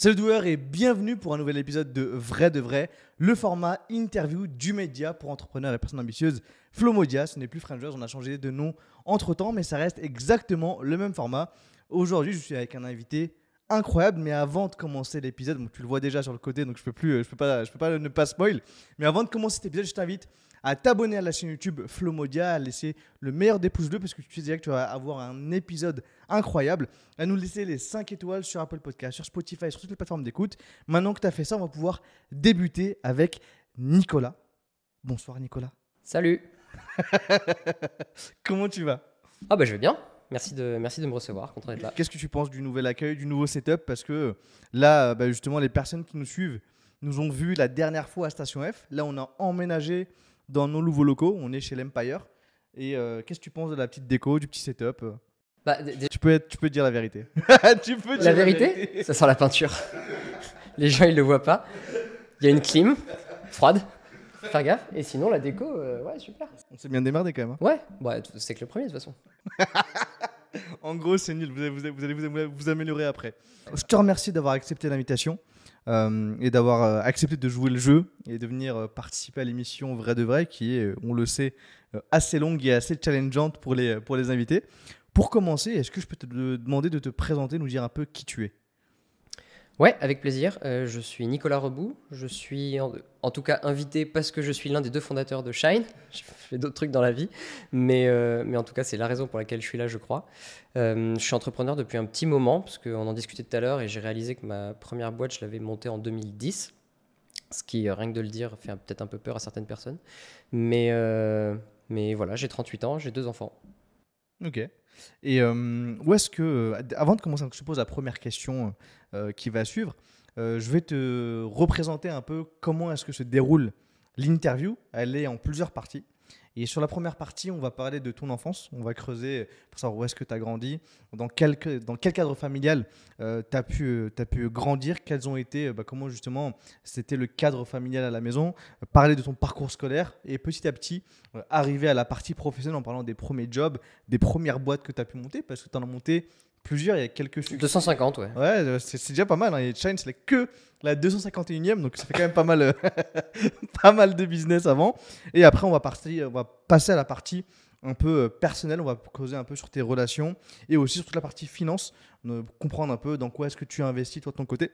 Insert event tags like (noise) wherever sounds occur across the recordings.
Salut doueur et bienvenue pour un nouvel épisode de Vrai de Vrai, le format interview du média pour entrepreneurs et personnes ambitieuses. Flomodia, ce n'est plus Frangers, on a changé de nom entre temps, mais ça reste exactement le même format. Aujourd'hui, je suis avec un invité incroyable, mais avant de commencer l'épisode, tu le vois déjà sur le côté, donc je peux plus, je peux pas, je peux pas ne pas spoil. Mais avant de commencer cet épisode, je t'invite à t'abonner à la chaîne YouTube Flomodia, à laisser le meilleur des pouces bleus parce que tu sais déjà que tu vas avoir un épisode incroyable, à nous laisser les 5 étoiles sur Apple Podcast, sur Spotify, sur toutes les plateformes d'écoute. Maintenant que tu as fait ça, on va pouvoir débuter avec Nicolas. Bonsoir Nicolas. Salut. (laughs) Comment tu vas? Ah bah je vais bien. Merci de, merci de me recevoir, content d'être là. Qu'est-ce que tu penses du nouvel accueil, du nouveau setup? Parce que là, bah, justement, les personnes qui nous suivent nous ont vu la dernière fois à Station F. Là, on a emménagé dans nos nouveaux locaux. On est chez l'Empire. Et euh, qu'est-ce que tu penses de la petite déco, du petit setup? Bah, tu, peux tu peux dire la vérité. (laughs) tu peux dire la, vérité, Ça sent la peinture. (laughs) Les gens, ils le voient pas. Il y a une clim froide. Faire gaffe. Et sinon, la déco, euh, ouais, super. On s'est bien démerdé quand même. Hein. Ouais, bah, c'est que le premier de toute façon. (laughs) en gros, c'est nul. Vous allez vous, vous, améliorer après. Je te remercie d'avoir accepté l'invitation. Euh, et d'avoir euh, accepté de jouer le jeu et de venir euh, participer à l'émission Vrai de Vrai, qui est, on le sait, assez longue et assez challengeante pour les, pour les invités. Pour commencer, est-ce que je peux te demander de te présenter, nous dire un peu qui tu es? Ouais, avec plaisir. Euh, je suis Nicolas Rebout. Je suis en, tout cas invité parce que je suis l'un des deux fondateurs de Shine. (laughs) J'ai fait d'autres trucs dans la vie, mais, euh, mais en tout cas, c'est la raison pour laquelle je suis là, je crois. Euh, je suis entrepreneur depuis un petit moment, parce qu'on en discutait tout à l'heure, et j'ai réalisé que ma première boîte, je l'avais montée en 2010. Ce qui, rien que de le dire, fait peut-être un peu peur à certaines personnes. Mais, mais voilà, j'ai 38 ans, j'ai deux enfants. Ok. Et où est-ce que, avant de commencer, je te pose la première question euh, qui va suivre, euh, je vais te représenter un peu comment est-ce que se déroule l'interview. Elle est en plusieurs parties. Et sur la première partie, on va parler de ton enfance. On va creuser pour savoir où est-ce que tu as grandi, dans quel, cadre familial euh, tu as, pu, as pu grandir, quels ont été, bah, comment justement c'était le cadre familial à la maison, parler de ton parcours scolaire et petit à petit arriver à la partie professionnelle en parlant des premiers jobs, des premières boîtes que tu as pu monter, parce que tu en as monté plusieurs, il y a quelques succès. 250, ouais. Ouais, c'est déjà pas mal. Hein. Et Shine, c'est que la 251e, donc ça fait quand même pas mal, euh, (laughs) pas mal de business avant. Et après, on va, partir, on va passer à la partie un peu euh, personnelle. On va causer un peu sur tes relations et aussi sur toute la partie finance, comprendre un peu dans quoi est-ce que tu investis toi de ton côté.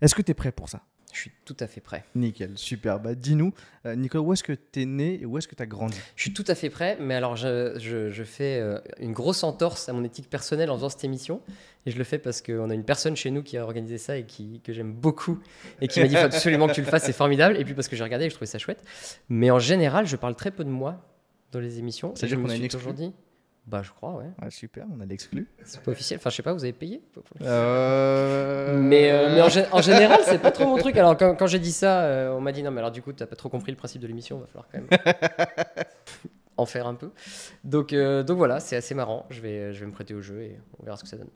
Est-ce que tu es prêt pour ça? Je suis tout à fait prêt. Nickel, super. Bah, dis-nous, euh, Nicolas, où est-ce que tu es né et où est-ce que tu as grandi? Je suis tout à fait prêt, mais alors je, je, fais euh, une grosse entorse à mon éthique personnelle en faisant cette émission. Et je le fais parce qu'on a une personne chez nous qui a organisé ça et qui, que j'aime beaucoup et qui m'a dit faut absolument que tu le fasses, c'est formidable. Et puis parce que j'ai regardé et je trouvais ça chouette. Mais en général, je parle très peu de moi dans les émissions. C'est-à-dire qu'on a une aujourd'hui bah, je crois, ouais. super, on a l'exclu. C'est pas officiel. Enfin, je sais pas, vous avez payé euh... Mais, euh, mais en, général, c'est pas trop mon truc. Alors, quand, quand j'ai dit ça, euh, on m'a dit non, mais alors du coup, t'as pas trop compris le principe de l'émission, va falloir quand même (laughs) en faire un peu. Donc, euh, donc voilà, c'est assez marrant. Je vais, je vais me prêter au jeu et on verra ce que ça donne.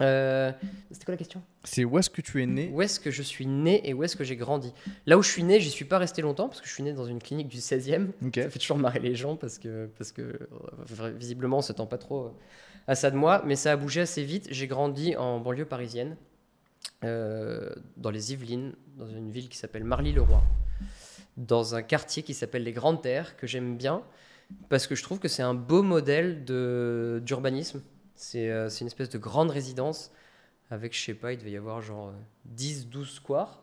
Euh, c'était quoi la question? C'est où est-ce que tu es né? Où est-ce que je suis né et où est-ce que j'ai grandi? Là où je suis né, j'y suis pas resté longtemps parce que je suis né dans une clinique du 16e. Ça fait toujours marrer les gens parce que, parce que euh, visiblement on s'attend pas trop euh, à ça de moi, mais ça a bougé assez vite. J'ai grandi en banlieue parisienne, dans les Yvelines, dans une ville qui s'appelle Marly-le-Roi, dans un quartier qui s'appelle les Grandes Terres que j'aime bien parce que je trouve que c'est un beau modèle d'urbanisme euh, c'est une espèce de grande résidence avec, je sais pas, il devait y avoir genre 10-12 squares.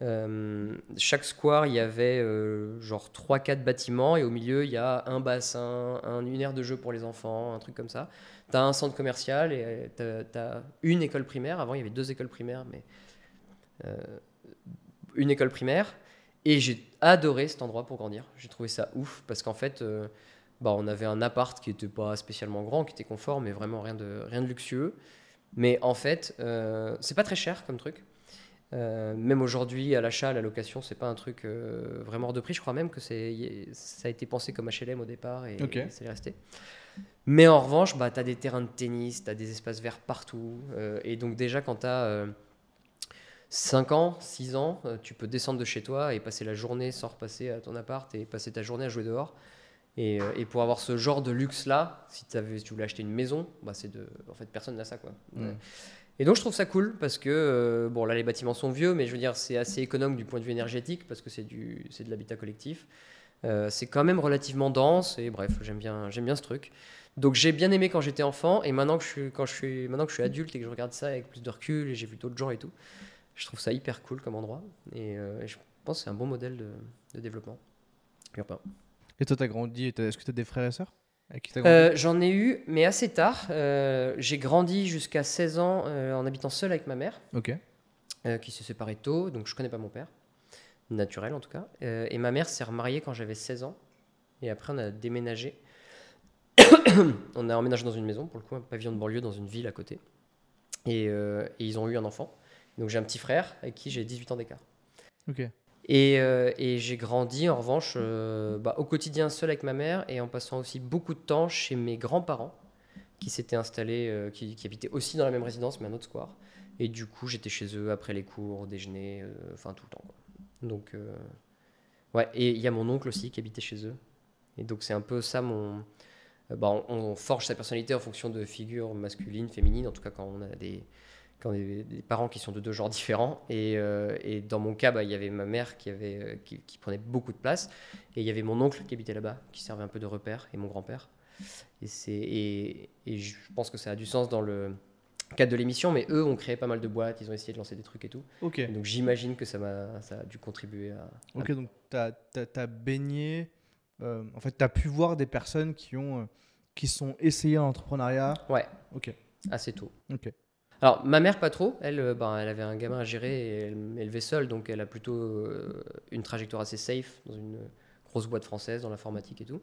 Euh, chaque square, il y avait euh, genre 3-4 bâtiments et au milieu, il y a un bassin, un, une aire de jeu pour les enfants, un truc comme ça. Tu as un centre commercial et tu as, une école primaire. Avant, il y avait deux écoles primaires, mais une école primaire. Et j'ai adoré cet endroit pour grandir. J'ai trouvé ça ouf parce qu'en fait, bah, on avait un appart qui n'était pas spécialement grand, qui était confort, mais vraiment rien de, rien de luxueux. Mais en fait, euh, c'est pas très cher comme truc. Euh, même aujourd'hui, à l'achat, à la location, c'est pas un truc euh, vraiment hors de prix. Je crois même que c'est, ça a été pensé comme HLM au départ et, c'est resté. Mais en revanche, bah, tu as des terrains de tennis, tu as des espaces verts partout. Euh, et donc, déjà, quand tu as 5 ans, 6 ans, tu peux descendre de chez toi et passer la journée sans repasser à ton appart et passer ta journée à jouer dehors. Euh, et, pour avoir ce genre de luxe-là, si, tu voulais acheter une maison, bah c'est de, en fait, personne n'a ça. Quoi. Et donc je trouve ça cool parce que, bon là les bâtiments sont vieux, mais je veux dire c'est assez économe du point de vue énergétique parce que c'est de l'habitat collectif. c'est quand même relativement dense et bref, j'aime bien, bien ce truc. Donc j'ai bien aimé quand j'étais enfant et maintenant que je suis, quand je suis, maintenant que je suis adulte et que je regarde ça avec plus de recul et j'ai vu d'autres gens et tout, je trouve ça hyper cool comme endroit et, euh, je pense que c'est un bon modèle de, de développement Et toi, tu as grandi, est-ce que tu as des frères et sœurs euh, J'en ai eu, mais assez tard. Euh, j'ai grandi jusqu'à 16 ans en habitant seul avec ma mère, Ok. qui s'est séparée tôt, donc je connais pas mon père, naturel en tout cas. et ma mère s'est remariée quand j'avais 16 ans, et après on a déménagé (coughs) on a emménagé dans une maison, pour le coup, un pavillon de banlieue dans une ville à côté. Euh, et, ils ont eu un enfant. Donc j'ai un petit frère avec qui j'ai 18 ans d'écart. Ok. Euh, et, j'ai grandi en revanche euh, bah, au quotidien seul avec ma mère et en passant aussi beaucoup de temps chez mes grands-parents qui s'étaient installés, qui, habitaient aussi dans la même résidence mais un autre square. Et du coup j'étais chez eux après les cours, déjeuner, enfin tout le temps. Donc ouais, et il y a mon oncle aussi qui habitait chez eux. Et donc c'est un peu ça mon, euh, bah, on, forge sa personnalité en fonction de figures masculines, féminines, en tout cas quand on a des, quand des, parents qui sont de deux genres différents. Et, euh, dans mon cas, bah, il y avait ma mère qui, avait, euh, qui, prenait beaucoup de place, et il y avait mon oncle qui habitait là-bas, qui servait un peu de repère, et mon grand-père. Et, et, et, je pense que ça a du sens dans le cadre de l'émission, mais eux ont créé pas mal de boîtes, ils ont essayé de lancer des trucs et tout. Donc j'imagine que ça, a, ça a dû contribuer à... Ok, donc tu as, as, baigné euh, en fait, tu as pu voir des personnes qui ont euh, qui sont essayées en entrepreneuriat Ouais. Ok. Assez tôt. Ok. Alors, ma mère, pas trop. Elle, euh, ben, elle avait un gamin à gérer et elle m'élevait seule, donc elle a plutôt une trajectoire assez safe dans une grosse boîte française, dans l'informatique et tout.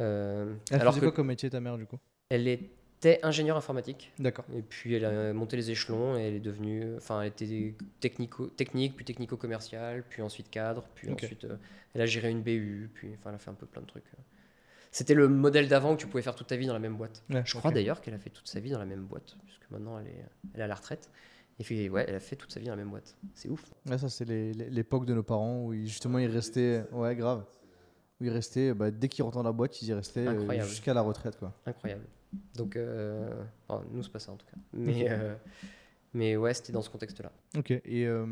Euh, elle alors faisait quoi comme métier, ta mère, du coup? Elle était ingénieure informatique. D'accord. Et puis elle a monté les échelons et elle est devenue, enfin, elle était technico, technique, puis technico-commerciale, puis ensuite cadre, puis ensuite euh, elle a géré une BU, puis enfin, elle a fait un peu plein de trucs. C'était le modèle d'avant que tu pouvais faire toute ta vie dans la même boîte. Je crois d'ailleurs qu'elle a fait toute sa vie dans la même boîte, puisque maintenant elle est, elle est à la retraite. Et puis, ouais, elle a fait toute sa vie dans la même boîte. C'est ouf. Ouais, ça, c'est l'époque de nos parents où justement ils restaient. Ouais, grave. Où ils restaient, bah, dès qu'ils rentraient dans la boîte, ils y restaient euh, jusqu'à la retraite. Quoi. Incroyable. Donc, euh, nous, c'est pas ça en tout cas. Mais, (laughs) euh, mais ouais, c'était dans ce contexte-là. Ok. Et, euh,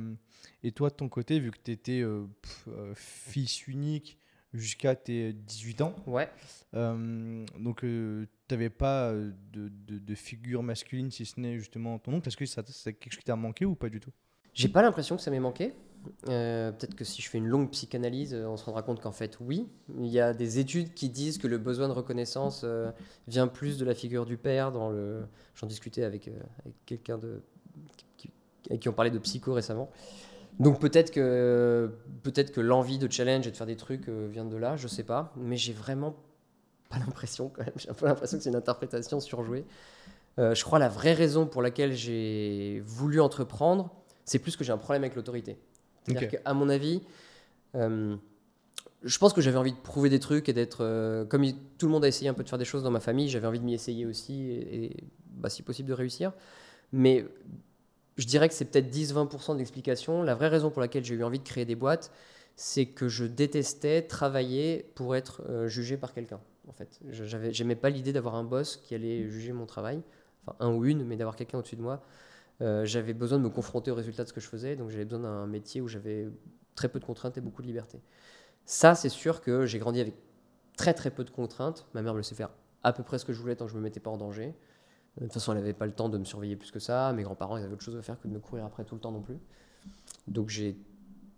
et toi, de ton côté, vu que tu étais fils unique jusqu'à tes 18 ans, ouais. donc tu n'avais pas de, de, de, figure masculine si ce n'est justement ton oncle. Est-ce que c'est quelque chose qui t'a manqué ou pas du tout? J'ai pas l'impression que ça m'ait manqué. Euh, peut-être que si je fais une longue psychanalyse, euh, on se rendra compte qu'en fait, oui. Il y a des études qui disent que le besoin de reconnaissance euh, vient plus de la figure du père. Dans le... J'en discutais avec, quelqu'un de... qui, avec qui on parlait de psycho récemment. Donc peut-être que, peut-être que l'envie de challenge et de faire des trucs vient de là, je sais pas. Mais j'ai vraiment pas l'impression quand même. J'ai un peu l'impression que c'est une interprétation surjouée. je crois la vraie raison pour laquelle j'ai voulu entreprendre, c'est plus que j'ai un problème avec l'autorité. C'est-à-dire qu'à mon avis, euh, je pense que j'avais envie de prouver des trucs et d'être. Euh, comme tout le monde a essayé un peu de faire des choses dans ma famille, j'avais envie de m'y essayer aussi et, bah, si possible de réussir. Mais je dirais que c'est peut-être 10-20% de l'explication. La vraie raison pour laquelle j'ai eu envie de créer des boîtes, c'est que je détestais travailler pour être euh, jugé par quelqu'un. En fait, j'aimais pas l'idée d'avoir un boss qui allait juger mon travail, enfin un ou une, mais d'avoir quelqu'un au-dessus de moi euh, j'avais besoin de me confronter aux résultats de ce que je faisais, donc j'avais besoin d'un métier où j'avais très peu de contraintes et beaucoup de liberté. Ça, c'est sûr que j'ai grandi avec très très peu de contraintes. Ma mère me laissait faire à peu près ce que je voulais tant que je me mettais pas en danger. De toute façon, elle n'avait pas le temps de me surveiller plus que ça. Mes grands-parents, ils avaient autre chose à faire que de me courir après tout le temps non plus. Donc j'ai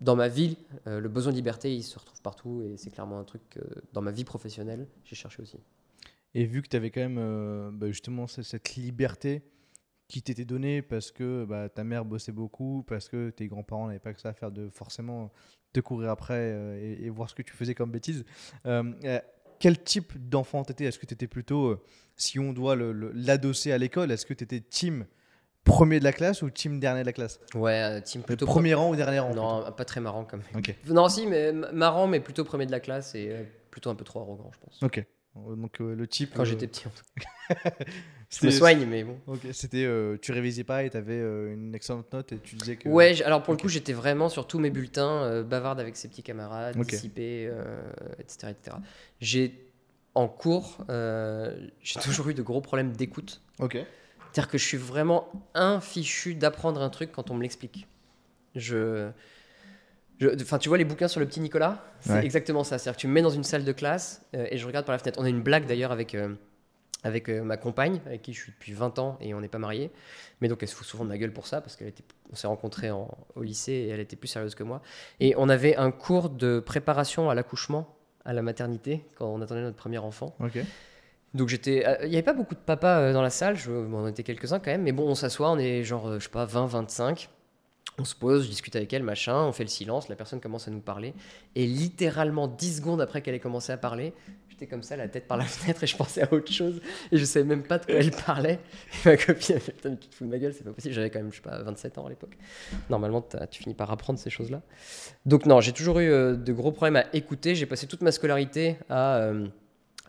dans ma vie, euh, le besoin de liberté, il se retrouve partout et c'est clairement un truc que dans ma vie professionnelle, j'ai cherché aussi. Et vu que tu avais quand même euh, bah, justement cette liberté, qui t'était donné parce que bah, ta mère bossait beaucoup, parce que tes grands-parents n'avaient pas que ça à faire de forcément te courir après euh, et, voir ce que tu faisais comme bêtises. Euh, euh, quel type d'enfant t'étais? Est-ce que tu étais plutôt, si on doit l'adosser à l'école, est-ce que tu étais team premier de la classe ou team dernier de la classe? Ouais, team plutôt. premier rang ou dernier rang Non, pas très marrant quand même. Non, si, mais marrant, mais plutôt premier de la classe et plutôt un peu trop arrogant, je pense. Ok. Donc le type. Quand j'étais petit, en tout cas. (laughs) Je me soigne, mais bon. Ok, c'était. Euh, tu révisais pas et tu avais euh, une excellente note et tu disais que. Ouais, alors pour le coup, j'étais vraiment sur tous mes bulletins, euh, bavarde avec ses petits camarades, dissipé, etc. etc. J'ai. En cours, j'ai (laughs) toujours eu de gros problèmes d'écoute. Ok. C'est-à-dire que je suis vraiment infichu d'apprendre un truc quand on me l'explique. Je. Enfin, tu vois les bouquins sur le petit Nicolas? C'est exactement ça. C'est-à-dire que tu me mets dans une salle de classe euh, et je regarde par la fenêtre. On a une blague d'ailleurs avec, euh, avec euh, ma compagne, avec qui je suis depuis 20 ans et on n'est pas mariés. Mais donc elle se fout souvent de ma gueule pour ça parce qu'on s'est rencontrés au lycée et elle était plus sérieuse que moi. Et on avait un cours de préparation à l'accouchement à la maternité quand on attendait notre premier enfant. Donc j'étais, il n'y avait pas beaucoup de papas dans la salle, je, on était quelques-uns quand même, mais bon, on s'assoit, on est genre, je sais pas, 20, 25 on se pose, je discute avec elle, machin, on fait le silence, la personne commence à nous parler. Et littéralement 10 secondes après qu'elle ait commencé à parler, j'étais comme ça, la tête par la fenêtre, et je pensais à autre chose. Et je savais même pas de quoi elle parlait. Et ma copine a fait Putain, tu te fous de ma gueule, c'est pas possible. J'avais quand même, je sais pas, 27 ans à l'époque. Normalement, tu finis par apprendre ces choses-là. Donc, non, j'ai toujours eu euh, de gros problèmes à écouter. J'ai passé toute ma scolarité à euh,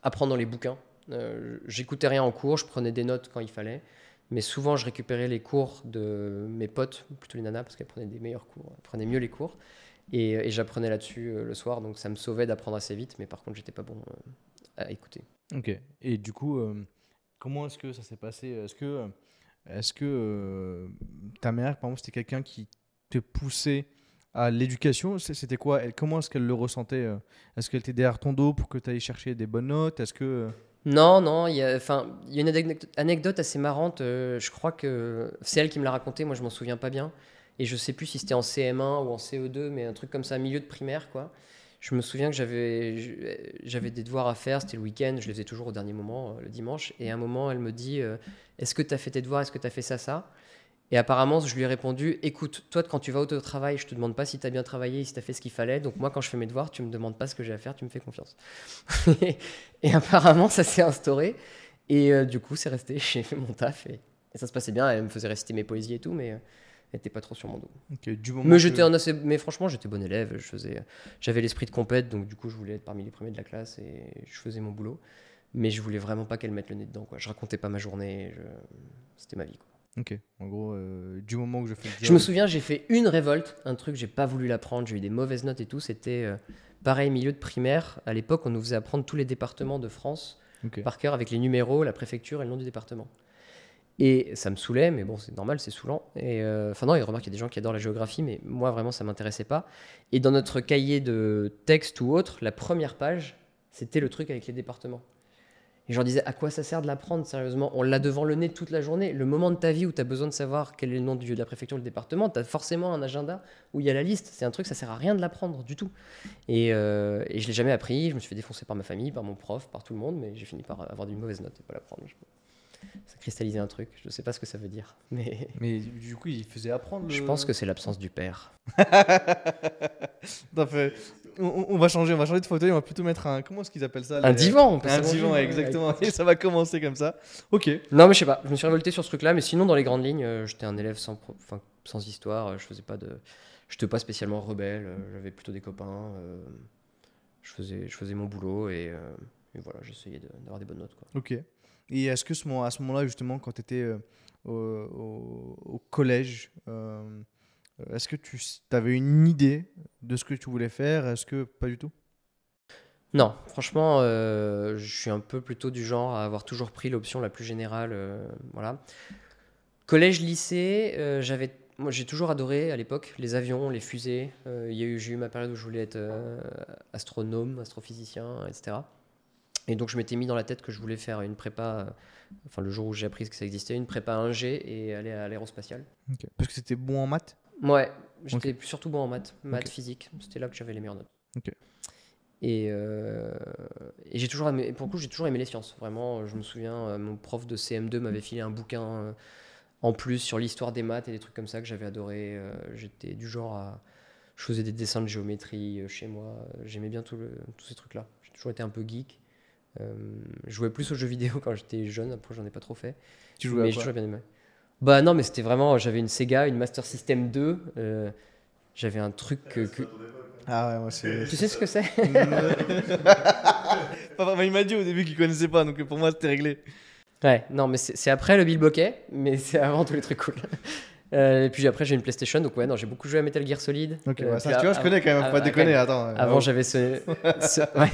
apprendre dans les bouquins. Euh, j'écoutais rien en cours, je prenais des notes quand il fallait. Mais souvent, je récupérais les cours de mes potes, plutôt les nanas, parce qu'elles prenaient des meilleurs cours, elles prenaient mieux les cours. Et, j'apprenais là-dessus euh, le soir, donc ça me sauvait d'apprendre assez vite, mais par contre, j'étais pas bon euh, à écouter. Ok. Et du coup, euh, comment est-ce que ça s'est passé? Est-ce que, est-ce que ta mère, par exemple, c'était quelqu'un qui te poussait à l'éducation? C'était quoi? Comment est-ce qu'elle le ressentait Est-ce qu'elle était derrière ton dos pour que tu ailles chercher des bonnes notes? Est-ce que non, non, il y a, enfin, il y a une anecdote assez marrante. Euh, je crois que c'est elle qui me l'a raconté. Moi, je m'en souviens pas bien. Et je sais plus si c'était en CM1 ou en CE2, mais un truc comme ça, milieu de primaire, quoi. Je me souviens que j'avais, j'avais des devoirs à faire. C'était le week-end. Je les faisais toujours au dernier moment, euh, le dimanche. Et à un moment, elle me dit euh, Est-ce que tu as fait tes devoirs? Est-ce que tu as fait ça, ça? Et apparemment, je lui ai répondu écoute, toi, quand tu vas au travail, je te demande pas si tu as bien travaillé, si tu as fait ce qu'il fallait. Donc, moi, quand je fais mes devoirs, tu me demandes pas ce que j'ai à faire, tu me fais confiance. (laughs) et apparemment, ça s'est instauré. Et euh, du coup, c'est resté. J'ai (laughs) fait mon taf et, ça se passait bien. Elle me faisait réciter mes poésies et tout, mais euh, elle n'était pas trop sur mon dos. mais, j'étais un assez... mais franchement, j'étais bon élève. Je faisais... J'avais l'esprit de compète, donc du coup, je voulais être parmi les premiers de la classe et je faisais mon boulot. Mais je voulais vraiment pas qu'elle mette le nez dedans. Quoi. Je racontais pas ma journée. C'était ma vie. Quoi. Ok, en gros, euh, du moment que je fais le Je me souviens, j'ai fait une révolte, un truc, j'ai pas voulu l'apprendre, j'ai eu des mauvaises notes et tout. C'était euh, pareil, milieu de primaire. À l'époque, on nous faisait apprendre tous les départements de France par cœur avec les numéros, la préfecture et le nom du département. Et ça me saoulait, mais bon, c'est normal, c'est saoulant. Et euh, enfin, non, il remarque qu'il y a des gens qui adorent la géographie, mais moi, vraiment, ça m'intéressait pas. Et dans notre cahier de texte ou autre, la première page, c'était le truc avec les départements. Et je leur disais, à quoi ça sert de l'apprendre sérieusement? On l'a devant le nez toute la journée. Le moment de ta vie où tu as besoin de savoir quel est le nom du, de la préfecture ou du département, tu as forcément un agenda où il y a la liste. C'est un truc, ça sert à rien de l'apprendre du tout. Et, euh, et je l'ai jamais appris. Je me suis fait défoncer par ma famille, par mon prof, par tout le monde, mais j'ai fini par avoir une mauvaise note et pas l'apprendre. Ça cristallisait un truc. Je sais pas ce que ça veut dire. (laughs) Mais, mais du coup, il faisait apprendre. Je pense que c'est l'absence du père. (laughs) fait on, va changer, on va changer de fauteuil, on va plutôt mettre un. Comment est-ce qu'ils appellent ça Un divan, on Un divan, exactement. Et ça va commencer comme ça. Ok. Non, mais je sais pas, je me suis révolté sur ce truc-là, mais sinon, dans les grandes lignes, euh, j'étais un élève sans, sans histoire, euh, je faisais pas de. J'étais pas spécialement rebelle, euh, j'avais plutôt des copains, je, faisais, je faisais mon boulot et, voilà, j'essayais d'avoir des bonnes notes. Quoi. Ok. Et est-ce que ce moment, à ce moment-là, justement, quand tu étais au, au, collège, est-ce que tu avais une idée de ce que tu voulais faire? Est-ce que pas du tout? Non, franchement, euh, je suis un peu plutôt du genre à avoir toujours pris l'option la plus générale. Euh, voilà. Collège, lycée, j'avais moi, j'ai toujours adoré à l'époque les avions, les fusées. Il y a eu, j'ai eu ma période où je voulais être astronome, astrophysicien, etc. Et donc, je m'étais mis dans la tête que je voulais faire une prépa, enfin, le jour où j'ai appris que ça existait, une prépa 1G et aller à l'aérospatiale. Parce que c'était bon en maths? Ouais, j'étais surtout bon en maths, maths, physique. C'était là que j'avais les meilleures notes. Et, euh, et j'ai toujours aimé, pour le coup, j'ai toujours aimé les sciences. Vraiment, je me souviens, euh, mon prof de CM2 m'avait filé un bouquin euh, en plus sur l'histoire des maths et des trucs comme ça que j'avais adoré. J'étais du genre à. Je faisais des dessins de géométrie chez moi. J'aimais bien tout le, tous ces trucs-là. J'ai toujours été un peu geek. je jouais plus aux jeux vidéo (laughs) quand j'étais jeune. Après, j'en ai pas trop fait. Tu jouais mais j'ai toujours bien aimé. Bah non, mais c'était vraiment. J'avais une Sega, une Master System 2. Euh, j'avais un truc que. Ah ouais, moi c'est. Tu sais ce que c'est? (laughs) Il m'a dit au début qu'il connaissait pas, donc pour moi c'était réglé. Ouais, non, mais c'est après le Bill Bokeh, mais (laughs) c'est avant tous les trucs cool. (laughs) Euh, et puis après j'ai une PlayStation, donc ouais, non, j'ai beaucoup joué à Metal Gear Solid. Ok, euh, ça, tu vois, je connais quand même, faut pas déconner, attends. Avant j'avais ce, ouais,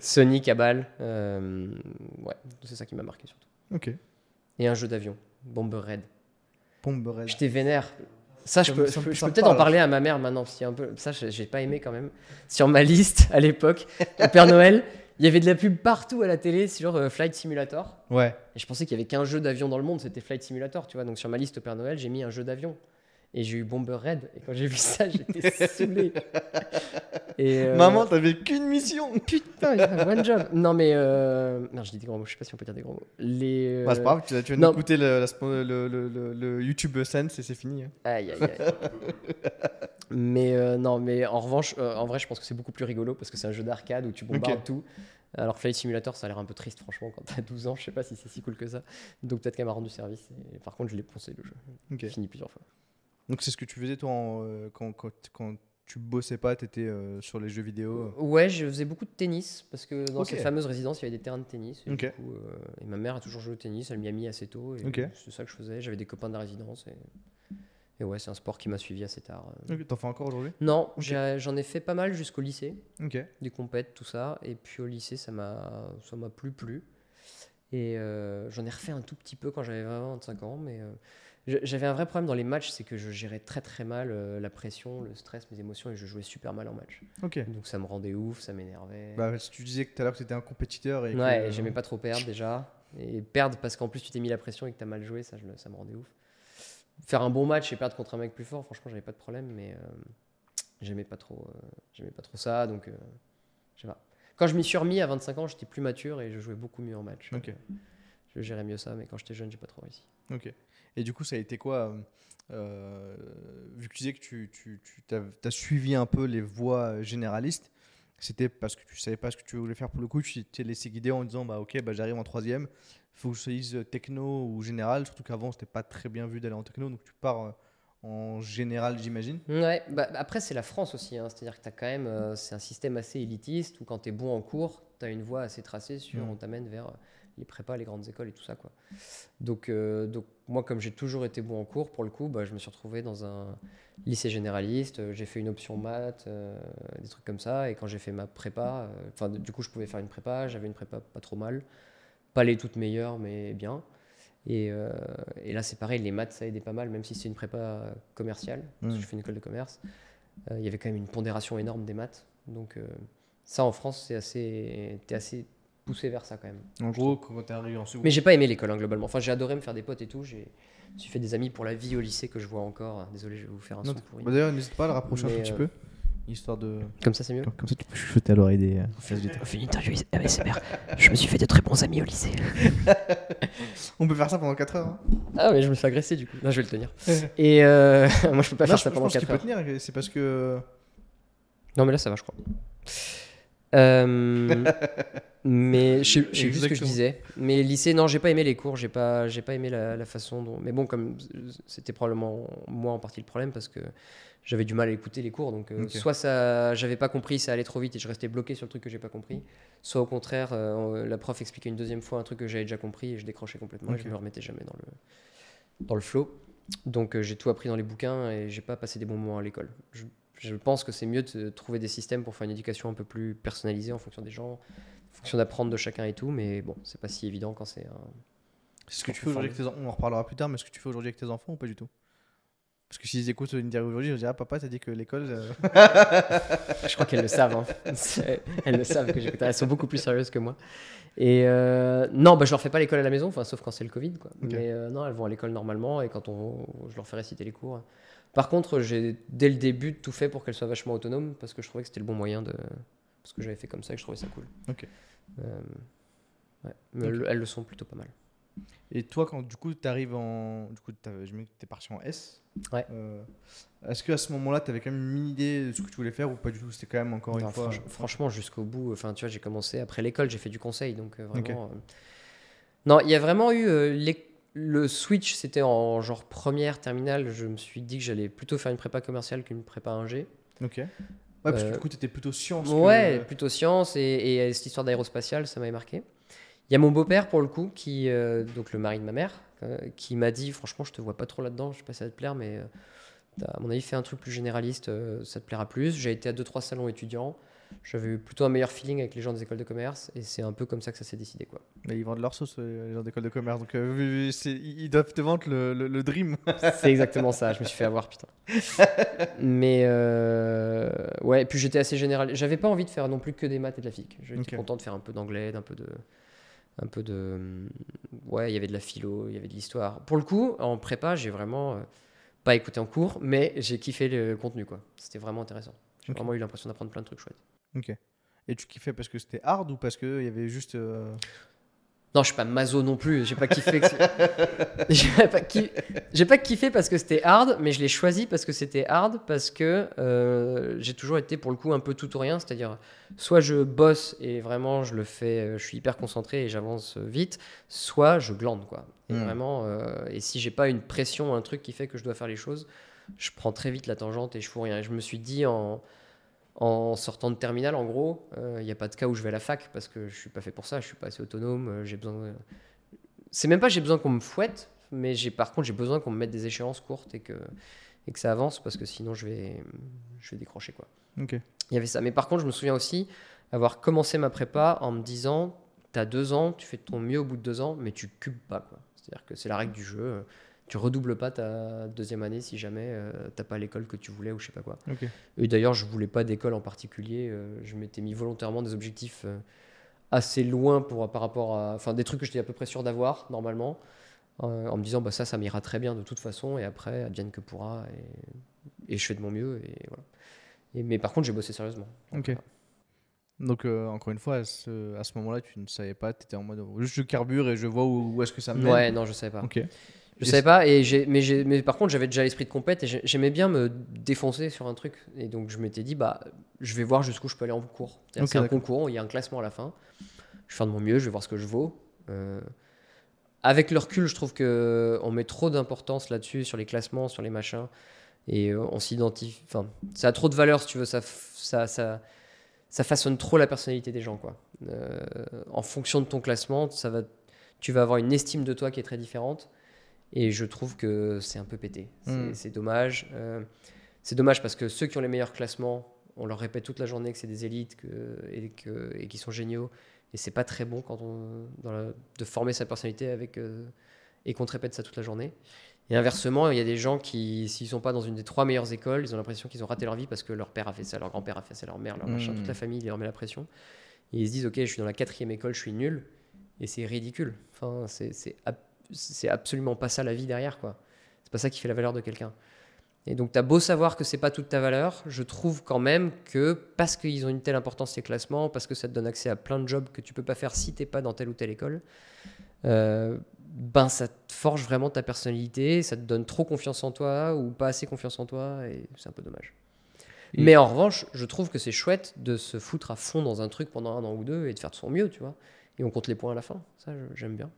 Sonic à balle. ouais, c'est ça qui m'a marqué surtout. Ok. Et un jeu d'avion Bomber Red. Red. J'étais vénère. Ça, je peux, je peux, peut-être en parler à ma mère maintenant. Si un peu, ça, j'ai pas aimé quand même. Sur ma liste à l'époque, au Père Noël, il y avait de la pub partout à la télé sur euh, Flight Simulator. Ouais. Et je pensais qu'il y avait qu'un jeu d'avion dans le monde, c'était Flight Simulator, tu vois. Donc sur ma liste au Père Noël, j'ai mis un jeu d'avion. Et j'ai eu Bomber Red. Et quand j'ai vu ça, j'étais saoulé. (laughs) Et euh... Maman, t'avais qu'une mission. Putain, one job. Non, mais. Euh... Non, je dis des gros mots. Je sais pas si on peut dire des gros mots. Les. Bah, c'est pas grave, tu, tu vas nous écouter le, le, le, le, YouTube Sense et c'est fini. Hein. Aïe, aïe, aïe. (laughs) mais euh, non, mais en revanche, euh, en vrai, je pense que c'est beaucoup plus rigolo parce que c'est un jeu d'arcade où tu bombardes tout. Alors Flight Simulator, ça a l'air un peu triste, franchement, quand t'as 12 ans. Je sais pas si c'est si cool que ça. Donc peut-être qu'elle m'a rendu service. Et, par contre, je l'ai poncé le jeu. Okay. Fini plusieurs fois. Donc c'est ce que tu faisais toi euh, quand, quand, quand, tu bossais pas, tu étais euh, sur les jeux vidéo euh Ouais, je faisais beaucoup de tennis parce que dans cette fameuse résidence, il y avait des terrains de tennis. Et, du coup, et ma mère a toujours joué au tennis, elle m'y a mis assez tôt. Et C'est ça que je faisais. J'avais des copains de la résidence. Et, et ouais, c'est un sport qui m'a suivi assez tard. T'en fais encore aujourd'hui? Non, j'en ai, fait pas mal jusqu'au lycée. Des compètes, tout ça. Et puis au lycée, ça m'a plus plu. Et j'en ai refait un tout petit peu quand j'avais 25 ans, mais j'avais un vrai problème dans les matchs, c'est que je gérais très très mal euh, la pression, le stress, mes émotions et je jouais super mal en match. Ok. Donc ça me rendait ouf, ça m'énervait. Bah, tu disais que tout à l'heure que tu étais un compétiteur. Et ouais, j'aimais pas trop perdre déjà. Et perdre parce qu'en plus tu t'es mis la pression et que tu as mal joué, ça, ça me rendait ouf. Faire un bon match et perdre contre un mec plus fort, franchement, j'avais pas de problème, mais euh, j'aimais pas, trop, euh, j'aimais pas trop ça. Donc, je sais pas. Quand je m'y suis remis à 25 ans, j'étais plus mature et je jouais beaucoup mieux en match. Ok. je gérais mieux ça, mais quand j'étais jeune, j'ai pas trop réussi. Ok. Et du coup, ça a été quoi euh, Vu que tu disais que tu, tu, tu as, suivi un peu les voies généralistes, c'était parce que tu savais pas ce que tu voulais faire pour le coup, tu t'es laissé guider en disant bah ok, bah, j'arrive en troisième, faut que je choisisse techno ou général, surtout qu'avant c'était pas très bien vu d'aller en techno, donc tu pars euh, en général, j'imagine. Ouais, bah, après c'est la France aussi, hein. c'est-à-dire que tu as quand même, euh, c'est un système assez élitiste où quand tu es bon en cours, tu as une voie assez tracée sur, mmh. on t'amène vers les prépas, les grandes écoles et tout ça. Quoi. Donc, euh, donc moi, comme j'ai toujours été bon en cours, pour le coup, bah, je me suis retrouvé dans un lycée généraliste. Euh, j'ai fait une option maths, euh, des trucs comme ça. Et quand j'ai fait ma prépa, enfin, du coup, je pouvais faire une prépa. J'avais une prépa pas trop mal. Pas les toutes meilleures, mais bien. Et, et là, c'est pareil, les maths, ça aidait pas mal, même si c'est une prépa commerciale. Parce que mmh. je fais une école de commerce. Il y avait quand même une pondération énorme des maths. Donc, ça, en France, c'est assez, es assez poussé vers ça quand même. En gros, quand t'es arrivé en seconde. Mais j'ai pas aimé l'école hein, globalement. Enfin, j'ai adoré me faire des potes et tout. J'ai suis fait des amis pour la vie au lycée que je vois encore. Désolé, je vais vous faire un son pourri. Bah, D'ailleurs, n'hésite pas à le rapprocher un petit euh, peu. Histoire de. Comme ça, c'est mieux. Comme, ça, tu peux chuchoter à l'oreille des. On fait une interview ASMR. je me suis fait de très bons amis au lycée. (laughs) On peut faire ça pendant 4 heures. Hein. Ah, mais je me fais agresser du coup. Non, je vais le tenir. (laughs) Et euh... (laughs) moi, je peux pas faire ça pendant 4 heures. Je peux tenir, c'est parce que. Non, mais là, ça va, je crois. Euh, (laughs) mais je sais plus ce que je disais. Mais lycée, non, j'ai pas aimé les cours, j'ai pas, j'ai pas aimé la, façon dont. Mais bon, comme c'était probablement moi en partie le problème parce que j'avais du mal à écouter les cours, donc euh, soit ça, j'avais pas compris, ça allait trop vite et je restais bloqué sur le truc que j'ai pas compris, soit au contraire, euh, la prof expliquait une deuxième fois un truc que j'avais déjà compris et je décrochais complètement et je me remettais jamais dans le dans le flow. Donc j'ai tout appris dans les bouquins et j'ai pas passé des bons moments à l'école. Je, je pense que c'est mieux de trouver des systèmes pour faire une éducation un peu plus personnalisée en fonction des gens, en fonction d'apprendre de chacun et tout, mais bon, c'est pas si évident quand c'est un. C'est ce que tu fais aujourd'hui avec tes enfants, on en reparlera plus tard, mais est-ce que tu fais aujourd'hui avec tes enfants ou pas du tout? Parce que s'ils écoutent une interview aujourd'hui, je dirais ah, papa, t'as dit que l'école. Euh, (laughs) je crois qu'elles le savent. Hein. Elles le savent que j'écoute. Elles sont beaucoup plus sérieuses que moi. Et euh, non, bah, je leur fais pas l'école à la maison, sauf quand c'est le Covid. Quoi. Mais euh, non, elles vont à l'école normalement et quand on, je leur fais réciter les cours. Par contre, j'ai dès le début tout fait pour qu'elle soit vachement autonome parce que je trouvais que c'était le bon moyen de. Parce que j'avais fait comme ça et que je trouvais ça cool. Ok. Euh, ouais. Mais elles, le sont plutôt pas mal. Et toi, quand du coup tu arrives en. Du coup, je me es parti en S. Ouais. Euh, est-ce qu'à ce moment-là, tu avais quand même une idée de ce que tu voulais faire ou pas du tout? C'était quand même encore une fois. franchement, jusqu'au bout. Enfin, tu vois, j'ai commencé après l'école, j'ai fait du conseil. Donc, euh, vraiment. Non, il y a vraiment eu. les le switch, c'était en genre première, terminale. Je me suis dit que j'allais plutôt faire une prépa commerciale qu'une prépa ingé. Ok. Ouais, parce que du coup, tu étais plutôt science. Ouais, plutôt science. Et, cette histoire d'aérospatiale, ça m'avait marqué. Il y a mon beau-père, pour le coup, qui, euh, donc le mari de ma mère, euh, qui m'a dit Franchement, je te vois pas trop là-dedans. Je sais pas si ça va te plaire, mais euh, à mon avis, fais un truc plus généraliste, ça te plaira plus. J'ai été à 2-3 salons étudiants. J'avais eu plutôt un meilleur feeling avec les gens des écoles de commerce et c'est un peu comme ça que ça s'est décidé. Quoi. Mais ils vendent leur sauce, les gens d'école de commerce, donc euh, ils doivent te vendre le, le, dream. (laughs) c'est exactement ça, je me suis fait avoir, putain. Mais euh, ouais, et puis j'étais assez général. J'avais pas envie de faire non plus que des maths et de la physique. J'étais content de faire un peu d'anglais, d'un peu de. Un peu de. Ouais, il y avait de la philo, il y avait de l'histoire. Pour le coup, en prépa, j'ai vraiment euh, pas écouté en cours, mais j'ai kiffé le contenu, quoi. C'était vraiment intéressant. J'ai vraiment eu l'impression d'apprendre plein de trucs chouettes. Ok. Et tu kiffais parce que c'était hard ou parce qu'il y avait juste. Euh, non, je suis pas mazo non plus. J'ai pas kiffé. (laughs) j'ai pas, pas kiffé parce que c'était hard, mais je l'ai choisi parce que c'était hard, parce que euh, j'ai toujours été pour le coup un peu tout ou rien. C'est-à-dire, soit je bosse et vraiment je le fais, euh, je suis hyper concentré et j'avance vite, soit je glande quoi. Et hmm. vraiment, et si j'ai pas une pression, un truc qui fait que je dois faire les choses, je prends très vite la tangente et je fous rien. Et je me suis dit en en sortant de terminal, en gros, il euh, n'y a pas de cas où je vais à la fac parce que je suis pas fait pour ça, je suis pas assez autonome, euh, j'ai besoin. C'est même pas j'ai besoin qu'on me fouette, mais j'ai par contre j'ai besoin qu'on me mette des échéances courtes et que et que ça avance parce que sinon je vais je vais décrocher quoi. Ok. Il y avait ça, mais par contre je me souviens aussi avoir commencé ma prépa en me disant tu as deux ans, tu fais de ton mieux au bout de deux ans, mais tu cubes pas C'est-à-dire que c'est la règle du jeu tu redoubles pas ta deuxième année si jamais euh, t'as pas l'école que tu voulais ou je sais pas quoi. Et d'ailleurs, je voulais pas d'école en particulier. Euh, je m'étais mis volontairement des objectifs euh, assez loin pour, par rapport à. Enfin, des trucs que j'étais à peu près sûr d'avoir normalement, en me disant bah ça, ça m'ira très bien de toute façon et après, advienne que pourra. Et, et je fais de mon mieux. Et voilà. Et, mais par contre, j'ai bossé sérieusement. Ok. Donc, encore une fois, à ce, moment-là, tu ne savais pas, tu étais en mode juste je carbure et je vois où, est-ce que ça me mène. Ouais, non, je savais pas. Ok. Je savais pas, et mais, mais par contre, j'avais déjà l'esprit de compète et j'aimais bien me défoncer sur un truc. Et donc, je m'étais dit, bah, je vais voir jusqu'où je peux aller en cours. C'est un concours, il y a un classement à la fin. Je vais faire de mon mieux, je vais voir ce que je vaux. Euh, avec le recul, je trouve qu'on met trop d'importance là-dessus, sur les classements, sur les machins. Et euh, on s'identifie. Enfin, ça a trop de valeur, si tu veux. Ça, ça, ça, ça façonne trop la personnalité des gens, quoi. Euh, en fonction de ton classement, ça va, tu vas avoir une estime de toi qui est très différente. Et je trouve que c'est un peu pété. C'est hmm. dommage. Euh, c'est dommage parce que ceux qui ont les meilleurs classements, on leur répète toute la journée que c'est des élites que, et, que, et qui sont géniaux. Et c'est pas très bon quand on, dans de former sa personnalité avec, euh, et qu'on te répète ça toute la journée. Et inversement, il y a des gens qui, s'ils sont pas dans une des trois meilleures écoles, ils ont l'impression qu'ils ont raté leur vie parce que leur père a fait ça, leur grand-père a fait ça, leur mère, leur machin, toute la hmm. famille leur met la pression. Et ils se disent, ok, je suis dans la quatrième école, je suis nul. Et c'est ridicule. Enfin, c'est c'est absolument pas ça la vie derrière, quoi. C'est pas ça qui fait la valeur de quelqu'un. Et donc, tu as beau savoir que c'est pas toute ta valeur, je trouve quand même que parce qu'ils ont une telle importance ces classements, parce que ça te donne accès à plein de jobs que tu peux pas faire si t'es pas dans telle ou telle école, euh, ben ça te forge vraiment ta personnalité, ça te donne trop confiance en toi ou pas assez confiance en toi, et c'est un peu dommage. Mais en revanche, je trouve que c'est chouette de se foutre à fond dans un truc pendant un an ou deux et de faire de son mieux, tu vois. Et on compte les points à la fin. Ça, j'aime bien.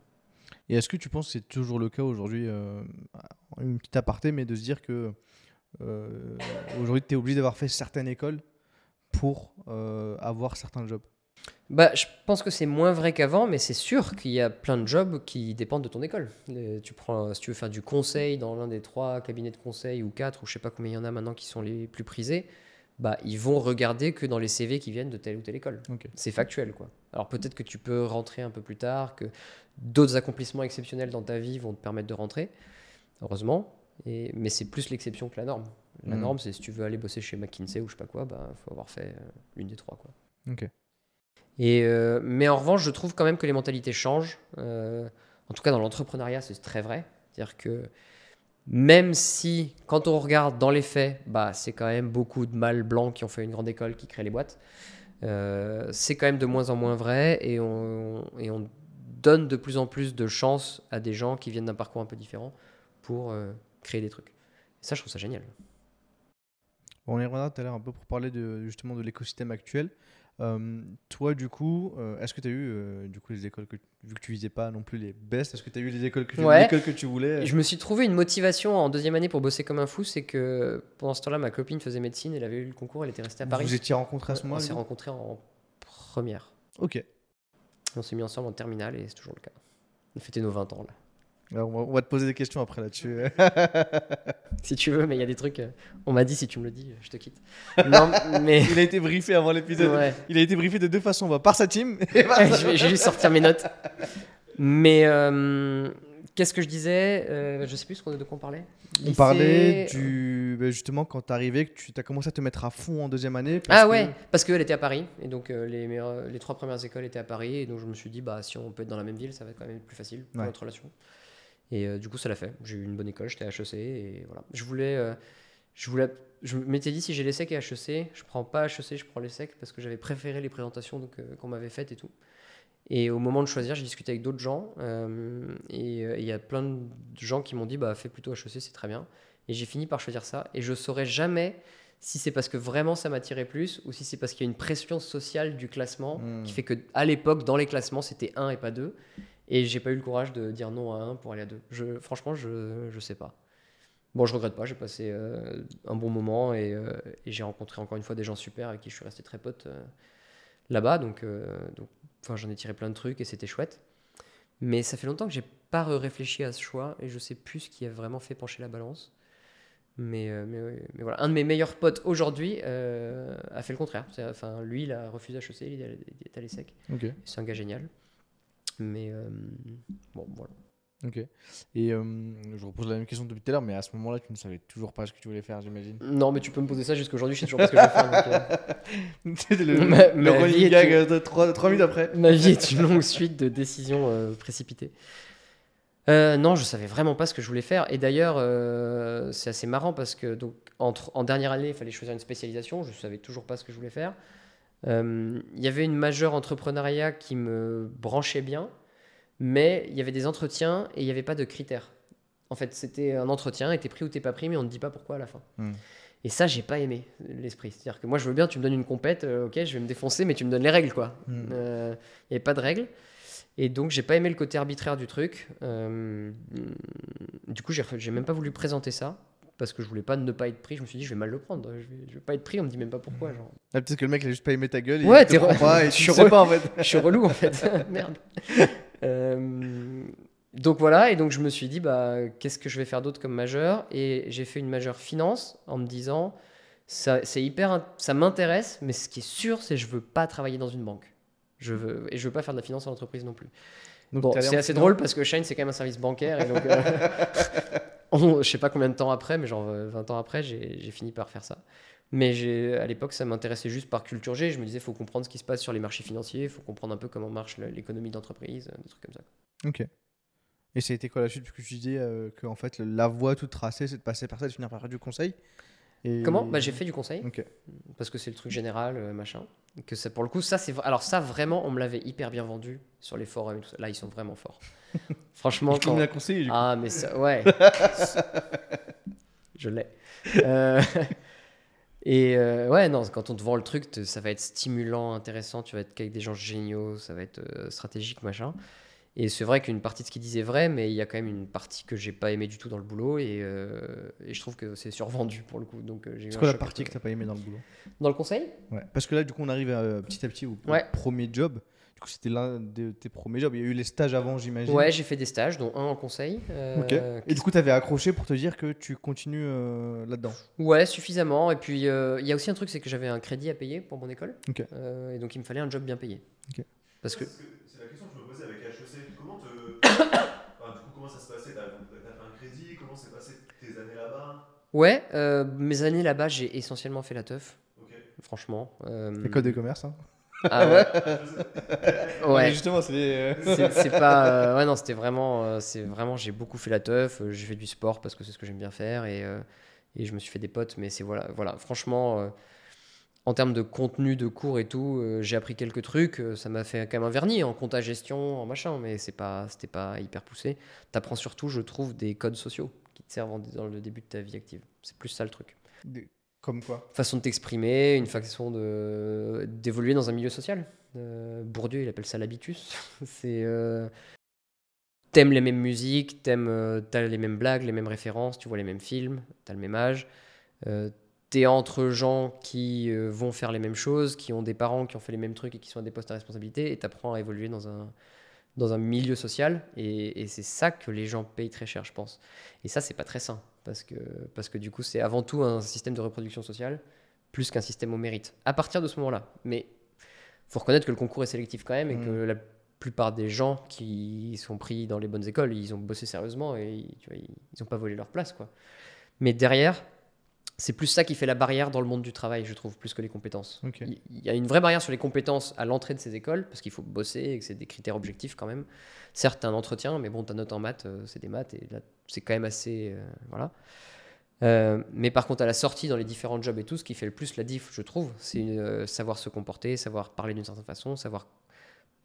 Et est-ce que tu penses que c'est toujours le cas aujourd'hui, euh, une petite aparté, mais de se dire que euh, aujourd'hui tu es obligé d'avoir fait certaines écoles pour euh, avoir certains jobs? Bah, je pense que c'est moins vrai qu'avant, mais c'est sûr qu'il y a plein de jobs qui dépendent de ton école. tu prends, si tu veux faire du conseil dans l'un des trois cabinets de conseil ou quatre, ou je sais pas combien il y en a maintenant qui sont les plus prisés, bah, ils vont regarder que dans les CV qui viennent de telle ou telle école. C'est factuel, quoi. Alors peut-être que tu peux rentrer un peu plus tard, que d'autres accomplissements exceptionnels dans ta vie vont te permettre de rentrer, heureusement. Et, mais c'est plus l'exception que la norme. La hmm. norme, c'est si tu veux aller bosser chez McKinsey ou je sais pas quoi, il bah, faut avoir fait euh, l'une des trois. Quoi. Et, euh, mais en revanche, je trouve quand même que les mentalités changent. Euh, en tout cas, dans l'entrepreneuriat, c'est très vrai. C'est-à-dire que même si, quand on regarde dans les faits, bah, c'est quand même beaucoup de mâles blancs qui ont fait une grande école qui créent les boîtes, c'est quand même de moins en moins vrai et on, donne de plus en plus de chances à des gens qui viennent d'un parcours un peu différent pour euh, créer des trucs. Et ça, je trouve ça génial. on y reviendra tout à l'heure un peu pour parler de, justement de l'écosystème actuel. Euh, toi, du coup, euh, est-ce que tu as eu du coup les écoles que vu que tu visais pas non plus les best, est-ce que tu as eu les écoles que, tu, que tu voulais Je me suis trouvé une motivation en deuxième année pour bosser comme un fou, c'est que pendant ce temps-là, ma copine faisait médecine, elle avait eu le concours, elle était restée à Paris. Vous étiez rencontrés à ce moment-là On s'est rencontrés en première. Ok. On s'est mis ensemble en terminale et c'est toujours le cas. On fêtait nos 20 ans là. On, va, te poser des questions après là-dessus. (laughs) si tu veux, mais il y a des trucs. Euh, on m'a dit si tu me le dis, je te quitte. Non, mais il a été briefé avant l'épisode. Il a été briefé de deux façons. On va par sa team. Et (laughs) je, vais, juste sortir mes notes. Mais euh, qu'est-ce que je disais euh, Je sais plus de quoi on parlait. On parlait du bah, justement quand tu arrivé, que tu as commencé à te mettre à fond en deuxième année. ah ouais, parce qu'elle était à Paris et donc euh, les, les trois premières écoles étaient à Paris et donc je me suis dit bah si on peut être dans la même ville, ça va être quand même plus facile pour notre relation. Et euh, du coup ça l'a fait. J'ai eu une bonne école, j'étais HEC et voilà. Je voulais, euh, je voulais, je m'étais dit si j'ai les SEC et HEC, je prends pas HEC, je prends les SEC parce que j'avais préféré les présentations qu'on m'avait faites et tout. Et au moment de choisir, j'ai discuté avec d'autres gens et il y a plein de gens qui m'ont dit bah fais plutôt HEC, c'est très bien. Et j'ai fini par choisir ça. Et je saurais jamais si c'est parce que vraiment ça m'attirait plus ou si c'est parce qu'il y a une pression sociale du classement hmm. qui fait que à l'époque, dans les classements, c'était 1 et pas 2. Et j'ai pas eu le courage de dire non à 1 pour aller à 2. Je, franchement, je, je sais pas. Bon, je regrette pas, j'ai passé euh, un bon moment et, euh, et j'ai rencontré encore une fois des gens super avec qui je suis resté très pote euh, là-bas. Donc, donc j'en ai tiré plein de trucs et c'était chouette. Mais ça fait longtemps que j'ai pas réfléchi à ce choix et je sais plus ce qui a vraiment fait pencher la balance. Mais, mais, mais, voilà, un de mes meilleurs potes aujourd'hui a fait le contraire. Enfin, lui, il a refusé HEC, il est allé sec. C'est un gars génial. Mais euh, bon, voilà. Ok. Et je repose la même question depuis tout à l'heure, mais à ce moment-là, tu ne savais toujours pas ce que tu voulais faire, j'imagine. Non, mais tu peux me poser ça jusqu'aujourd'hui, je sais toujours pas ce que je vais faire. C'était (laughs) le, ma, le gag de 3, minutes après. Ma vie est une longue suite de décisions précipitées. Euh, non, je savais vraiment pas ce que je voulais faire. Et d'ailleurs, euh, c'est assez marrant parce que donc, entre, en dernière année, il fallait choisir une spécialisation. Je savais toujours pas ce que je voulais faire. Euh, il y avait une majeure entrepreneuriat qui me branchait bien, mais il y avait des entretiens et il n'y avait pas de critères. En fait, c'était un entretien, et t'es pris ou t'es pas pris, mais on ne dit pas pourquoi à la fin. Hmm. Et ça, j'ai pas aimé l'esprit. C'est-à-dire que moi, je veux bien, tu me donnes une compète, ok, je vais me défoncer, mais tu me donnes les règles, quoi. Hmm. Il n'y avait pas de règles. Et donc, j'ai pas aimé le côté arbitraire du truc. Euh, du coup, j'ai même pas voulu présenter ça parce que je voulais pas ne pas être pris. Je me suis dit, je vais mal le prendre. Je vais, vais pas être pris. On me dit même pas pourquoi. Genre. Ah, peut-être que le mec il a juste pas aimé ta gueule. Ouais, t'es pas et (laughs) je suis pas en fait. (laughs) je suis relou en fait. (laughs) Merde. Euh, donc voilà, et donc je me suis dit, bah, qu'est-ce que je vais faire d'autre comme majeur? Et j'ai fait une majeure finance en me disant, ça, c'est hyper, ça m'intéresse, mais ce qui est sûr, c'est que je veux pas travailler dans une banque. Je veux, et je veux pas faire de la finance en entreprise non plus. Bon, c'est assez drôle parce que Shine, c'est quand même un service bancaire. Et donc, (laughs) euh, (laughs) je sais pas combien de temps après, mais genre 20 euh, ans après, j'ai fini par faire ça. Mais à l'époque, ça m'intéressait juste par culture G. Je me disais, il faut comprendre ce qui se passe sur les marchés financiers, il faut comprendre un peu comment marche l'économie d'entreprise, des trucs comme ça. Ok. Et ça a été quoi la suite? Parce que tu disais euh, que en fait, la voie toute tracée, c'est de passer par ça et de finir par faire du conseil. Comment? Bah, J'ai fait du conseil. Parce que c'est le truc général, euh, machin. Que ça, pour le coup, ça, c'est. Alors, ça, vraiment, on me l'avait hyper bien vendu sur les forums et tout ça. Là, ils sont vraiment forts. (laughs) Franchement. quand... bien conseillé, Ah, mais ça, ouais. (laughs) Je l'ai. Euh, (laughs) et euh, ouais, non, quand on te vend le truc, ça va être stimulant, intéressant, tu vas être avec des gens géniaux, ça va être stratégique, machin. Et c'est vrai qu'une partie de ce qu'il disait est vrai, mais il y a quand même une partie que j'ai pas aimé du tout dans le boulot et, euh, et je trouve que c'est survendu pour le coup. Donc euh, c'est quoi la partie que t'as pas aimé dans le boulot? Dans le conseil? Ouais. Parce que là, du coup, on arrive à, petit à petit au, premier job. Du coup, c'était l'un de tes premiers jobs. Il y a eu les stages avant, j'imagine. Ouais, j'ai fait des stages, dont un en conseil. Euh. Et du coup, tu avais accroché pour te dire que tu continues là-dedans? Ouais, suffisamment. Et puis, il y a aussi un truc, c'est que j'avais un crédit à payer pour mon école. Et donc, il me fallait un job bien payé. Ok. Parce que Ouais, euh, mes années là-bas, j'ai essentiellement fait la teuf. Franchement. Euh... École de commerce, hein Ah ouais (laughs) Ouais. justement, c'est. Euh, c'est pas. (laughs) Euh, ouais, non, c'était vraiment. c'est vraiment. J'ai beaucoup fait la teuf. J'ai fait du sport parce que c'est ce que j'aime bien faire. Et, et je me suis fait des potes. Mais c'est voilà. Voilà. Franchement, en termes de contenu de cours et tout, j'ai appris quelques trucs. Ça m'a fait quand même un vernis en compta gestion, en machin. Mais c'est pas, c'était pas hyper poussé. T'apprends surtout, je trouve, des codes sociaux qui te servent dans le début de ta vie active. C'est plus ça le truc. Comme quoi? Façon de t'exprimer, une façon de, d'évoluer dans un milieu social. Euh, Bourdieu, il appelle ça l'habitus. (laughs) c'est. Euh, t'aimes les mêmes musiques, t'aimes, euh, t'as les mêmes blagues, les mêmes références, tu vois les mêmes films, t'as le même âge. T'es entre gens qui vont faire les mêmes choses, qui ont des parents qui ont fait les mêmes trucs et qui sont à des postes à responsabilité, et t'apprends à évoluer dans un, dans un milieu social. Et, c'est ça que les gens payent très cher, je pense. Et ça, c'est pas très sain. Parce que, parce que du coup, c'est avant tout un système de reproduction sociale plus qu'un système au mérite. À partir de ce moment-là. Mais faut reconnaître que le concours est sélectif quand même et que mm. la plupart des gens qui sont pris dans les bonnes écoles, ils ont bossé sérieusement et ils n'ont pas volé leur place. Quoi. Mais derrière, c'est plus ça qui fait la barrière dans le monde du travail, je trouve, plus que les compétences. Il y a une vraie barrière sur les compétences à l'entrée de ces écoles, parce qu'il faut bosser et que c'est des critères objectifs quand même. Certes, un entretien, mais bon, ta note en maths, euh, c'est des maths, et là, c'est quand même assez... Euh, voilà. Euh, mais par contre, à la sortie dans les différents jobs et tout, ce qui fait le plus la diff, je trouve, c'est savoir se comporter, savoir parler d'une certaine façon, savoir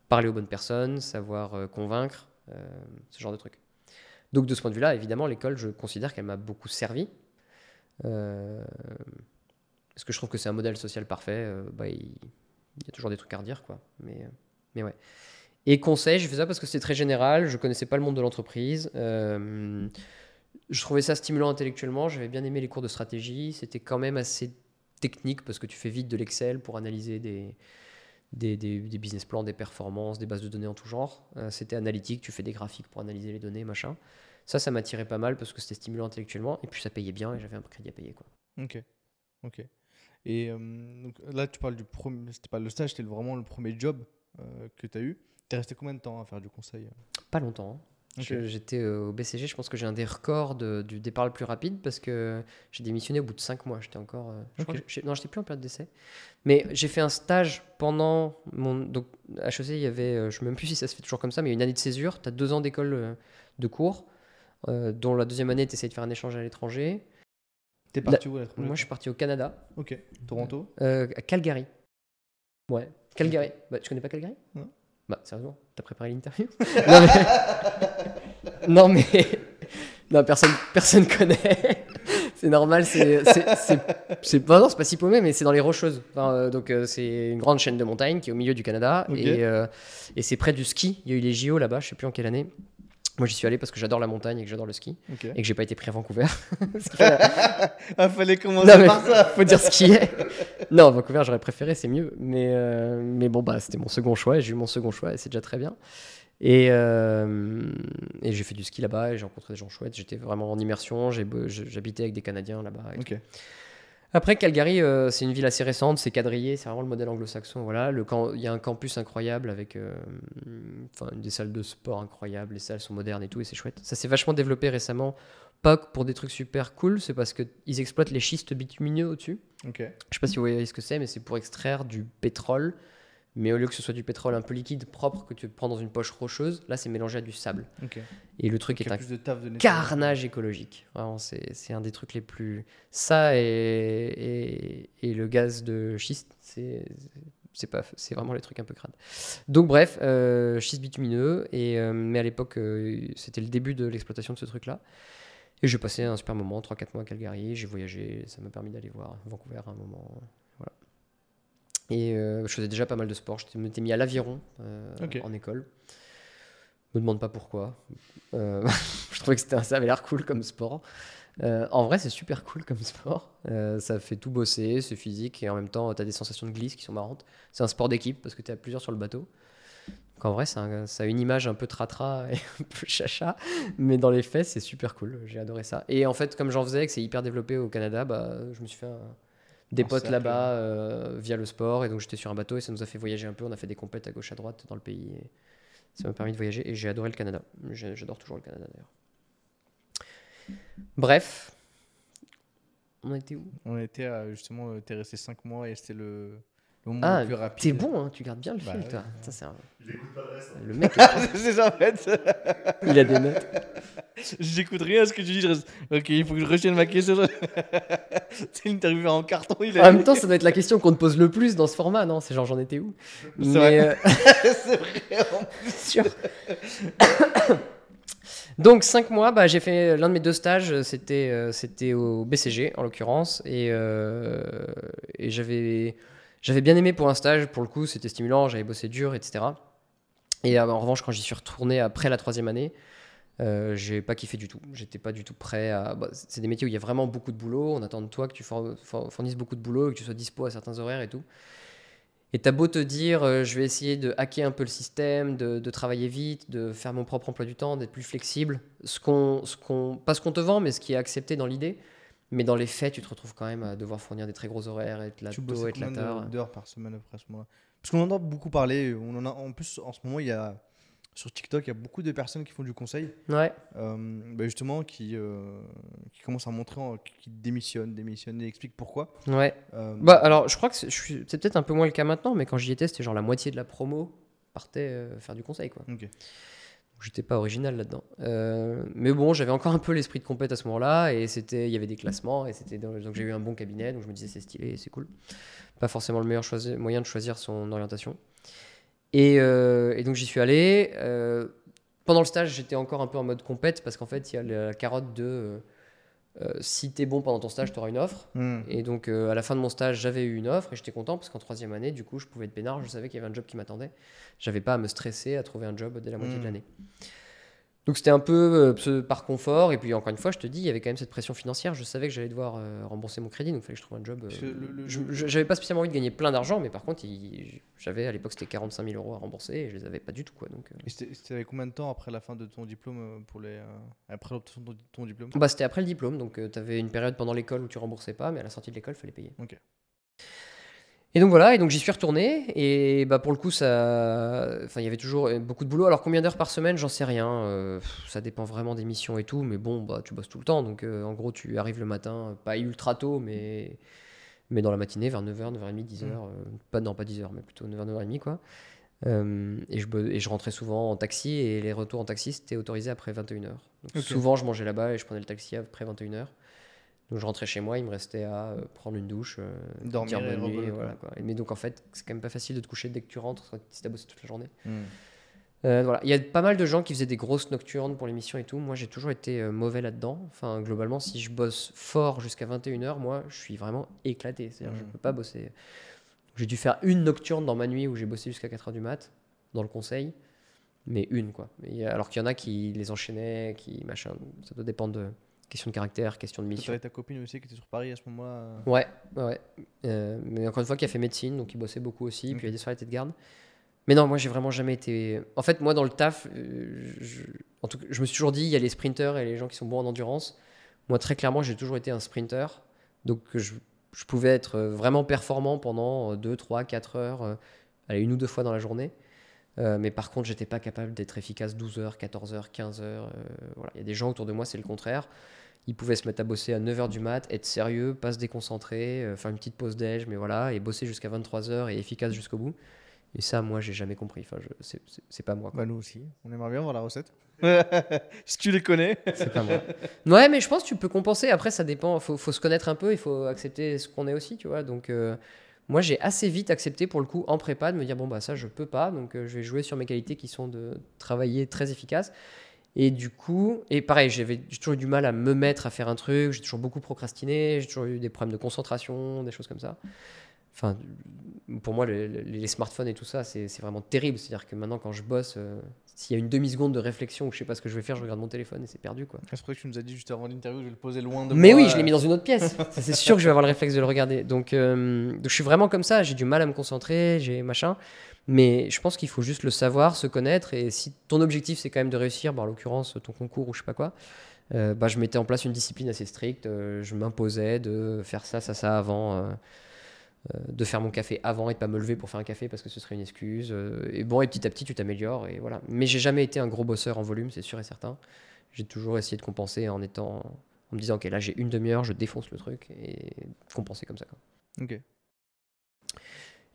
parler aux bonnes personnes, savoir convaincre, ce genre de trucs. Donc de ce point de vue-là, évidemment, l'école, je considère qu'elle m'a beaucoup servi, parce que je trouve que c'est un modèle social parfait. Euh, bah, il, y a toujours des trucs à redire, quoi. Mais, mais ouais. Et conseil, je fais ça parce que c'est très général. Je connaissais pas le monde de l'entreprise. Euh, je trouvais ça stimulant intellectuellement. J'avais bien aimé les cours de stratégie. C'était quand même assez technique parce que tu fais vite de l'Excel pour analyser des, des, business plans, des performances, des bases de données en tout genre. c'était analytique. Tu fais des graphiques pour analyser les données, machin. Ça, ça m'attirait pas mal parce que c'était stimulant intellectuellement et puis ça payait bien et j'avais un crédit à payer. Quoi. Ok. Ok. Et euh, donc, là, tu parles du premier. C'était pas le stage, c'était vraiment le premier job euh, que tu as eu. Tu es resté combien de temps à faire du conseil? Pas longtemps. Hein. J'étais euh, au BCG, je pense que j'ai un des records du départ le plus rapide parce que j'ai démissionné au bout de 5 mois. J'étais encore. Je non, j'étais plus en période d'essai. Mais j'ai fait un stage pendant mon. Donc, HEC, il y avait. Je ne sais même plus si ça se fait toujours comme ça, mais une année de césure. Tu as deux ans d'école de cours. Euh, dont la deuxième année, tu essayes de faire un échange à l'étranger. T'es parti où à Moi, je suis parti au Canada. Ok. Toronto euh, À Calgary. Ouais. Calgary. Bah, tu connais pas Calgary? Non. Bah, sérieusement, t'as préparé l'interview? (laughs) Non, mais... (laughs) (laughs) non, personne, personne connaît. c'est normal, c'est, c'est, pas, non, c'est pas si paumé, mais c'est dans les Rocheuses. Euh, donc, c'est une grande chaîne de montagne qui est au milieu du Canada. Et, et c'est près du ski. Il y a eu les JO là-bas, je sais plus en quelle année. Moi, j'y suis allé parce que j'adore la montagne et que j'adore le ski. Et que j'ai pas été pris à Vancouver. (laughs) Il (laughs) fallait commencer par ça. faut dire ce qui est. Non, Vancouver, j'aurais préféré, c'est mieux. Mais, euh, mais bon, bah, c'était mon second choix et j'ai eu mon second choix et c'est déjà très bien. Et, euh, et j'ai fait du ski là-bas et j'ai rencontré des gens chouettes. J'étais vraiment en immersion. J'habitais avec des Canadiens là-bas. Après, Calgary, euh, c'est une ville assez récente, c'est quadrillé, c'est vraiment le modèle anglo-saxon. Voilà, le il y a un campus incroyable avec euh, des salles de sport incroyables, les salles sont modernes et tout, et c'est chouette. Ça s'est vachement développé récemment, pas pour des trucs super cool, c'est parce qu'ils exploitent les schistes bitumineux au-dessus. Ok. Je sais pas si vous voyez ce que c'est, mais c'est pour extraire du pétrole mais au lieu que ce soit du pétrole un peu liquide, propre, que tu prends dans une poche rocheuse, là c'est mélangé à du sable. Et le truc est un carnage écologique. Vraiment, c'est un des trucs les plus. Ça et, et, le gaz de schiste, c'est c'est vraiment les trucs un peu crades donc bref euh, schiste bitumineux et euh, mais à l'époque euh, c'était le début de l'exploitation de ce truc là et j'ai passé un super moment 3-4 mois à Calgary j'ai voyagé ça m'a permis d'aller voir Vancouver à un moment et euh, je faisais déjà pas mal de sport. Je m'étais mis à l'aviron euh, en école. Me demande pas pourquoi. Euh, (laughs) je trouvais que ça avait l'air cool comme sport. en vrai, c'est super cool comme sport. ça fait tout bosser, c'est physique et en même temps, tu as des sensations de glisse qui sont marrantes. C'est un sport d'équipe parce que tu à plusieurs sur le bateau. Donc en vrai, ça a une image un peu tratra et (laughs) un peu chacha, mais dans les faits, c'est super cool. J'ai adoré ça. Et en fait, comme j'en faisais, que c'est hyper développé au Canada, bah, je me suis fait un, des potes là-bas euh, via le sport. Et donc j'étais sur un bateau et ça nous a fait voyager un peu. On a fait des compètes à gauche à droite dans le pays. Et ça m'a permis de voyager et j'ai adoré le Canada. J'adore toujours le Canada d'ailleurs. Bref. On était où? On était à, justement, euh, t'es resté 5 mois et c'était le, ah, T'es bon, hein, tu gardes bien le bah film, toi. Ça, un... J'écoute pas le reste. Hein. Le mec. (laughs) c'est ça, en fait. Il a des notes. (laughs) J'écoute rien à ce que tu dis. Ok, il faut que je retienne ma question. (laughs) c'est une interview en carton. Il a... En même temps, ça doit être la question qu'on te pose le plus dans ce format, non? C'est genre, j'en étais où? C'est vrai. Euh, c'est vrai, sûr. (coughs) Donc, 5 mois, bah, j'ai fait l'un de mes deux stages, c'était, euh, c'était au BCG en l'occurrence, et, euh, et j'avais j'avais bien aimé pour un stage, pour le coup, c'était stimulant, j'avais bossé dur, etc. Et euh, en revanche, quand j'y suis retourné après la troisième année, euh, j'ai pas kiffé du tout. J'étais pas du tout prêt à. Bah, c'est des métiers où il y a vraiment beaucoup de boulot. On attend de toi que tu fournisses beaucoup de boulot, que tu sois dispo à certains horaires et tout. Et t'as beau te dire, euh, je vais essayer de hacker un peu le système, de, de travailler vite, de faire mon propre emploi du temps, d'être plus flexible. Ce qu'on, ce qu'on, pas ce qu'on te vend, mais ce qui est accepté dans l'idée. Mais dans les faits, tu te retrouves quand même à devoir fournir des très gros horaires, être là tôt, être là tard. d'heures par semaine après ce moment-là? Parce qu'on en entend beaucoup parler. On en, a, en plus, en ce moment, il y a sur TikTok, il y a beaucoup de personnes qui font du conseil, Ouais. euh, bah, justement, qui, euh, qui commencent à montrer, en- qui démissionnent, démissionnent et expliquent pourquoi. Ouais. Euh, Bah alors, je crois que c'est peut-être un peu moins le cas maintenant, mais quand j'y étais, c'était genre la moitié de la promo partait faire du conseil, quoi. ok. J'étais pas original là-dedans. Euh, mais bon, j'avais encore un peu l'esprit de compète à ce moment-là, et c'était, il y avait des classements, et c'était donc j'ai eu un bon cabinet, donc je me disais c'est stylé, c'est cool. Pas forcément le meilleur moyen de choisir son orientation. Et, euh, donc j'y suis allé. euh, pendant le stage, j'étais encore un peu en mode compète parce qu'en fait, il y a la carotte de euh, si t'es bon pendant ton stage, tu auras une offre. Hmm. Et donc, euh, à la fin de mon stage, j'avais eu une offre et j'étais content parce qu'en troisième année, du coup, je pouvais être peinard. Je savais qu'il y avait un job qui m'attendait. J'avais pas à me stresser à trouver un job dès la moitié Mm. de l'année. Donc, c'était un peu euh, par confort. Et puis, encore une fois, je te dis, il y avait quand même cette pression financière. Je savais que j'allais devoir euh, rembourser mon crédit. Donc, il fallait que je trouve un job. euh, J'avais pas spécialement envie de gagner plein d'argent, mais par contre, j'avais à l'époque, c'était 45 000 euros à rembourser et je les avais pas du tout. Quoi, donc, euh. Et c'était avec combien de temps après la fin de ton diplôme pour les après l'obtention de ton, ton diplôme? Bah, c'était après le diplôme, donc tu avais une période pendant l'école où tu remboursais pas, mais à la sortie de l'école, il fallait payer. Ok. Et donc voilà, et donc j'y suis retourné, et bah pour le coup, ça, enfin il y avait toujours euh, beaucoup de boulot. Alors combien d'heures par semaine, j'en sais rien. euh, ça dépend vraiment des missions et tout, mais bon, bah tu bosses tout le temps, donc euh, en gros tu arrives le matin, pas ultra tôt, mais mais dans la matinée vers 9h, 9h30, 10h, euh, pas non pas 10h, mais plutôt 9h, 9h30 quoi. Euh, et, je, et je rentrais souvent en taxi et les retours en taxi c'était autorisé après 21h. Donc Ok. souvent je mangeais là-bas et je prenais le taxi après 21h. Donc je rentrais chez moi, il me restait à euh, prendre une douche, euh, Dormir dire bonne nuit, voilà, quoi. Mais donc en fait, c'est quand même pas facile de te coucher dès que tu rentres si t'as bossé toute la journée. Hmm. Euh, voilà. Il y a pas mal de gens qui faisaient des grosses nocturnes pour l'émission et tout. Moi, j'ai toujours été euh, mauvais là-dedans. Enfin, globalement, si je bosse fort jusqu'à 21h, moi, je suis vraiment éclaté. C'est-à-dire, je Mhm. peux pas bosser. J'ai dû faire une nocturne dans ma nuit où j'ai bossé jusqu'à 4h du mat, dans le conseil. Mais une, quoi. Alors qu'il y en a qui les enchaînaient, qui machin. Ça doit dépendre de question de caractère, question de mission. t'avais ta copine aussi qui était sur Paris à ce moment-là euh, Ouais, ouais. Euh, mais encore une fois, qui a fait médecine, donc il bossait beaucoup aussi. Puis il y a des soirées de garde. Mais non, moi, j'ai vraiment jamais été. En fait, moi, dans le taf, euh, je... En tout cas, je me suis toujours dit, il y a les sprinters et les gens qui sont bons en endurance. Moi, très clairement, j'ai toujours été un sprinter. Donc, je, je pouvais être vraiment performant pendant 2, 3, 4 heures, allez, une ou deux fois dans la journée. Euh, mais par contre, j'étais pas capable d'être efficace 12 heures, 14 heures, 15 heures. euh, voilà. Il y a des gens autour de moi, c'est le contraire. Ils pouvaient se mettre à bosser à 9h du mat, être sérieux, pas se déconcentrer, euh, faire une petite pause déj, mais voilà, et bosser jusqu'à 23h et efficace jusqu'au bout. Et ça, moi, j'ai jamais compris. Enfin, je, c'est pas moi. quoi. Bah nous aussi, on aimerait bien voir la recette. (laughs) si tu les connais. C'est pas moi. Ouais, mais je pense que tu peux compenser. Après, ça dépend. Faut, faut se connaître un peu. Il faut accepter ce qu'on est aussi, tu vois. Donc, euh, moi, j'ai assez vite accepté pour le coup en prépa de me dire bon bah ça, je peux pas. Donc, euh, je vais jouer sur mes qualités qui sont de travailler très efficace. Et du coup, et pareil, j'avais toujours eu du mal à me mettre à faire un truc. J'ai toujours beaucoup procrastiné. J'ai toujours eu des problèmes de concentration, des choses comme ça. Enfin, pour moi, le- le- les smartphones et tout ça, c'est vraiment terrible. C'est-à-dire que maintenant, quand je bosse, euh, s'il y a une demi-seconde de réflexion où je sais pas ce que je vais faire, je regarde mon téléphone et c'est perdu, quoi. C'est pour ça que tu nous as dit juste avant l'interview, je vais le poser loin de Mais moi. oui, je l'ai mis dans une autre pièce. (laughs) C'est sûr que je vais avoir le réflexe de le regarder. Donc, euh, donc je suis vraiment comme ça. J'ai du mal à me concentrer, j'ai machin. Mais je pense qu'il faut juste le savoir, se connaître. Et si ton objectif c'est quand même de réussir, bah, en l'occurrence ton concours ou je sais pas quoi, euh, bah, je mettais en place une discipline assez stricte. Je m'imposais de faire ça, ça, ça avant. Euh, de faire mon café avant et de pas me lever pour faire un café parce que ce serait une excuse. euh, et bon, et petit à petit, tu t'améliores. Et voilà. Mais j'ai jamais été un gros bosseur en volume, c'est sûr et certain. J'ai toujours essayé de compenser en étant en me disant ok là j'ai une demi-heure je défonce le truc et compenser comme ça quoi. Ok.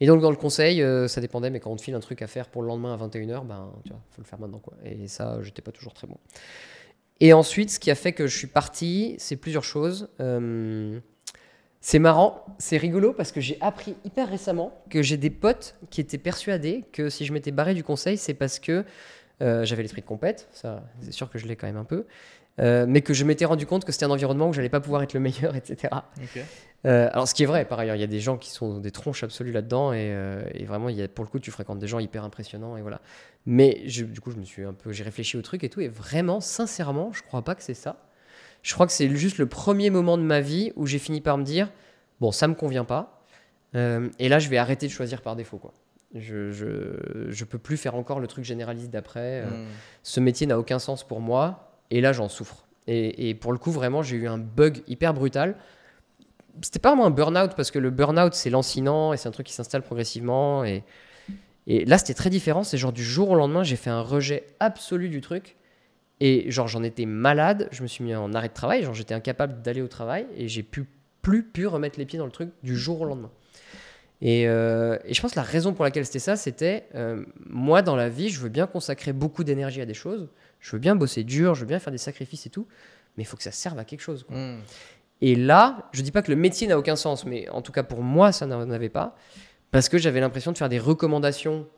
et donc dans le conseil euh, ça dépendait mais quand on te file un truc à faire pour le lendemain à 21h ben tu vois faut le faire maintenant quoi et ça j'étais pas toujours très bon et ensuite ce qui a fait que je suis parti c'est plusieurs choses Euh, c'est marrant, c'est rigolo parce que j'ai appris hyper récemment que j'ai des potes qui étaient persuadés que si je m'étais barré du conseil, c'est parce que euh, j'avais l'esprit de compète, ça c'est sûr que je l'ai quand même un peu, euh, mais que je m'étais rendu compte que c'était un environnement où j'allais pas pouvoir être le meilleur, (laughs) etc. Euh, alors, ce qui est vrai, par ailleurs, il y a des gens qui sont des tronches absolues là-dedans, et, et vraiment, y a, pour le coup, tu fréquentes des gens hyper impressionnants, et voilà. Mais je- du coup, je me suis un peu, j'ai réfléchi au truc et tout, et vraiment, sincèrement, je crois pas que c'est ça. Je crois que c'est juste le premier moment de ma vie où j'ai fini par me dire, bon, ça me convient pas. et là, je vais arrêter de choisir par défaut. Quoi. Je, je, je peux plus faire encore le truc généraliste d'après. Hmm. Ce métier n'a aucun sens pour moi. Et là, j'en souffre. Et, et, pour le coup, vraiment, j'ai eu un bug hyper brutal. C'était pas vraiment un burn-out parce que le burn-out, c'est lancinant et c'est un truc qui s'installe progressivement. Et, et là, c'était très différent. C'est genre du jour au lendemain, j'ai fait un rejet absolu du truc. Et genre, j'en étais malade. Je me suis mis en arrêt de travail. Genre, j'étais incapable d'aller au travail et j'ai pu plus pu remettre les pieds dans le truc du jour au lendemain. Et, euh, et je pense que la raison pour laquelle c'était ça, c'était euh, moi dans la vie, je veux bien consacrer beaucoup d'énergie à des choses. Je veux bien bosser dur, je veux bien faire des sacrifices et tout, mais il faut que ça serve à quelque chose. Hmm. Et là, je dis pas que le métier n'a aucun sens, mais en tout cas pour moi, ça n'en avait pas. Parce que j'avais l'impression de faire des recommandations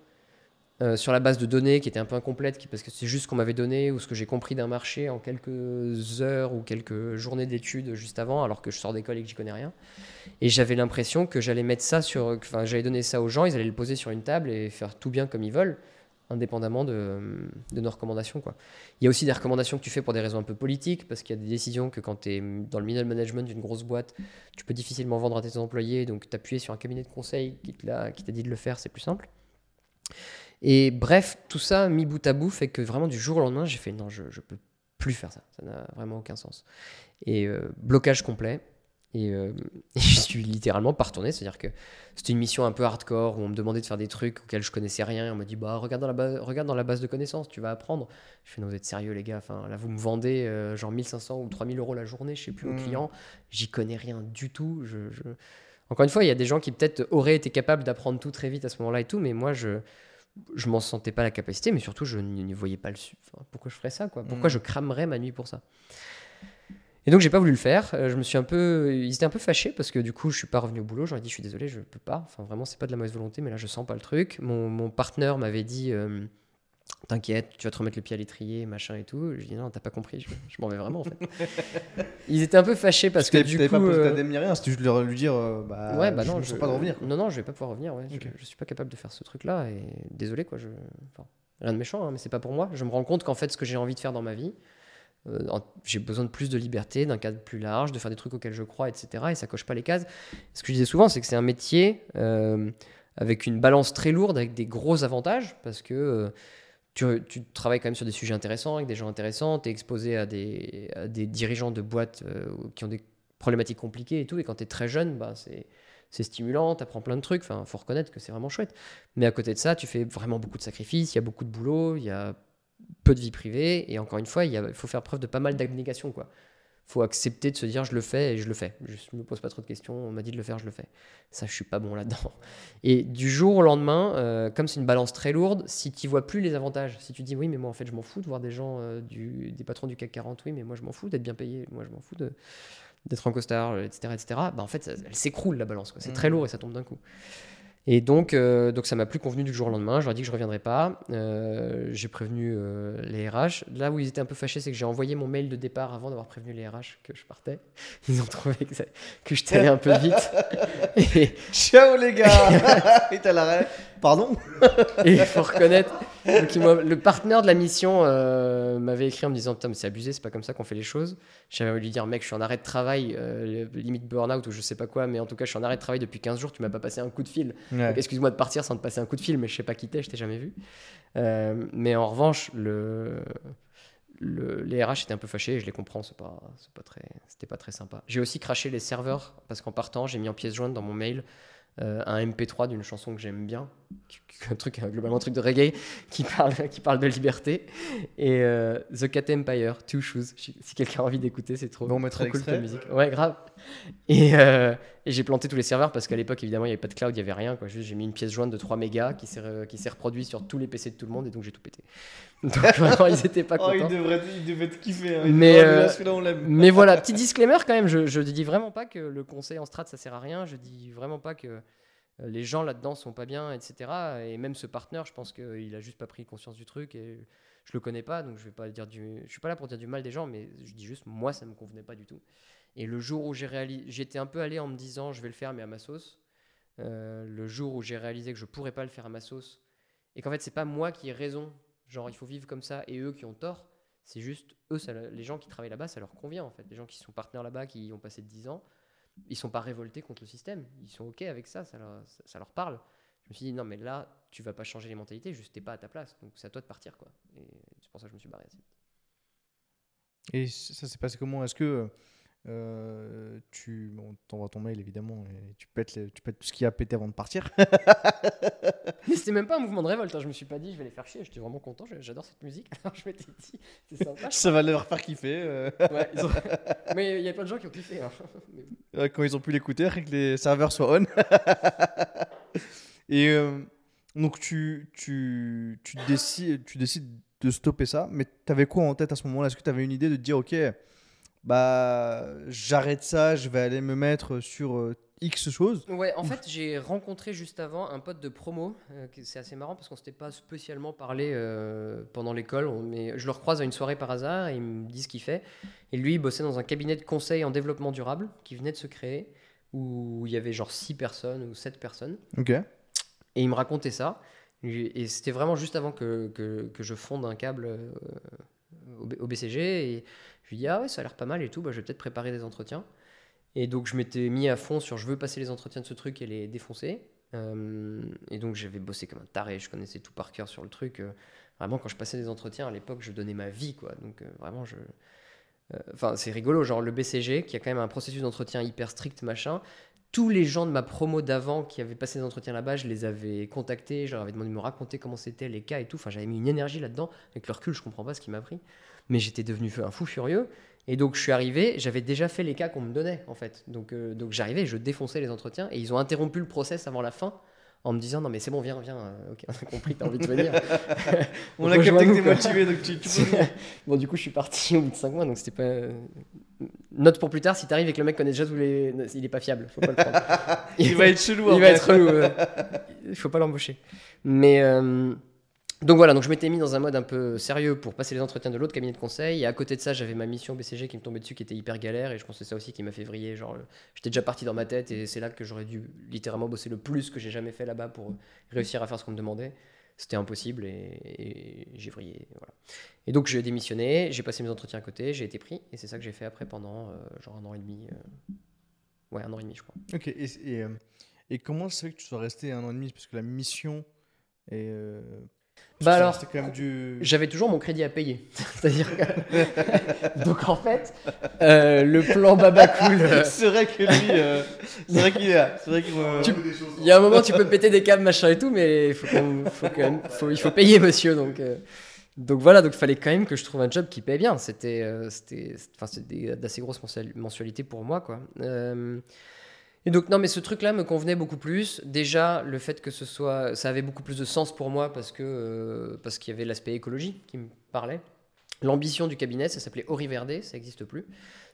euh, sur la base de données qui étaient un peu incomplètes, parce que c'est juste ce qu'on m'avait donné ou ce que j'ai compris d'un marché en quelques heures ou quelques journées d'études juste avant, alors que je sors d'école et que j'y connais rien. Et j'avais l'impression que j'allais mettre ça sur. Enfin, j'allais donner ça aux gens, ils allaient le poser sur une table et faire tout bien comme ils veulent indépendamment de, nos recommandations. Quoi. Il y a aussi des recommandations que tu fais pour des raisons un peu politiques, parce qu'il y a des décisions que quand tu es dans le middle management d'une grosse boîte, tu peux difficilement vendre à tes employés, donc t'appuyer sur un cabinet de conseil qui t'a dit de le faire, c'est plus simple. Et bref, tout ça mis bout à bout fait que vraiment du jour au lendemain, j'ai fait non, je ne peux plus faire ça, ça n'a vraiment aucun sens. Et euh, blocage complet, euh, (laughs) et, je suis littéralement pas retourné. C'est-à-dire que c'était une mission un peu hardcore où on me demandait de faire des trucs auxquels je connaissais rien. Et on m'a dit bah, regarde, dans la base, regarde dans la base de connaissances, tu vas apprendre. Je fais non, vous êtes sérieux, les gars? Enfin, là, vous me vendez euh, genre 1500 ou 3000 euros la journée, je sais plus, mmh. client. J'y connais rien du tout. Je, Encore une fois, il y a des gens qui peut-être auraient été capables d'apprendre tout très vite à ce moment-là et tout, mais moi, je je m'en sentais pas la capacité, mais surtout, je n'y voyais pas le. Enfin, pourquoi je ferais ça quoi? Pourquoi mmh. je cramerais ma nuit pour ça? Et donc j'ai pas voulu le faire. Euh, je me suis un peu, ils étaient un peu fâchés parce que du coup je suis pas revenu au boulot. J'aurais dit je suis désolé, je peux pas. Enfin vraiment c'est pas de la mauvaise volonté, mais là je sens pas le truc. Mon, mon partenaire m'avait dit euh, t'inquiète, tu vas te remettre le pied à l'étrier, machin et tout. Je dis non t'as pas compris, je, m'en vais vraiment en fait. (laughs) ils étaient un peu fâchés parce que du coup. pas euh... rien, c'était juste leur lui dire euh, bah, ouais bah non je, pas de revenir. Non non je vais pas pouvoir revenir. Ouais. Je, suis pas capable de faire ce truc là et désolé quoi. Je... rien de méchant, hein, mais c'est pas pour moi. Je me rends compte qu'en fait ce que j'ai envie de faire dans ma vie euh, j'ai besoin de plus de liberté, d'un cadre plus large, de faire des trucs auxquels je crois, etc. Et ça coche pas les cases. Ce que je disais souvent, c'est que c'est un métier euh, avec une balance très lourde, avec des gros avantages, parce que euh, tu, travailles quand même sur des sujets intéressants, avec des gens intéressants, tu es exposé à des, dirigeants de boîtes qui ont des problématiques compliquées et tout. Et quand tu es très jeune, bah, c'est c'est stimulant, tu apprends plein de trucs, enfin, faut reconnaître que c'est vraiment chouette. Mais à côté de ça, tu fais vraiment beaucoup de sacrifices, il y a beaucoup de boulot, il y a peu de vie privée. Et encore une fois, il, faut faire preuve de pas mal d'abnégation. quoi. Faut accepter de se dire je le fais et je le fais. Je ne me pose pas trop de questions, on m'a dit de le faire, je le fais. Ça, je suis pas bon là-dedans. (laughs) Et du jour au lendemain, euh, comme c'est une balance très lourde, si tu vois plus les avantages, si tu dis oui, mais moi en fait je m'en fous de voir des gens, euh, du, des patrons du CAC 40, oui, mais moi je m'en fous d'être bien payé, moi je m'en fous de d'être en costard, etc. etc. Bah, en fait, elle s'écroule la balance. C'est très mmh. lourd et ça tombe d'un coup. Et donc, euh, donc ça m'a plus convenu du jour au lendemain. Je leur ai dit que je ne reviendrai pas. Euh, j'ai prévenu euh, les RH. Là où ils étaient un peu fâchés, c'est que j'ai envoyé mon mail de départ avant d'avoir prévenu les RH que je partais. (laughs) Ils ont trouvé que, que je traînais un peu vite. (laughs) Et... Ciao les gars Et t'as l'arrêt Pardon (laughs) Et il faut reconnaître. le partenaire de la mission m'avait écrit en me disant Putain, mais c'est abusé, c'est pas comme ça qu'on fait les choses. J'avais lui dire Mec, je suis en arrêt de travail, limite burn-out ou je sais pas quoi, mais en tout cas, je suis en arrêt de travail depuis 15 jours, tu m'as pas passé un coup de fil. Excuse-moi de partir sans te passer un coup de fil, mais je sais pas qui t'es, je t'ai jamais vu. Euh, mais en revanche, le, le, les RH étaient un peu fâchés, et je les comprends, c'est pas, pas très, c'était pas très sympa. J'ai aussi craché les serveurs parce qu'en partant, j'ai mis en pièce jointe dans mon mail euh, un MP3 d'une chanson que j'aime bien, (laughs) un truc globalement un truc de reggae qui parle (laughs) qui parle de liberté. Et euh, The Cat Empire Two Shoes. Si quelqu'un a envie d'écouter c'est trop, bon, on trop cool ta musique. Ouais grave. Et, euh, et j'ai planté tous les serveurs parce qu'à l'époque évidemment il n'y avait pas de cloud il n'y avait rien quoi. Juste j'ai mis une pièce jointe de 3 mégas qui s'est qui s'est reproduit sur tous les PC de tout le monde et donc j'ai tout pété. (laughs) Donc vraiment ils étaient pas contents oh, ils, devraient, ils devaient te kiffer hein. mais, mais voilà petit disclaimer quand même je, je dis vraiment pas que le conseil en strat ça sert à rien. Je dis vraiment pas que euh, les gens là-dedans sont pas bien, etc. Et même ce partenaire, je pense qu'il a juste pas pris conscience du truc et je le connais pas, donc je vais pas dire je suis pas là pour dire du mal des gens, mais je dis juste moi ça me convenait pas du tout. Et le jour où j'ai réalisé, j'étais un peu allé en me disant je vais le faire mais à ma sauce. Euh, le jour où j'ai réalisé que je pourrais pas le faire à ma sauce et qu'en fait c'est pas moi qui ai raison, genre il faut vivre comme ça et eux qui ont tort, c'est juste eux, les gens qui travaillent là-bas, ça leur convient en fait, les gens qui sont partenaires là-bas, qui ont passé 10 ans ils sont pas révoltés contre le système. Ils sont OK avec ça, ça leur, parle. Je me suis dit, non, mais là, tu vas pas changer les mentalités, juste t'es pas à ta place. Donc c'est à toi de partir. Quoi. Et c'est pour ça que je me suis barré assez vite. Et ça s'est passé comment? Est-ce que euh, tu bon, t'envoies ton mail évidemment et tu pètes, tu pètes tout ce qu'il y a pété avant de partir. (laughs) Mais c'était même pas un mouvement de révolte. Hein. Je me suis pas dit je vais les faire chier. J'étais vraiment content. J'adore cette musique. Alors (laughs) je m'étais dit c'est sympa. Ça va leur faire kiffer. Euh. Ouais, (laughs) Mais il y a plein de gens qui ont kiffé. Hein. Quand ils ont pu l'écouter, que les serveurs soient on. et euh, donc tu, tu, tu, décides, tu décides de stopper ça. Mais tu avais quoi en tête à ce moment-là? Est-ce que tu avais une idée de dire ok bah j'arrête ça, je vais aller me mettre sur euh, X choses. Ouais, en fait, j'ai rencontré juste avant un pote de promo. Euh, c'est assez marrant parce qu'on s'était pas spécialement parlé euh, pendant l'école. Mais je le recroise à une soirée par hasard et il me dit ce qu'il fait. Et lui, il bossait dans un cabinet de conseil en développement durable qui venait de se créer où il y avait genre 6 personnes ou 7 personnes. Ok. Et il me racontait ça. Et c'était vraiment juste avant que, que, que je fonde un câble au BCG. Et je lui dis, ah ouais, ça a l'air pas mal et tout, bah, je vais peut-être préparer des entretiens. Et donc, je m'étais mis à fond sur je veux passer les entretiens de ce truc et les défoncer. Euh, et donc, j'avais bossé comme un taré, je connaissais tout par cœur sur le truc. Euh, vraiment, quand je passais des entretiens à l'époque, je donnais ma vie, quoi. Donc, euh, vraiment, je. Enfin, c'est rigolo, genre le BCG, qui a quand même un processus d'entretien hyper strict, machin. Tous les gens de ma promo d'avant qui avaient passé des entretiens là-bas, je les avais contactés, je leur avais demandé de me raconter comment c'était, les cas et tout. Enfin, j'avais mis une énergie là-dedans. Avec le recul, je comprends pas ce qui m'a pris mais j'étais devenu un fou furieux. Et donc je suis arrivé, j'avais déjà fait les cas qu'on me donnait en fait. Donc, euh, donc j'arrivais, je défonçais les entretiens et ils ont interrompu le process avant la fin en me disant non mais c'est bon viens viens euh, ok (laughs) on a compris t'as envie de venir. (laughs) On a capté que t'es motivé donc tu, (laughs) bon du coup je suis parti au bout de 5 mois donc c'était pas euh, note pour plus tard si t'arrives et que le mec connaît déjà tous les il est pas fiable faut pas le prendre. Il, va être chelou il va être chelou il faut pas l'embaucher. Mais donc voilà, donc je m'étais mis dans un mode un peu sérieux pour passer les entretiens de l'autre cabinet de conseil. Et à côté de ça, j'avais ma mission BCG qui me tombait dessus, qui était hyper galère. Et je pense que c'est ça aussi qui m'a fait vriller. Genre, j'étais déjà parti dans ma tête et c'est là que j'aurais dû littéralement bosser le plus que j'ai jamais fait là-bas pour réussir à faire ce qu'on me demandait. C'était impossible et, j'ai vrillé. Et donc j'ai démissionné, j'ai passé mes entretiens à côté, j'ai été pris. Et c'est ça que j'ai fait après pendant euh, genre un an et demi. Euh, ouais, un an et demi, je crois. Ok, et, et, euh, et comment c'est que tu sois resté un an et demi? Parce que la mission est bah alors, j'avais toujours mon crédit à payer. (laughs) C'est-à-dire (laughs) Donc en fait, euh, le plan Baba Cool. Euh, (laughs) c'est vrai que lui, euh, c'est vrai qu'il est là. C'est vrai qu'il Il y a un moment, tu peux péter des câbles, machin et tout, mais il faut, quand même, faut, il faut payer, monsieur. Donc, donc voilà, donc il fallait quand même que je trouve un job qui paye bien. C'était, c'était, enfin, c'était d'assez grosses mensualités pour moi, quoi. Et donc, non, mais ce truc-là me convenait beaucoup plus. Déjà, le fait que ce soit. Ça avait beaucoup plus de sens pour moi parce que euh, parce qu'il y avait l'aspect écologie qui me parlait. L'ambition du cabinet, ça s'appelait Ori Verde, ça n'existe plus.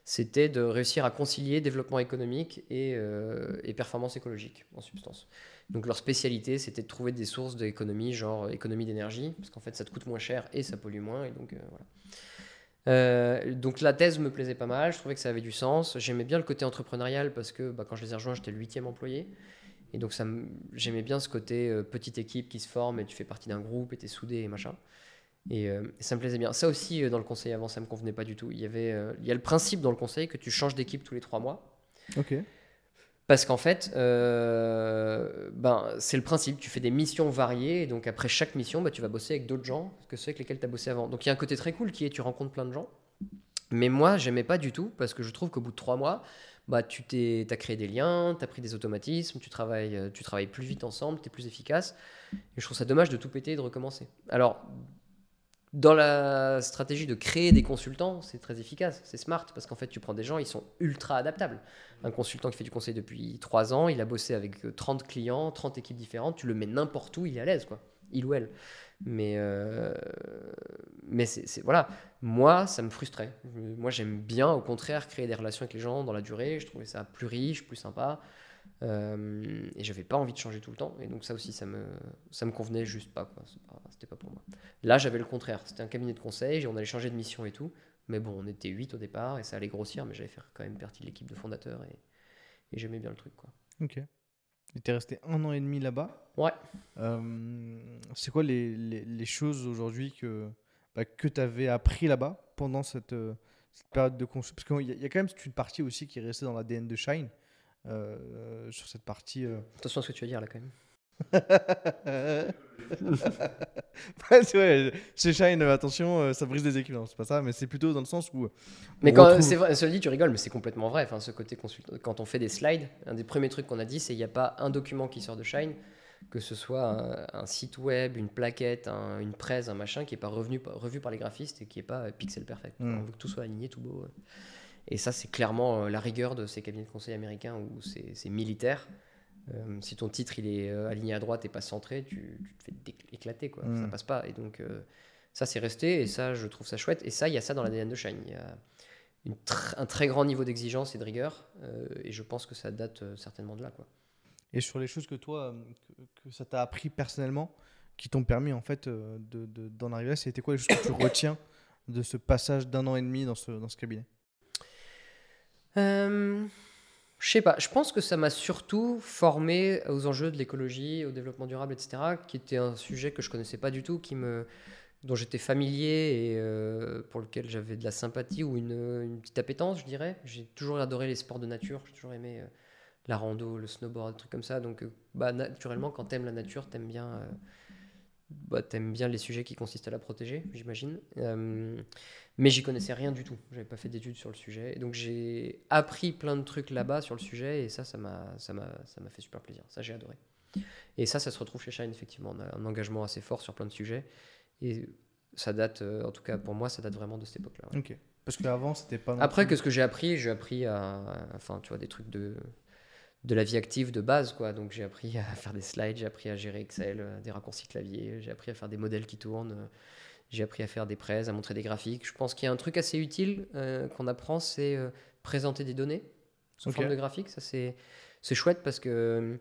C'était de réussir à concilier développement économique et, euh, et, performance écologique, en substance. Donc, leur spécialité, c'était de trouver des sources d'économie, genre économie d'énergie, parce qu'en fait, ça te coûte moins cher et ça pollue moins. Et donc, euh, voilà. Euh, donc la thèse me plaisait pas mal, je trouvais que ça avait du sens. J'aimais bien le côté entrepreneurial parce que bah, quand je les ai rejoints, j'étais le huitième employé. Et donc j'aimais bien ce côté euh, petite équipe qui se forme et tu fais partie d'un groupe et t'es soudé et machin. Et, euh, ça me plaisait bien. Ça aussi, dans le conseil avant, ça me convenait pas du tout. Il y, avait, il y a le principe dans le conseil que tu changes d'équipe tous les trois mois. Ok. Parce qu'en fait, euh, ben, c'est le principe, tu fais des missions variées, et donc après chaque mission, ben, tu vas bosser avec d'autres gens que ceux avec lesquels tu as bossé avant. Donc il y a un côté très cool qui est tu rencontres plein de gens. Mais moi, j'aimais pas du tout, parce que je trouve qu'au bout de trois mois, bah, tu t'es, as créé des liens, tu as pris des automatismes, tu travailles, euh, tu travailles plus vite ensemble, tu es plus efficace. Et je trouve ça dommage de tout péter et de recommencer. Alors, dans la stratégie de créer des consultants, c'est très efficace, c'est smart, parce qu'en fait, tu prends des gens, ils sont ultra adaptables. Un consultant qui fait du conseil depuis 3 ans, il a bossé avec 30 clients, 30 équipes différentes, tu le mets n'importe où, il est à l'aise, quoi. Il ou elle. Mais, euh, mais c'est, voilà, moi, ça me frustrait. Moi, j'aime bien, au contraire, créer des relations avec les gens dans la durée. Je trouvais ça plus riche, plus sympa. Euh, et j'avais pas envie de changer tout le temps. Et donc ça aussi, ça me, ça me convenait juste pas. Quoi. C'était pas pour moi. Là, j'avais le contraire. C'était un cabinet de conseil, on allait changer de mission et tout. Mais bon, on était 8 au départ et ça allait grossir, mais j'allais faire quand même partie de l'équipe de fondateurs et, et j'aimais bien le truc. Quoi. Ok. Et t'es resté un an et demi là-bas? Ouais. Euh, c'est quoi les, les, les choses aujourd'hui que, bah, que tu avais appris là-bas pendant cette, euh, cette, période de construction Parce qu'il y, y, a quand même une partie aussi qui est restée dans l'ADN de Shine. Sur cette partie. Attention à ce que tu vas dire là quand même. (laughs) ouais, chez Shine, attention, ça brise des équipes. C'est pas ça, mais c'est plutôt dans le sens où. Mais quand c'est vrai, cela dit, tu rigoles, mais c'est complètement vrai. Enfin, ce côté consultant, quand on fait des slides, un des premiers trucs qu'on a dit, c'est il n'y a pas un document qui sort de Shine que ce soit un, site web, une plaquette, une presse, un machin qui n'est pas revenu, revu par les graphistes et qui n'est pas pixel perfect. Hmm. On veut que tout soit aligné, tout beau. Et ça, c'est clairement euh, la rigueur de ces cabinets de conseil américains où c'est militaire. Euh, si ton titre il est euh, aligné à droite et pas centré, tu, te fais éclater, quoi. Ça hmm. passe pas. Et donc, ça, c'est resté. Et ça, je trouve ça chouette. Et ça, il y a ça dans l'ADN de Shine. Il y a un très grand niveau d'exigence et de rigueur. et je pense que ça date certainement de là, quoi et sur les choses que toi, que, ça t'a appris personnellement, qui t'ont permis en fait d'en de, arriver là, c'était quoi les choses que tu (coughs) retiens de ce passage d'un an et demi dans ce, dans ce cabinet? Euh, Je sais pas, je pense que ça m'a surtout formé aux enjeux de l'écologie, au développement durable, etc., qui était un sujet que je connaissais pas du tout, qui me, dont j'étais familier et euh, pour lequel j'avais de la sympathie ou une, petite appétence, je dirais. J'ai toujours adoré les sports de nature, j'ai toujours aimé la rando, le snowboard, des trucs comme ça. Donc, euh, bah, naturellement, quand t'aimes la nature, t'aimes bien, euh, bah, aimes bien les sujets qui consistent à la protéger, j'imagine. Euh, mais j'y connaissais rien du tout. J'avais pas fait d'études sur le sujet. donc, j'ai appris plein de trucs là-bas sur le sujet et ça, ça m'a, ça m'a, ça m'a fait super plaisir. Ça, j'ai adoré. Et ça, ça se retrouve chez Shine, effectivement. On a un engagement assez fort sur plein de sujets. Et ça date, en tout cas pour moi, ça date vraiment de cette époque-là. Ok. Parce qu'avant, c'était pas. Après, qu'est-ce que j'ai appris J'ai appris à. Enfin, tu vois, des trucs de de la vie active de base. Quoi. Donc j'ai appris à faire des slides, j'ai appris à gérer Excel, euh, des raccourcis clavier, j'ai appris à faire des modèles qui tournent, euh, j'ai appris à faire des prêts, à montrer des graphiques. Je pense qu'il y a un truc assez utile euh, qu'on apprend, c'est présenter des données sous forme de graphique. Ça, c'est, c'est chouette parce que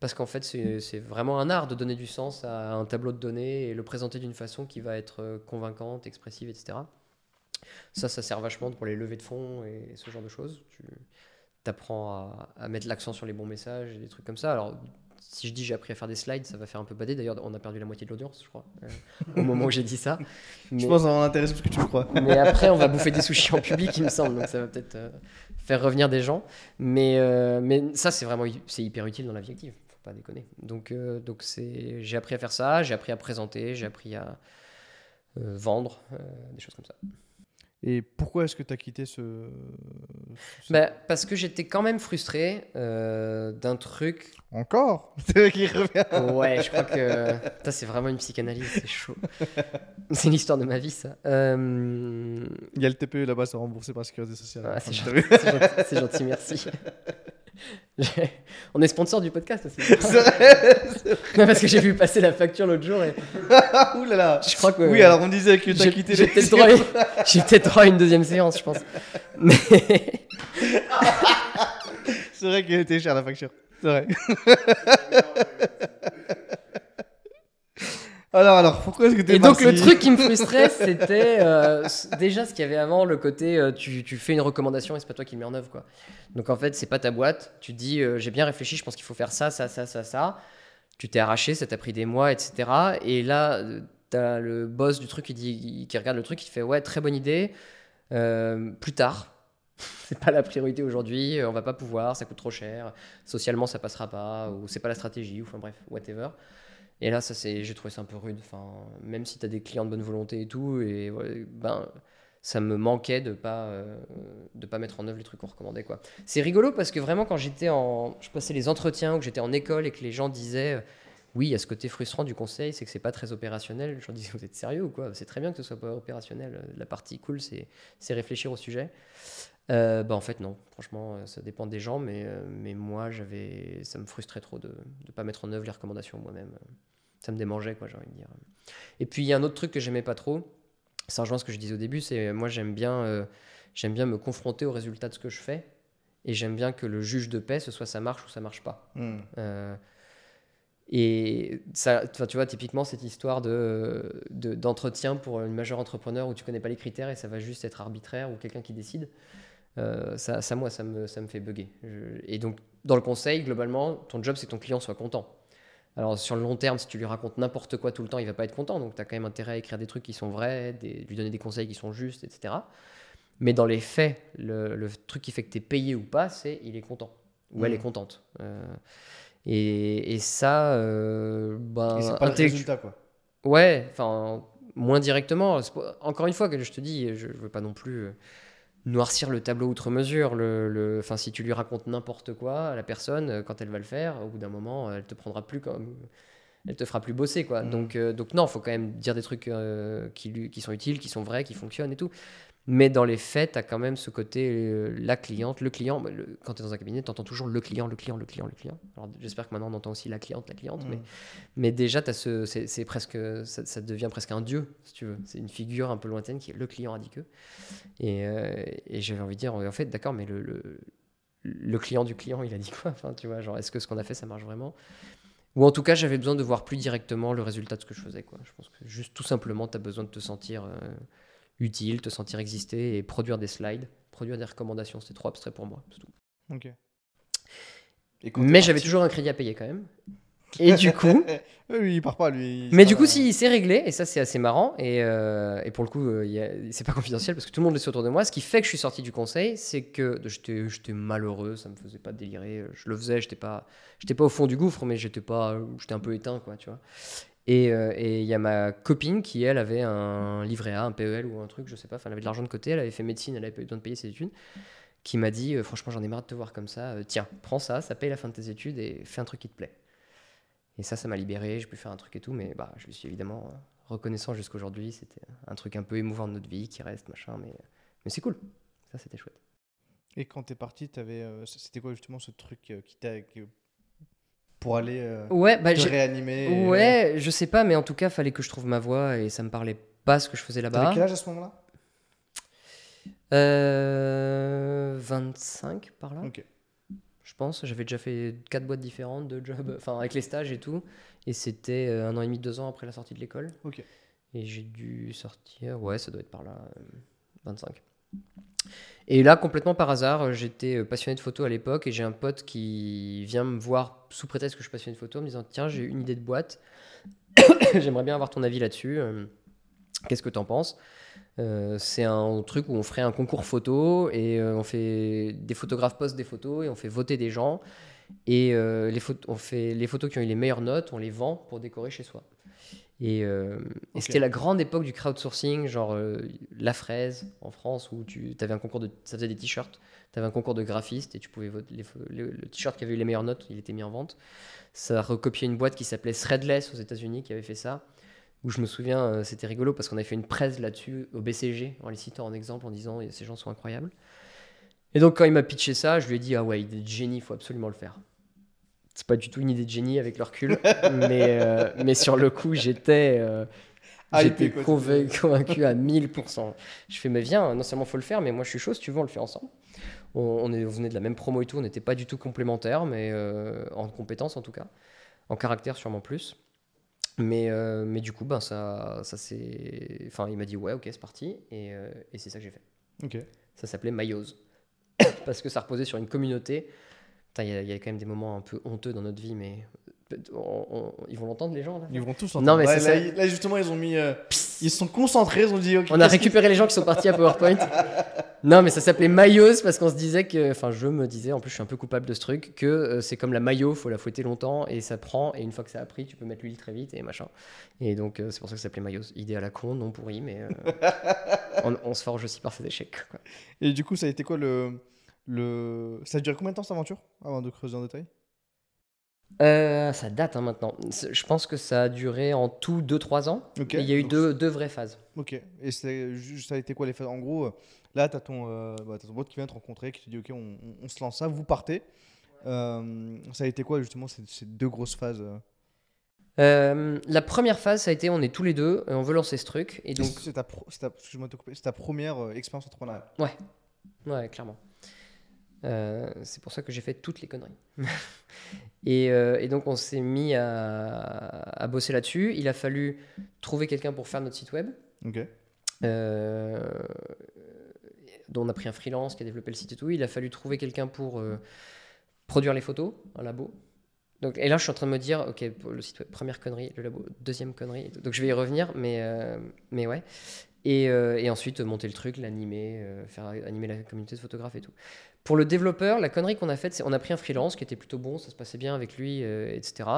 parce qu'en fait, c'est, vraiment un art de donner du sens à un tableau de données et le présenter d'une façon qui va être convaincante, expressive, etc. Ça, ça sert vachement pour les levées de fonds et ce genre de choses. Tu, apprends à, mettre l'accent sur les bons messages et des trucs comme ça. Alors, si je dis j'ai appris à faire des slides, ça va faire un peu bader. D'ailleurs, on a perdu la moitié de l'audience, je crois, euh, au moment où j'ai dit ça. (laughs) je pense qu'on intéresse parce que tu le crois. (laughs) mais après, on va bouffer des sushis en (laughs) public, il me semble, donc ça va peut-être euh, faire revenir des gens. Mais, euh, mais ça, c'est vraiment c'est hyper utile dans la vie active, faut pas déconner. Donc, donc c'est, j'ai appris à faire ça, j'ai appris à présenter, j'ai appris à vendre, des choses comme ça. Et pourquoi est-ce que tu as quitté ce... Bah, parce que j'étais quand même frustré euh, d'un truc. Encore? (laughs) C'est qui revient. Ouais, je crois que. c'est vraiment une psychanalyse, c'est chaud. (laughs) c'est l'histoire de ma vie, ça. Euh, Il y a le TPE là-bas, c'est remboursé par la sécurité sociale. Ah, c'est gentil, gentil, merci. (laughs) (laughs) On est sponsor du podcast aussi. (laughs) parce que j'ai vu passer la facture l'autre jour. Et... (laughs) Ouh là là. Je crois que. Oui, alors on disait que tu as quitté J'ai peut-être droit, peut droit, à une deuxième séance, je pense. Mais. C'est vrai qu'elle était chère la facture. C'est vrai. Alors, alors, pourquoi est-ce que tu Et donc, le truc qui me frustrait, c'était euh, déjà ce qu'il y avait avant, le côté euh, tu, tu, fais une recommandation et c'est pas toi qui le mets en œuvre. Quoi. Donc, en fait, c'est pas ta boîte. Tu dis euh, j'ai bien réfléchi, je pense qu'il faut faire ça, ça, ça, ça, ça. Tu t'es arraché, ça t'a pris des mois, etc. Et là, t'as le boss du truc qui, dit, qui regarde le truc, qui fait ouais, très bonne idée. plus tard, (laughs) c'est pas la priorité aujourd'hui, on va pas pouvoir, ça coûte trop cher, socialement ça passera pas, ou c'est pas la stratégie, ou enfin bref, whatever. Et là, ça c'est, j'ai trouvé ça un peu rude. Enfin, même si tu as des clients de bonne volonté et tout, et ben, ça me manquait de pas euh, de pas mettre en œuvre les trucs qu'on recommandait quoi. C'est rigolo parce que vraiment quand j'étais en, je passais les entretiens ou que j'étais en école et que les gens disaient euh, oui, il y a ce côté frustrant du conseil, c'est que c'est pas très opérationnel. Je leur disais vous êtes sérieux ou quoi? C'est très bien que ce soit pas opérationnel. La partie cool, c'est réfléchir au sujet. Euh, bah en fait non, franchement ça dépend des gens, mais, mais moi j'avais, ça me frustrait trop de ne pas mettre en œuvre les recommandations moi-même ça me démangeait, quoi, j'ai envie de dire. Et puis, il y a un autre truc que j'aimais pas trop, ça rejoint ce que je disais au début, c'est moi, j'aime bien, euh, j'aime bien me confronter aux résultats de ce que je fais, et j'aime bien que le juge de paix, ce soit ça marche ou ça marche pas. Hmm. Euh, et ça, tu vois, typiquement, cette histoire de, d'entretien pour une majeure entrepreneur où tu connais pas les critères et ça va juste être arbitraire ou quelqu'un qui décide, euh, ça, ça, moi, ça me, ça me fait bugger. et donc, dans le conseil, globalement, ton job, c'est que ton client soit content. Alors sur le long terme, si tu lui racontes n'importe quoi tout le temps, il va pas être content. Donc tu as quand même intérêt à écrire des trucs qui sont vrais, lui donner des conseils qui sont justes, etc. Mais dans les faits, le, truc qui fait que tu es payé ou pas, c'est il est content. où elle est Mm. contente. Euh, et, et ça, euh, ben, c'est pas le résultat, quoi. Ouais, enfin, moins directement. Encore une fois, que je te dis, je veux pas non plus euh, noircir le tableau outre mesure. Le, le- Enfin, si tu lui racontes n'importe quoi à la personne, euh, quand elle va le faire, au bout d'un moment, elle te prendra plus comme. Elle te fera plus bosser, quoi. Mhm. Donc, euh, donc, non, faut quand même dire des trucs euh, qui, lui- qui sont utiles, qui sont vrais, qui fonctionnent et tout. Mais dans les faits, tu as quand même ce côté, euh, la cliente, le client. bah, le- quand tu es dans un cabinet, tu entends toujours le client, le client, le client, le client. Alors, j'espère que maintenant, on entend aussi la cliente, la cliente. Mais Mm. mais déjà, ce, c'est, c'est presque, ça, ça devient presque un dieu, si tu veux. C'est une figure un peu lointaine qui est le client a dit que. Et, euh, et j'avais envie de dire, en fait, d'accord, mais le, le, le client du client, il a dit quoi? Enfin, tu vois, genre, est-ce que ce qu'on a fait, ça marche vraiment? Ou en tout cas, j'avais besoin de voir plus directement le résultat de ce que je faisais, quoi. Je pense que juste tout simplement, tu as besoin de te sentir euh, utile, te sentir exister et produire des slides, produire des recommandations. C'était trop abstrait pour moi. c'est tout. Mais j'avais toujours un crédit à payer quand même. Et du coup. (laughs) Oui, lui, il part pas, lui. Mais du coup, si, c'est réglé, et ça, c'est assez marrant. Et, euh, et pour le coup, euh, c'est pas confidentiel parce que tout le monde le sait autour de moi. Ce qui fait que je suis sorti du conseil, c'est que j'étais j'étais malheureux, ça me faisait pas délirer. Je le faisais, j'étais pas, j'étais pas au fond du gouffre, mais j'étais pas, j'étais un peu éteint, quoi, tu vois. Et euh, et il y a ma copine qui, elle, avait un livret A, un PEL ou un truc, je sais pas, elle avait de l'argent de côté, elle avait fait médecine, elle avait pas eu besoin de payer ses études, qui m'a dit, euh, franchement, j'en ai marre de te voir comme ça, euh, tiens, prends ça, ça paye la fin de tes études et fais un truc qui te plaît. Et ça, ça m'a libéré, j'ai pu faire un truc et tout, mais bah, je lui suis évidemment reconnaissant jusqu'aujourd'hui. C'était un truc un peu émouvant de notre vie qui reste, machin, mais, mais c'est cool. Ça, c'était chouette. Et quand t'es parti, t'avais, c'était quoi justement ce truc qui t'a. Pour aller euh, Ouais, bah, te réanimer et- ouais, je sais pas, mais en tout cas, fallait que je trouve ma voie et ça me parlait pas ce que je faisais T'avais là-bas. quel âge à ce moment-là? Euh, 25 par là. Ok. Je pense, j'avais déjà fait quatre boîtes différentes de jobs, (laughs) enfin avec les stages et tout, et c'était euh, un an et demi, deux ans après la sortie de l'école. Ok. Et j'ai dû sortir, ouais, ça doit être par là, euh, 25. Et là, complètement par hasard, euh, j'étais euh, passionné de photo à l'époque et j'ai un pote qui vient me voir sous prétexte que je suis passionné de photo en me disant Tiens, j'ai une idée de boîte, (coughs) j'aimerais bien avoir ton avis là-dessus. euh, Qu'est-ce que t'en penses? C'est un truc où on ferait un concours photo et on fait des photographes postent des photos et on fait voter des gens. Et on fait les photos qui ont eu les meilleures notes, on les vend pour décorer chez soi. Et, euh, et c'était la grande époque du crowdsourcing, genre euh, La Fraise en France, où tu avais un concours de. Ça faisait des t-shirts, tu avais un concours de graphiste et tu pouvais voter. Les, le le t-shirt qui avait eu les meilleures notes, il était mis en vente. Ça recopiait une boîte qui s'appelait Threadless aux États-Unis qui avait fait ça. Où je me souviens, euh, c'était rigolo parce qu'on avait fait une presse là-dessus au BCG en les citant en exemple en disant ces gens sont incroyables. Et donc quand il m'a pitché ça, je lui ai dit ah ouais, idée de génie, il faut absolument le faire. C'est pas du tout une idée de génie avec le recul, mais, euh, mais sur le coup, j'étais euh, j'étais convaincu, à 1000%. Je fais mais viens, non seulement faut le faire, mais moi je suis chaud, si tu veux, on le fait ensemble. On, on, est, on venait de la même promo et tout, on n'était pas du tout complémentaires, mais euh, en compétences en tout cas, en caractère sûrement plus. Mais, mais du coup, ben, ça, ça c'est. Enfin, il m'a dit ouais, ok, c'est parti. Et, et c'est ça que j'ai fait. Ça s'appelait Mayose. (coughs) Parce que ça reposait sur une communauté. Il y, a- il y a quand même des moments un peu honteux dans notre vie, mais. on- on- ils vont l'entendre, les gens là? Ils vont tous Non, mais là, c'est là, ça. ils- là, justement, ils ont mis. euh, ils se sont concentrés, ils ont dit. ok, On a récupéré les gens qui sont partis à PowerPoint. (laughs) non, mais ça s'appelait Mayose parce qu'on se disait que. Enfin, je me disais, en plus, je suis un peu coupable de ce truc, que euh, c'est comme la maillot, faut la fouetter longtemps et ça prend. Et une fois que ça a pris, tu peux mettre l'huile très vite et machin. Et donc, euh, c'est pour ça que ça s'appelait Mayose. Idée à la con, non pourri, mais. euh, (laughs) on, on se forge aussi par ses échecs. quoi. Et du coup, ça a été quoi le. Le... Ça a duré combien de temps cette aventure Avant de creuser en détail? Euh, ça date hein, maintenant. Je pense que ça a duré en tout 2-3 ans. Et il y a eu deux, deux vraies phases. Ok. Et ça a été quoi les phases? En gros, là, tu as, ton euh, bah, ton pote qui vient te rencontrer, qui te dit Ok, on, se lance ça, vous partez. Euh, ça a été quoi justement ces, ces deux grosses phases? Euh la première phase, ça a été on est tous les deux et on veut lancer ce truc. Et donc, C'est ta, pro- ta- ta première expérience entrepreneuriale. Ouais, clairement. Euh, c'est pour ça que j'ai fait toutes les conneries. (laughs) et, euh, et donc on s'est mis à, à bosser là-dessus. Il a fallu trouver quelqu'un pour faire notre site web. Ok. euh, dont on a pris un freelance qui a développé le site et tout. Il a fallu trouver quelqu'un pour euh, produire les photos, un labo. Donc, et là, je suis en train de me dire, ok, le site web, première connerie, le labo, deuxième connerie. Donc, je vais y revenir, mais, mais ouais. Et, euh, et, ensuite, monter le truc, l'animer, euh, faire animer la communauté de photographes et tout. Pour le développeur, la connerie qu'on a faite, c'est on a pris un freelance qui était plutôt bon, ça se passait bien avec lui, etc.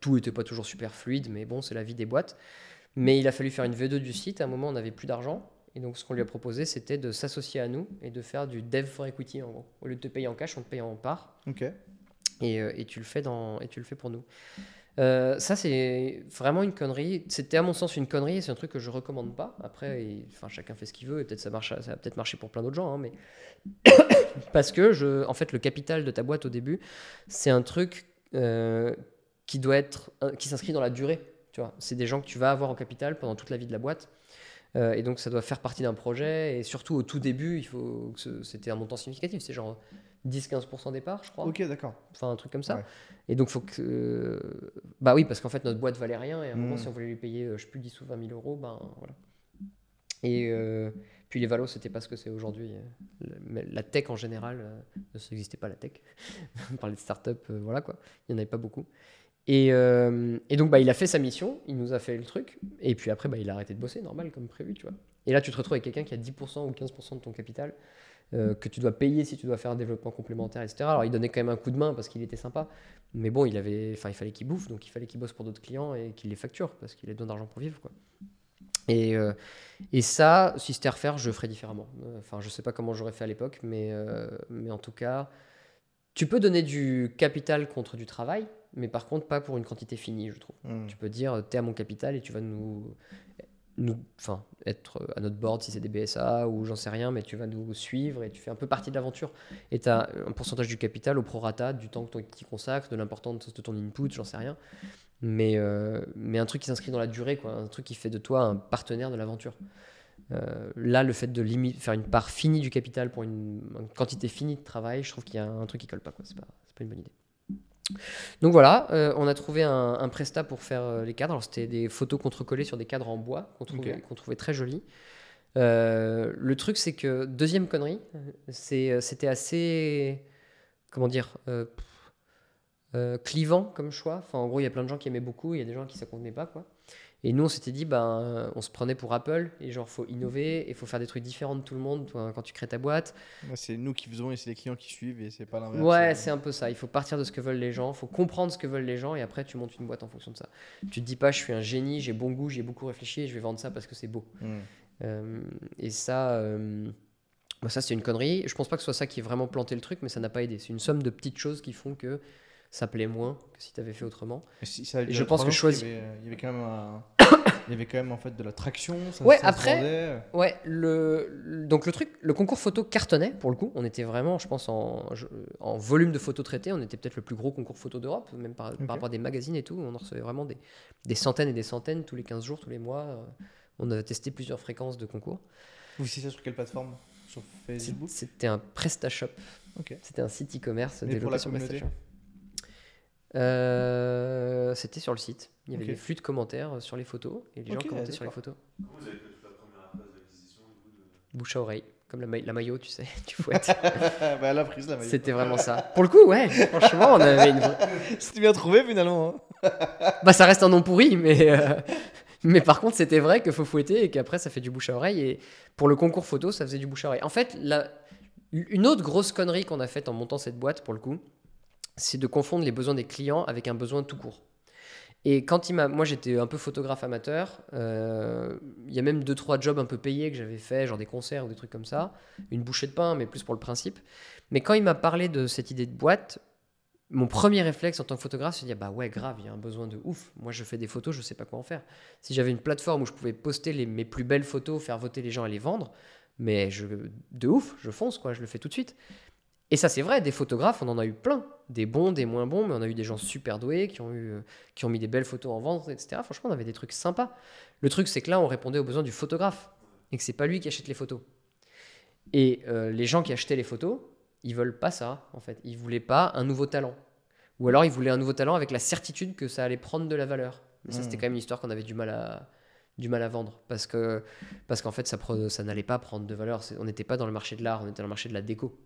tout n'était pas toujours super fluide, mais bon, c'est la vie des boîtes. Mais il a fallu faire une V2 du site. À un moment, on n'avait plus d'argent. Et donc, ce qu'on lui a proposé, c'était de s'associer à nous et de faire du dev for equity, en gros. Au lieu de te payer en cash, on te paye en part. Ok. Euh, et, tu le fais dans, et tu le fais pour nous. Euh, ça, c'est vraiment une connerie. C'était à mon sens une connerie. C'est un truc que je recommande pas. Après, enfin, chacun fait ce qu'il veut. Et peut-être ça marche, ça va peut-être marcher pour plein d'autres gens, hein, mais (coughs) parce que je, en fait, le capital de ta boîte au début, c'est un truc euh, qui doit être, qui s'inscrit dans la durée. Tu vois, c'est des gens que tu vas avoir au capital pendant toute la vie de la boîte. et donc, ça doit faire partie d'un projet. Et surtout, au tout début, il faut que c'était un montant significatif. C'est genre 10-15% départ, je crois. Ok, d'accord. Enfin, un truc comme ça. Et donc, faut que. Bah oui, parce qu'en fait, notre boîte valait rien. Et à un moment, hmm. si on voulait lui payer, euh, je sais plus, 10 ou 20 000 euros, ben voilà. Et euh, puis les valos, c'était pas ce que c'est aujourd'hui. La tech en général, euh, ça n'existait pas la tech. (laughs) on parlait de start-up, voilà quoi. Il n'y en avait pas beaucoup. Et, et, donc, bah, il a fait sa mission, il nous a fait le truc. Et puis après, bah, il a arrêté de bosser, normal, comme prévu, tu vois. Et là, tu te retrouves avec quelqu'un qui a 10% ou 15% de ton capital. Euh, que tu dois payer si tu dois faire un développement complémentaire, etc. Alors il donnait quand même un coup de main parce qu'il était sympa, mais bon, il avait, enfin il fallait qu'il bouffe, donc il fallait qu'il bosse pour d'autres clients et qu'il les facture parce qu'il a besoin d'argent pour vivre, quoi. Et, euh, et ça, si c'était à refaire, je ferais différemment. Euh, enfin, je sais pas comment j'aurais fait à l'époque, mais, mais en tout cas, tu peux donner du capital contre du travail, mais par contre pas pour une quantité finie, je trouve. Hmm. Tu peux dire, t'es à mon capital et tu vas nous enfin, être à notre board si c'est des BSA ou j'en sais rien, mais tu vas nous suivre et tu fais un peu partie de l'aventure. Et tu as un pourcentage du capital au prorata du temps que tu consacres, de l'importance de ton input, j'en sais rien. Mais, euh, mais un truc qui s'inscrit dans la durée, quoi, un truc qui fait de toi un partenaire de l'aventure. Euh, là, le fait de faire une part finie du capital pour une, quantité finie de travail, je trouve qu'il y a un truc qui colle pas. C'est pas, pas une bonne idée. Donc voilà, euh, on a trouvé un, un, Presta pour faire euh, les cadres. Alors c'était des photos contre-collées sur des cadres en bois qu'on trouvait, trouvait, très jolis. Euh, le truc c'est que, deuxième connerie, c'était assez, comment dire, clivant comme choix. Enfin en gros il y a plein de gens qui aimaient beaucoup, il y a des gens qui ça convenait pas quoi. Et nous, on s'était dit, ben, on se prenait pour Apple, et genre, faut innover, et faut faire des trucs différents de tout le monde quand tu crées ta boîte. c'est nous qui faisons, et c'est les clients qui suivent, et c'est pas l'inverse. Ouais, c'est un peu ça. Il faut partir de ce que veulent les gens, il faut comprendre ce que veulent les gens, et après, tu montes une boîte en fonction de ça. Tu te dis pas, je suis un génie, j'ai bon goût, j'ai beaucoup réfléchi, et je vais vendre ça parce que c'est beau. Hmm. Euh, et ça. Euh, bah, ça, c'est une connerie. Je pense pas que ce soit ça qui ait vraiment planté le truc, mais ça n'a pas aidé. C'est une somme de petites choses qui font que ça plaît moins que si tu avais fait autrement. Et, je pense que choisir. Il, y avait quand même (coughs) il y avait quand même en fait de la traction. Ça, ouais, après. ouais, le, donc le truc, le concours photo cartonnait pour le coup. On était vraiment, je pense, en, en volume de photos traitées, on était peut-être le plus gros concours photo d'Europe, même par, rapport à des magazines et tout. On en recevait vraiment des, des, centaines et des centaines tous les 15 jours, tous les mois. On a testé plusieurs fréquences de concours. Vous ça sur quelle plateforme? Sur Facebook? C'était un PrestaShop. C'était un site e-commerce développé sur PrestaShop. Euh, c'était sur le site. Il y avait des flux de commentaires euh, sur les photos et les gens commentaient sur les photos. Comment vous avez fait toute la première phase d'acquisition de... Bouche à oreille, comme la, la maillot, tu sais, (laughs) tu fouettes. (laughs) bah, elle a prise la maillot. C'était vraiment ça. Pour le coup, ouais, franchement, on avait une. (laughs) C'était bien trouvé finalement. Hein. bah, ça reste un nom pourri, mais. Euh, mais par contre, c'était vrai qu'il faut fouetter et qu'après, ça fait du bouche à oreille. Et pour le concours photo, ça faisait du bouche à oreille. En fait, la... une autre grosse connerie qu'on a faite en montant cette boîte, pour le coup, c'est de confondre les besoins des clients avec un besoin tout court. Et quand il m'a, moi j'étais un peu photographe amateur, euh, il y a même deux trois jobs un peu payés que j'avais fait, genre des concerts ou des trucs comme ça, une bouchée de pain, mais plus pour le principe. Mais quand il m'a parlé de cette idée de boîte, mon premier réflexe en tant que photographe, c'est de dire bah ouais grave, il y a un besoin de ouf. Moi je fais des photos, je sais pas quoi en faire. Si j'avais une plateforme où je pouvais poster les, mes plus belles photos, faire voter les gens et les vendre, mais je, de ouf, je fonce quoi, je le fais tout de suite. Et ça, c'est vrai, des photographes, on en a eu plein. Des bons, des moins bons, mais on a eu des gens super doués qui ont, eu, euh, qui ont mis des belles photos en vente, etc. Franchement, on avait des trucs sympas. Le truc, c'est que là, on répondait aux besoins du photographe et que c'est pas lui qui achète les photos. Et euh, les gens qui achetaient les photos, ils veulent pas ça, en fait. Ils voulaient pas un nouveau talent. Ou alors, ils voulaient un nouveau talent avec la certitude que ça allait prendre de la valeur. Mais ça, c'était mmh. quand même une histoire qu'on avait du mal à, du mal à vendre parce que parce qu'en fait ça, ça n'allait pas prendre de valeur on n'était pas dans le marché de l'art on était dans le marché de la déco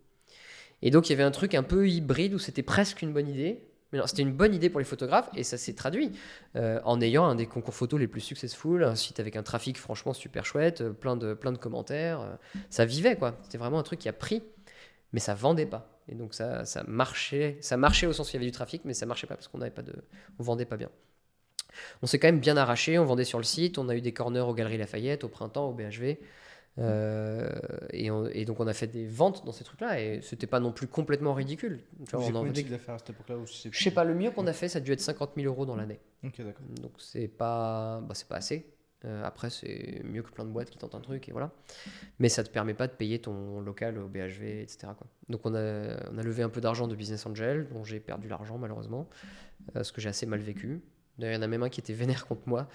et donc il y avait un truc un peu hybride où c'était presque une bonne idée, Mais non, c'était une bonne idée pour les photographes et ça s'est traduit euh, en ayant un des concours photos les plus successful, un site avec un trafic franchement super chouette, euh, plein de, plein de commentaires. euh, ça vivait quoi. C'était vraiment un truc qui a pris, mais ça vendait pas. Et donc ça, ça marchait, ça marchait au sens où il y avait du trafic, mais ça marchait pas parce qu'on n'avait pas de, on vendait pas bien. On s'est quand même bien arraché, on vendait sur le site, on a eu des corners aux Galeries Lafayette, au printemps, au BHV. Euh, et, on- et donc on a fait des ventes dans ces trucs-là et c'était pas non plus complètement ridicule. Tu vois, on en d'affaires à cette époque-là je sais pas, le mieux qu'on a fait, ça a dû être 50 000 euros dans l'année. Ok, d'accord. Donc c'est pas, bah, c'est pas assez. Euh, après, c'est mieux que plein de boîtes qui tentent un truc et voilà. Mais ça te permet pas de payer ton local au BHV, etc. Quoi. Donc on a, on a levé un peu d'argent de Business Angel, dont j'ai perdu l'argent malheureusement, euh, ce que j'ai assez mal vécu. D'ailleurs, il y en a même un qui était vénère contre moi.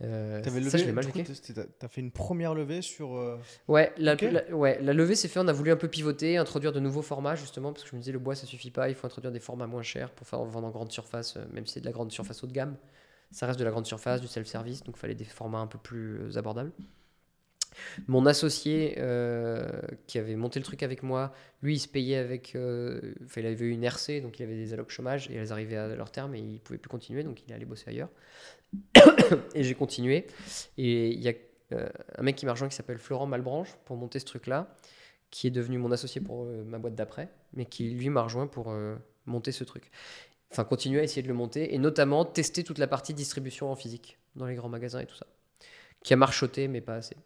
Euh, T'avais ça, levé, je l'ai mal du coup, vécu. t'as- fait une première levée sur. euh, Ouais, la, Ok. la- ouais, la levée s'est fait. On a voulu un peu pivoter, introduire de nouveaux formats justement, parce que je me disais le bois ça suffit pas. Il faut introduire des formats moins chers pour faire vendre en grande surface, euh, même si c'est de la grande surface haut de gamme. Ça reste de la grande surface, du self-service, donc il fallait des formats un peu plus euh, abordables. Mon associé euh, qui avait monté le truc avec moi, lui il se payait avec. euh, il avait eu une RC, donc il avait des allocs chômage et elles arrivaient à leur terme et il pouvait plus continuer, donc il est allé bosser ailleurs. (coughs) et j'ai continué. Et il y a euh, un mec qui m'a rejoint qui s'appelle Florent Malbranche pour monter ce truc-là, qui est devenu mon associé pour euh, ma boîte d'après, mais qui lui m'a rejoint pour euh, monter ce truc. Enfin, continuer à essayer de le monter et notamment tester toute la partie distribution en physique dans les grands magasins et tout ça, qui a marchoté mais pas assez.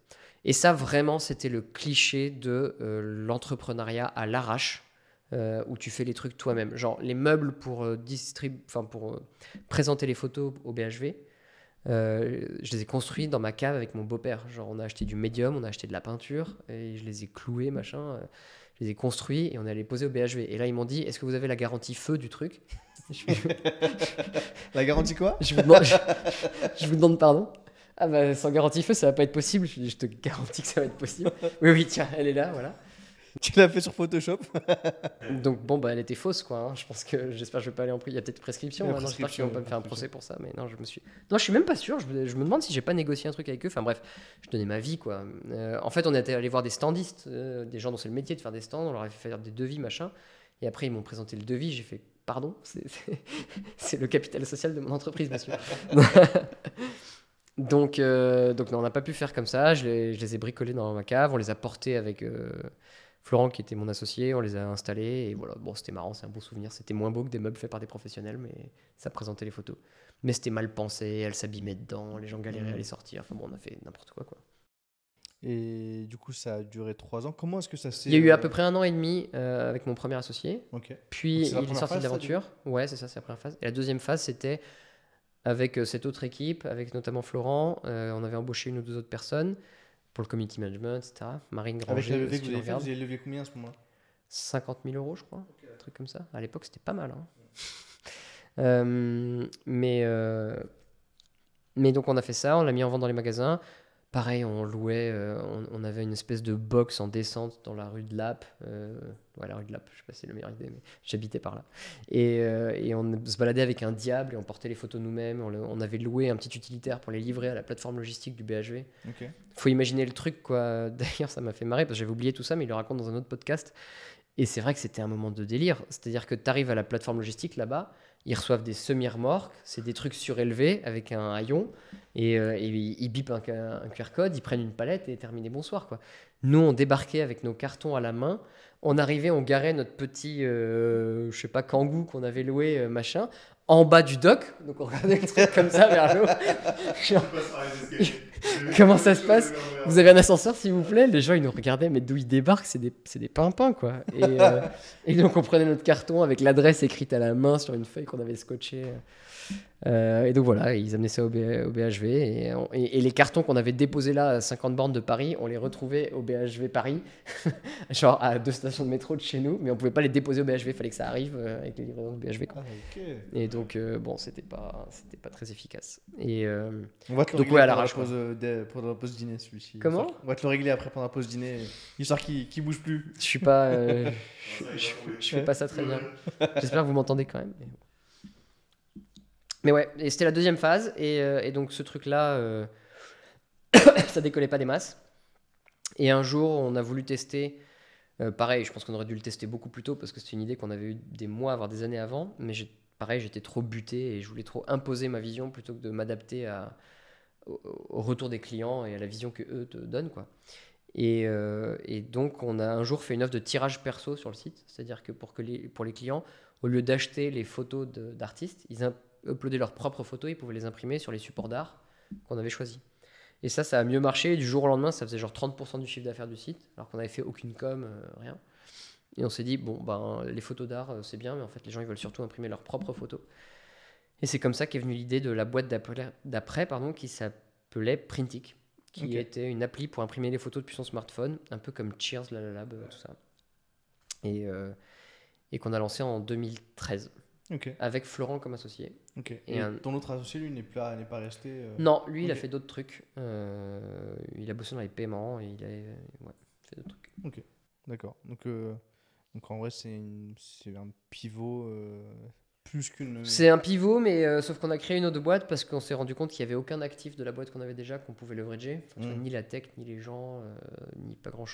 Et ça, vraiment, c'était le cliché de l'entrepreneuriat à l'arrache. où tu fais les trucs toi-même. Genre les meubles pour, distrib- pour présenter les photos au BHV, euh, je les ai construits dans ma cave avec mon beau-père. Genre, on a acheté du médium, on a acheté de la peinture, et je les ai cloués, machin. euh, je les ai construits et on allait les poser au BHV. Et là, ils m'ont dit Est-ce que vous avez la garantie feu du truc? (laughs) La garantie quoi? Je vous demande, je, je vous demande pardon. Ah bah sans garantie feu, ça va pas être possible. Je te garantis que ça va être possible. Oui, oui, tiens, elle est là, voilà. (laughs) Tu l'as fait sur Photoshop (laughs) Donc bon, bah elle était fausse, quoi. hein. Je pense que j'espère que je vais pas aller en prison. Il y a peut-être prescription. Hein. J'espère qu'ils vont pas me faire un procès pour ça. Mais non, je me suis. Non, je suis même pas sûr. Je me, je me demande si j'ai pas négocié un truc avec eux. Enfin bref, je donnais ma vie, quoi. Euh, en fait, on était allé voir des standistes, euh, des gens dont c'est le métier de faire des stands. On leur a fait faire des devis, machin. Et après, ils m'ont présenté le devis. J'ai fait pardon, (laughs) c'est- le capital social de mon entreprise, monsieur. donc, euh, donc non, on n'a pas pu faire comme ça. Je les, je les ai bricolés dans ma cave. On les a portés avec. euh, Florent qui était mon associé, on les a installés et voilà, bon c'était marrant, c'est un bon souvenir. C'était moins beau que des meubles faits par des professionnels, mais ça présentait les photos. Mais c'était mal pensé, elles s'abîmaient dedans, les gens galéraient à les sortir. Enfin bon, on a fait n'importe quoi quoi. Et du coup, ça a duré trois ans. Comment est-ce que ça s'est. Il y a eu à euh, peu près un an et demi euh, avec mon premier associé. Ok. Puis il est sorti de phase, du l'aventure. Ouais, c'est ça, c'est la première phase. Et la deuxième phase, c'était avec euh, cette autre équipe, avec notamment Florent. euh, on avait embauché une ou deux autres personnes pour le community management, etc. Marine Granger. Avec la levée si que vous avez regardes. vous avez levé combien à ce moment-là? 50 000 euros, je crois. Un truc comme ça. À l'époque, c'était pas mal. hein. Euh, mais, euh, mais donc, on a fait ça, on l'a mis en vente dans les magasins. Pareil, on louait, euh, on, on avait une espèce de box en descente dans la rue de Lappe. Euh, ouais, la rue de Lappe, je sais pas si c'est la meilleure idée, mais j'habitais par là. Et, euh, et on se baladait avec un diable et on portait les photos nous-mêmes. On, le- on avait loué un petit utilitaire pour les livrer à la plateforme logistique du BHV Ok. faut imaginer le truc quoi. (laughs) D'ailleurs, ça m'a fait marrer parce que j'avais oublié tout ça, mais il le raconte dans un autre podcast. Et c'est vrai que c'était un moment de délire. C'est-à-dire que tu arrives à la plateforme logistique là-bas, ils reçoivent des semi-remorques, c'est des trucs surélevés avec un haillon, et, euh, ils bipent un, QR code, ils prennent une palette et terminé bonsoir. Quoi. Nous, on débarquait avec nos cartons à la main, on arrivait, on garait notre petit, euh, je sais pas, qu'on avait loué, euh, machin, en bas du dock, donc on regardait le truc comme ça vers l'eau. (laughs) Comment ça se passe Vous avez un ascenseur, s'il vous plaît Les gens, ils nous regardaient, mais d'où ils débarquent C'est des, c'est des pimpins, quoi. Et, euh, (laughs) et donc, on prenait notre carton avec l'adresse écrite à la main sur une feuille qu'on avait scotchée. Euh, et donc, voilà, ils amenaient ça au, B- au BHV. Et, on- et- et les cartons qu'on avait déposés là, à 50 bornes de Paris, on les retrouvait au BHV Paris, (laughs) genre à deux stations de métro de chez nous, mais on pouvait pas les déposer au BHV, il fallait que ça arrive euh, avec les livraisons du BHV. Quoi. Ah. Et donc, euh, bon, c'était pas, c'était pas très efficace. Et. euh, On va te le Donc, régler ouais, à la pause, euh, pendant la pause dîner, celui-ci. Comment? On va te le régler après pendant la pause dîner, histoire qu'il qu'il bouge plus. Je suis pas. euh, (laughs) je, je- je fais pas ça très bien. J'espère que vous m'entendez quand même. Mais, Mais ouais, et c'était la deuxième phase. Et, euh, donc ce truc-là, euh, (coughs) ça décollait pas des masses. Et un jour, on a voulu tester. euh, pareil, je pense qu'on aurait dû le tester beaucoup plus tôt parce que c'était une idée qu'on avait eu des mois, voire des années avant. Mais pareil, j'étais trop buté et je voulais trop imposer ma vision plutôt que de m'adapter au, au retour des clients et à la vision que eux te donnent, quoi. Et, euh, et donc, on a un jour fait une offre de tirage perso sur le site, c'est-à-dire que pour, que les, pour les clients, au lieu d'acheter les photos d'artistes, ils uploadaient leurs propres photos, ils pouvaient les imprimer sur les supports d'art qu'on avait choisis. Et ça, ça a mieux marché. Du jour au lendemain, ça faisait genre 30% du chiffre d'affaires du site, alors qu'on n'avait fait aucune com, euh, rien. Et on s'est dit, bon, ben, les photos d'art, euh, c'est bien, mais en fait, les gens, ils veulent surtout imprimer leurs propres photos. Et c'est comme ça qu'est venue l'idée de la boîte d'après, pardon, qui s'appelait Printic, qui était une appli pour imprimer les photos depuis son smartphone, un peu comme Cheers, La La Lab, euh, tout ça. Et, euh, et qu'on a lancé en 2013, Ok, avec Florent comme associé. Ok. Et Et, un- ton autre associé, lui, n'est pas, resté. euh, Non, lui, il a Ok. fait d'autres trucs. Euh, il a bossé dans les paiements, et il a ouais, fait d'autres trucs. D'accord. Donc, euh, donc en vrai, c'est un pivot euh, plus qu'une. C'est un pivot, mais euh, sauf qu'on a créé une autre boîte parce qu'on s'est rendu compte qu'il n'y avait aucun actif de la boîte qu'on avait déjà qu'on pouvait leverager. Enfin, Mm. Ni la tech, ni les gens, euh, ni pas grand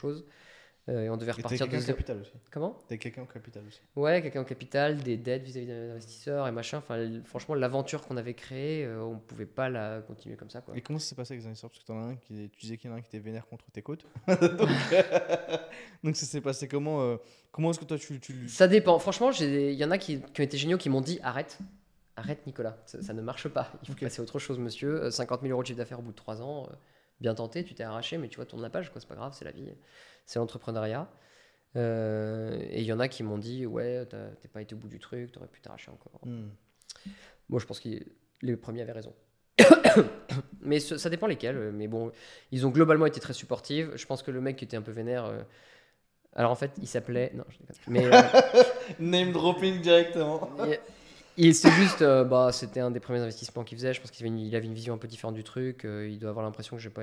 chose. et on devait repartir de zéro. capital aussi. Comment? T'as quelqu'un au capital aussi. Ouais, quelqu'un au capital, des dettes vis-à-vis des investisseurs et machin. Enfin, franchement, l'aventure qu'on avait créée, euh, on pouvait pas la continuer comme ça. Quoi. Et comment ça s'est passé avec les investisseurs? Parce que t'en as un qui. Tu disais qu'il y en a un qui était vénère contre tes côtes. (laughs) donc, euh, (laughs) donc ça s'est passé comment euh, Comment est-ce que toi tu. tu... Ça dépend. Franchement, il y en a qui, qui ont été géniaux qui m'ont dit arrête. Arrête, Nicolas. Ça, ça ne marche pas. Il faut Ok. passer à autre chose, monsieur. Euh, 50 000 euros de chiffre d'affaires au bout de 3 ans. euh, bien tenté, tu t'es arraché, mais tu vois, tourne la page, quoi. C'est pas grave, c'est la vie. C'est l'entrepreneuriat. Euh, et il y en a qui m'ont dit ouais, t'es pas été au bout du truc, t'aurais pu t'arracher encore. Hmm. Moi, je pense que les premiers avaient raison. (coughs) mais ce- ça dépend lesquels. euh, Mais bon, ils ont globalement été très supportifs. Je pense que le mec qui était un peu vénère. euh, Alors en fait, il s'appelait. Non, je déconne. Mais. euh, (laughs) Name dropping directement. Et- Et c'est juste, euh, bah, c'était un des premiers investissements qu'il faisait. Je pense qu'il avait, une, il avait une vision un peu différente du truc. il doit avoir l'impression que j'ai pas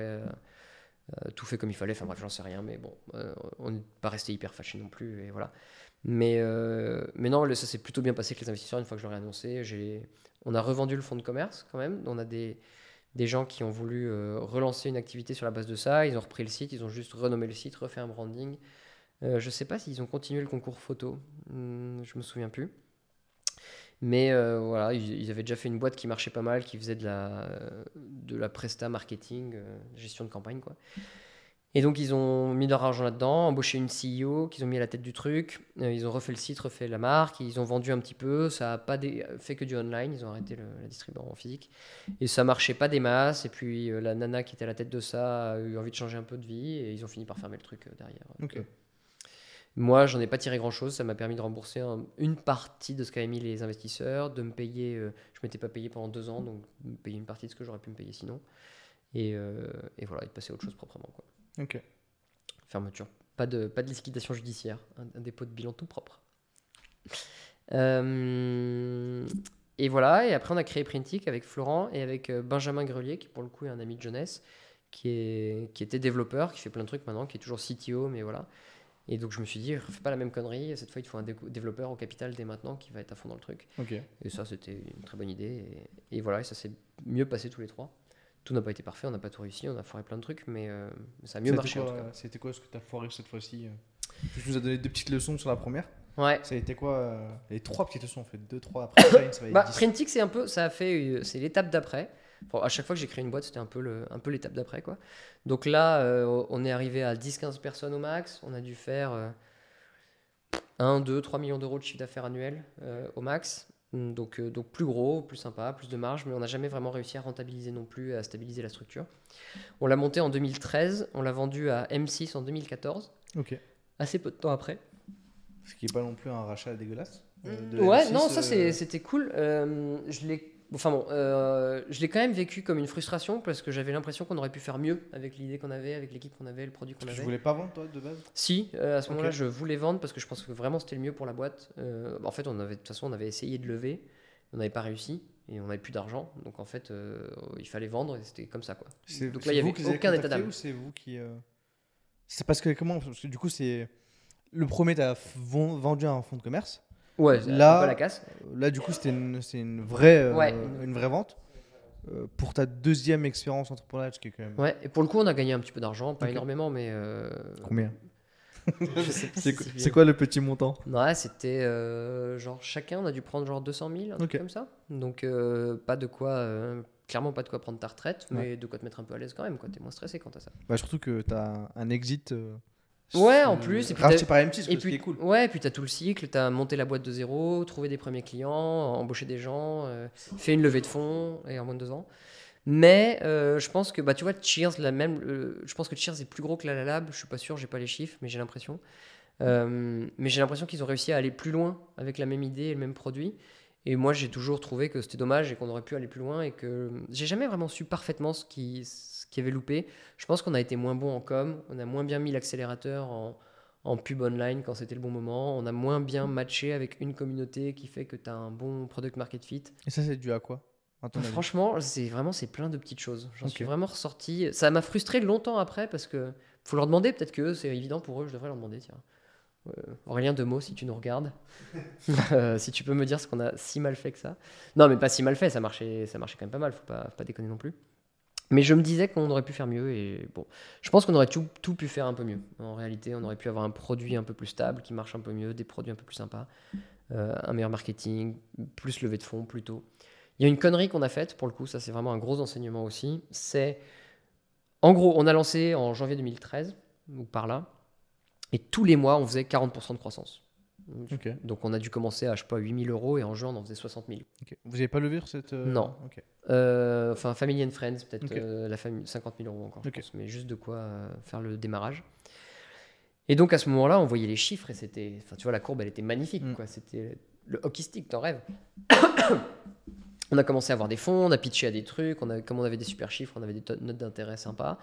euh, tout fait comme il fallait. Enfin bref, j'en sais rien. Mais bon, euh, on n'est pas resté hyper fâché non plus. Et voilà. Mais, euh, mais non, ça s'est plutôt bien passé avec les investisseurs une fois que je leur ai annoncé. J'ai, on a revendu le fonds de commerce quand même. On a des, des gens qui ont voulu relancer une activité sur la base de ça. Ils ont repris le site, ils ont juste renommé le site, refait un branding. Je sais pas s'ils ont continué le concours photo. Hmm, je me souviens plus. Mais euh, voilà, ils, avaient déjà fait une boîte qui marchait pas mal, qui faisait de la, de la presta marketing, euh, gestion de campagne. Quoi. Et donc ils ont mis leur argent là-dedans, embauché une CEO qu'ils ont mis à la tête du truc. Euh, ils ont refait le site, refait la marque, ils ont vendu un petit peu. Ça a pas fait que du online, ils ont arrêté le- la distribution en physique. Et ça marchait pas des masses. Et puis la nana qui était à la tête de ça a eu envie de changer un peu de vie et ils ont fini par fermer le truc derrière. Ok. Moi, j'en ai pas tiré grand chose. Ça m'a permis de rembourser un- une partie de ce qu'avaient mis les investisseurs, de me payer. euh, je m'étais pas payé pendant deux ans, donc de me payer une partie de ce que j'aurais pu me payer sinon. Et, euh, et voilà, et de passer à autre chose proprement. Quoi. Ok. Fermeture. Pas de, pas de liquidation judiciaire. Un, un dépôt de bilan tout propre. Euh, et voilà, et après on a créé Printic avec Florent et avec euh, Benjamin Grelier, qui pour le coup est un ami de jeunesse, qui, est, qui était développeur, qui fait plein de trucs maintenant, qui est toujours CTO, mais voilà. Et donc je me suis dit, fais pas la même connerie, cette fois il te faut un dé- développeur au capital dès maintenant qui va être à fond dans le truc. Et ça c'était une très bonne idée. Et, et voilà, et ça s'est mieux passé tous les trois. Tout n'a pas été parfait, on n'a pas tout réussi, on a foiré plein de trucs, mais euh, ça a mieux marché en quoi, tout cas. C'était quoi ce que t'as foiré cette fois-ci euh? Tu nous as donné deux petites leçons sur la première. Ouais. Ça a été quoi euh, Les trois petites leçons en fait? Deux, trois après. ça, ça va être Bah, dix. Printic, c'est un peu, ça a fait, c'est l'étape d'après. Bon, à chaque fois que j'ai créé une boîte, c'était un peu le, un peu l'étape d'après, quoi. Donc là, euh, on est arrivé à 10-15 personnes au max. On a dû faire euh, 1, 2, 3 millions d'euros de chiffre d'affaires annuel euh, au max. Donc, euh, donc plus gros, plus sympa, plus de marge, mais on n'a jamais vraiment réussi à rentabiliser non plus, à stabiliser la structure. On l'a monté en 2013, on l'a vendu à M6 en 2014, Ok. assez peu de temps après. Ce qui est pas non plus un rachat dégueulasse. euh, de Ouais, M6, non, ça euh, c'est- c'était cool. Euh, je l'ai, enfin bon, euh, je l'ai quand même vécu comme une frustration parce que j'avais l'impression qu'on aurait pu faire mieux avec l'idée qu'on avait, avec l'équipe qu'on avait, le produit qu'on Tu avait. voulais pas vendre toi de base? Si, euh, à ce moment-là, je voulais vendre parce que je pense que vraiment c'était le mieux pour la boîte. Euh, en fait, on avait de toute façon, on avait essayé de lever, on n'avait pas réussi et on n'avait plus d'argent, donc en fait, il fallait vendre et c'était comme ça quoi. Donc là, il y avait aucun état d'âme. c'est vous qui. C'est parce que comment Parce que du coup, c'est. Le premier, t'as f- ven- vendu un fonds de commerce. Ouais, Là- pas la casse. Là, du coup, c'était une, une, vraie, euh, Ouais. une vraie vente. Euh, pour ta deuxième expérience entrepreneuriale, ce qui est quand même. Ouais, et pour le coup, on a gagné un petit peu d'argent, pas énormément, mais euh, Combien (laughs) c'est quoi le petit montant Ouais, c'était euh, genre chacun, on a dû prendre genre 200 000, un truc comme ça. Donc pas de quoi, clairement pas de quoi prendre ta retraite, mais de quoi te mettre un peu à l'aise quand même. T'es moins stressé quand t'as ça. Bah, surtout que t'as un exit. Ouais, en plus. Et puis racheté par M6, et puis, cool. Ouais, puis t'as tout le cycle, t'as monté la boîte de zéro, trouvé des premiers clients, embauché des gens, fait une levée de fonds et en moins de deux ans. Mais euh, je pense que, bah, tu vois, Cheers, la même, euh, je pense que Cheers est plus gros que la Lab. Je suis pas sûr, j'ai pas les chiffres, mais j'ai l'impression. Euh, mais j'ai l'impression qu'ils ont réussi à aller plus loin avec la même idée et le même produit. Et moi, j'ai toujours trouvé que c'était dommage et qu'on aurait pu aller plus loin et que j'ai jamais vraiment su parfaitement ce qui, qui avait loupé. Je pense qu'on a été moins bon en com, on a moins bien mis l'accélérateur en, en pub online quand c'était le bon moment, on a moins bien matché avec une communauté qui fait que tu as un bon product market fit. Et ça, c'est dû à quoi Franchement, c'est vraiment c'est plein de petites choses. J'en suis vraiment ressorti. Ça m'a frustré longtemps après parce que faut leur demander. Peut-être que c'est évident pour eux. Je devrais leur demander. Tiens, euh, Aurélien mots si tu nous regardes, (laughs) euh, si tu peux me dire ce qu'on a si mal fait que ça. Non, mais pas si mal fait. Ça marchait, ça marchait quand même pas mal. Faut pas, pas déconner non plus. Mais je me disais qu'on aurait pu faire mieux et bon, je pense qu'on aurait tout, pu faire un peu mieux. En réalité, on aurait pu avoir un produit un peu plus stable, qui marche un peu mieux, des produits un peu plus sympas, euh, un meilleur marketing, plus levé de fonds plutôt. Il y a une connerie qu'on a faite, pour le coup, ça c'est vraiment un gros enseignement aussi. C'est, en gros, on a lancé en janvier 2013, ou par là, et tous les mois, on faisait 40% de croissance. Donc on a dû commencer à, je sais pas, 8000 euros et en juin, on en faisait 60 000. Vous n'avez pas levé cette. Euh, non. Euh, enfin, Family and Friends, peut-être euh, la famille, 50 000 euros encore, je pense, mais juste de quoi faire le démarrage. Et donc à ce moment-là, on voyait les chiffres et c'était. Enfin, tu vois, la courbe, elle était magnifique, mm. quoi. C'était le hockey stick, t'en rêves. (coughs) on a commencé à avoir des fonds, on a pitché à des trucs, on a, comme on avait des super chiffres, on avait des notes d'intérêt sympas.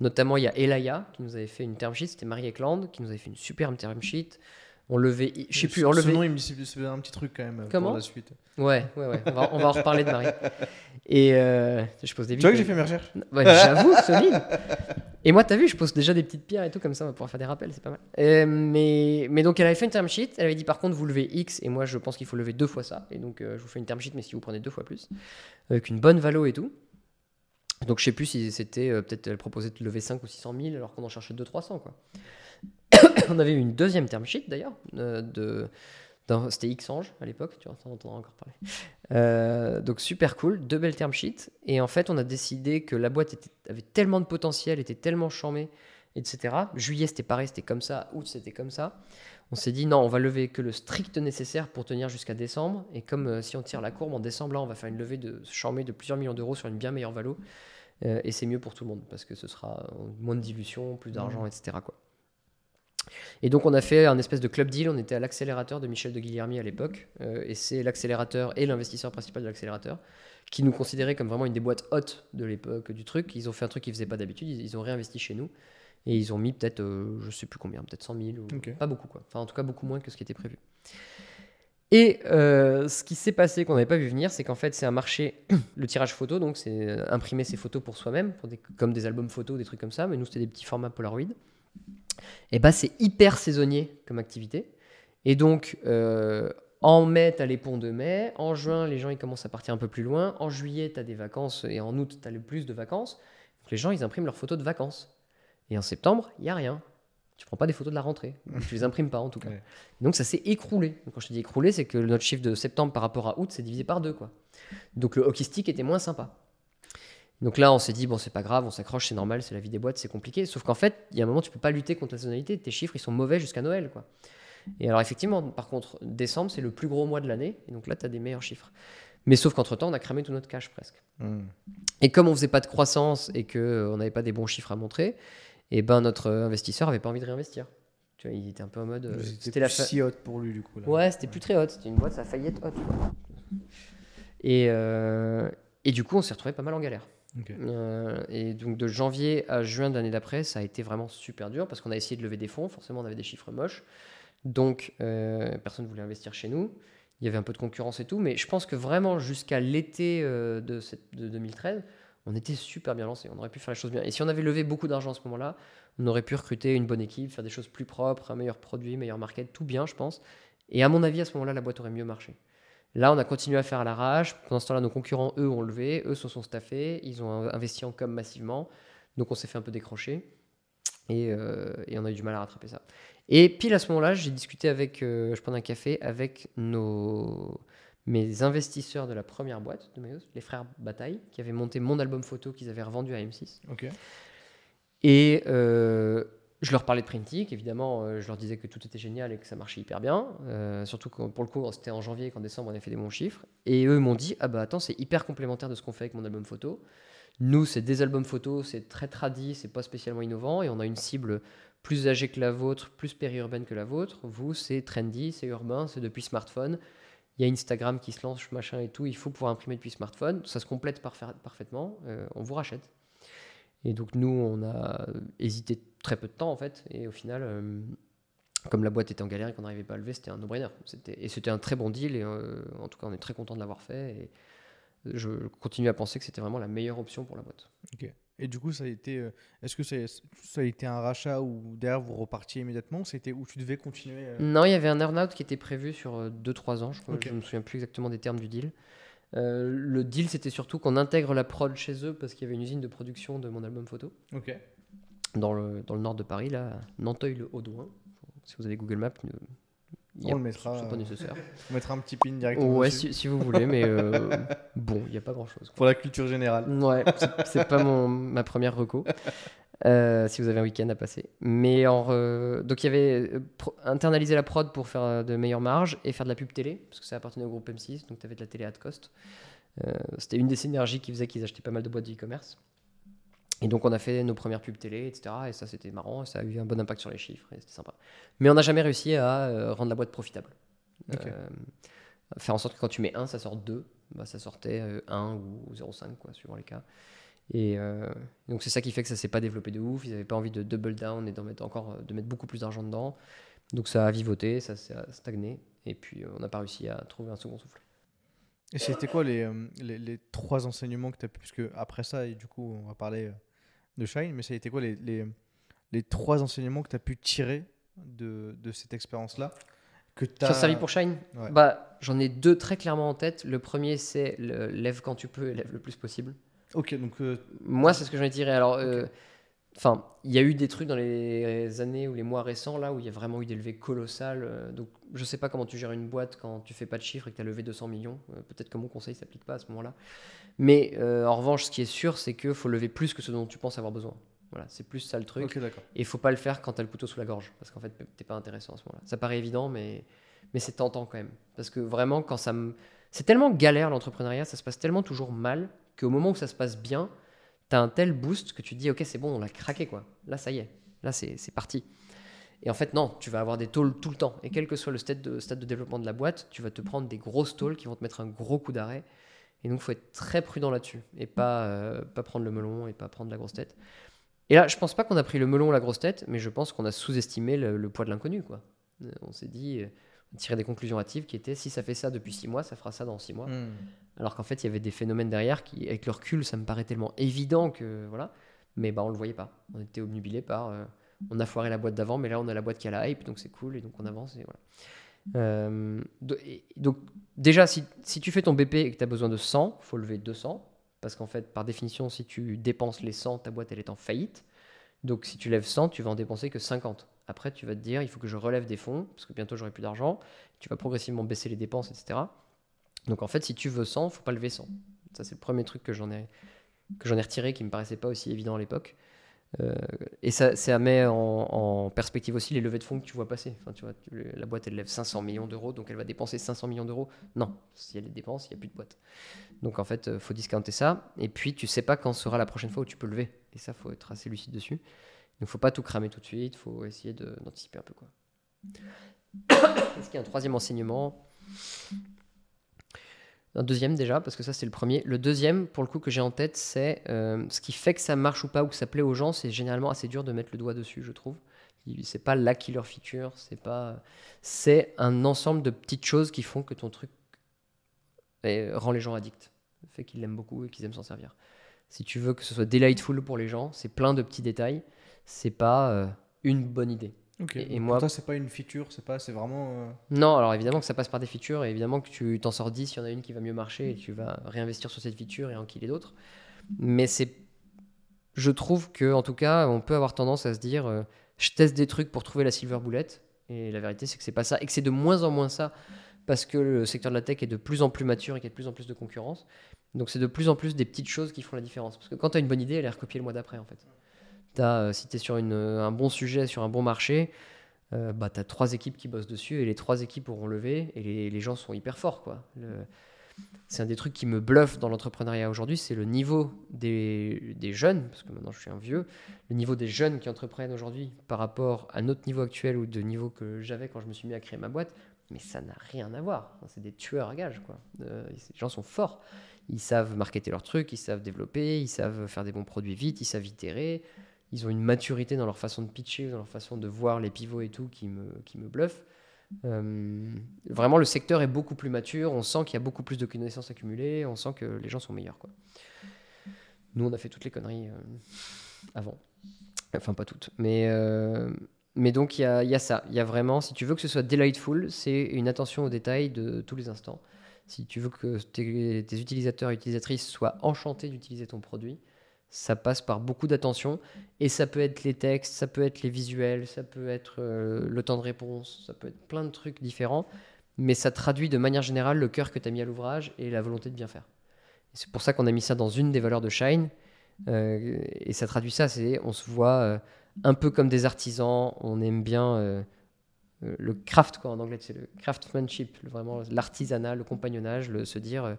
Notamment, il y a Elaya qui nous avait fait une term sheet, c'était Marie Ekland qui nous avait fait une superbe term sheet. On levait, je sais plus, on levait. nom, il me un petit truc quand même Comment pour la suite. Ouais, ouais, ouais. On va, on va en reparler de Marie. Et euh, je pose des. Tu vois que j'ai fait mes recherches. Ouais, J'avoue, solide. Et moi, t'as vu, je pose déjà des petites pierres et tout, comme ça, on va pouvoir faire des rappels, c'est pas mal. Euh, mais, mais donc, elle avait fait une term sheet, elle avait dit par contre, vous levez X, et moi, je pense qu'il faut lever deux fois ça. Et donc, euh, je vous fais une term sheet, mais si vous prenez deux fois plus, avec une bonne valo et tout. Donc, je sais plus si c'était, peut-être, elle proposait de lever 5 ou 600 000, alors qu'on en cherchait 200-300, quoi. (coughs) on avait eu une deuxième term sheet d'ailleurs, euh, de, c'était Xange à l'époque, tu vois, entendra encore parler. Euh, donc super cool, deux belles term sheets. Et en fait, on a décidé que la boîte avait tellement de potentiel, était tellement charmée, etc. Juillet, c'était pareil, c'était comme ça. Août, c'était comme ça. On s'est dit, non, on va lever que le strict nécessaire pour tenir jusqu'à décembre. Et comme euh, si on tire la courbe, en décembre, là, on va faire une levée de charmée de plusieurs millions d'euros sur une bien meilleure valo. et c'est mieux pour tout le monde parce que ce sera moins de dilution, plus d'argent, mmh. etc. Quoi. Et donc on a fait un espèce de club deal, on était à l'accélérateur de Michel de Guilhermy à l'époque, euh, et c'est l'accélérateur et l'investisseur principal de l'accélérateur qui nous considérait comme vraiment une des boîtes hautes de l'époque du truc. Ils ont fait un truc qu'ils faisaient pas d'habitude, ils, ont réinvesti chez nous, et ils ont mis peut-être, euh, je sais plus combien, peut-être 100 000, ou pas beaucoup quoi, enfin en tout cas beaucoup moins que ce qui était prévu. Et euh, ce qui s'est passé qu'on n'avait pas vu venir, c'est qu'en fait c'est un marché, (clears throat) le tirage photo, donc c'est imprimer ses photos pour soi-même, comme des albums photos, des trucs comme ça, mais nous c'était des petits formats Polaroid et eh ben, c'est hyper saisonnier comme activité. Et donc, euh, en mai, tu as les ponts de mai. En juin, les gens ils commencent à partir un peu plus loin. En juillet, tu as des vacances. Et en août, tu as le plus de vacances. les gens, ils impriment leurs photos de vacances. Et en septembre, il n'y a rien. Tu prends pas des photos de la rentrée. tu les imprimes pas, en tout cas. Donc, ça s'est écroulé. quand je te dis écroulé, c'est que notre chiffre de septembre par rapport à août, c'est divisé par deux. Quoi. Donc, le hockey stick était moins sympa. Donc là, on s'est dit, bon, c'est pas grave, on s'accroche, c'est normal, c'est la vie des boîtes, c'est compliqué. Sauf qu'en fait, il y a un moment, tu peux pas lutter contre la saisonnalité, tes chiffres, ils sont mauvais jusqu'à Noël, quoi. Et alors, effectivement, par contre, décembre, c'est le plus gros mois de l'année, et donc là, tu as des meilleurs chiffres. Mais sauf qu'entre-temps, on a cramé tout notre cash presque. Hmm. Et comme on faisait pas de croissance et qu'on euh, n'avait pas des bons chiffres à montrer, et eh ben notre investisseur avait pas envie de réinvestir. Tu vois, il était un peu en mode. Euh, c'était la si haute pour lui, du coup. Ouais, c'était plus très haute. C'était une boîte, ça a failli être haute. Et, euh, et du coup, on s'est retrouvé pas mal en galère. Euh, et donc de janvier à juin de l'année d'après, ça a été vraiment super dur parce qu'on a essayé de lever des fonds. Forcément, on avait des chiffres moches. Donc euh, personne ne voulait investir chez nous. Il y avait un peu de concurrence et tout. Mais je pense que vraiment jusqu'à l'été euh, de, de 2013, on était super bien lancé. On aurait pu faire les choses bien. Et si on avait levé beaucoup d'argent à ce moment-là, on aurait pu recruter une bonne équipe, faire des choses plus propres, un meilleur produit, meilleur market, tout bien, je pense. Et à mon avis, à ce moment-là, la boîte aurait mieux marché. Là, on a continué à faire à l'arrache. Pendant ce temps-là, nos concurrents, eux, ont levé, eux se sont staffés, ils ont investi en com massivement. Donc, on s'est fait un peu décrocher. Et, euh, et on a eu du mal à rattraper ça. Et pile à ce moment-là, j'ai discuté avec, euh, je prenais un café avec nos, mes investisseurs de la première boîte de maillot, les frères Bataille, qui avaient monté mon album photo qu'ils avaient revendu à M6. Ok. Et euh, je leur parlais de Printic, évidemment, euh, je leur disais que tout était génial et que ça marchait hyper bien. euh, surtout que pour le coup, c'était en janvier qu'en décembre, on a fait des bons chiffres. Et eux m'ont dit Ah bah attends, c'est hyper complémentaire de ce qu'on fait avec mon album photo. Nous, c'est des albums photos, c'est très tradi, c'est pas spécialement innovant et on a une cible plus âgée que la vôtre, plus périurbaine que la vôtre. Vous, c'est trendy, c'est urbain, c'est depuis smartphone. Il y a Instagram qui se lance, machin et tout. Il faut pouvoir imprimer depuis smartphone. Ça se complète parfa- parfaitement. euh, on vous rachète. Et donc nous, on a hésité très peu de temps en fait. Et au final, euh, comme la boîte était en galère et qu'on n'arrivait pas à lever, c'était un no-brainer. Et c'était un très bon deal. Et euh, en tout cas, on est très content de l'avoir fait. Et je continue à penser que c'était vraiment la meilleure option pour la boîte. Ok. Et du coup, ça a été. euh, Est-ce que ça, ça a été un rachat où derrière vous repartiez immédiatement C'était où tu devais continuer euh, Non, il y avait un earn-out qui était prévu sur 2-3 ans. Je ne Ok. me souviens plus exactement des termes du deal. Euh, le deal, c'était surtout qu'on intègre la prod chez eux parce qu'il y avait une usine de production de mon album photo Ok. dans le, dans le nord de Paris, là, Nanteuil-le-Haudouin. Si vous avez Google Maps, euh, il On le mettra, c'est pas euh, nécessaire. On mettra un petit pin directement. Ouais, si, si vous voulez, mais euh, bon, il n'y a pas grand-chose. Pour la culture générale. Ouais, c'est pas mon, ma première reco. Euh, si vous avez un week-end à passer. Mais en, re- donc il y avait euh, internaliser la prod pour faire euh, de meilleures marges et faire de la pub télé, parce que ça appartenait au groupe M6, donc tu avais de la télé at cost. Euh, C'était une des synergies qui faisait qu'ils achetaient pas mal de boîtes de e-commerce. Et donc on a fait nos premières pubs télé, etc. Et ça c'était marrant, et ça a eu un bon impact sur les chiffres, et c'était sympa. Mais on n'a jamais réussi à rendre la boîte profitable. Euh, faire en sorte que quand tu mets 1, ça sort 2. Bah, ça sortait euh, 1 ou 0,5, quoi, suivant les cas. Et euh, donc c'est ça qui fait que ça s'est pas développé de ouf. Ils n'avaient pas envie de double down et d'en mettre encore, euh, de mettre beaucoup plus d'argent dedans. Donc ça a vivoté, ça s'est stagné. Et puis euh, on n'a pas réussi à trouver un second souffle. Et c'était quoi les, euh, les, les trois enseignements que tu as pu. Parce que après ça, et du coup, on va parler euh, de Shine, mais ça a été quoi les, les, les trois enseignements que tu as pu tirer de, de cette expérience-là que Ça t'as- a servi pour Shine? Ouais. bah, J'en ai deux très clairement en tête. Le premier, c'est lève quand tu peux et lève le plus possible. Ok, donc euh, Moi, c'est ce que j'en ai tiré. Alors, euh, enfin, il y a eu des trucs dans les années ou les mois récents là où il y a vraiment eu des levées colossales. euh, donc, je sais pas comment tu gères une boîte quand tu fais pas de chiffres et que tu as levé 200 millions. Peut-être que mon conseil s'applique pas à ce moment-là. Mais en revanche, ce qui est sûr, c'est qu'il faut lever plus que ce dont tu penses avoir besoin. Voilà, c'est plus ça le truc. Et il faut pas le faire quand tu as le couteau sous la gorge, parce qu'en fait, t'es pas intéressant à ce moment-là. Ça paraît évident, mais, mais c'est tentant quand même. Parce que vraiment, quand ça me. C'est tellement galère l'entrepreneuriat, ça se passe tellement toujours mal, qu'au moment où ça se passe bien, tu as un tel boost que tu te dis, ok, c'est bon, on l'a craqué, quoi. Là, ça y est. Là, c'est parti. Et en fait, non, tu vas avoir des tôles tout le temps. Et quel que soit le stade de, développement de la boîte, tu vas te prendre des grosses tôles qui vont te mettre un gros coup d'arrêt. Et donc, il faut être très prudent là-dessus. Et pas, euh, pas prendre le melon et pas prendre la grosse tête. Et là, je pense pas qu'on a pris le melon ou la grosse tête, mais je pense qu'on a sous-estimé le, le poids de l'inconnu. quoi. Euh, On s'est dit, tirait des conclusions hâtives qui étaient si ça fait ça depuis six mois, ça fera ça dans six mois. Hmm. Alors qu'en fait, il y avait des phénomènes derrière qui, avec le recul, ça me paraît tellement évident que voilà. Mais bah, on le voyait pas. On était obnubilé par. euh, on a foiré la boîte d'avant, mais là, on a la boîte qui a la hype, donc c'est cool, et donc on avance, et voilà. Euh, et- donc, déjà, si, si tu fais ton BP et que tu as besoin de 100, faut lever 200. Parce qu'en fait, par définition, si tu dépenses les 100, ta boîte, elle est en faillite. Donc, si tu lèves 100, tu vas en dépenser que 50. Après, tu vas te dire, il faut que je relève des fonds, parce que bientôt, j'aurai plus d'argent. Tu vas progressivement baisser les dépenses, etc. Donc, en fait, si tu veux 100, faut pas lever 100. Ça, c'est le premier truc que j'en ai, que j'en ai retiré, qui me paraissait pas aussi évident à l'époque. Euh, et ça, ça met en, perspective aussi les levées de fonds que tu vois passer. Enfin, tu vois, la boîte, elle lève 500 millions d'euros, donc elle va dépenser 500 millions d'euros. Non, si elle les dépense, il n'y a plus de boîte. Donc en fait, il faut discounter ça. Et puis, tu sais pas quand sera la prochaine fois où tu peux lever. Et ça, faut être assez lucide dessus. Donc, faut pas tout cramer tout de suite. Il faut essayer d'anticiper un peu. quoi. Est-ce qu'il y a un troisième enseignement? Un deuxième déjà, parce que ça c'est le premier. Le deuxième, pour le coup, que j'ai en tête, c'est euh, ce qui fait que ça marche ou pas, ou que ça plaît aux gens, c'est généralement assez dur de mettre le doigt dessus, je trouve. C'est pas la killer feature, c'est pas. C'est un ensemble de petites choses qui font que ton truc rend les gens addicts. Fait qu'ils l'aiment beaucoup et qu'ils aiment s'en servir. Si tu veux que ce soit delightful pour les gens, c'est plein de petits détails. C'est pas euh, une bonne idée. Et- moi- pour toi, c'est pas une feature, c'est pas, c'est vraiment. euh, Non, alors évidemment que ça passe par des features et évidemment que tu t'en sors 10, il y en a une qui va mieux marcher et tu vas réinvestir sur cette feature et enquiller d'autres. Mais c'est je trouve que en tout cas, on peut avoir tendance à se dire, euh, je teste des trucs pour trouver la silver bullet. Et la vérité, c'est que c'est pas ça, et que c'est de moins en moins ça, parce que le secteur de la tech est de plus en plus mature et qu'il y a de plus en plus de concurrence. Donc c'est de plus en plus des petites choses qui font la différence. Parce que quand tu as une bonne idée, elle est recopiée le mois d'après, en fait. As, euh, si tu es sur une, un bon sujet, sur un bon marché, euh, bah, tu as trois équipes qui bossent dessus et les trois équipes auront levé et les, les gens sont hyper forts. Quoi. C'est un des trucs qui me bluffe dans l'entrepreneuriat aujourd'hui, c'est le niveau des, des, jeunes, parce que maintenant je suis un vieux, le niveau des jeunes qui entreprennent aujourd'hui par rapport à notre niveau actuel ou de niveau que j'avais quand je me suis mis à créer ma boîte, mais ça n'a rien à voir. C'est des tueurs à gages. Quoi. Euh, ces gens sont forts. Ils savent marketer leurs trucs, ils savent développer, ils savent faire des bons produits vite, ils savent itérer. Ils ont une maturité dans leur façon de pitcher, dans leur façon de voir les pivots et tout qui me, qui me bluffe. Euh, vraiment, le secteur est beaucoup plus mature. On sent qu'il y a beaucoup plus de connaissances accumulées. On sent que les gens sont meilleurs. Nous, on a fait toutes les conneries euh, avant. Enfin, pas toutes. Mais, euh, mais donc, il y a, y a, ça. Il y a vraiment, si tu veux que ce soit delightful, c'est une attention aux détails de tous les instants. Si tu veux que tes, tes utilisateurs et utilisatrices soient enchantés d'utiliser ton produit, ça passe par beaucoup d'attention. Et ça peut être les textes, ça peut être les visuels, ça peut être euh, le temps de réponse, ça peut être plein de trucs différents, mais ça traduit de manière générale le cœur que tu as mis à l'ouvrage et la volonté de bien faire. C'est pour ça qu'on a mis ça dans une des valeurs de Shine. Euh, et ça traduit ça, c'est on se voit euh, un peu comme des artisans, on aime bien le craft quoi en anglais, c'est le craftsmanship, vraiment l'artisanat, le compagnonnage, le se dire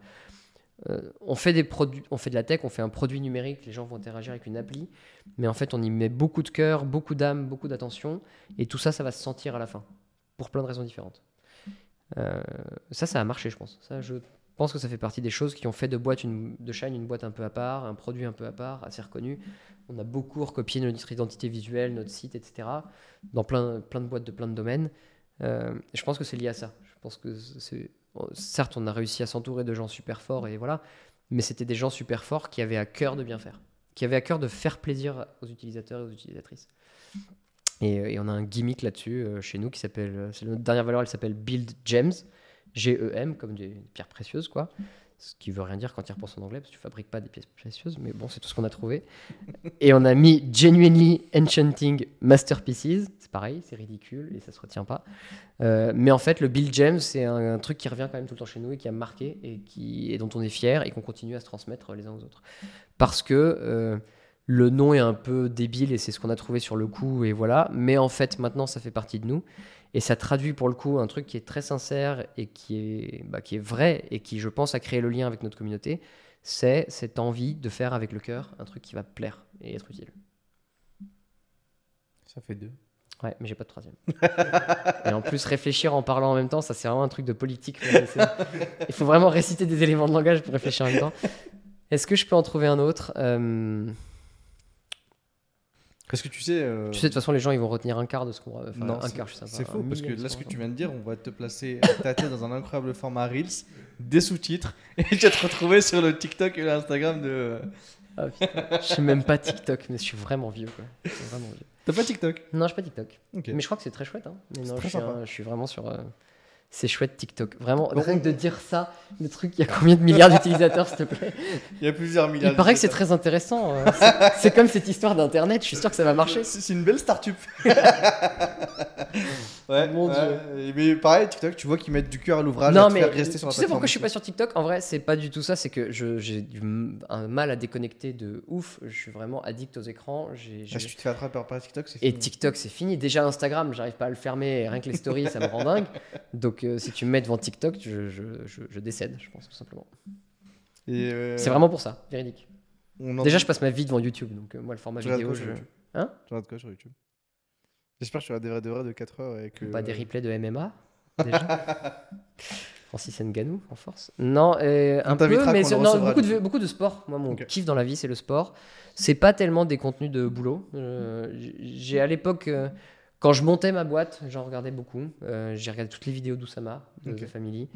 euh, on fait des produits, on fait de la tech, on fait un produit numérique, les gens vont interagir avec une appli, mais en fait on y met beaucoup de cœur, beaucoup d'âme, beaucoup d'attention, et tout ça, ça va se sentir à la fin, pour plein de raisons différentes. Euh, ça, ça a marché, je pense. Ça, je pense que ça fait partie des choses qui ont fait de boîte une, de Shine une boîte un peu à part, un produit un peu à part, assez reconnu. On a beaucoup recopié notre identité visuelle, notre site, etc. dans plein, plein de boîtes de plein de domaines. Euh, je pense que c'est lié à ça. Je pense que c'est certes, on a réussi à s'entourer de gens super forts et voilà, mais c'était des gens super forts qui avaient à cœur de bien faire, qui avaient à cœur de faire plaisir aux utilisateurs et aux utilisatrices. Et, euh, on a un gimmick là-dessus euh, chez nous qui s'appelle, euh, c'est notre dernière valeur, elle s'appelle Build Gems, G-E-M, comme des pierres précieuses, quoi. Ce qui veut rien dire quand tu repenses en anglais, parce que tu fabriques pas des pièces précieuses, mais bon, c'est tout ce qu'on a trouvé. (laughs) Et on a mis Genuinely Enchanting Masterpieces. C'est pareil, c'est ridicule et ça se retient pas. Euh, mais en fait, le Bill James, c'est un, truc qui revient quand même tout le temps chez nous et qui a marqué et, qui, et dont on est fier et qu'on continue à se transmettre les uns aux autres. Parce que euh, le nom est un peu débile et c'est ce qu'on a trouvé sur le coup et voilà. Mais en fait, maintenant, ça fait partie de nous. Et ça traduit pour le coup un truc qui est très sincère et qui est, bah, qui est vrai et qui, je pense, a créé le lien avec notre communauté. C'est cette envie de faire avec le cœur un truc qui va plaire et être utile. Ça fait deux. Ouais, mais j'ai pas de troisième. (laughs) et en plus, réfléchir en parlant en même temps, ça c'est vraiment un truc de politique. Il faut vraiment réciter des éléments de langage pour réfléchir en même temps. Est-ce que je peux en trouver un autre? Euh... Parce que tu sais. Euh... Tu sais, de toute façon, les gens ils vont retenir un quart de ce qu'on va. non, un quart, je sais C'est faux, parce que là, ce que tu viens de dire, on va te placer ta tête dans un incroyable format Reels, des sous-titres, (laughs) et tu vas te retrouver sur le TikTok et l'Instagram de. Ah, putain. je suis même pas TikTok, mais je suis vraiment vieux. Quoi. Vraiment vieux. T'as pas TikTok? Non, je suis pas TikTok. Mais je crois que c'est très chouette. Hein. Mais non, je suis, un, je suis, vraiment sur. Euh, c'est chouette TikTok. Vraiment, rien que de dire ça, le truc, il y a combien de milliards d'utilisateurs, s'il te plaît? Il y a plusieurs milliards. Il paraît que c'est très intéressant. Euh, c'est comme cette histoire d'Internet, je suis sûr que ça va marcher. C'est une belle start-up. (laughs) ouais, Mon Dieu. Mais pareil, TikTok, tu vois qu'ils mettent du cœur à l'ouvrage. Non, mais rester sur tu sais pourquoi je suis pas sur TikTok? En vrai, c'est pas du tout ça. C'est que j'ai un mal à déconnecter de ouf. Je suis vraiment addict aux écrans. Parce que tu te fais attraper par TikTok, c'est fini. Et TikTok, c'est fini. Déjà Instagram, j'arrive pas à le fermer. Rien que les stories, ça me rend dingue. Donc si tu me mets devant TikTok, je, je, je, décède, je pense, tout simplement. Euh, c'est vraiment pour ça, véridique. Déjà, je passe ma vie devant YouTube, donc euh, moi, le format vidéo, je. Hein? Tu regardes quoi sur YouTube? J'espère que tu auras des vrais de vrais de 4 heures. Et que... Pas des replays de MMA, (laughs) déjà Francis Nganou, en force. Non, euh, un peu, mais non, beaucoup, de, beaucoup de sport. Moi, mon kiff dans la vie, c'est le sport. C'est pas tellement des contenus de boulot. J'ai à l'époque. Quand je montais ma boîte, j'en regardais beaucoup. Euh, j'ai regardé toutes les vidéos d'Oussama, de okay. Family,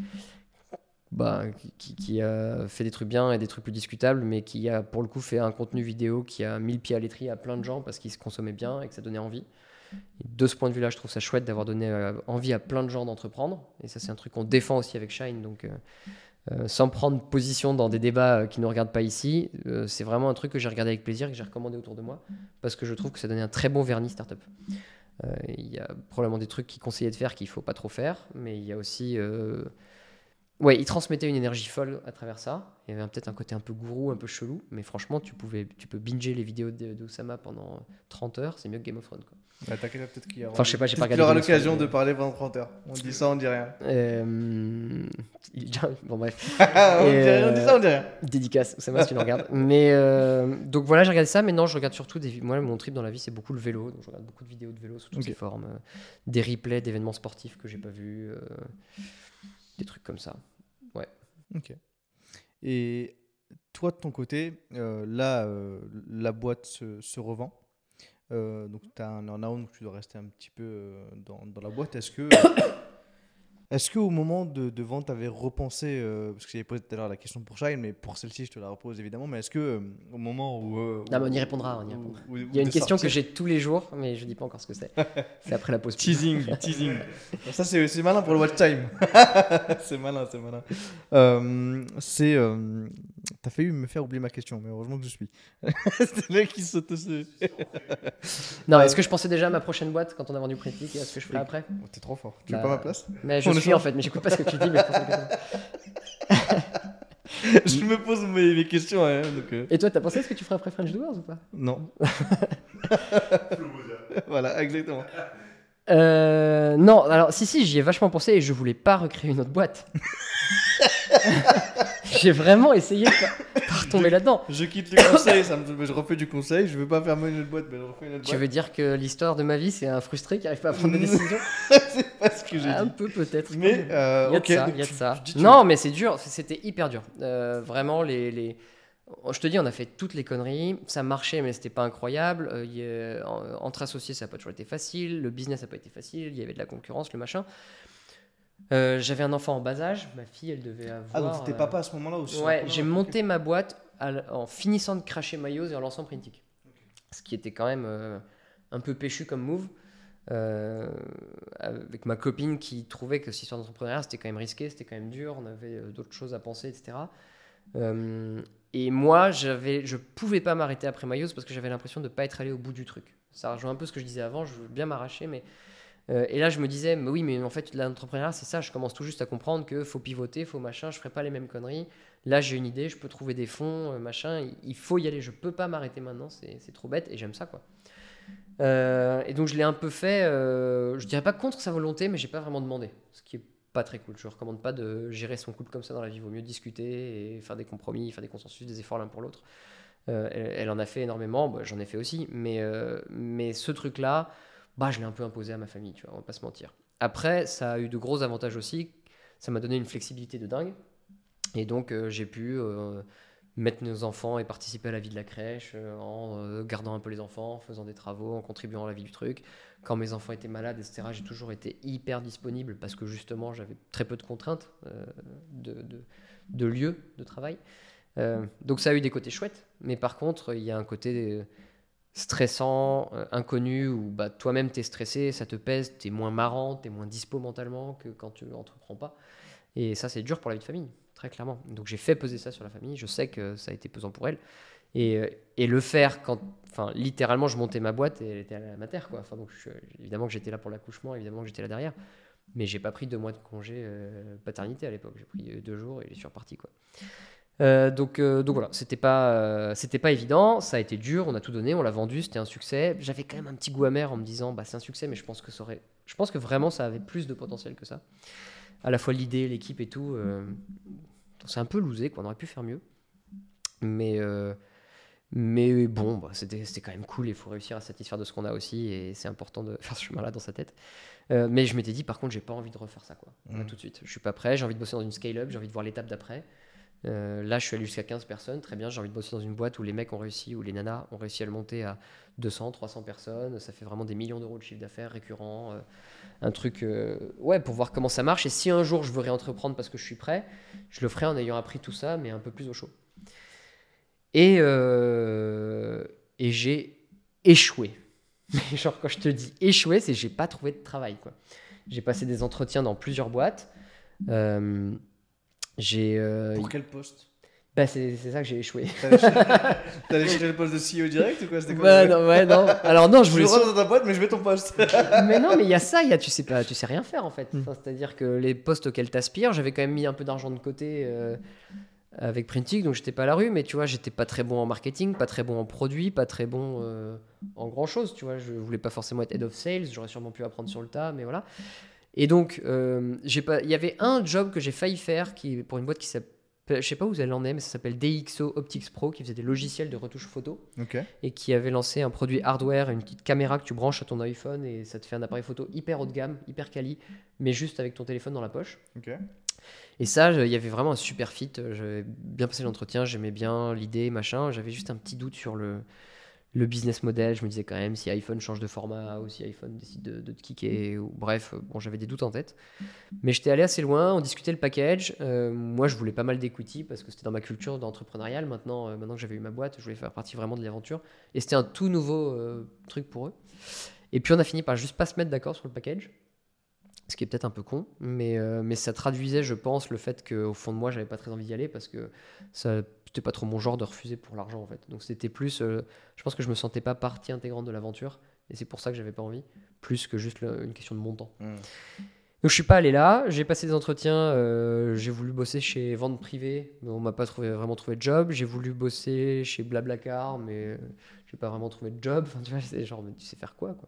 bah, qui, qui, a fait des trucs bien et des trucs plus discutables, mais qui a pour le coup fait un contenu vidéo qui a mis le pied à l'étrier à plein de gens parce qu'il se consommait bien et que ça donnait envie. Et de ce point de vue-là, je trouve ça chouette d'avoir donné euh, envie à plein de gens d'entreprendre. Et ça, c'est un truc qu'on défend aussi avec Shine. Donc, euh, Euh, sans prendre position dans des débats qui ne regardent pas ici, c'est vraiment un truc que j'ai regardé avec plaisir, que j'ai recommandé autour de moi, parce que je trouve que ça donnait un très bon vernis startup. Il y a probablement des trucs qu'il conseillait de faire qu'il ne faut pas trop faire, mais il y a aussi Ouais, il transmettait une énergie folle à travers ça. Il y avait peut-être un côté un peu gourou, un peu chelou, mais franchement, tu, pouvais, tu peux binger les vidéos d'Osama pendant 30 heures, c'est mieux que Game of Thrones. Bah, T'inquiète, peut-être qu'il y aura, enfin, je sais pas, j'ai pas regardé. l'occasion de parler pendant 30 heures. On dit ça, on dit rien. Euh... Bon, bref. (laughs) on, dit rien, on dit ça, on dit rien. Dédicace, Osama, si tu le regardes. mais euh... donc voilà, j'ai regardé ça, mais non, je regarde surtout des. Moi, mon trip dans la vie, c'est beaucoup le vélo. Donc je regarde beaucoup de vidéos de vélo sous toutes okay. ses formes. Euh, des replays d'événements sportifs que j'ai pas vus. Euh, des trucs comme ça. Ouais. Ok. Et toi, de ton côté, euh, là, euh, la boîte se, se revend? Euh, donc, tu as un earn-out, donc tu dois rester un petit peu euh, dans, dans, la boîte. Est-ce que (coughs) est-ce qu'au moment de, de vente, tu avais repensé, euh, parce que j'avais posé tout à l'heure la question pour Shine, mais pour celle-ci, je te la repose évidemment, mais est-ce que euh, au moment où, Non, mais on y répondra. On y répondra. Où, où, Il y a une question sortir... que j'ai tous les jours, mais je dis pas encore ce que c'est. (laughs) c'est après la pause. teasing, (laughs) teasing. Ça, c'est malin pour le watch time. (laughs) c'est malin, c'est malin. c'est. T'as failli me faire oublier ma question, mais heureusement que je suis. (laughs) c'est le mec qui saute dessus. non, est-ce que je pensais déjà à ma prochaine boîte quand on a vendu Critique et à ce que je ferai après oh, T'es trop fort. Tu bah, veux pas ma place mais je suis en fait, mais j'écoute pas ce que tu dis. Mais je, (laughs) je me pose mes, mes questions. Hein, donc, euh... Et toi, t'as pensé à ce que tu ferais après French Doers ou pas? Non. (laughs) voilà, exactement. Euh, non, alors si, si, j'y ai vachement pensé et je voulais pas recréer une autre boîte. (laughs) J'ai vraiment essayé de pas, retomber là-dedans. Je quitte le conseil, ça me, je refais du conseil, je veux pas faire une autre boîte, mais je refais une autre boîte. Tu veux dire que l'histoire de ma vie, c'est un frustré qui arrive pas à prendre des (laughs) décisions? C'est pas ce que j'ai dit. Un peu peut-être. Mais euh, il y a okay, de ça, y a de ça. Non, mais c'est dur, c'était hyper dur. Euh, vraiment, les, les... Je te dis, on a fait toutes les conneries. Ça marchait, mais c'était pas incroyable. Euh, a... Entre associés, ça n'a pas toujours été facile. Le business n'a pas été facile. Il y avait de la concurrence, le machin. Euh, J'avais un enfant en bas âge. Ma fille, elle devait avoir. Ah, donc t'étais euh... papa à ce moment-là aussi Ouais, j'ai monté ma boîte à... en finissant de cracher Maillot et en lançant Printic. Okay. Ce qui était quand même euh, un peu péchu comme move. Euh, avec ma copine qui trouvait que cette histoire d'entrepreneuriat c'était quand même risqué, c'était quand même dur, on avait euh, d'autres choses à penser, etc. Euh, et moi, j'avais, je pouvais pas m'arrêter après Mayos parce que j'avais l'impression de pas être allé au bout du truc. Ça rejoint un peu ce que je disais avant, je veux bien m'arracher, mais. Euh, et là, je me disais, mais oui, mais en fait, l'entrepreneuriat, c'est ça, je commence tout juste à comprendre qu'il faut pivoter, faut machin, je ferai pas les mêmes conneries. Là, j'ai une idée, je peux trouver des fonds, euh, machin, il faut y aller, je peux pas m'arrêter maintenant, c'est trop bête, et j'aime ça, quoi. Euh, et donc, je l'ai un peu fait, euh, je dirais pas contre sa volonté, mais j'ai pas vraiment demandé, ce qui est pas très cool. Je recommande pas de gérer son couple comme ça dans la vie. Vaut mieux discuter et faire des compromis, faire des consensus, des efforts l'un pour l'autre. Euh, elle, elle, en a fait énormément, bah, j'en ai fait aussi. Mais, euh, mais ce truc-là, bah, je l'ai un peu imposé à ma famille, tu vois, on va pas se mentir. Après, ça a eu de gros avantages aussi. Ça m'a donné une flexibilité de dingue. Et donc, euh, j'ai pu mettre nos enfants et participer à la vie de la crèche en gardant un peu les enfants, en faisant des travaux, en contribuant à la vie du truc quand mes enfants étaient malades, etc., j'ai toujours été hyper disponible parce que justement j'avais très peu de contraintes euh, de, de, lieu de travail. Euh, donc ça a eu des côtés chouettes, mais par contre il y a un côté stressant, euh, inconnu, où bah, toi-même tu es stressé, ça te pèse, tu es moins marrant, tu es moins dispo mentalement que quand tu entreprends pas. Et ça c'est dur pour la vie de famille, très clairement. Donc j'ai fait peser ça sur la famille, je sais que ça a été pesant pour elle. Et, et, le faire quand, enfin, littéralement, je montais ma boîte et elle était à ma terre, quoi. Enfin, donc, évidemment que j'étais là pour l'accouchement, évidemment que j'étais là derrière, mais j'ai pas pris deux mois de congé euh, paternité à l'époque. J'ai pris deux jours et je suis reparti, quoi. Euh, donc, euh, donc voilà, c'était pas, c'était pas évident, ça a été dur, on a tout donné, on l'a vendu, c'était un succès. J'avais quand même un petit goût amer en me disant, bah c'est un succès, mais je pense que ça aurait, je pense que vraiment ça avait plus de potentiel que ça. À la fois l'idée, l'équipe et tout, c'est un peu lousé, quoi. On aurait pu faire mieux, mais mais bon, bah, c'était quand même cool. Il faut réussir à satisfaire de ce qu'on a aussi. Et c'est important de (laughs) faire ce chemin-là dans sa tête. Euh, mais je m'étais dit, par contre, j'ai pas envie de refaire ça. Quoi. Mmh. tout de suite. Je suis pas prêt. J'ai envie de bosser dans une scale-up. J'ai envie de voir l'étape d'après. Euh, là, je suis allé jusqu'à 15 personnes. Très bien. J'ai envie de bosser dans une boîte où les mecs ont réussi, où les nanas ont réussi à le monter à 200, 300 personnes. Ça fait vraiment des millions d'euros de chiffre d'affaires récurrent. Euh, un truc, euh, ouais, pour voir comment ça marche. Et si un jour je veux réentreprendre parce que je suis prêt, je le ferai en ayant appris tout ça, mais un peu plus au chaud. Et, et j'ai échoué. (laughs) Genre, quand je te dis échoué, c'est j'ai pas trouvé de travail. J'ai passé des entretiens dans plusieurs boîtes. J'ai. euh, Pour quel poste bah, c'est c'est ça que j'ai échoué. T'allais (laughs) chercher- le poste de CEO direct ou quoi C'était quoi Ouais, le- non, ouais, non. Alors, non, je Je voulais. rentre dans ta boîte, mais je mets ton poste. (laughs) mais non, mais il y a ça, il y a, tu sais pas, tu sais rien faire en Hmm. fait. Enfin, C'est-à-dire que les postes auxquels t'aspires, j'avais quand même mis un peu d'argent de côté euh, avec Printing, donc j'étais pas à la rue, mais tu vois, j'étais pas très bon en marketing, pas très bon en produit, pas très bon euh, en grand chose, tu vois. Je voulais pas forcément être head of sales, j'aurais sûrement pu apprendre sur le tas, mais voilà. Et donc, euh, pas, il y avait un job que j'ai failli faire qui, pour une boîte qui s'appelle, je sais pas où elle en est, mais ça s'appelle DxO Optics Pro, qui faisait des logiciels de retouche photo et qui avait lancé un produit hardware, une petite caméra que tu branches à ton iPhone et ça te fait un appareil photo hyper haut de gamme, hyper quali, mais juste avec ton téléphone dans la poche. Et ça, il y avait vraiment un super fit. euh, J'avais bien passé l'entretien, j'aimais bien l'idée, machin. J'avais juste un petit doute sur le, le business model. Je me disais quand même si iPhone change de format ou si iPhone décide de, de te kicker. Ou, bref, euh, bon, j'avais des doutes en tête. Mais j'étais allé assez loin, on discutait le package. Euh, moi, je voulais pas mal d'equity parce que c'était dans ma culture d'entrepreneurial. Maintenant, euh, maintenant que j'avais eu ma boîte, je voulais faire partie vraiment de l'aventure. Et c'était un tout nouveau euh, truc pour eux. Et puis on a fini par juste pas se mettre d'accord sur le package. Ce qui est peut-être un peu con, mais, mais ça traduisait, je pense, le fait qu'au fond de moi, j'avais pas très envie d'y aller parce que ça c'était pas trop mon genre de refuser pour l'argent en fait. Donc c'était plus, euh, je pense que je me sentais pas partie intégrante de l'aventure et c'est pour ça que j'avais pas envie, plus que juste le- une question de montant. Hmm. Donc je suis pas allé là, j'ai passé des entretiens, euh, j'ai voulu bosser chez Vente Privée, mais on m'a pas trouvé, vraiment trouvé de job. J'ai voulu bosser chez Blablacar, mais j'ai pas vraiment trouvé de job. Enfin, tu vois, c'est genre, mais tu sais faire quoi, quoi?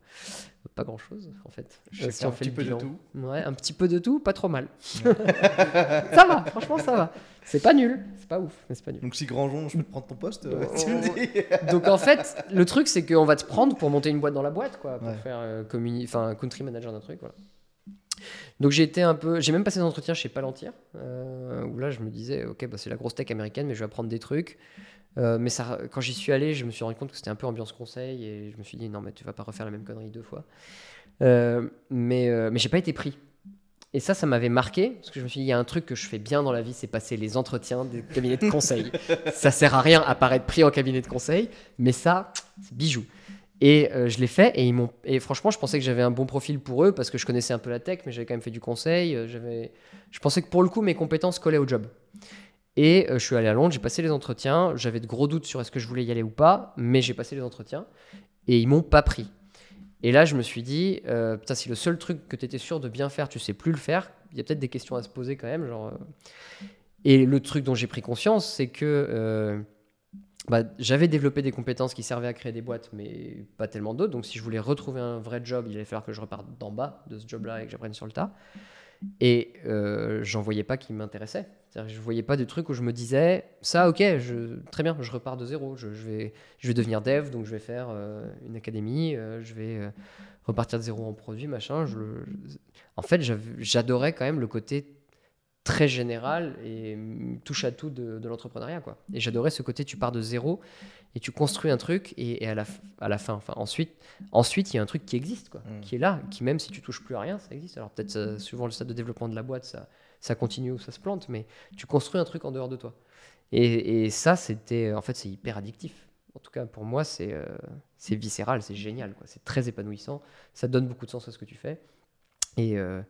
Pas grand chose, en fait. Je Euh, sais si faire on un fait petit peu de tout. Ouais, un petit peu de tout, pas trop mal. (laughs) ça va, franchement, ça va. C'est pas nul, c'est pas ouf, mais c'est pas nul. Donc si Grandjean, je peux te prendre ton poste, euh, Oh. tu me dis. (laughs) Donc en fait, le truc c'est qu'on va te prendre pour monter une boîte dans la boîte, quoi, pour Ouais. faire euh, communi- enfin country manager d'un truc, voilà. Donc j'ai été un peu, j'ai même passé des entretiens chez Palantir, euh, où là je me disais, ok, bah, c'est la grosse tech américaine, mais je vais apprendre des trucs. Euh, mais ça, quand j'y suis allé, je me suis rendu compte que c'était un peu ambiance conseil et je me suis dit non mais tu vas pas refaire la même connerie deux fois. Euh, mais euh, mais j'ai pas été pris. Et ça, ça m'avait marqué parce que je me suis dit il y a un truc que je fais bien dans la vie, c'est passer les entretiens des cabinets de conseil. (laughs) ça sert à rien à paraître pris en cabinet de conseil, mais ça, c'est bijou. Et je l'ai fait et ils m'ont et franchement, je pensais que j'avais un bon profil pour eux parce que je connaissais un peu la tech, mais j'avais quand même fait du conseil. J'avais, je pensais que pour le coup, mes compétences collaient au job. Et euh, je suis allé à Londres, j'ai passé les entretiens. J'avais de gros doutes sur est-ce que je voulais y aller ou pas, mais j'ai passé les entretiens et ils m'ont pas pris. Et là, je me suis dit, euh, putain, si le seul truc que tu étais sûr de bien faire, tu sais plus le faire, il y a peut-être des questions à se poser quand même. Genre, euh. Et le truc dont j'ai pris conscience, c'est que bah, j'avais développé des compétences qui servaient à créer des boîtes, mais pas tellement d'autres. Donc, si je voulais retrouver un vrai job, il allait falloir que je reparte d'en bas de ce job-là et que j'apprenne sur le tas. Et j'en voyais pas qui m'intéressait. C'est-à-dire que Je voyais pas de trucs où je me disais, ça, ok, je, très bien, je repars de zéro. Je, je vais, je vais devenir dev, donc je vais faire euh, une académie, euh, je vais euh, repartir de zéro en produit, machin. Je, je- En fait, j'adorais quand même le côté très général et touche à tout de, de l'entrepreneuriat quoi. Et j'adorais ce côté tu pars de zéro et tu construis un truc et, et à, la, f- à la fin, enfin ensuite, ensuite il y a un truc qui existe quoi, Mm. qui est là, qui même si tu touches plus à rien, ça existe. Alors peut-être suivant le stade de développement de la boîte, ça, ça continue ou ça se plante, mais tu construis un truc en dehors de toi. Et, ça c'était, en fait c'est hyper addictif. En tout cas pour moi c'est euh, c'est viscéral, c'est génial. C'est très épanouissant, ça donne beaucoup de sens à ce que tu fais et euh,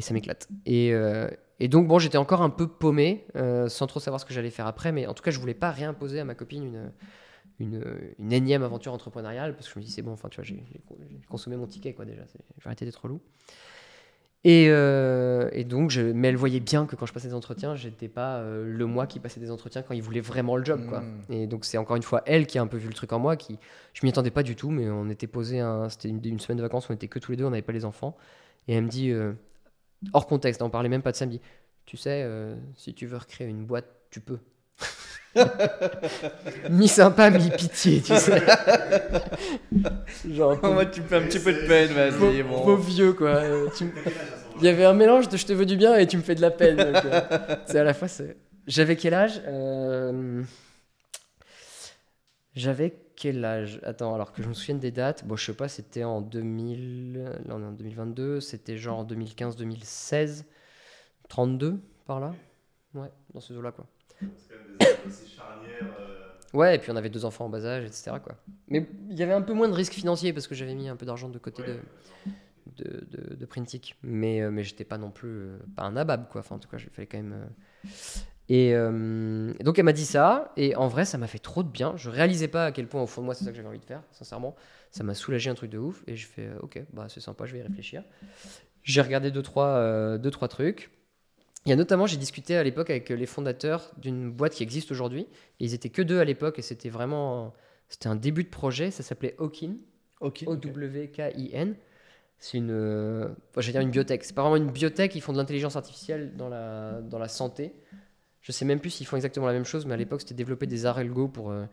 ça m'éclate. Et, euh, et donc, bon, j'étais encore un peu paumé, sans trop savoir ce que j'allais faire après, mais en tout cas, je voulais pas réimposer à ma copine une, une, énième aventure entrepreneuriale, parce que je me dis, c'est bon, enfin, tu vois, j'ai consommé mon ticket, quoi, déjà, je vais arrêter d'être relou. Et, euh, et donc, je, mais elle voyait bien que quand je passais des entretiens, j'étais pas euh, le moi qui passait des entretiens quand il voulait vraiment le job, quoi. Mm. Et donc, c'est encore une fois elle qui a un peu vu le truc en moi, qui, je m'y attendais pas du tout, mais on était posé, un, c'était une, une semaine de vacances, on était que tous les deux, on n'avait pas les enfants. Et elle me dit, euh, hors contexte, on parlait même pas de samedi. Tu sais, si tu veux recréer une boîte, tu peux. (laughs) mi sympa, mi pitié, tu sais. Genre, (laughs) Moi, tu me fais un petit peu de peine, vas-y. Bon. pauvre vieux, quoi. Tu me- Il y avait un mélange de je te veux du bien et tu me fais de la peine. donc, euh, c'est à la fois. c'est- J'avais quel âge Euh, J'avais quel âge? Attends, alors que je me souvienne des dates. Bon, je sais pas, c'était en 2000. Là, on est en 2022. C'était genre en 2015-2016. 32 par là? Ouais, dans ce zoo-là, quoi. Charnières. euh, Ouais, et puis on avait deux enfants en bas âge, etc. Quoi. Mais il y avait un peu moins de risques financiers parce que j'avais mis un peu d'argent de côté de. de, de, de Printic. Mais, euh, mais j'étais pas non plus euh, pas un nabab, quoi. Enfin, en tout cas, il fallait quand même. Et, euh, et donc, elle m'a dit ça. Et en vrai, ça m'a fait trop de bien. Je réalisais pas à quel point, au fond de moi, c'est ça que j'avais envie de faire, sincèrement. Ça m'a soulagé un truc de ouf. Et je fais, ok, bah, c'est sympa, je vais y réfléchir. J'ai regardé deux trois, euh, deux, trois trucs. Il y a notamment, j'ai discuté à l'époque avec les fondateurs d'une boîte qui existe aujourd'hui. Et ils étaient que deux à l'époque. Et c'était vraiment. C'était un début de projet. Ça s'appelait Hawkin. Ok. O-W-K-I-N. C'est une, euh, je vais dire une biotech. C'est pas vraiment une biotech, ils font de l'intelligence artificielle dans la, dans la santé. Je sais même plus s'ils font exactement la même chose, mais à l'époque, c'était développer des arts algo pour euh,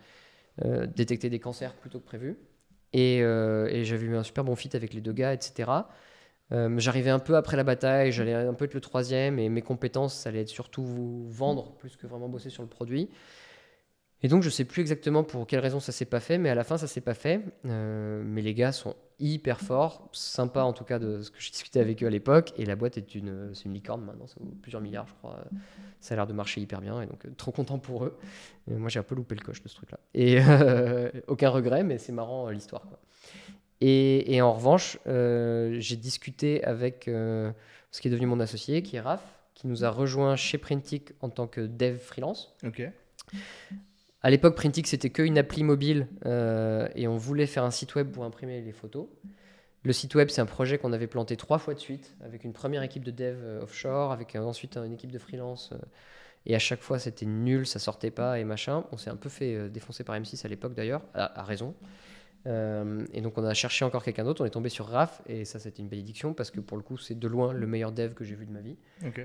euh, détecter des cancers plutôt que prévu. Et, euh, et j'avais eu un super bon fit avec les deux gars, etc. Euh, J'arrivais un peu après la bataille, j'allais un peu être le troisième, et mes compétences, ça allait être surtout vous vendre plus que vraiment bosser sur le produit. Et donc, je sais plus exactement pour quelle raison ça s'est pas fait, mais à la fin, ça s'est pas fait. Euh, mais les gars sont hyper forts, sympa en tout cas de ce que j'ai (laughs) discuté avec eux à l'époque. Et la boîte est une, c'est une licorne maintenant, ça vaut plusieurs milliards, je crois. Ça a l'air de marcher hyper bien, et donc euh, trop content pour eux. Moi, j'ai un peu loupé le coche de ce truc-là. Et (laughs) euh, aucun regret, mais c'est marrant l'histoire. Et, et en revanche, euh, j'ai discuté avec euh, ce qui est devenu mon associé, qui est Raph, qui nous a rejoint chez Printic en tant que dev freelance. Ok. À l'époque, Printic, c'était qu'une appli mobile euh, et on voulait faire un site web pour imprimer les photos. Le site web, c'est un projet qu'on avait planté trois fois de suite avec une première équipe de dev offshore, avec ensuite une équipe de freelance. et à chaque fois, c'était nul, ça sortait pas et machin. On s'est un peu fait défoncer par M6 à l'époque d'ailleurs, à, à raison. Euh, et donc, on a cherché encore quelqu'un d'autre. On est tombé sur Raph et ça, c'était une bénédiction parce que pour le coup, c'est de loin le meilleur dev que j'ai vu de ma vie.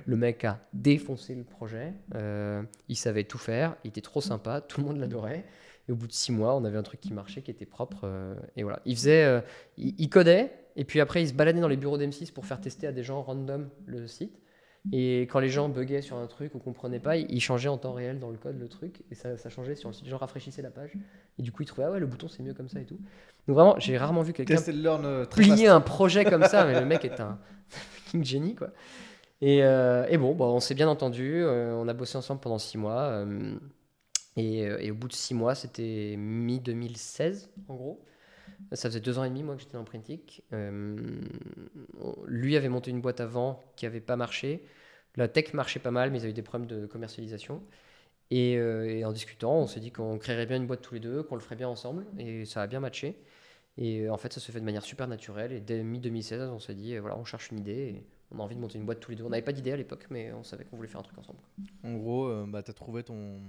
Le mec a défoncé le projet. euh, il savait tout faire. Il était trop sympa. Tout le monde l'adorait. Et au bout de six mois, on avait un truc qui marchait, qui était propre. euh, et voilà. Il faisait, il, il codait. Et puis après, il se baladait dans les bureaux d'M6 pour faire tester à des gens random le site. Et quand les gens buguaient sur un truc ou comprenaient pas, il il changeait en temps réel dans le code le truc. Et ça, ça changeait sur le site. Les gens rafraîchissaient la page. Et du coup, il trouvait, ah ouais, le bouton c'est mieux comme ça et tout. Donc vraiment, j'ai rarement vu quelqu'un euh, plier un projet comme ça, mais le mec est un (laughs) fucking génie, quoi. Et, euh, et bon, bon, on s'est bien entendu, euh, on a bossé ensemble pendant six mois, euh, et, et au bout de six mois, c'était mi-2016, en gros. Ça faisait deux ans et demi, moi, que j'étais dans Printic. Euh, lui avait monté une boîte avant qui avait pas marché. La tech marchait pas mal, mais ils avaient des problèmes de commercialisation. Et, euh, et en discutant, on s'est dit qu'on créerait bien une boîte tous les deux, qu'on le ferait bien ensemble, et ça a bien matché. Et euh, en fait, ça se fait de manière super naturelle. Et dès mi-2016, on s'est dit, euh, voilà, on cherche une idée, on a envie de monter une boîte tous les deux. On n'avait pas d'idée à l'époque, mais on savait qu'on voulait faire un truc ensemble. En gros, euh, bah, tu as trouvé ton,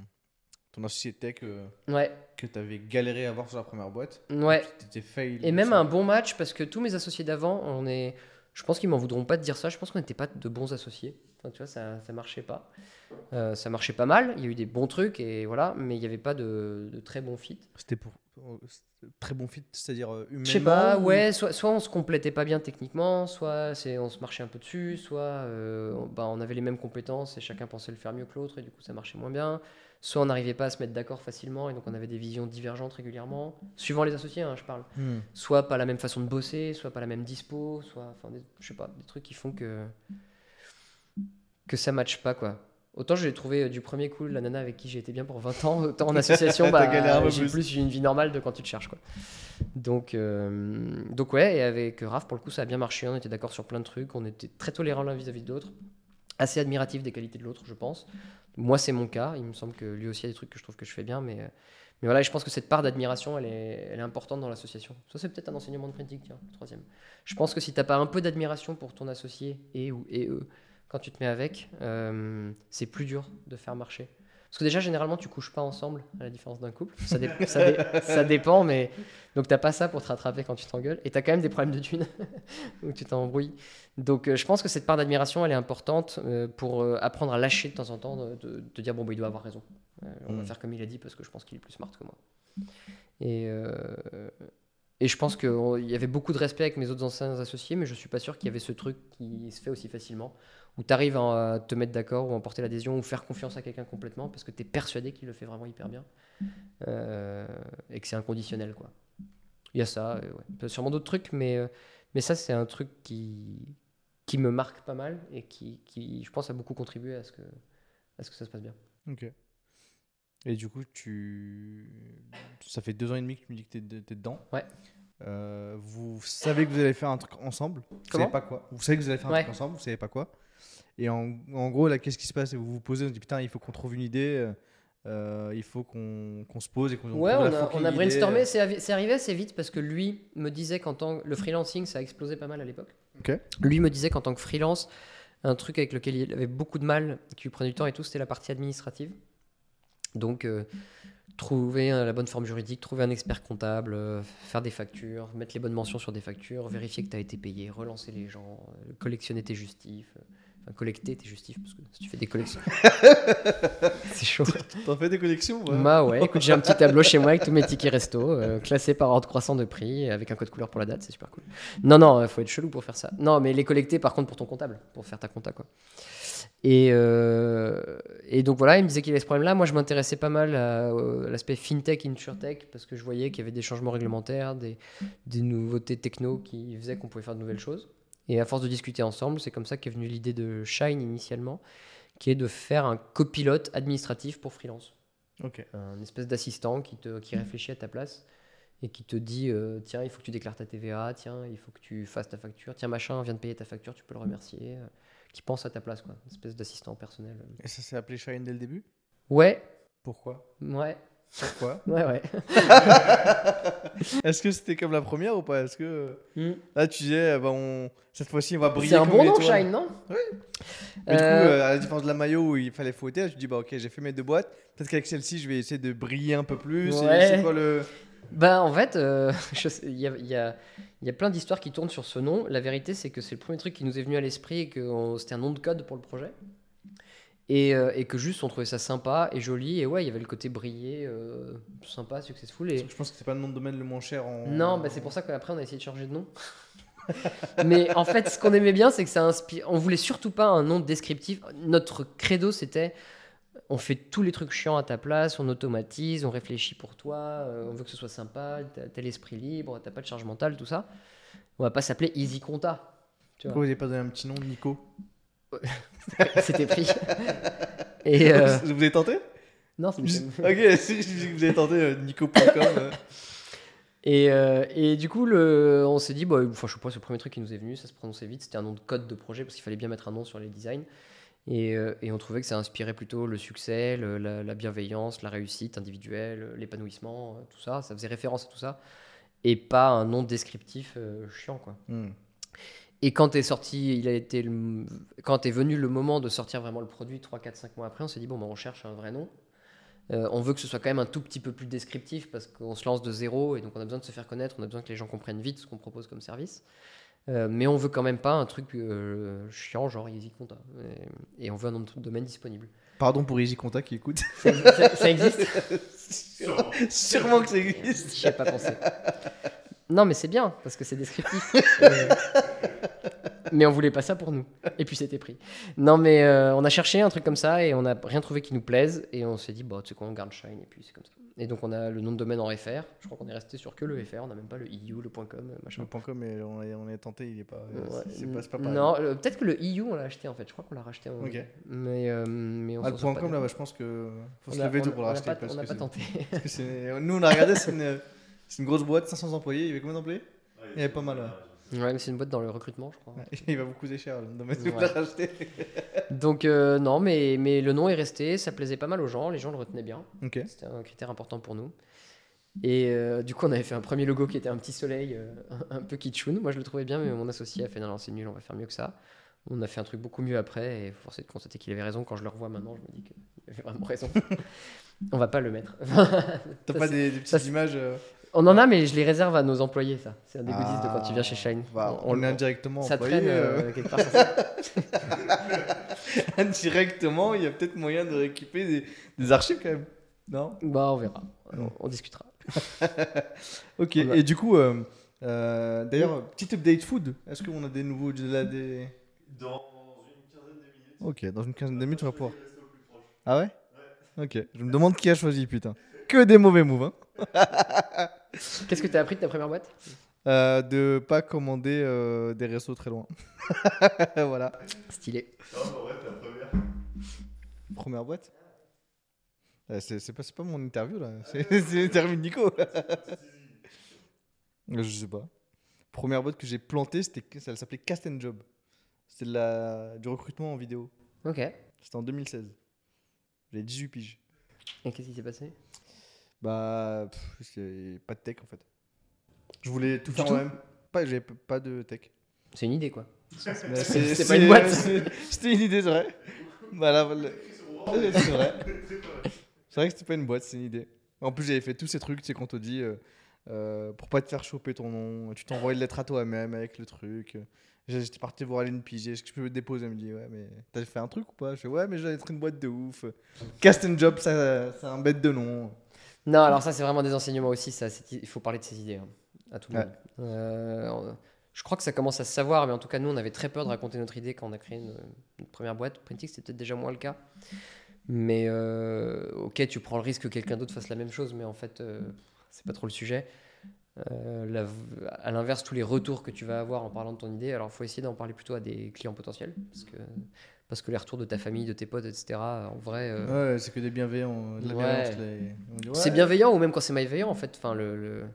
ton associé tech euh, Ouais, que tu avais galéré à avoir sur la première boîte. ouais. Tu étais fail. Et même un bon match, parce que tous mes associés d'avant, on est. Je pense qu'ils m'en voudront pas de dire ça. Je pense qu'on n'était pas de bons associés. Enfin, tu vois, ça, ça marchait pas. Euh, ça marchait pas mal. Il y a eu des bons trucs et voilà, mais il n'y avait pas de, de très bons fit. C'était pour. euh, très bon fit, c'est-à-dire euh, humainement. Je sais pas, ou- ouais, soit, soit on se complétait pas bien techniquement, soit c'est, on se marchait un peu dessus, soit euh, on- bah, on avait les mêmes compétences et chacun pensait le faire mieux que l'autre et du coup ça marchait moins bien. Soit on n'arrivait pas à se mettre d'accord facilement et donc on avait des visions divergentes régulièrement, suivant les associés, hein, je parle. Hmm. Soit pas la même façon de bosser, soit pas la même dispo, soit, enfin, des- je sais pas, des trucs qui font que que ça matche pas quoi. Autant je l'ai trouvé euh, du premier coup la nana avec qui j'ai été bien pour 20 ans, autant en association, (laughs) bah, j'ai plus. plus une vie normale de quand tu te cherches quoi. Donc, euh, donc ouais, et avec Raph pour le coup ça a bien marché, on était d'accord sur plein de trucs, on était très tolérants l'un vis-à-vis de l'autre, assez admiratif des qualités de l'autre je pense. Moi c'est mon cas, il me semble que lui aussi a des trucs que je trouve que je fais bien, mais, mais voilà, je pense que cette part d'admiration elle est, elle est importante dans l'association. Ça c'est peut-être un enseignement de printing, tiens, troisième. Je pense que si t'as pas un peu d'admiration pour ton associé et ou et eux, quand tu te mets avec, euh, c'est plus dur de faire marcher. Parce que déjà, généralement, tu couches pas ensemble, à la différence d'un couple. Ça, dé- ça, dé- ça dépend, mais. Donc, t'as pas ça pour te rattraper quand tu t'engueules. Et t'as quand même des problèmes de thunes, (laughs) où tu t'embrouilles. Donc, euh, je pense que cette part d'admiration, elle est importante euh, pour euh, apprendre à lâcher de temps en temps, de, de- de dire, bon, bah, il doit avoir raison. On va Mm. faire comme il a dit, parce que je pense qu'il est plus smart que moi. Et. et je pense qu'il y avait beaucoup de respect avec mes autres anciens associés, mais je suis pas sûr qu'il y avait ce truc qui se fait aussi facilement, où tu arrives à te mettre d'accord ou à emporter l'adhésion ou faire confiance à quelqu'un complètement parce que tu es persuadé qu'il le fait vraiment hyper bien euh, et que c'est inconditionnel. quoi. Il y a ça, euh, ouais. Sûrement d'autres trucs, mais, euh, mais ça, c'est un truc qui, qui me marque pas mal et qui, qui, je pense, a beaucoup contribué à ce que, à ce que ça se passe bien. Ok. Et du coup, tu. Ça fait deux ans et demi que tu me dis que t'es, t'es dedans. Ouais. Euh, vous savez que vous allez faire un truc ensemble. Vous Comment? savez pas quoi. Vous savez que vous allez faire un Ouais. truc ensemble. Vous savez pas quoi. Et en, en gros, là, qu'est-ce qui se passe? Vous vous posez, on se dit putain, il faut qu'on trouve une idée. euh, il faut qu'on qu'on se pose et qu'on Ouais, on a, on a brainstormé, c'est arrivé assez vite parce que lui me disait qu'en tant le freelancing, ça a explosé pas mal à l'époque. Ok. Lui me disait qu'en tant que freelance, un truc avec lequel il avait beaucoup de mal, qui lui prenait du temps et tout, c'était la partie administrative. Donc, euh, trouver la bonne forme juridique, trouver un expert comptable, euh, faire des factures, mettre les bonnes mentions sur des factures, vérifier que tu as été payé, relancer les gens, euh, collectionner tes justifs. euh, Enfin, collecter tes justifs, parce que si tu fais des collections. (laughs) c'est chaud. T'en fais des collections ouais. Bah ouais, écoute, j'ai un petit tableau chez moi avec tous mes tickets resto, euh, (laughs) classés par ordre croissant de prix, avec un code couleur pour la date, c'est super cool. Non, non, il faut être chelou pour faire ça. Non, mais les collecter par contre pour ton comptable, pour faire ta compta quoi. Et, euh, et donc voilà, il me disait qu'il avait ce problème-là. Moi, je m'intéressais pas mal à, euh, à l'aspect fintech, insurtech, parce que je voyais qu'il y avait des changements réglementaires, des, des nouveautés techno qui faisaient qu'on pouvait faire de nouvelles choses. Et à force de discuter ensemble, c'est comme ça qu'est venue l'idée de Shine initialement, qui est de faire un copilote administratif pour freelance Ok. un espèce d'assistant qui, te, qui réfléchit à ta place et qui te dit euh, tiens il faut que tu déclares ta TVA tiens il faut que tu fasses ta facture tiens machin vient de payer ta facture tu peux le remercier qui pense à ta place quoi une espèce d'assistant personnel Et ça s'est appelé Shine dès le début? Ouais Pourquoi? Ouais Pourquoi? (laughs) Ouais ouais (laughs) Est-ce que c'était comme la première ou pas? Est-ce que Hmm. là tu disais, bah, on... cette fois-ci on va briller c'est un bon nom. Shine non? Oui. Mais du coup, Euh, euh, à la différence de la maillot où il fallait fouetter, je dis bah ok, j'ai fait mes deux boîtes. Peut-être qu'avec celle-ci, je vais essayer de briller un peu plus. Ouais. C'est quoi le Bah en fait, euh, (laughs) il y, y y a plein d'histoires qui tournent sur ce nom. La vérité, c'est que c'est le premier truc qui nous est venu à l'esprit et que c'était un nom de code pour le projet. Et, euh, et que juste on trouvait ça sympa et joli. Et ouais, il y avait le côté brillé, euh, sympa, successful. Et... Je pense que c'est pas le nom de domaine le moins cher en. Non, bah c'est pour ça qu'après on a essayé de changer de nom. (laughs) Mais en fait, ce qu'on aimait bien, c'est que ça inspire. On voulait surtout pas un nom descriptif. Notre credo, c'était on fait tous les trucs chiants à ta place, on automatise, on réfléchit pour toi, euh, on veut que ce soit sympa, t'as l'esprit libre, t'as pas de charge mentale, tout ça. On va pas s'appeler Easy Compta. Tu vois. Pourquoi vous n'avez pas donné un petit nom, Nico? (laughs) C'était pris. (laughs) Et euh, Vous avez tenté? Non, c'est (laughs) Ok, si je dis que vous avez tenté euh, Nico.com. Et, euh, et du coup, le, on s'est dit, bah, enfin, je sais pas, c'est le premier truc qui nous est venu, ça se prononçait vite, c'était un nom de code de projet parce qu'il fallait bien mettre un nom sur les designs. Et, euh, et on trouvait que ça inspirait plutôt le succès, le- la, la bienveillance, la réussite individuelle, l'épanouissement, euh, tout ça. Ça faisait référence à tout ça. Et pas un nom descriptif euh, chiant, quoi. Hmm. Et quand est sorti, il a été le- quand est venu le moment de sortir vraiment le produit, 3, 4, 5 mois après, on s'est dit, bon, bah, on cherche un vrai nom. Euh, on veut que ce soit quand même un tout petit peu plus descriptif parce qu'on se lance de zéro et donc on a besoin de se faire connaître, on a besoin que les gens comprennent vite ce qu'on propose comme service. Euh, mais on veut quand même pas un truc euh, chiant, genre Easy Compta. Et, et on veut un nom de domaine disponible. Pardon pour Easy Contact qui écoute. Ça, ça- ça existe? Sûrement. Sûrement que ça existe. J'y ai pas pensé. Non, mais c'est bien parce que c'est descriptif. (laughs) Mais on voulait pas ça pour nous. Et puis c'était pris. Non, mais euh, on a cherché un truc comme ça et on n'a rien trouvé qui nous plaise. Et on s'est dit, bah, tu sais quoi, on garde Shine et puis c'est comme ça. Et donc on a le nom de domaine en FR. Je crois qu'on est resté sur que le FR. On n'a même pas le EU, le .com, machin. Le point .com, mais on est, on est tenté, il est pas. Ouais. C'est pas, pas pareil. non, euh, peut-être que le EU on l'a acheté en fait. Je crois qu'on l'a racheté. en- Ok. Mais, euh, mais on Ah, le pas .com bien. là, bah, je pense que faut On se a- lever pour le racheter. pas- parce On n'a que pas tenté. (laughs) parce que Nous on a regardé, c'est une, c'est une grosse boîte, 500 employés. Il y avait combien d'employés? Ouais, Il y avait pas mal, ouais. Ouais, mais c'est une boîte dans le recrutement, je crois. (laughs) Il va vous coûter cher le vous racheté. Donc euh, non, mais, mais le nom est resté, ça plaisait pas mal aux gens, les gens le retenaient bien. C'était un critère important pour nous. Et euh, du coup, on avait fait un premier logo qui était un petit soleil, euh, un, (laughs) un peu kitschoun. Moi, je le trouvais bien, mais mon associé a fait non, non, c'est nul, on va faire mieux que ça. On a fait un truc beaucoup mieux après, et force est de constater qu'il avait raison. Quand je le revois maintenant, je me dis qu'il avait vraiment raison. (laughs) on va pas le mettre. T'as pas des, des petites ça, images on en a, mais je les réserve à nos employés, ça. C'est un des goodies de quand tu viens ah, chez Shine. bah, on, est indirectement ça employé. traîne euh, euh, quelque part. ça- (laughs) indirectement, il y a peut-être moyen de récupérer des, des archives quand même. Non? Bah, on verra. On, on discutera. (laughs) Ok. On Et du coup, euh, euh, d'ailleurs, petit update food. Est-ce qu'on a des nouveaux là, des... Dans une quinzaine de minutes. Ok, dans une quinzaine de minutes, on va pouvoir. Ah ouais Ok. Je me demande qui a choisi, putain. Que des mauvais moves, hein. (laughs) Qu'est-ce que tu as appris de ta première boîte? Euh, de pas commander euh, des restos très loin. (laughs) voilà. Stylé. Non, mais vrai, ta première. Première boîte? Euh, C'est pas, mon interview là, c'est (laughs) l'interview de Nico. (laughs) Je sais pas. Première boîte que j'ai plantée, c'était, ça s'appelait Cast and Job. C'était du recrutement en vidéo. Ok. C'était en 2016. J'avais 18 piges. Et qu'est-ce qui s'est passé? Bah, pff, c'est pas de tech en fait. Je voulais tout Du faire moi-même. Pas, j'avais p- pas de tech. C'est une idée, quoi. C'est (laughs) c'est- pas une boîte. c'est- (laughs) C'était une idée, c'est vrai. Voilà, voilà. c'est vrai. (laughs) C'est vrai que c'était pas une boîte, c'est une idée. En plus, j'avais fait tous ces trucs, tu sais, qu'on te dit, euh, euh, pour pas te faire choper ton nom, tu t'envoies une lettre à toi-même avec le truc. J'ai- J'étais parti voir Aline Piger, est-ce que je peux me déposer Elle me dit, ouais, mais t'as fait un truc ou pas? Je fais, ouais, mais j'allais être une boîte de ouf. Cast and Job, ça, c'est un bête de nom. Non, alors ça, c'est vraiment des enseignements aussi. Ça, il faut parler de ses idées hein, à tout le Ouais. monde. Euh, je crois que ça commence à se savoir, mais en tout cas, nous, on avait très peur de raconter notre idée quand on a créé une, une première boîte. Printix, c'était peut-être déjà moins le cas. Mais euh, ok, tu prends le risque que quelqu'un d'autre fasse la même chose, mais en fait, euh, c'est pas trop le sujet. Euh, la- à l'inverse, tous les retours que tu vas avoir en parlant de ton idée, alors il faut essayer d'en parler plutôt à des clients potentiels, parce que, parce que les retours de ta famille, de tes potes, etc., en vrai, euh, Ouais, c'est que des bienveillants. de Ouais. les- on dit, c'est bienveillant ou même quand c'est malveillant en fait. Enfin, le, le-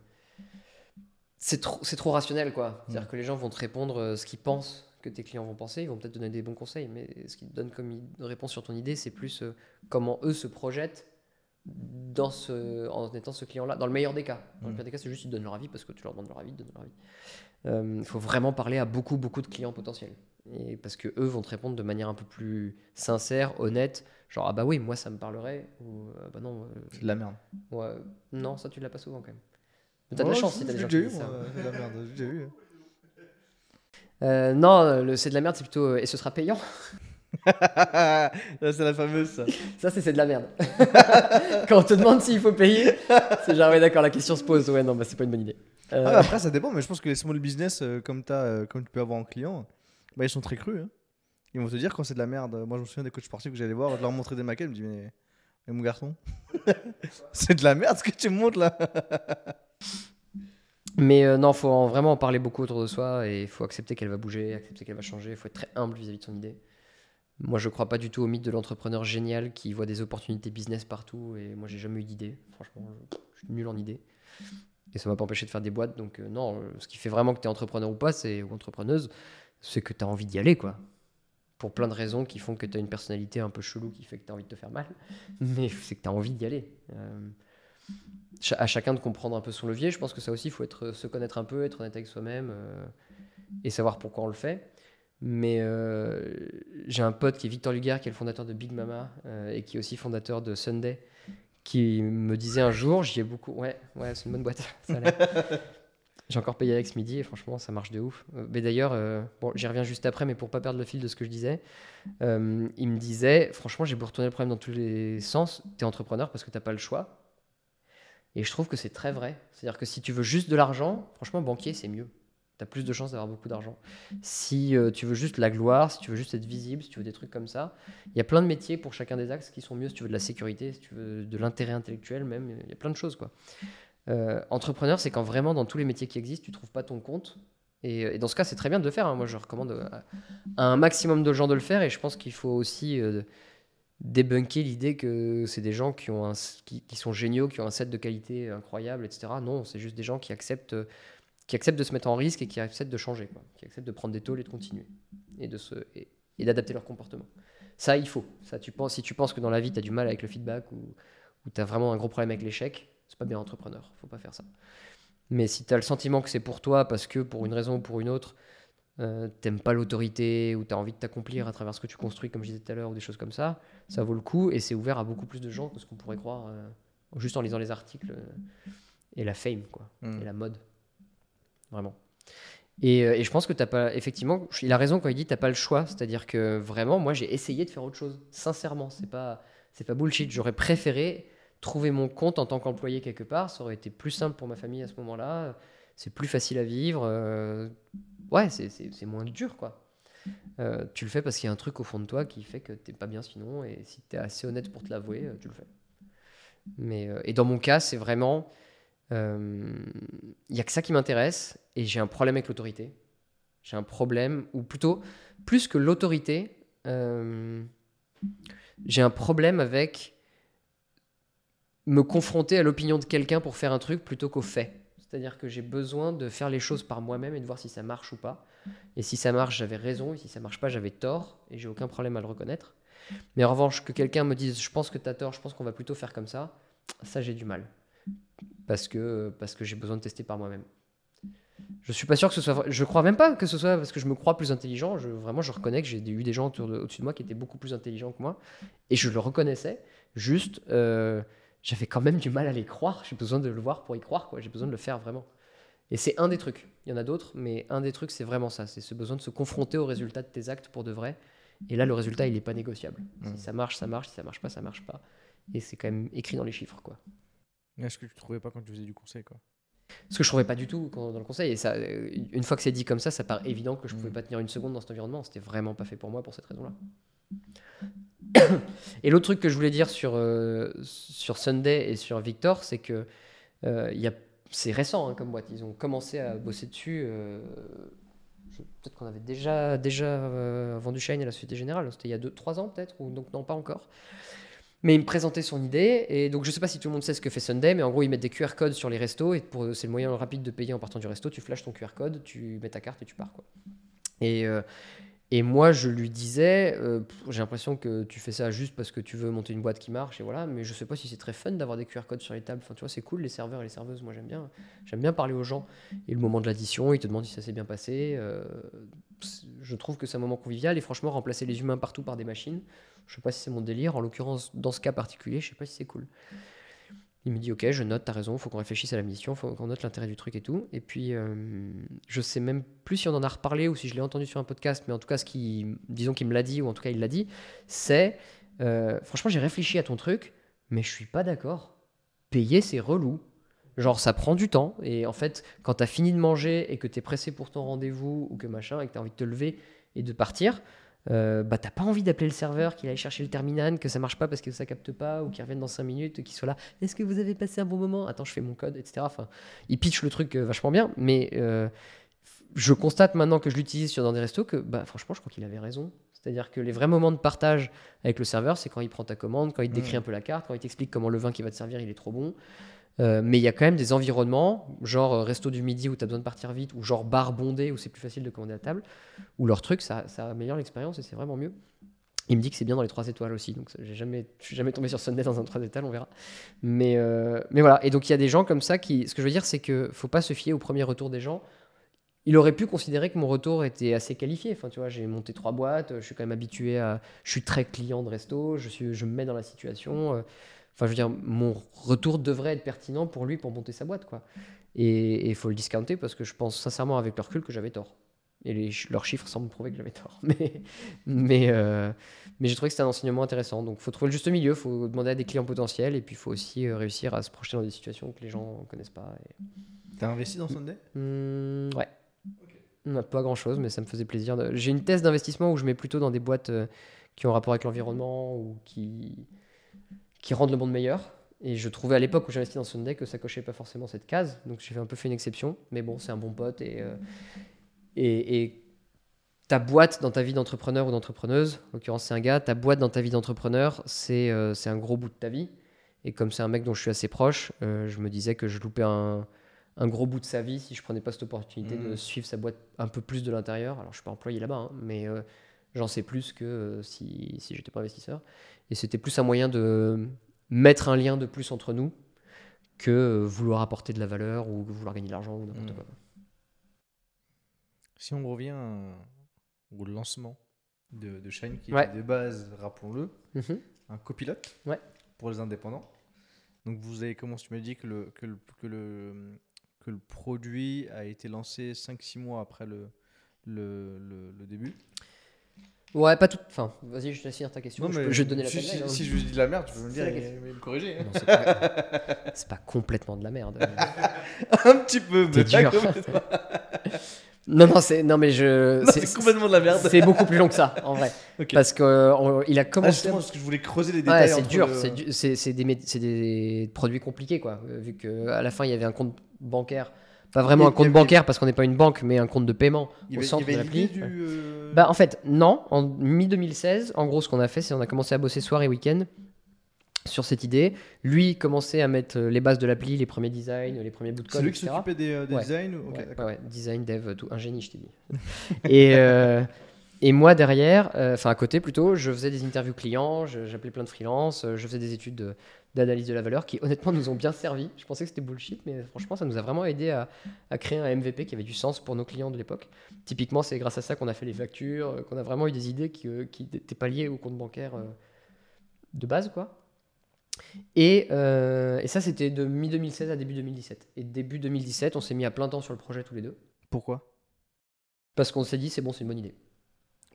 c'est trop, c'est trop rationnel quoi. C'est-à-dire Mm. que les gens vont te répondre euh, ce qu'ils pensent que tes clients vont penser. Ils vont peut-être donner des bons conseils, mais ce qu'ils te donnent comme réponse sur ton idée, c'est plus euh, comment eux se projettent dans ce, en étant ce client-là. Dans le meilleur des cas. Dans le Mm. pire des cas, c'est juste ils donnent leur avis parce que tu leur demandes leur avis, ils te donnent leur avis. Euh, Il faut vraiment parler à beaucoup, beaucoup de clients potentiels. Et parce que eux vont te répondre de manière un peu plus sincère, honnête. Genre, ah bah oui, moi ça me parlerait. Ou ah bah non, euh, C'est de la merde. Ouais. Non, ça tu l'as pas souvent quand même. Mais t'as de la chance si, t'as des gens déjà qui eu, disent ça. C'est de la merde, j'ai eu. (laughs) Euh, non, le c'est de la merde, c'est plutôt et ce sera payant. (laughs) C'est la fameuse, ça. Ça, c'est c'est de la merde. (laughs) Quand on te demande s'il faut payer, c'est genre, ouais, d'accord, la question se pose. Ouais, non, bah c'est pas une bonne idée. Ah, après, ça dépend, mais je pense que les small business, comme, t'as, comme tu peux avoir en client, bah, ils sont très crus. hein. Ils vont te dire quand c'est de la merde. Moi, je me souviens des coachs sportifs que j'allais voir, je leur montrais des maquettes, je me dis, mais, mon garçon, (laughs) c'est de la merde ce que tu me montres là. Mais euh, non, faut en- vraiment en parler beaucoup autour de soi et il faut accepter qu'elle va bouger, accepter qu'elle va changer. Il faut être très humble vis-à-vis de son idée. Moi, je crois pas du tout au mythe de l'entrepreneur génial qui voit des opportunités business partout. Et moi, j'ai jamais eu d'idée. Franchement, je, suis nul en idée. Et ça m'a pas empêché de faire des boîtes. Donc, euh, non, euh, ce qui fait vraiment que tu es entrepreneur ou pas, c'est, ou entrepreneuse, c'est que tu as envie d'y aller, quoi. Pour plein de raisons qui font que tu as une personnalité un peu chelou qui fait que tu as envie de te faire mal. Mais c'est que tu as envie d'y aller. Euh, à chacun de comprendre un peu son levier. Je pense que ça aussi, il faut être, se connaître un peu, être honnête avec soi-même euh, et savoir pourquoi on le fait. Mais euh, j'ai un pote qui est Victor Lugar, qui est le fondateur de Big Mama et qui est aussi fondateur de Sunday, qui me disait un jour, j'y ai beaucoup. Ouais, ouais, c'est une bonne boîte. (laughs) ça. J'ai encore payé ce midi et franchement, ça marche de ouf. Euh, Mais d'ailleurs, euh, bon, j'y reviens juste après, mais pour pas perdre le fil de ce que je disais, euh, il me disait, franchement, j'ai beau retourner le problème dans tous les sens, tu es entrepreneur parce que t'as pas le choix. Et je trouve que c'est très vrai. C'est-à-dire que si tu veux juste de l'argent, franchement, banquier, c'est mieux. Tu as plus de chances d'avoir beaucoup d'argent. Si tu veux juste la gloire, si tu veux juste être visible, si tu veux des trucs comme ça, il y a plein de métiers pour chacun des axes qui sont mieux. Si tu veux de la sécurité, si tu veux de l'intérêt intellectuel, même, il y a plein de choses. quoi. Euh, entrepreneur, c'est quand vraiment dans tous les métiers qui existent, tu trouves pas ton compte. Et, et dans ce cas, c'est très bien de le faire. hein. Moi, je recommande euh, à un maximum de gens de le faire. Et je pense qu'il faut aussi euh, débunker l'idée que c'est des gens qui, sont géniaux, qui ont un set de qualité incroyable, etc. Non, c'est juste des gens qui acceptent, qui acceptent de se mettre en risque et qui acceptent de changer, qui acceptent de prendre des tôles et de continuer et et, d'adapter leur comportement. Ça, il faut. Ça, si tu penses que dans la vie, tu as du mal avec le feedback ou, ou tu as vraiment un gros problème avec l'échec, c'est pas bien entrepreneur. faut pas faire ça. Mais si tu as le sentiment que c'est pour toi parce que pour une raison ou pour une autre, euh, t'aimes pas l'autorité ou tu as envie de t'accomplir à travers ce que tu construis, comme je disais tout à l'heure, ou des choses comme ça, ça vaut le coup et c'est ouvert à beaucoup plus de gens que ce qu'on pourrait croire euh, juste en lisant les articles euh, et la fame, quoi, Mm. et la mode. Vraiment. Et, euh, et je pense que t'as pas, effectivement, il a raison quand il dit t'as pas le choix, c'est-à-dire que vraiment, moi j'ai essayé de faire autre chose, sincèrement, c'est pas, c'est pas bullshit. J'aurais préféré trouver mon compte en tant qu'employé quelque part, ça aurait été plus simple pour ma famille à ce moment-là, c'est plus facile à vivre, euh, ouais, c'est- moins dur, quoi. Euh, tu le fais parce qu'il y a un truc au fond de toi qui fait que t'es pas bien sinon, et si t'es assez honnête pour te l'avouer, euh, tu le fais. Mais, et dans mon cas, c'est vraiment. Il n'y a que ça qui m'intéresse, et j'ai un problème avec l'autorité. J'ai un problème, ou plutôt, plus que l'autorité, j'ai un problème avec me confronter à l'opinion de quelqu'un pour faire un truc plutôt qu'au fait. C'est-à-dire que j'ai besoin de faire les choses par moi-même et de voir si ça marche ou pas. Et si ça marche, j'avais raison. Et si ça marche pas, j'avais tort. Et j'ai aucun problème à le reconnaître. Mais en revanche, que quelqu'un me dise, je pense que tu as tort, je pense qu'on va plutôt faire comme ça, ça j'ai du mal. Parce que, parce que j'ai besoin de tester par moi-même. Je suis pas sûr que ce soit. Je crois même pas que ce soit parce que je me crois plus intelligent. Je, vraiment, je reconnais que j'ai eu des gens autour de- au-dessus de moi qui étaient beaucoup plus intelligents que moi. Et je le reconnaissais. Juste, euh, j'avais quand même du mal à les croire. J'ai besoin de le voir pour y croire. quoi. J'ai besoin de le faire vraiment. Et c'est un des trucs. Il y en a d'autres, mais un des trucs, c'est vraiment ça. C'est ce besoin de se confronter au résultat de tes actes pour de vrai. Et là, le résultat, il n'est pas négociable. Si ça marche, ça marche. Si ça marche pas, ça marche pas. Et c'est quand même écrit dans les chiffres, quoi. Est-ce que tu trouvais pas quand tu faisais du conseil quoi? Ce que je trouvais pas du tout dans le conseil. Et ça, euh, une fois que c'est dit comme ça, ça paraît évident que je pouvais Mm. pas tenir une seconde dans cet environnement. C'était vraiment pas fait pour moi pour cette raison-là. Et l'autre truc que je voulais dire sur, euh, sur Sunday et sur Victor, c'est que euh, c'est récent hein, comme boîte. Ils ont commencé à bosser dessus. euh, peut-être qu'on avait déjà, déjà euh, vendu Shine à la Société Générale. C'était il y a 2-3 ans peut-être, ou donc non, pas encore. Mais il me présentait son idée, et donc je sais pas si tout le monde sait ce que fait Sunday, mais en gros ils mettent des QR codes sur les restos, et c'est le moyen rapide de payer en partant du resto, tu flashes ton QR code, tu mets ta carte et tu pars. Quoi. Et, et moi je lui disais, euh, j'ai l'impression que tu fais ça juste parce que tu veux monter une boîte qui marche, et voilà, mais je sais pas si c'est très fun d'avoir des QR codes sur les tables, enfin c'est cool, les serveurs et les serveuses, moi j'aime bien, j'aime bien parler aux gens, et le moment de l'addition, ils te demandent si ça s'est bien passé, euh, je trouve que c'est un moment convivial, et franchement remplacer les humains partout par des machines, je sais pas si c'est mon délire. En l'occurrence, dans ce cas particulier, je sais pas si c'est cool. Il me dit Ok, je note, t'as raison, faut qu'on réfléchisse à la mission, faut qu'on note l'intérêt du truc et tout. Et puis, euh, je sais même plus si on en a reparlé ou si je l'ai entendu sur un podcast, mais en tout cas, ce qui, disons qu'il me l'a dit, ou en tout cas, il l'a dit, c'est euh, Franchement, j'ai réfléchi à ton truc, mais je suis pas d'accord. Payer, c'est relou. Genre, ça prend du temps. Et en fait, quand t'as fini de manger et que t'es pressé pour ton rendez-vous ou que machin, et que t'as envie de te lever et de partir, euh, bah t'as pas envie d'appeler le serveur, qu'il aille chercher le terminal, que ça marche pas parce que ça capte pas, ou qu'il revienne dans 5 minutes, qu'il soit là. Est-ce que vous avez passé un bon moment? Attends, je fais mon code, etc. Enfin, il pitch le truc euh, vachement bien, mais euh, je constate maintenant que je l'utilise sur dans des restos que, bah franchement, je crois qu'il avait raison. C'est-à-dire que les vrais moments de partage avec le serveur, c'est quand il prend ta commande, quand il te décrit Mhm. un peu la carte, quand il t'explique comment le vin qui va te servir, il est trop bon. Euh, mais il y a quand même des environnements, genre euh, resto du midi où tu as besoin de partir vite, ou genre bar bondé où c'est plus facile de commander à table, où leur truc, ça, améliore l'expérience et c'est vraiment mieux. Il me dit que c'est bien dans les 3 étoiles aussi, donc j'ai jamais, suis jamais tombé sur Sunday dans un 3 étoiles, on verra. Mais, euh, mais voilà, et donc il y a des gens comme ça qui. Ce que je veux dire, c'est que faut pas se fier au premier retour des gens. Il aurait pu considérer que mon retour était assez qualifié. Enfin, tu vois, j'ai monté trois boîtes, je suis quand même habitué à. Je suis très client de resto, je, suis, je me mets dans la situation. Enfin, je veux dire, mon retour devrait être pertinent pour lui pour monter sa boîte, quoi. Et il faut le discounter parce que je pense sincèrement avec le recul que j'avais tort. Et les, leurs chiffres semblent prouver que j'avais tort. (laughs) Mais, mais, euh, mais j'ai trouvé que c'était un enseignement intéressant. Donc, il faut trouver le juste milieu. Il faut demander à des clients potentiels. Et puis, il faut aussi euh, réussir à se projeter dans des situations que les gens ne connaissent pas. Et- T'as investi dans Sunday? Hmm, ouais. Non, Pas grand chose, mais ça me faisait plaisir. de- J'ai une thèse d'investissement où je mets plutôt dans des boîtes euh, qui ont rapport avec l'environnement ou qui, qui rendent le monde meilleur. Et je trouvais à l'époque où j'investis dans Sunday que ça cochait pas forcément cette case. Donc j'ai un peu fait une exception. Mais bon, c'est un bon pote. Et, euh, et, et ta boîte dans ta vie d'entrepreneur ou d'entrepreneuse, en l'occurrence c'est un gars, ta boîte dans ta vie d'entrepreneur, c'est euh, c'est un gros bout de ta vie. Et comme c'est un mec dont je suis assez proche, euh, je me disais que je loupais un, un gros bout de sa vie si je prenais pas cette opportunité de Mhm. suivre sa boîte un peu plus de l'intérieur. Alors je suis pas employé là-bas, hein, mais euh, j'en sais plus que euh, si, si j'étais pas investisseur. Et c'était plus un moyen de mettre un lien de plus entre nous que euh, vouloir apporter de la valeur ou vouloir gagner de l'argent ou n'importe Mhm. quoi. Si on revient euh, au lancement de, de Shine, qui Ouais. était de base, rappelons-le, Mhm. un copilote Ouais. pour les indépendants. Donc vous avez commencé, tu m'as dit que le, que le, que le, que le produit a été lancé 5-6 mois après le, le, le, le début? Ouais, pas tout. Enfin, vas-y, je te laisse finir ta question. je, peux- je vais te donner la si, si, hein. si je lui dis de la merde, tu peux me C'est dire et, me corriger. hein. C'est pas, c'est pas complètement de la merde. (laughs) un petit peu, mais dur. (laughs) non, non, c'est non mais je. C'est complètement de la merde. C'est beaucoup plus long que ça, en vrai. Parce qu'il a Ah, commencé. justement, parce que je voulais creuser les Ouais, détails. c'est entre dur, le- c'est c'est c'est des, c'est produits compliqués, quoi. Vu qu'à la fin, il y avait un compte bancaire. Pas vraiment un compte avait- bancaire parce qu'on n'est pas une banque, mais un compte de paiement Il au avait, centre il y de l'appli. du. euh, Bah, en fait, non. En mi-2016, en gros, ce qu'on a fait, c'est on a commencé à bosser soir et week-end sur cette idée. Lui commençait à mettre euh, les bases de l'appli, les premiers designs, les premiers bouts de C'est code, lui qui s'occupait des, euh, des Ouais. designs Ouais, design, dev, tout, un génie, je t'ai dit. (laughs) et, euh, et moi derrière, enfin à côté plutôt, je faisais des interviews clients, j'appelais plein de freelance, je faisais des études de- d'analyse de la valeur qui honnêtement nous ont bien servi. Je pensais que c'était bullshit, mais franchement ça nous a vraiment aidé à, à créer un MVP qui avait du sens pour nos clients de l'époque. Typiquement, c'est grâce à ça qu'on a fait les factures, euh, qu'on a vraiment eu des idées qui euh, n'étaient pas liées au compte bancaire euh, de base, quoi. Et, euh, et ça, c'était de mi-2016 à début 2017. Et début 2017, on s'est mis à plein temps sur le projet tous les deux. Pourquoi? Parce qu'on s'est dit, c'est bon, c'est une bonne idée.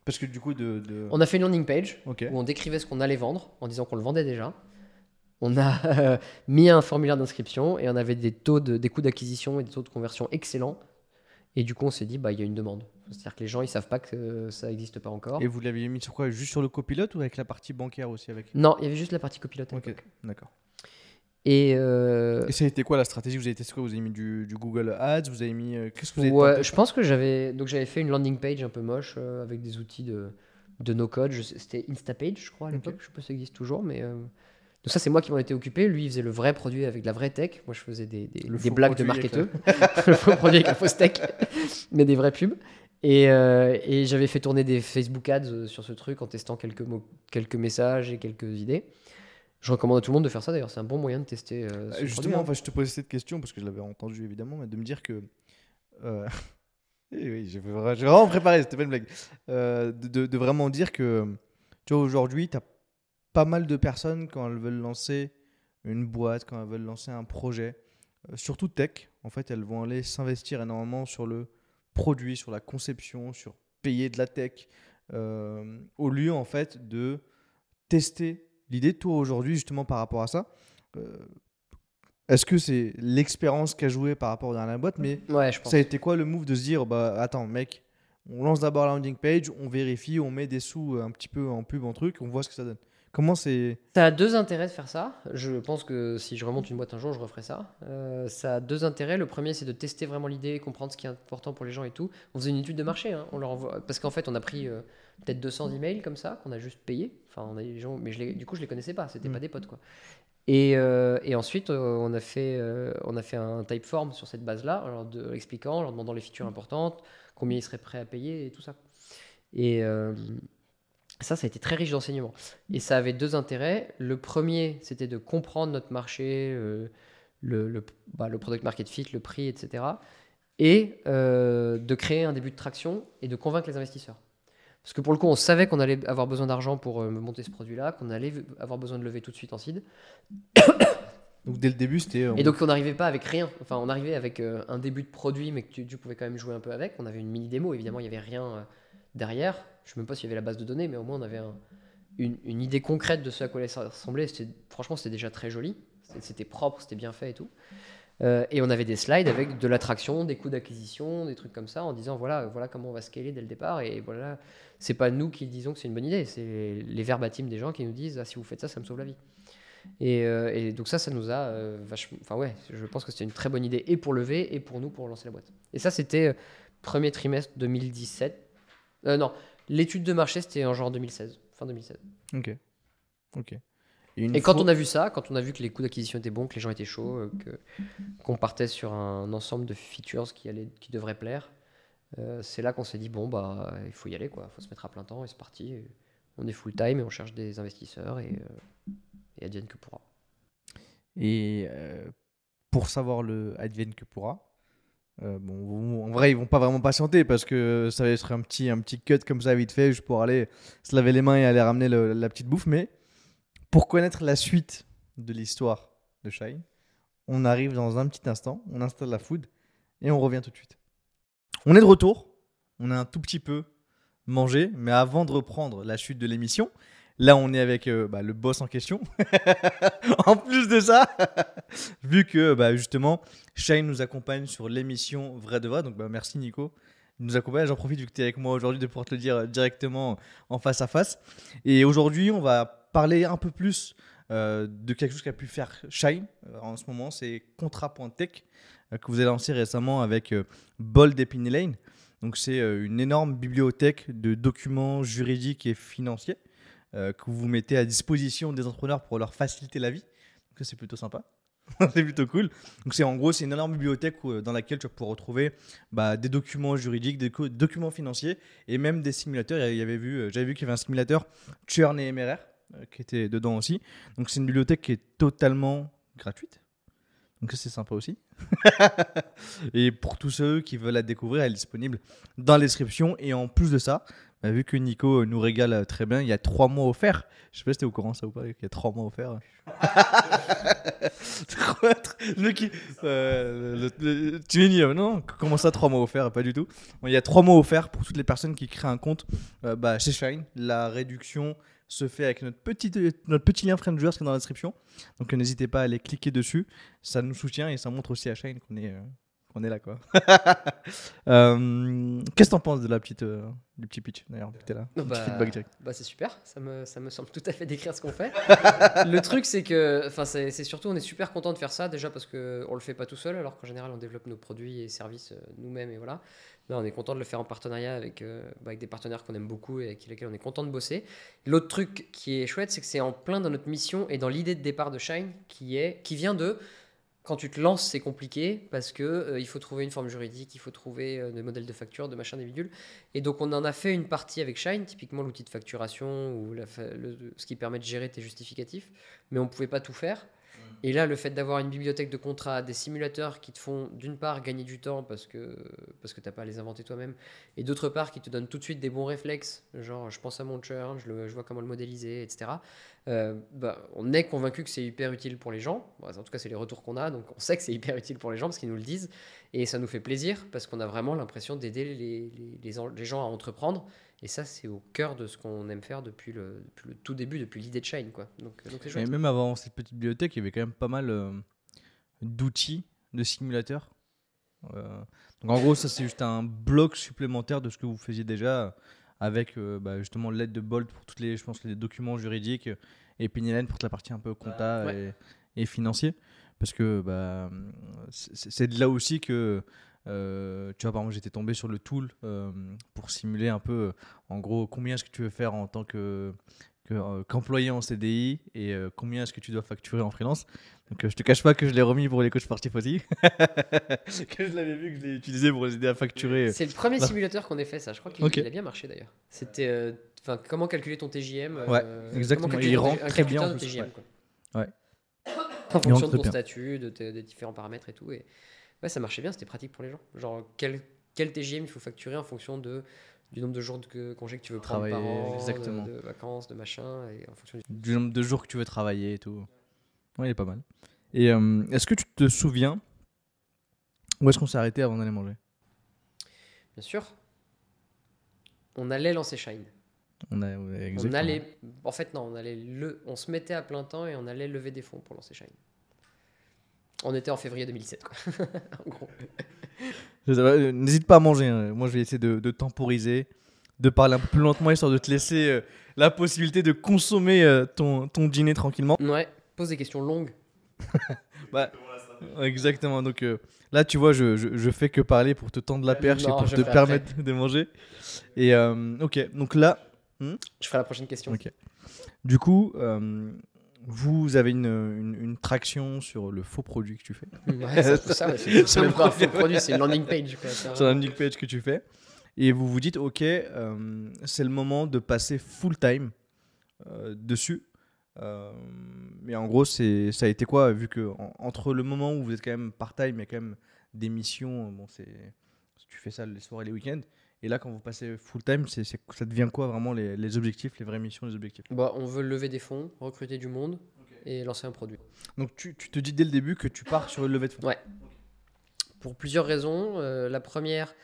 Parce que du coup, de. de- On a fait une landing page où on décrivait ce qu'on allait vendre en disant qu'on le vendait déjà. On a euh, mis un formulaire d'inscription et on avait des taux de, des coûts d'acquisition et des taux de conversion excellents. Et du coup, on s'est dit, bah, il y a une demande. C'est-à-dire que les gens, ils savent pas que ça n'existe pas encore. Et vous l'aviez mis sur quoi? Juste sur le copilote ou avec la partie bancaire aussi avec? Non, il y avait juste la partie copilote. à Ok, d'accord. Et, euh, Et ça a été quoi la stratégie? Vous avez testé quoi? Vous avez mis du, du Google Ads? Vous avez mis. euh, Qu'est-ce que vous avez Ouais, tenté? je pense que j'avais donc j'avais fait une landing page un peu moche euh, avec des outils de, de no code. C'était Instapage, je crois à l'époque. Ok. Je sais pas si ça existe toujours, mais donc ça c'est moi qui m'en étais occupé. Lui il faisait le vrai produit avec de la vraie tech. Moi je faisais des, blagues de marketeux, (laughs) le faux produit avec la fausse tech, mais des vraies pubs. Et, euh, et j'avais fait tourner des Facebook ads euh, sur ce truc en testant quelques mots, quelques messages et quelques idées. Je recommande à tout le monde de faire ça d'ailleurs. C'est un bon moyen de tester. euh, ce Euh, Justement, hein. enfin, je te posais cette question parce que je l'avais entendu évidemment, mais de me dire que. euh, (laughs) eh oui, j'ai vra- j'ai vraiment préparé, c'était pas une blague. Euh, de, de- de vraiment dire que, tu vois, aujourd'hui, tu as pas mal de personnes quand elles veulent lancer une boîte, quand elles veulent lancer un projet, euh, surtout tech, en fait, elles vont aller s'investir énormément sur le produit, sur la conception, sur payer de la tech, euh, au lieu, en fait, de tester l'idée. Toi, aujourd'hui, justement, par rapport à ça, euh, est-ce que c'est l'expérience qu'a joué par rapport à la boîte Mais Ouais, je pense. ça a été quoi le move de se dire, bah attends, mec, on lance d'abord la landing page, on vérifie, on met des sous un petit peu en pub, en truc, on voit ce que ça donne. Comment c'est. Ça a deux intérêts de faire ça. Je pense que si je remonte une boîte un jour, je referai ça. Euh, ça a deux intérêts. Le premier, c'est de tester vraiment l'idée, comprendre ce qui est important pour les gens et tout. On faisait une étude de marché. hein. On leur envoie... Parce qu'en fait, on a pris euh, peut-être 200 emails comme ça, qu'on a juste payé. Enfin, on a des gens... Mais je les- du coup, je les connaissais pas. C'était Mm. pas des potes, quoi. Et, euh, et ensuite, euh, on, a fait, euh, on a fait un typeform sur cette base-là, en leur de- expliquant, en leur demandant les features importantes, combien ils seraient prêts à payer et tout ça. Et ça, ça a été très riche d'enseignements. Et ça avait deux intérêts. Le premier, c'était de comprendre notre marché, euh, le, le, bah, le product market fit, le prix, etc. Et euh, de créer un début de traction et de convaincre les investisseurs. Parce que pour le coup, on savait qu'on allait avoir besoin d'argent pour euh, monter ce produit-là, qu'on allait avoir besoin de lever tout de suite en seed. (coughs) Donc dès le début, c'était. Et donc on n'arrivait pas avec rien. Enfin, on arrivait avec euh, un début de produit, mais que tu, tu pouvais quand même jouer un peu avec. On avait une mini démo, évidemment, il n'y avait rien euh, derrière. Je ne sais même pas s'il y avait la base de données, mais au moins on avait un- une, idée concrète de ce à quoi ça ressemblait. Franchement, c'était déjà très joli. C'était- propre, c'était bien fait et tout. Euh, et on avait des slides avec de l'attraction, des coûts d'acquisition, des trucs comme ça, en disant voilà, voilà comment on va scaler dès le départ. Et voilà, c'est pas nous qui disons que c'est une bonne idée, c'est les verbatims des gens qui nous disent ah, si vous faites ça, ça me sauve la vie. Et, euh, donc ça, ça nous a euh, vachement... Enfin ouais, je pense que c'était une très bonne idée et pour lever et pour nous pour lancer la boîte. Et ça, c'était premier trimestre 2017. Euh, non, l'étude de marché, c'était en genre 2016, fin 2016. Ok. Et quand on a vu ça, quand on a vu que les coûts d'acquisition étaient bons, que les gens étaient chauds, euh, qu'on partait sur un ensemble de features qui qui devraient plaire, euh, c'est là qu'on s'est dit bon bah il faut y aller quoi, il faut se mettre à plein temps et c'est parti. Et on est full time et on cherche des investisseurs et, euh, et advienne que pourra. Et euh, pour savoir le advienne que pourra, euh, en vrai, ils vont pas vraiment patienter parce que ça va être un petit, un petit cut comme ça vite fait, juste pour aller se laver les mains et aller ramener la petite bouffe. Mais pour connaître la suite de l'histoire de Shine, on arrive dans un petit instant, on installe la food et on revient tout de suite. On est de retour, on a un tout petit peu mangé, mais avant de reprendre la chute de l'émission, là on est avec euh, bah, le boss en question. (laughs) en plus de ça, (laughs) vu que bah, justement Shine nous accompagne sur l'émission Vrai de Vrai, donc bah, merci Nico. Il nous accompagne, j'en profite vu que tu es avec moi aujourd'hui de pouvoir te le dire euh, directement en face à face. Et aujourd'hui, on va parler un peu plus euh, de quelque chose qu'a pu faire Shine en ce moment, c'est Contrat.tech que vous avez lancé récemment avec Bold et Penny Lane. Donc c'est une énorme bibliothèque de documents juridiques et financiers euh, que vous mettez à disposition des entrepreneurs pour leur faciliter la vie. Donc c'est plutôt sympa. (laughs) c'est plutôt cool. Donc c'est en gros c'est une énorme bibliothèque euh, dans laquelle tu vas pouvoir retrouver bah, des documents juridiques, des documents financiers et même des simulateurs. Il y avait vu, euh, j'avais vu qu'il y avait un simulateur Churn et MRR qui était dedans aussi. Donc c'est une bibliothèque qui est totalement gratuite. Donc c'est sympa aussi. (laughs) et pour tous ceux qui veulent la découvrir, elle est disponible dans la description. Et en plus de ça, bah, vu que Nico euh, nous régale euh, très bien, il y a trois mois offerts. Je sais pas si t'es au courant ça ou pas, il y a trois mois offerts. (laughs) Euh, le- tu es dit, non, comment ça trois mois offerts? Pas du tout. Il y a trois mois offerts pour toutes les personnes qui créent un compte bah, chez Shine. La réduction se fait avec notre petit, notre petit lien Friendjers qui est dans la description. Donc n'hésitez pas à aller cliquer dessus. Ça nous soutient et ça montre aussi à Shine qu'on est, qu'on est là. quoi. (laughs) Euh, Qu'est-ce que t'en penses de la petite, euh, du petit pitch d'ailleurs que t'es là? Petit bah, feedback direct. Bah c'est super, ça me, ça me semble tout à fait décrire ce qu'on fait. (laughs) le truc c'est que, enfin c'est surtout on est super content de faire ça déjà parce que on le fait pas tout seul alors qu'en général on développe nos produits et services euh, nous-mêmes et voilà. Là on est content de le faire en partenariat avec, euh, bah, avec des partenaires qu'on aime beaucoup et avec lesquels on est content de bosser. L'autre truc qui est chouette c'est que c'est en plein dans notre mission et dans l'idée de départ de Shine qui est qui vient de quand tu te lances, c'est compliqué parce que euh, il faut trouver une forme juridique, il faut trouver euh, des modèles de facture, de machin, des bidules. Et donc, on en a fait une partie avec Shine, typiquement l'outil de facturation ou ce qui permet de gérer tes justificatifs, mais on ne pouvait pas tout faire. Et là, le fait d'avoir une bibliothèque de contrats, des simulateurs qui te font d'une part gagner du temps parce que, parce que tu n'as pas à les inventer toi-même, et d'autre part qui te donnent tout de suite des bons réflexes, genre je pense à mon churn, je, le- je vois comment le modéliser, etc. Euh, bah, on est convaincu que c'est hyper utile pour les gens. En tout cas, c'est les retours qu'on a, donc on sait que c'est (laughs) hyper utile pour les gens parce qu'ils nous le disent. Et ça nous fait plaisir parce qu'on a vraiment l'impression d'aider les, les gens à entreprendre. Et ça, c'est au cœur de ce qu'on aime faire depuis le, depuis le tout début, depuis l'idée de Shine. Quoi. Donc, donc c'est Et même avant cette petite bibliothèque, il y avait quand même pas mal euh, d'outils, de simulateurs. Euh, donc en gros, ça c'est juste un bloc supplémentaire de ce que vous faisiez déjà avec euh, bah, justement l'aide de Bolt pour toutes les, je pense, les documents juridiques euh, et Pinelen pour toute la partie un peu compta Ouais. et, et financier. Parce que bah, c'est c'est de là aussi que, euh, tu vois, par exemple, j'étais tombé sur le tool euh, pour simuler un peu, euh, en gros, combien est-ce que tu veux faire en tant que que, qu'employé en CDI et combien est-ce que tu dois facturer en freelance. Donc je te cache pas que je l'ai remis pour les coachs sportifs aussi. (laughs) que je l'avais vu, que je l'ai utilisé pour les aider à facturer. C'est le premier Bah. simulateur qu'on ait fait, ça. Je crois qu'il a bien marché d'ailleurs. C'était euh, comment calculer ton TJM. Ouais, exactement. Il un très bien, en plus, TJM, ouais. En fonction de ton bien. statut, de tes, des différents paramètres et tout. Et ouais, ça marchait bien, c'était pratique pour les gens. Genre, quel, quel TJM il faut facturer en fonction de, du nombre de jours de que- congé que tu veux prendre par an, de- exactement. De, vacances, de machin, et en fonction du... Du nombre de jours que tu veux travailler et tout. Ouais, il est pas mal. Et euh, est-ce que tu te souviens où est-ce qu'on s'est arrêté avant d'aller manger? Bien sûr, on allait lancer Shine. on, a, On allait, en fait non, on allait le, on se mettait à plein temps et on allait lever des fonds pour lancer Shine. On était en février 2007, quoi. (laughs) en gros. Euh, N'hésite pas à manger. hein. Moi, je vais essayer de, de temporiser, de parler un peu plus lentement, histoire de te laisser euh, la possibilité de consommer euh, ton, ton dîner tranquillement. Ouais, pose des questions longues. (laughs) Bah, exactement. Donc euh, là, tu vois, je, je, je fais que parler pour te tendre la perche Non, et pour te permettre de manger. Et ok, donc là, Je ferai la prochaine question. Ok. du coup, vous avez une, une, une traction sur le faux produit que tu fais, Ouais, ça, ouais, c'est même pas un faux produit, c'est une landing page. Quoi, c'est vraiment- landing page que tu fais, et vous vous dites, ok, euh, c'est le moment de passer full time euh, dessus. Euh, mais en gros, c'est, ça a été quoi Vu que en- entre le moment où vous êtes quand même part-time, il y a quand même des missions. Bon, c'est, tu fais ça les soirs et les week-ends. Et là, quand vous passez full-time, c'est, c'est- ça devient quoi vraiment les, les objectifs, les vraies missions, les objectifs? Bah, on veut lever des fonds, recruter du monde et lancer un produit. Donc tu, tu te dis dès le début que tu pars sur une levée de fonds? Ouais. Pour plusieurs raisons. Euh, la première,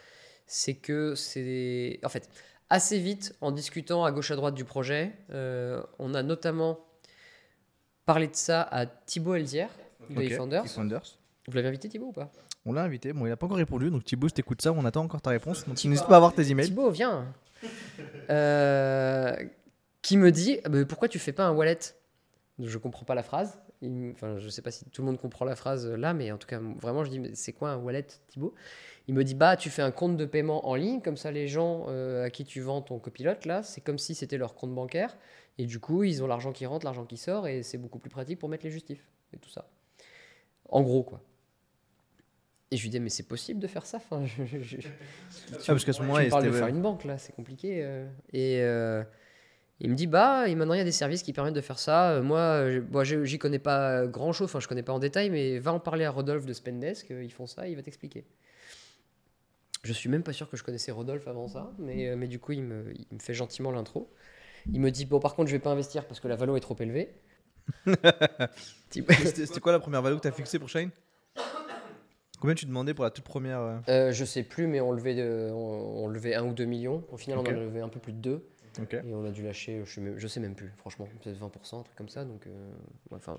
c'est que c'est. En fait, assez vite, en discutant à gauche à droite du projet, euh, on a notamment parlé de ça à Thibaut Elzière de Ok, eFounders. eFounders. Vous l'avez invité, Thibaut, ou pas? On l'a invité, bon, il n'a pas encore répondu, donc Thibaut, si t'écoutes ça, on attend encore ta réponse. Donc n'hésite pas à avoir tes emails. Thibaut, viens Euh, Qui me dit Ah, Pourquoi tu fais pas un wallet? Je comprends pas la phrase. Enfin, je sais pas si tout le monde comprend la phrase euh, là, mais en tout cas, vraiment, je dis, c'est quoi un wallet, Thibaut? Il me dit, bah, tu fais un compte de paiement en ligne, comme ça, les gens euh, à qui tu vends ton copilote, là, c'est comme si c'était leur compte bancaire. Et du coup, ils ont l'argent qui rentre, l'argent qui sort, et c'est beaucoup plus pratique pour mettre les justifs et tout ça. En gros, quoi. Et je lui dis, mais c'est possible de faire ça enfin, je- je- je- Ah, parce qu'à ce moment-là, me parles de faire une banque là, c'est compliqué. euh. Et euh, il me dit bah et maintenant il y a des services qui permettent de faire ça. Euh, Moi, moi, j'y connais pas grand chose, enfin je connais pas en détail, mais va en parler à Rodolphe de Spendesk, ils font ça, il va t'expliquer. Je suis même pas sûr que je connaissais Rodolphe avant ça, mais, mais du coup il me, il me fait gentiment l'intro. Il me dit bon par contre je vais pas investir parce que la valo est trop élevée. (laughs) C'était quoi la première valeur que tu as fixée pour Shine? Combien tu demandais pour la toute première euh, Euh, je sais plus, mais on levait, de, on, on levait 1 ou 2 millions. Au final, on en a levé un peu plus de 2. Ok. Et on a dû lâcher, je sais, même, je sais même plus, franchement, peut-être 20%, un truc comme ça. Donc, euh, enfin,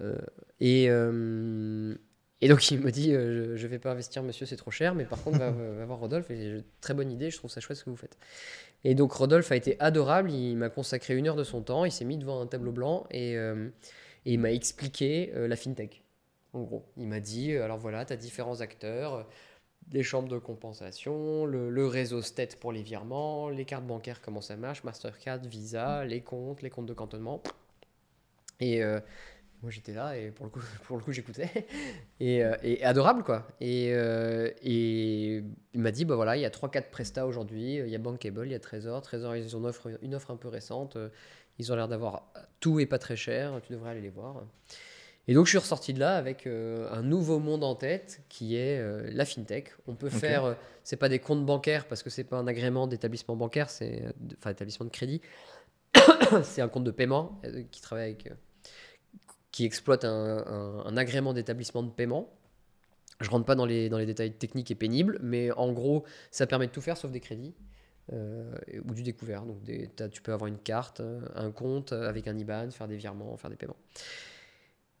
euh, et, euh, et donc il me dit, euh, je, je vais pas investir, monsieur, c'est trop cher, mais par contre, va, (laughs) voir Rodolphe. Et très bonne idée, je trouve ça chouette ce que vous faites. Et donc Rodolphe a été adorable, il m'a consacré une heure de son temps, il s'est mis devant un tableau blanc et, et il m'a expliqué la fintech. En gros, il m'a dit, euh, alors voilà, tu as différents acteurs, euh, les chambres de compensation, le, le réseau STET pour les virements, les cartes bancaires, comment ça marche, Mastercard, Visa, les comptes, les comptes de cantonnement. Et euh, moi j'étais là et pour le coup, (laughs) pour le coup j'écoutais. (laughs) Et, euh, et adorable quoi. Et, euh, et il m'a dit, bah voilà, il y a 3-4 prestats aujourd'hui, il y a Bankable, il y a Trésor. Trésor, ils ont une offre, une offre un peu récente. euh, Ils ont l'air d'avoir tout et pas très cher, tu devrais aller les voir. Et donc je suis ressorti de là avec euh, un nouveau monde en tête qui est euh, la fintech. On peut faire, euh, c'est pas des comptes bancaires parce que c'est pas un agrément d'établissement bancaire, c'est euh, enfin établissement de crédit. (coughs) c'est un compte de paiement qui travaille avec, qui exploite un, un- un agrément d'établissement de paiement. Je rentre pas dans les, dans les détails techniques et pénibles, mais en gros, ça permet de tout faire sauf des crédits. euh, ou du découvert. Donc, des- tu peux avoir une carte, un compte avec un IBAN, faire des virements, faire des paiements.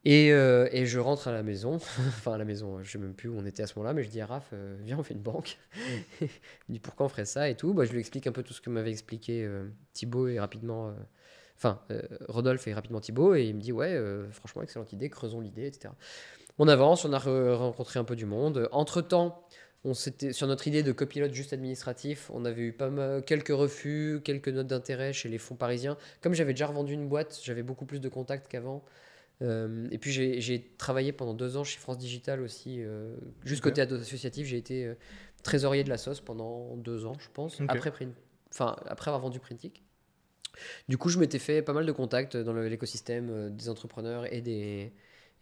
Et, euh, et je rentre à la maison, (laughs) enfin à la maison, je sais même plus où on était à ce moment-là, mais je dis à Raph, euh, viens, on fait une banque. (laughs) il me dit pourquoi on ferait ça et tout. Bah, je lui explique un peu tout ce que m'avait expliqué euh, Thibaut et rapidement, enfin Rodolphe et rapidement Thibaut, et il me dit ouais, franchement, excellente idée, creusons l'idée, etc. On avance, on a re- rencontré un peu du monde. Entre temps, on s'était sur notre idée de copilote juste administratif, on avait eu pas mal, quelques refus, quelques notes d'intérêt chez les fonds parisiens. Comme j'avais déjà revendu une boîte, j'avais beaucoup plus de contacts qu'avant. Euh, et puis j'ai travaillé pendant deux ans chez France Digital aussi, euh, juste Ok. côté associatif, j'ai été euh, trésorier de la sauce pendant deux ans, je pense, après, Print- après avoir vendu Printic. Du coup, je m'étais fait pas mal de contacts dans l'écosystème euh, des entrepreneurs et des,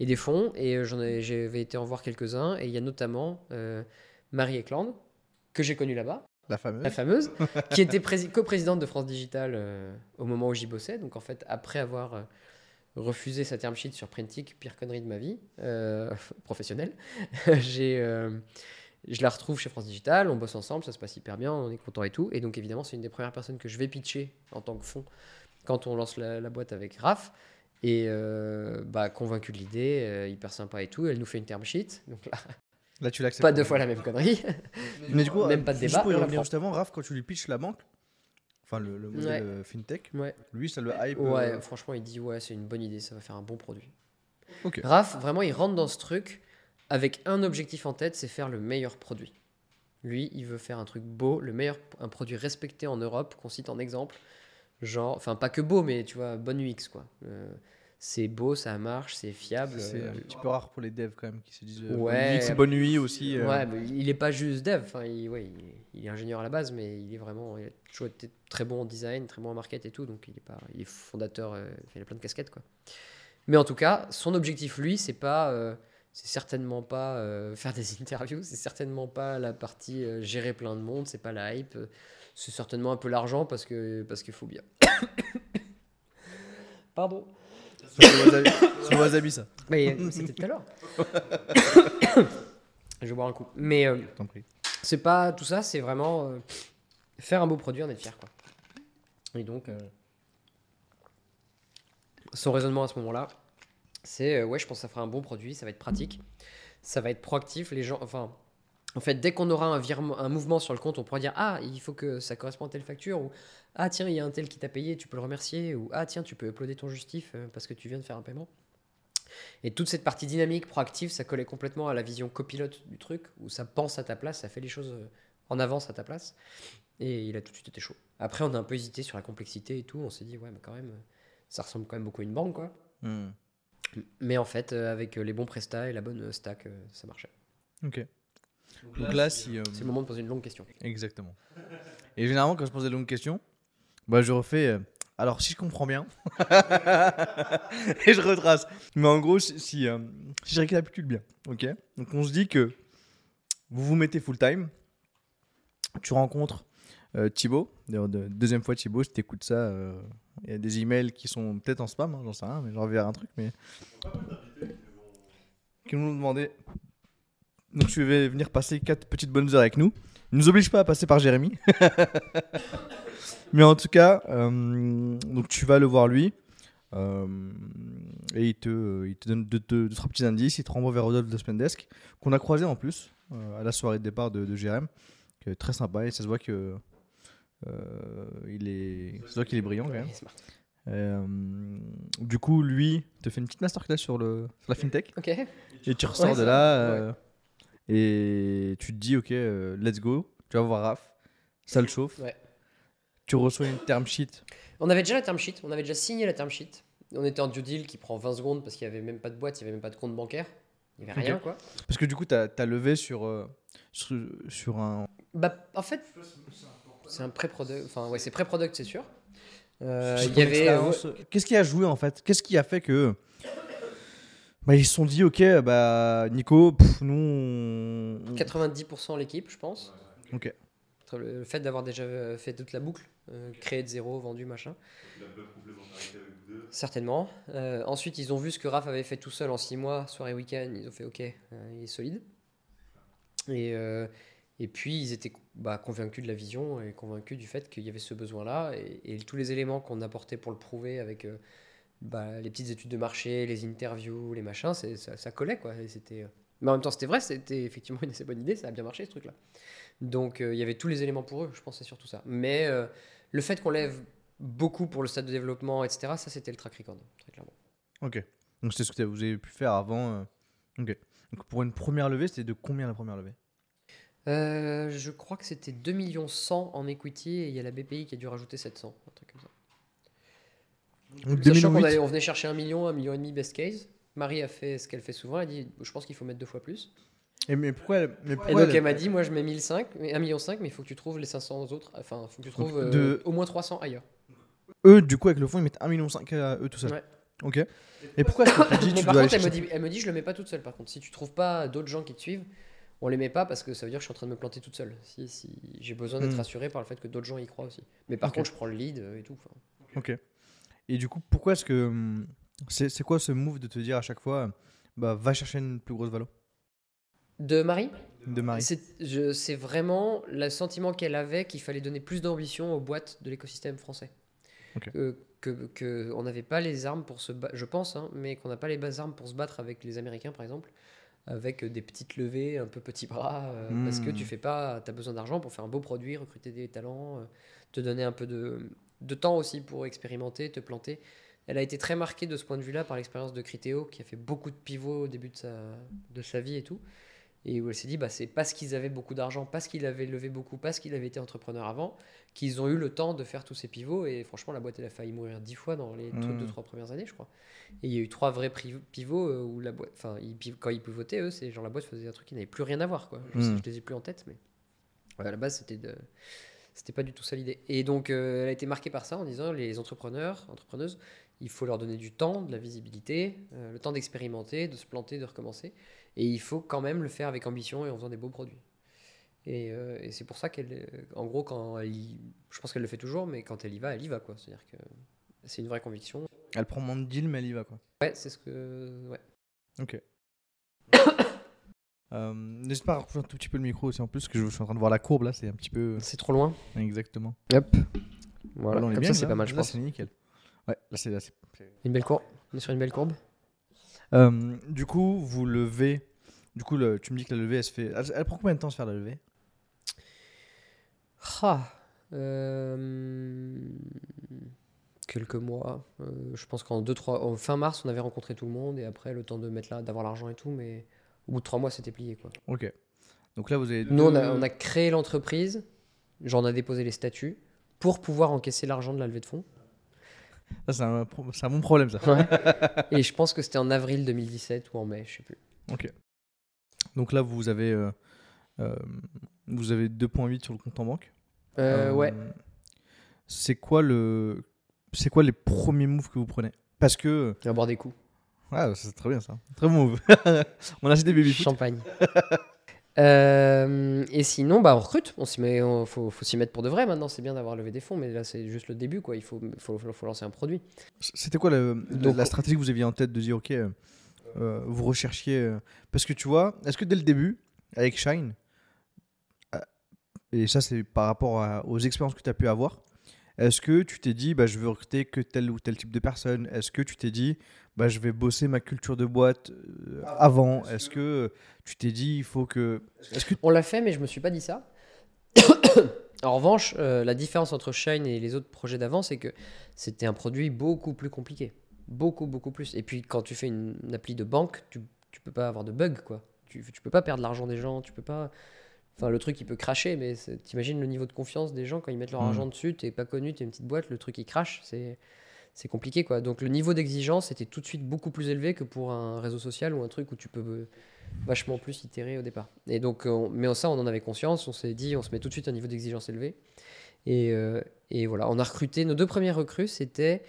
et des fonds, et j'avais été en voir quelques-uns, et il y a notamment Marie Eklund, que j'ai connue là-bas, La fameuse. la fameuse, qui (laughs) était prési- coprésidente de France Digital au moment où j'y bossais. Donc en fait, après avoir refusé sa term sheet sur Printic, pire connerie de ma vie euh, (laughs) professionnelle, j'ai, euh, je la retrouve chez France Digital, on bosse ensemble, ça se passe hyper bien, on est content et tout. Et donc évidemment, c'est une des premières personnes que je vais pitcher en tant que fond quand on lance la, la boîte avec Raph. Et euh, bah, convaincu de l'idée, euh, hyper sympa et tout. Elle nous fait une term sheet. Donc là, Là, tu l'acceptes. pas deux fois la même connerie. Mais du coup, Même pas de juste débat, pour y revenir juste avant, Raph, quand tu lui pitches la banque, enfin le, le modèle Ouais. euh, fintech, Ouais. lui, ça le hype. Ouais, euh, franchement, il dit ouais, c'est une bonne idée, ça va faire un bon produit. Ok. Raph, vraiment, il rentre dans ce truc avec un objectif en tête, c'est faire le meilleur produit. Lui, il veut faire un truc beau, le meilleur, un produit respecté en Europe, qu'on cite en exemple. Genre, enfin, pas que beau, mais tu vois, bonne UX, quoi. Euh, c'est beau, ça marche, c'est fiable. C'est euh, un petit peu rare pour les devs quand même qui se disent. euh, Ouais. bonne nuit, bonne nuit aussi. euh, Ouais, mais il est pas juste dev. Enfin, il, ouais, il, est, ingénieur à la base, mais il est vraiment, il a toujours été très bon en design, très bon en market et tout. Donc, il est pas, il est fondateur. euh, il a plein de casquettes, quoi. Mais en tout cas, son objectif, lui, c'est pas, euh, c'est certainement pas faire des (laughs) interviews. C'est certainement pas la partie gérer plein de monde. C'est pas la hype. C'est certainement un peu l'argent parce que parce qu'il faut bien. (coughs) Pardon. C'est wasabi, ça. Mais euh, c'était tout à l'heure. (coughs) Je vais boire un coup. Mais euh, c'est pas tout ça, c'est vraiment euh, faire un beau produit, en être fier. Quoi. Et donc, euh, son raisonnement à ce moment-là, c'est euh, ouais, je pense que ça fera un bon produit, ça va être pratique, ça va être proactif. Les gens, enfin, en fait, dès qu'on aura un, virement, un mouvement sur le compte, on pourra dire ah, il faut que ça corresponde à telle facture ou ah tiens, il y a un tel qui t'a payé, tu peux le remercier ou ah tiens, tu peux uploader ton justif euh, parce que tu viens de faire un paiement. Et toute cette partie dynamique, proactive, ça collait complètement à la vision copilote du truc, où ça pense à ta place, ça fait les choses euh, en avance à ta place. Et il a tout de suite été chaud. Après, on a un peu hésité sur la complexité et tout. On s'est dit, ouais, mais quand même, ça ressemble quand même beaucoup à une banque, quoi. Hmm. Mais en fait, euh, avec les bons prestats et la bonne euh, stack, euh, ça marchait. Ok. Donc là, si. euh, C'est le moment de poser une longue question. Exactement. Et généralement, quand je pose des longues questions, bah, je refais. euh, alors, si je comprends bien, (laughs) et je retrace. Mais en gros, si, si, euh, si je récapitule bien, ok? Donc, on se dit que vous vous mettez full time, tu rencontres euh, Thibaut, d'ailleurs, de- deuxième fois Thibaut, si tu écoutes ça, euh, il y a des emails qui sont peut-être en spam, hein, j'en sais rien, mais j'enverrai un truc, mais. Qui nous ont demandé. Donc, tu vais venir passer 4 petites bonnes heures avec nous. Il nous oblige pas à passer par Jérémy. (laughs) Mais en tout cas, euh, donc tu vas le voir lui. euh, et il te, il te donne deux, deux- deux, trois petits indices. Il te renvoie vers Rodolphe de Spendesk, qu'on a croisé en plus euh, à la soirée de départ de, de. Qui est très sympa et ça se voit que. il est, ça se voit qu'il est brillant quand même. Euh, du coup, lui te fait une petite masterclass sur, le, sur la fintech. Ok. Et tu ressors Ouais, de là euh, et tu te dis, ok, euh, let's go. Tu vas voir Raph, ça le chauffe. Ouais. Tu reçois une term sheet. On avait déjà la term sheet, on avait déjà signé la term sheet. On était en due deal qui prend 20 secondes parce qu'il n'y avait même pas de boîte, il n'y avait même pas de compte bancaire. Il n'y avait rien, quoi. Parce que du coup, tu as, levé sur, euh, sur, sur un. Bah, en fait, c'est un pré-product. Enfin, ouais, c'est pré-product, c'est sûr. Euh, y avait. expérience. Qu'est-ce qui a joué en fait? Qu'est-ce qui a fait que. Bah, ils se sont dit, ok, bah, Nico, pff, nous. on- ouais, 90% l'équipe, je pense. Ok. Le fait d'avoir déjà euh, fait toute la boucle, euh, créé de zéro, vendu, machin. La bonne complémentarité avec vous deux. Certainement. Euh, ensuite, ils ont vu ce que Raph avait fait tout seul en 6 mois, soirée week-end. Ils ont fait OK, euh, il est solide. Et, et puis, ils étaient bah, convaincus de la vision et convaincus du fait qu'il y avait ce besoin-là. Et, et tous les éléments qu'on apportait pour le prouver avec bah, les petites études de marché, les interviews, les machins, ça, ça collait. Quoi. Et c'était, euh, Mais en même temps, c'était vrai, c'était effectivement (laughs) une assez bonne idée, ça a bien marché ce truc-là. Donc, euh, il y avait tous les éléments pour eux, je pense, c'est surtout ça. Mais euh, le fait qu'on lève beaucoup pour le stade de développement, etc., ça c'était le track record, très clairement. Ok. Donc, c'est ce que vous avez pu faire avant. euh, Ok. Donc, pour une première levée, c'était de combien la première levée? Je crois que c'était 2 millions 100 en equity et il y a la BPI qui a dû rajouter 700, un truc comme ça. Donc, Sachant qu'on 2008. allait- on venait chercher un million, un million et demi best case. Marie a fait ce qu'elle fait souvent, elle dit je pense qu'il faut mettre deux fois plus. Et mais pourquoi elle, mais Et pourquoi donc elle- elle m'a dit moi je mets 1005, mais 1 million 5, mais il faut que tu trouves les 500 autres, enfin faut que tu trouves euh, au moins 300 ailleurs. Eux, du coup, avec le fond, ils mettent 1,5 million à eux tout seuls. Ouais. Ok. Et pourquoi est-ce que tu (coughs) dis tu par dois contre, elle me, dit, elle me dit, je le mets pas toute seule. Par contre, si tu trouves pas d'autres gens qui te suivent, on les met pas parce que ça veut dire que je suis en train de me planter toute seule. Si, si j'ai besoin d'être Hmm. rassuré par le fait que d'autres gens y croient aussi. Mais par contre, je prends le lead euh, et tout. enfin. Ok. Et du coup, pourquoi est-ce que. hum, C'est quoi ce move de te dire à chaque fois, bah, va chercher une plus grosse valo? De Marie, de Marie c'est vraiment le sentiment qu'elle avait qu'il fallait donner plus d'ambition aux boîtes de l'écosystème français. Ok. Que, que, que on n'avait pas les armes pour se battre, je pense, hein, mais qu'on n'a pas les bases armes pour se battre avec les Américains, par exemple, avec des petites levées, un peu petits bras, euh, parce que Hmm. tu fais pas, tu as besoin d'argent pour faire un beau produit, recruter des talents, euh, te donner un peu de, de temps aussi pour expérimenter, te planter. Elle a été très marquée de ce point de vue-là par l'expérience de Criteo, qui a fait beaucoup de pivots au début de sa, de sa vie et tout. Et où elle s'est dit, bah, c'est parce qu'ils avaient beaucoup d'argent, parce qu'ils avaient levé beaucoup, parce qu'ils avaient été entrepreneurs avant, qu'ils ont eu le temps de faire tous ces pivots. Et franchement, la boîte, elle a failli mourir dix fois dans les Mm. 2-3 premières années, je crois. Et il y a eu trois vrais pivots euh, où la boîte, enfin, quand ils pivotaient, eux, c'est genre la boîte faisait un truc qui n'avait plus rien à voir, quoi. Je, sais, Mm. je les ai plus en tête, mais ouais, à la base, c'était de. C'était pas du tout ça l'idée. Et donc, euh, elle a été marquée par ça en disant les entrepreneurs, entrepreneuses, il faut leur donner du temps, de la visibilité, euh, le temps d'expérimenter, de se planter, de recommencer. Et il faut quand même le faire avec ambition et en faisant des beaux produits. Et, euh, et c'est pour ça qu'elle, en gros, quand elle y- je pense qu'elle le fait toujours, mais quand elle y va, elle y va, quoi. C'est-à-dire que c'est une vraie conviction. Elle prend moins de deal, mais elle y va quoi. Ouais, c'est ce que, ouais. Ok. (coughs) Euh, N'hésite pas à rapprocher un tout petit peu le micro aussi en plus, parce que je suis en train de voir la courbe là, c'est un petit peu. C'est trop loin. Exactement. Hop. Voilà, Voilà. on est Comme bien, ça, c'est là. pas mal, je Là, pense. c'est nickel. Ouais, là c'est. là, Une belle courbe. On est sur une belle courbe. Euh, du coup, vous levez. Du coup, le- tu me dis que la levée, elle se fait. Elle, elle prend combien de temps à se faire la levée? Ah. Euh, quelques mois. Euh, je pense qu'en deux, trois, en fin mars, on avait rencontré tout le monde et après le temps de mettre là, d'avoir l'argent et tout, mais au bout de trois mois, c'était plié quoi. Ok. Donc là, vous avez. Nous, on a, on a créé l'entreprise, j'en ai déposé les statuts pour pouvoir encaisser l'argent de la levée de fonds. Ça, c'est un, bon problème, ça. (laughs) et je pense que c'était en avril 2017 ou en mai, je sais plus. Donc là, vous avez, euh, euh, vous avez 2,8 sur le compte en banque. Euh, Euh, ouais. C'est quoi le, c'est quoi les premiers moves que vous prenez? Parce que, boire des coups. Ah, c'est très bien ça, très bon move. (laughs) on a acheté des baby. Champagne. (laughs) Euh, et sinon, bah, on recrute. On s'y met, on- faut, faut s'y mettre pour de vrai maintenant. C'est bien d'avoir levé des fonds, mais là, c'est juste le début. Quoi. Il faut, faut, faut- faut lancer un produit. C'était quoi le- le- Donc- la stratégie que vous aviez en tête de dire, ok, euh, euh, vous recherchiez, parce que tu vois, est-ce que dès le début, avec Shine, et ça c'est par rapport à- aux expériences que tu as pu avoir, est-ce que tu t'es dit, bah, je veux recruter que tel ou tel type de personne? Est-ce que tu t'es dit, bah, je vais bosser ma culture de boîte euh, avant Est-ce que tu t'es dit, il faut que... Est-ce que On l'a fait, mais je me suis pas dit ça. (coughs) en revanche, euh, la différence entre Shine et les autres projets d'avant, c'est que c'était un produit beaucoup plus compliqué. Beaucoup, beaucoup plus. Et puis, quand tu fais une, une appli de banque, tu, tu peux pas avoir de bug, quoi. Tu, tu peux pas perdre l'argent des gens, tu peux pas. Enfin, le truc, il peut cracher, mais t'imagines le niveau de confiance des gens quand ils mettent leur Mhm. argent dessus, t'es pas connu, t'es une petite boîte, le truc, il crache, c'est. C'est compliqué quoi. Donc le niveau d'exigence était tout de suite beaucoup plus élevé que pour un réseau social ou un truc où tu peux euh, vachement plus itérer au départ. Et donc, on- mais ça, on en avait conscience. On s'est dit, on se met tout de suite à un niveau d'exigence élevé. Et, euh, et voilà, on a recruté nos deux premières recrues. C'était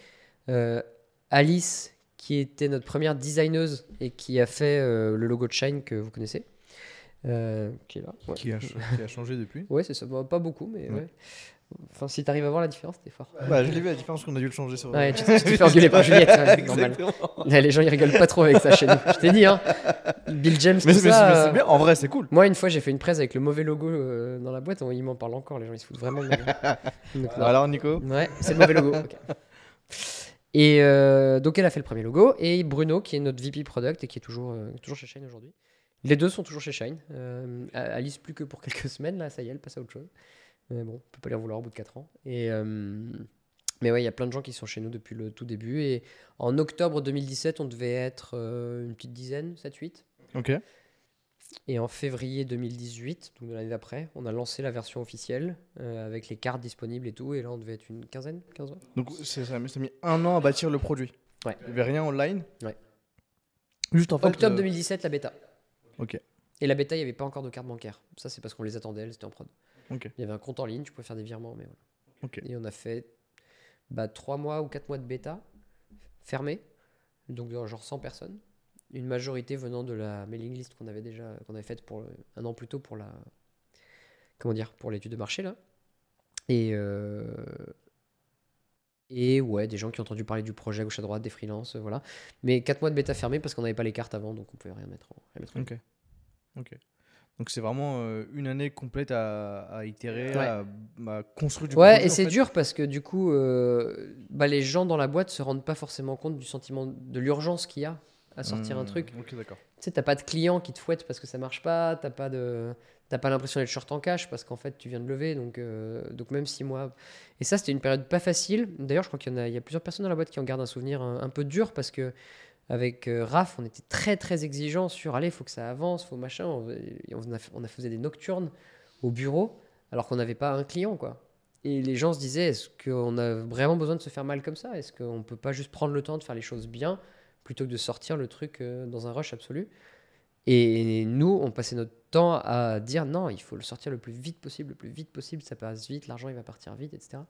euh, Alice, qui était notre première designeuse et qui a fait euh, le logo de Shine que vous connaissez, euh, qui est là. Ouais, qui a, qui a changé depuis Ouais, c'est ça. Pas beaucoup, mais Ouais. ouais. Enfin, si t'arrives à voir la différence, t'es fort. bah, Je l'ai vu la différence qu'on a dû le changer sur... Ouais, tu tu t'es fait engueuler par Juliette, ouais, (laughs) normal. Là, les gens ils rigolent pas trop avec ça chez nous. Je t'ai dit, hein. Bill James, Mais, tout c'est- mais ça, mais euh, c'est bien, en vrai c'est cool. Moi, une fois, j'ai fait une presse avec le mauvais logo euh, dans la boîte. on- Ils m'en parlent encore. Les gens, ils se foutent vraiment de. (laughs) Donc. Alors Nico Ouais, c'est le mauvais logo. Et euh, donc, elle a fait le premier logo. Et Bruno, qui est notre VP Product et qui est toujours, euh, toujours chez Shine aujourd'hui. Les deux sont toujours chez Shine. Alice, plus que pour quelques (laughs) semaines. Là, ça y est, elle passe à autre chose. Mais bon, on peut pas les en vouloir au bout de 4 ans. Et, euh, mais ouais, il y a plein de gens qui sont chez nous depuis le tout début. Et en octobre 2017, on devait être euh, une petite dizaine, 7-8. Ok. Et en février 2018, donc de l'année d'après, on a lancé la version officielle euh, avec les cartes disponibles et tout. Et là, on devait être une quinzaine, 15 ans. Donc c'est- ça, a mis- ça a mis un an à bâtir le produit. Ouais. Il n'y avait rien online. Ouais. Juste en fait. Octobre euh, 2017, la bêta. Ok. Et la bêta, il n'y avait pas encore de carte bancaire. Ça, c'est parce qu'on les attendait, elles étaient en prod. Il y avait un compte en ligne, tu pouvais faire des virements, mais voilà. Et on a fait bah, 3 mois ou 4 mois de bêta fermé, donc genre 100 personnes. Une majorité venant de la mailing list qu'on avait déjà qu'on avait faite pour un an plus tôt pour la comment dire pour l'étude de marché là. Et euh, et ouais, des gens qui ont entendu parler du projet à gauche à droite, des freelances, voilà. Mais 4 mois de bêta fermé parce qu'on n'avait pas les cartes avant, donc on pouvait rien mettre en, rien mettre en Ok. Ok. Donc c'est vraiment euh, une année complète à, à itérer, Ouais. à, à construire du Ouais, projet, et c'est dur parce que du coup, euh, bah, les gens dans la boîte se rendent pas forcément compte du sentiment de l'urgence qu'il y a à sortir un Hmm, truc. Ok, d'accord. Tu sais, t'as pas de client qui te fouette parce que ça marche pas, t'as pas de, t'as pas l'impression d'être short en cash parce qu'en fait tu viens de lever, donc euh, donc même six mois. Et ça, c'était une période pas facile. D'ailleurs, je crois qu'il y en a, il y a plusieurs personnes dans la boîte qui en gardent un souvenir un, un peu dur parce que avec euh, Raph, on était très très exigeants sur allez, faut que ça avance, faut machin. On, on a, on a faisait des nocturnes au bureau alors qu'on n'avait pas un client quoi. Et les gens se disaient, est-ce qu'on a vraiment besoin de se faire mal comme ça? Est-ce qu'on peut pas juste prendre le temps de faire les choses bien plutôt que de sortir le truc euh, dans un rush absolu? Et nous, on passait notre temps à dire non, il faut le sortir le plus vite possible, le plus vite possible, ça passe vite, l'argent il va partir vite, etc.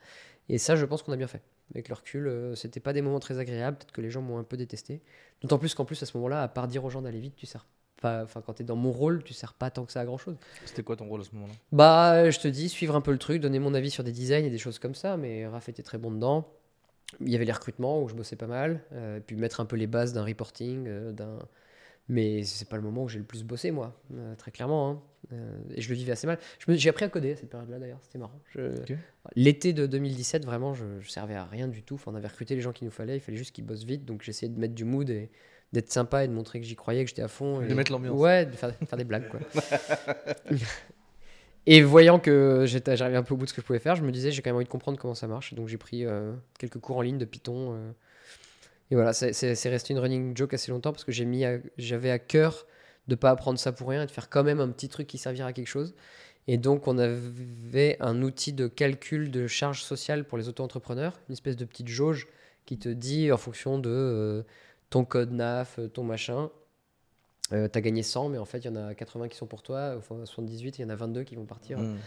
Et ça, je pense qu'on a bien fait. Avec le recul, euh, c'était pas des moments très agréables, peut-être que les gens m'ont un peu détesté. D'autant plus qu'en plus, à ce moment-là, à part dire aux gens d'aller vite, tu sers pas. Enfin, quand t'es dans mon rôle, tu sers pas tant que ça à grand chose. C'était quoi ton rôle à ce moment-là? Bah, je te dis, suivre un peu le truc, donner mon avis sur des designs et des choses comme ça, mais Raph était très bon dedans. Il y avait les recrutements où je bossais pas mal, euh, puis mettre un peu les bases d'un reporting, euh, d'un. Mais c'est pas le moment où j'ai le plus bossé, moi, euh, très clairement. hein. Euh, et je le vivais assez mal. J'ai appris à coder à cette période-là, d'ailleurs, c'était marrant. Je-. L'été de 2017, vraiment, je, je servais à rien du tout. Enfin, on avait recruté les gens qu'il nous fallait, il fallait juste qu'ils bossent vite, donc j'essayais de mettre du mood et d'être sympa et de montrer que j'y croyais, que j'étais à fond. De et- mettre l'ambiance. Ouais, de faire, faire des blagues, quoi. (laughs) Et voyant que j'arrivais un peu au bout de ce que je pouvais faire, je me disais, j'ai quand même envie de comprendre comment ça marche. Donc j'ai pris euh, quelques cours en ligne de Python. Euh. et voilà, c'est resté une running joke assez longtemps parce que j'ai mis, j'avais à cœur de pas apprendre ça pour rien et de faire quand même un petit truc qui servira à quelque chose. Et donc on avait un outil de calcul de charge sociale pour les auto-entrepreneurs, une espèce de petite jauge qui te dit en fonction de euh, ton code NAF, ton machin, euh, tu as gagné 100, mais en fait, il y en a 80 qui sont pour toi, enfin 78, il y en a 22 qui vont partir hmm.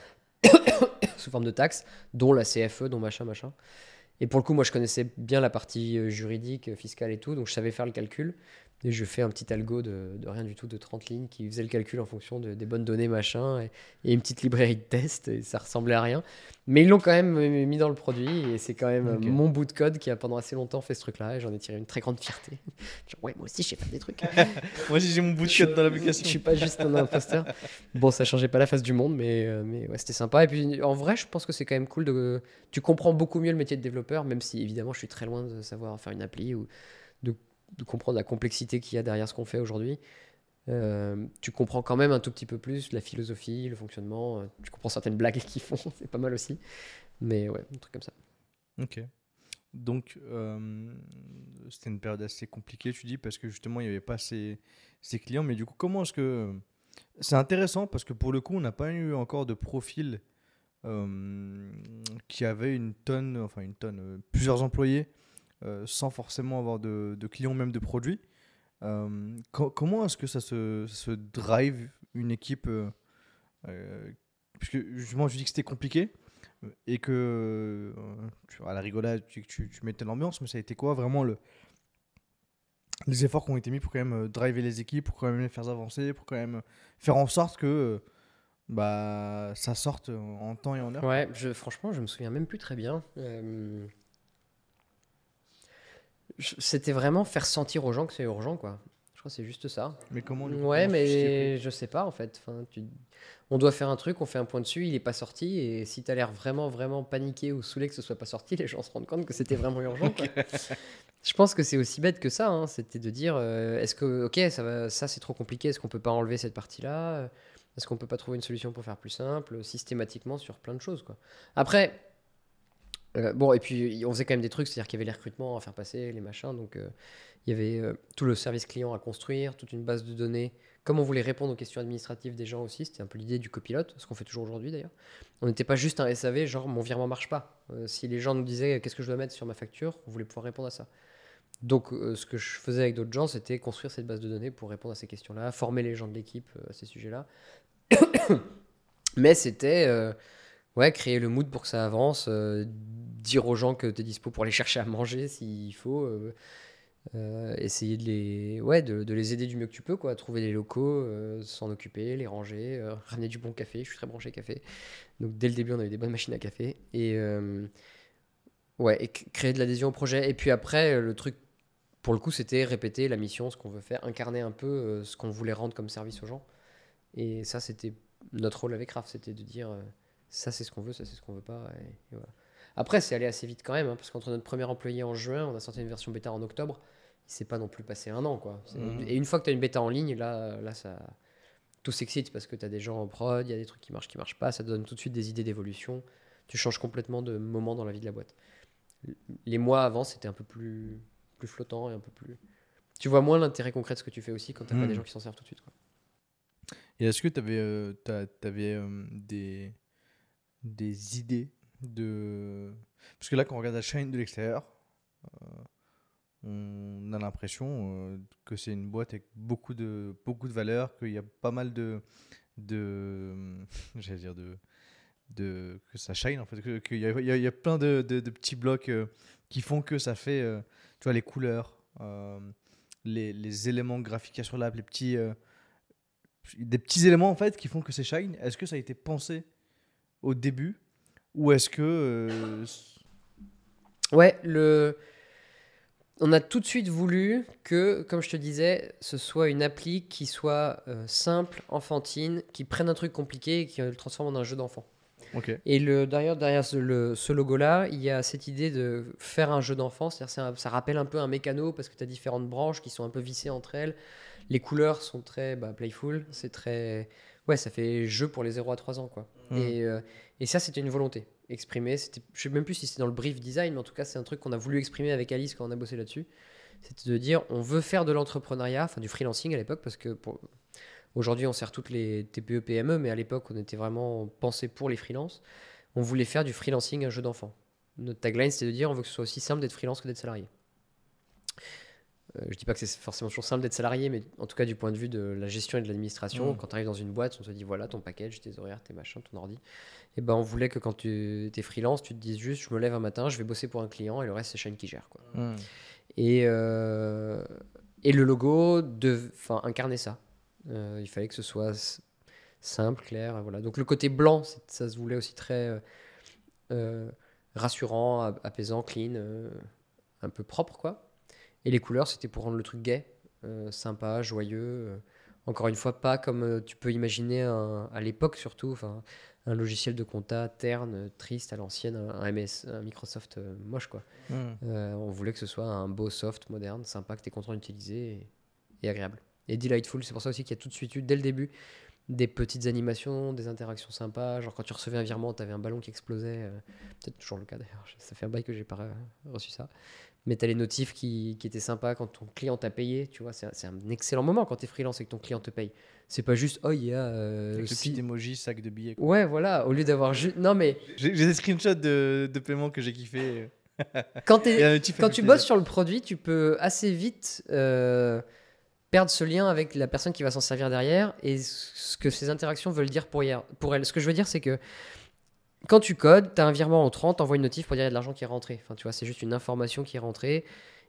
(coughs) sous forme de taxes, dont la CFE, dont machin, machin. Et pour le coup, moi, je connaissais bien la partie euh, juridique, fiscale et tout, donc je savais faire le calcul. Et je fais un petit algo de, rien du tout, de 30 lignes, qui faisait le calcul en fonction de, des bonnes données, machin, et, une petite librairie de test, et ça ressemblait à rien. Mais ils l'ont quand même euh, mis dans le produit, et c'est quand même mon bout de code qui a pendant assez longtemps fait ce truc-là, et j'en ai tiré une très grande fierté. (laughs) Genre, ouais, moi aussi, je sais faire des trucs. (laughs) moi aussi, j'ai mon bout de code dans l'application. Je suis pas juste un imposteur. Bon, ça changeait pas la face du monde, mais, euh, mais ouais, c'était sympa. Et puis, en vrai, je pense que c'est quand même cool de. Tu comprends beaucoup mieux le métier de développeur, même si, évidemment, je suis très loin de savoir faire une appli ou de de comprendre la complexité qu'il y a derrière ce qu'on fait aujourd'hui. Euh, tu comprends quand même un tout petit peu plus la philosophie, le fonctionnement. Euh, tu comprends certaines blagues (laughs) qu'ils font, c'est pas mal aussi. Mais ouais, un truc comme ça. Ok. Donc, euh, c'était une période assez compliquée, tu dis, parce que justement, il n'y avait pas ces, ces, clients. Mais du coup, comment est-ce que. C'est intéressant parce que pour le coup, on n'a pas eu encore de profil qui avait une tonne, enfin une tonne, plusieurs employés sans forcément avoir de, clients, même de produits. Euh, comment est-ce que ça se, drive une équipe euh, Puisque justement, je dis que c'était compliqué et que à la rigolade, tu, mettais l'ambiance, mais ça a été quoi vraiment le, les efforts qui ont été mis pour quand même driver les équipes, pour quand même les faire avancer, pour quand même faire en sorte que bah, ça sorte en temps et en heure? Ouais, franchement, je me souviens même plus très bien c'était vraiment faire sentir aux gens que c'est urgent, quoi. Je crois que c'est juste ça. Mais comment Ouais, mais je sais pas en fait. Enfin, tu... On doit faire un truc, on fait un point dessus, il est pas sorti, et si tu as l'air vraiment, vraiment paniqué ou saoulé que ce soit pas sorti, les gens se rendent compte que c'était vraiment urgent. je pense que c'est aussi bête que ça. Hein. C'était de dire euh, est-ce que, ok, ça, va, ça c'est trop compliqué, est-ce qu'on peut pas enlever cette partie-là? Est-ce qu'on peut pas trouver une solution pour faire plus simple, systématiquement sur plein de choses, quoi. Après, euh, bon, et puis on faisait quand même des trucs, c'est-à-dire qu'il y avait les recrutements à faire passer, les machins, donc euh, il y avait euh, tout le service client à construire, toute une base de données. Comme on voulait répondre aux questions administratives des gens aussi, c'était un peu l'idée du copilote, ce qu'on fait toujours aujourd'hui d'ailleurs. On n'était pas juste un SAV, genre mon virement marche pas. si les gens nous disaient qu'est-ce que je dois mettre sur ma facture, on voulait pouvoir répondre à ça. Donc ce que je faisais avec d'autres gens, c'était construire cette base de données pour répondre à ces questions-là, former les gens de l'équipe à ces sujets-là. (coughs) Mais c'était ouais, créer le mood pour que ça avance, dire aux gens que tu es dispo pour les chercher à manger s'il faut. Euh, euh, essayer de les, ouais, de, les aider du mieux que tu peux, quoi. Trouver des locaux, euh, s'en occuper, les ranger, ramener du bon café. Je suis très branché café. Donc dès le début, on avait des bonnes machines à café. Et, ouais, créer de l'adhésion au projet. Et puis après, le truc, pour le coup, c'était répéter la mission, ce qu'on veut faire, incarner un peu ce qu'on voulait rendre comme service aux gens. Et ça, c'était notre rôle avec Raph, c'était de dire ça, c'est ce qu'on veut, ça, c'est ce qu'on veut pas. Et, voilà. Après, c'est allé assez vite quand même, hein, parce qu'entre notre premier employé en juin, on a sorti une version bêta en octobre. Il s'est pas non plus passé un an, quoi. Mmh. Et une fois que tu as une bêta en ligne, là, là ça, tout s'excite parce que tu as des gens en prod, il y a des trucs qui marchent, qui marchent pas, ça te donne tout de suite des idées d'évolution. Tu changes complètement de moment dans la vie de la boîte. Les mois avant, c'était un peu plus, plus flottant et un peu plus. Tu vois moins l'intérêt concret de ce que tu fais aussi quand tu n'as pas des mmh. gens qui s'en servent tout de suite. Quoi. Et est-ce que tu avais, euh, avais euh, des, des idées de. Parce que là, quand on regarde la chaîne de l'extérieur, euh, on a l'impression euh, que c'est une boîte avec beaucoup de, beaucoup de valeur, qu'il y a pas mal de. de (laughs) J'allais dire de. De, que ça shine en fait, qu'il y, y, y, a plein de, de, petits blocs euh, qui font que ça fait, tu vois, les couleurs, les, les, éléments graphiques sur l'app, les petits, des petits éléments en fait qui font que c'est shine. Est-ce que ça a été pensé au début ou est-ce que. Euh, ouais, le. On a tout de suite voulu que, comme je te disais, ce soit une appli qui soit euh, simple, enfantine, qui prenne un truc compliqué et qui le transforme en un jeu d'enfant. Et le, derrière, derrière ce, logo-là, il y a cette idée de faire un jeu d'enfant. C'est-à-dire ça rappelle un peu un mécano parce que tu as différentes branches qui sont un peu vissées entre elles. Les couleurs sont très bah, playful, c'est très Ouais, ça fait jeu pour les 0 à 3 ans, quoi. Mm. Et, euh, et ça, c'était une volonté exprimée. C'était, je sais même plus si c'était dans le brief design, mais en tout cas, c'est un truc qu'on a voulu exprimer avec Alice quand on a bossé là-dessus. C'était de dire, on veut faire de l'entrepreneuriat, enfin du freelancing à l'époque, parce que aujourd'hui, on sert toutes les TPE, PME, mais à l'époque, on était vraiment pensé pour les freelances. On voulait faire du freelancing un jeu d'enfant. Notre tagline, c'était de dire, on veut que ce soit aussi simple d'être freelance que d'être salarié. Euh, je dis pas que c'est forcément toujours simple d'être salarié, mais en tout cas du point de vue de la gestion et de l'administration, Mm. quand tu arrives dans une boîte, on te dit voilà ton package, tes horaires, tes machins, ton ordi. Et ben on voulait que quand tu es freelance, tu te dises juste je me lève un matin, je vais bosser pour un client et le reste c'est Shane qui gère. Quoi. Mm. Et, euh, et le logo de, enfin, incarnait ça. Euh, il fallait que ce soit simple, clair. Voilà. Donc le côté blanc, ça se voulait aussi très euh, rassurant, ap- apaisant, clean, un peu propre. quoi. Et les couleurs, c'était pour rendre le truc gai, euh, sympa, joyeux. euh, encore une fois, pas comme euh, tu peux imaginer un- à l'époque surtout, un logiciel de compta terne, triste à l'ancienne, un, MS, un Microsoft euh, moche quoi. Mm. Euh, on voulait que ce soit un beau soft, moderne, sympa, que tu es content d'utiliser et, et agréable. Et delightful, c'est pour ça aussi qu'il y a tout de suite eu, dès le début, des petites animations, des interactions sympas. Genre quand tu recevais un virement, tu avais un ballon qui explosait. euh, Peut-être toujours le cas d'ailleurs, (laughs) ça fait un bail que j'ai pas reçu ça. Mais tu as les notifs qui, qui étaient sympas quand ton client t'a payé. Tu vois, c'est un- c'est un excellent moment quand tu es freelance et que ton client te paye. C'est pas juste, oh euh, Avec le si- petit emoji, sac de billets. quoi. Ouais, voilà, au lieu d'avoir juste. Non, mais J'ai des screenshots de, de paiement que j'ai kiffé. quand (laughs) Quand tu bosses sur le produit, tu peux assez vite euh, perdre ce lien avec la personne qui va s'en servir derrière et ce que ces interactions veulent dire pour, hier- pour elle. Ce que je veux dire, c'est que quand tu codes, tu as un virement entrant, tu envoies une notif pour dire qu'il y a de l'argent qui est rentré. Enfin, tu vois, c'est juste une information qui est rentrée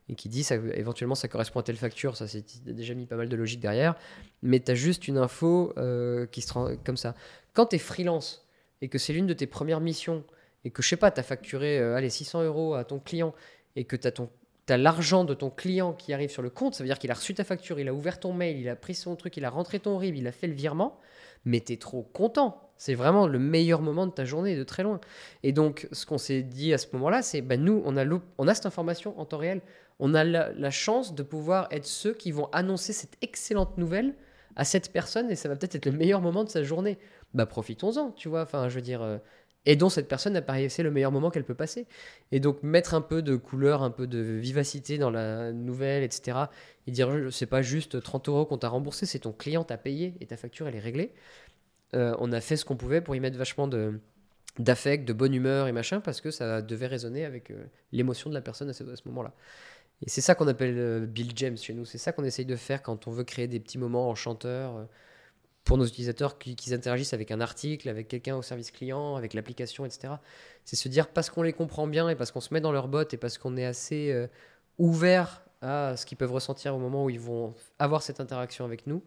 et qui dit ça, éventuellement ça correspond à telle facture. Ça, c'est déjà mis pas mal de logique derrière. Mais tu as juste une info euh, qui se rend comme ça. Quand tu es freelance et que c'est l'une de tes premières missions et que je sais pas, tu as facturé euh, allez, 600 euros à ton client et que tu as ton l'argent de ton client qui arrive sur le compte, ça veut dire qu'il a reçu ta facture, il a ouvert ton mail, il a pris son truc, il a rentré ton RIB, il a fait le virement, mais tu es trop content. C'est vraiment le meilleur moment de ta journée de très loin. Et donc, ce qu'on s'est dit à ce moment-là, c'est ben nous, on a, on a cette information en temps réel. On a la, la chance de pouvoir être ceux qui vont annoncer cette excellente nouvelle à cette personne et ça va peut-être être le meilleur moment de sa journée. Bah, profitons-en, tu vois. Enfin, je veux dire, euh, aidons cette personne à passer le meilleur moment qu'elle peut passer. Et donc mettre un peu de couleur, un peu de vivacité dans la nouvelle, etc. Et dire, c'est pas juste 30 euros qu'on t'a remboursé, c'est ton client t'a payé et ta facture elle est réglée. Euh, on a fait ce qu'on pouvait pour y mettre vachement de d'affect, de bonne humeur et machin, parce que ça devait résonner avec euh, l'émotion de la personne à ce, moment-là. Et c'est ça qu'on appelle euh, Bill James chez nous. C'est ça qu'on essaye de faire quand on veut créer des petits moments enchanteurs pour nos utilisateurs qui, qu'ils interagissent avec un article, avec quelqu'un au service client, avec l'application, etc. C'est se dire parce qu'on les comprend bien et parce qu'on se met dans leur botte et parce qu'on est assez euh, ouvert à ce qu'ils peuvent ressentir au moment où ils vont avoir cette interaction avec nous,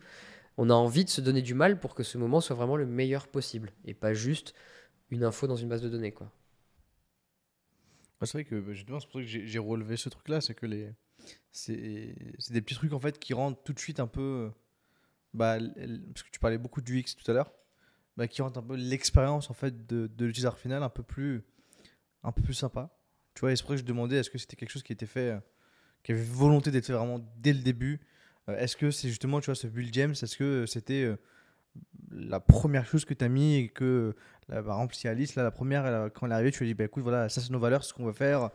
on a envie de se donner du mal pour que ce moment soit vraiment le meilleur possible et pas juste une info dans une base de données. C'est vrai que bah, justement, c'est pour ça que j'ai relevé ce truc-là, c'est que les. C'est des petits trucs en fait qui rendent tout de suite un peu. Bah, parce que tu parlais beaucoup du X tout à l'heure, bah, qui rendent un peu l'expérience en fait de, l'utilisateur final un peu plus, sympa. Tu vois, et c'est pour ça que je demandais est-ce que c'était quelque chose qui était fait, euh, qui avait volonté d'être fait vraiment dès le début. Euh, est-ce que c'est justement, tu vois, ce Build James, est-ce que c'était euh, la première chose que tu as mis et que, là, par exemple, Alice, là, la première, quand elle est arrivée, tu lui as dit, bah, écoute, voilà, ça c'est nos valeurs, ce qu'on va faire.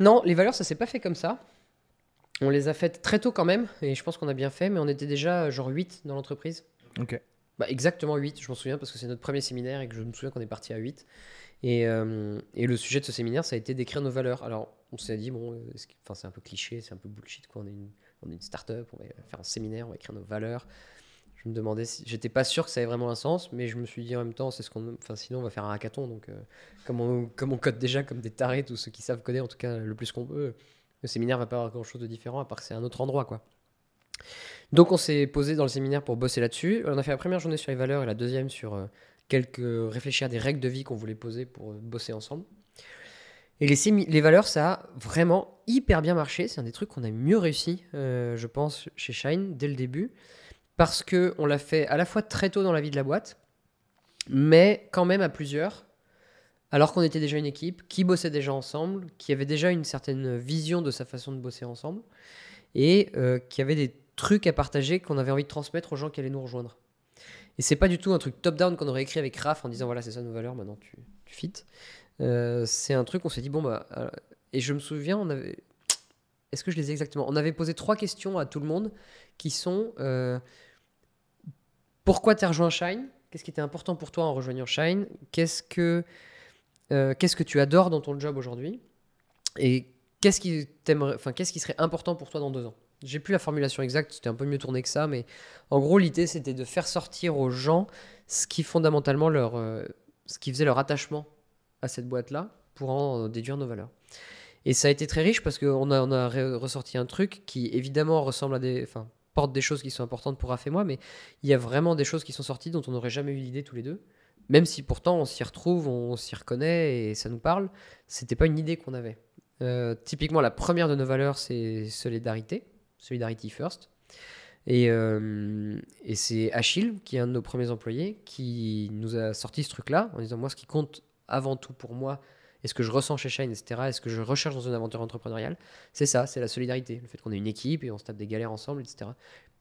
Non, les valeurs, ça s'est pas fait comme ça. On les a faites très tôt quand même, et je pense qu'on a bien fait, mais on était déjà euh, genre 8 dans l'entreprise. Ok. Bah, exactement 8, je m'en souviens parce que c'est notre premier séminaire et que je me souviens qu'on est parti à 8. Et, euh, et le sujet de ce séminaire, ça a été d'écrire nos valeurs. Alors, on s'est dit, bon, c'est un peu cliché, c'est un peu bullshit, quoi. On est une, on est une start-up, on va faire un séminaire, on va écrire nos valeurs. Je me demandais si. J'étais pas sûr que ça ait vraiment un sens, mais je me suis dit en même temps, c'est ce qu'on. Enfin, sinon, on va faire un hackathon. Donc, euh, comme, on, comme on code déjà comme des tarés, tous ceux qui savent coder, en tout cas, le plus qu'on peut, le séminaire va pas avoir grand-chose de différent, à part que c'est un autre endroit, quoi. Donc on s'est posé dans le séminaire pour bosser là-dessus. On a fait la première journée sur les valeurs et la deuxième sur euh, quelques réfléchir à des règles de vie qu'on voulait poser pour euh, bosser ensemble. Et les valeurs, ça a vraiment hyper bien marché. C'est un des trucs qu'on a mieux réussi, euh, je pense, chez Shine dès le début, parce que on l'a fait à la fois très tôt dans la vie de la boîte, mais quand même à plusieurs. Alors qu'on était déjà une équipe qui bossait déjà ensemble, qui avait déjà une certaine vision de sa façon de bosser ensemble, et euh, qui avait des trucs à partager qu'on avait envie de transmettre aux gens qui allaient nous rejoindre. Et c'est pas du tout un truc top-down qu'on aurait écrit avec Raph en disant voilà, c'est ça nos valeurs, maintenant tu, tu fit. Euh, c'est un truc, on s'est dit, bon, bah. euh, et je me souviens, on avait. Est-ce que je les ai exactement? On avait posé trois questions à tout le monde qui sont euh, pourquoi tu as rejoint Shine? Qu'est-ce qui était important pour toi en rejoignant Shine? Qu'est-ce que euh, qu'est-ce que tu adores dans ton job aujourd'hui Et qu'est-ce qui enfin qu'est-ce qui serait important pour toi dans deux ans? J'ai plus la formulation exacte, c'était un peu mieux tourné que ça, mais en gros l'idée c'était de faire sortir aux gens ce qui fondamentalement leur, euh, ce qui faisait leur attachement à cette boîte-là pour en déduire nos valeurs. Et ça a été très riche parce qu'on a, on a re- ressorti un truc qui évidemment ressemble à des, enfin porte des choses qui sont importantes pour Raph et moi, mais il y a vraiment des choses qui sont sorties dont on n'aurait jamais eu l'idée tous les deux. Même si pourtant on s'y retrouve, on s'y reconnaît et ça nous parle, c'était pas une idée qu'on avait. Euh, typiquement, la première de nos valeurs, c'est solidarité, solidarity first. Et, euh, et c'est Achille, qui est un de nos premiers employés, qui nous a sorti ce truc-là en disant Moi, ce qui compte avant tout pour moi, et ce que je ressens chez Shine, etc., et ce que je recherche dans une aventure entrepreneuriale, c'est ça, c'est la solidarité. Le fait qu'on ait une équipe et on se tape des galères ensemble, etc.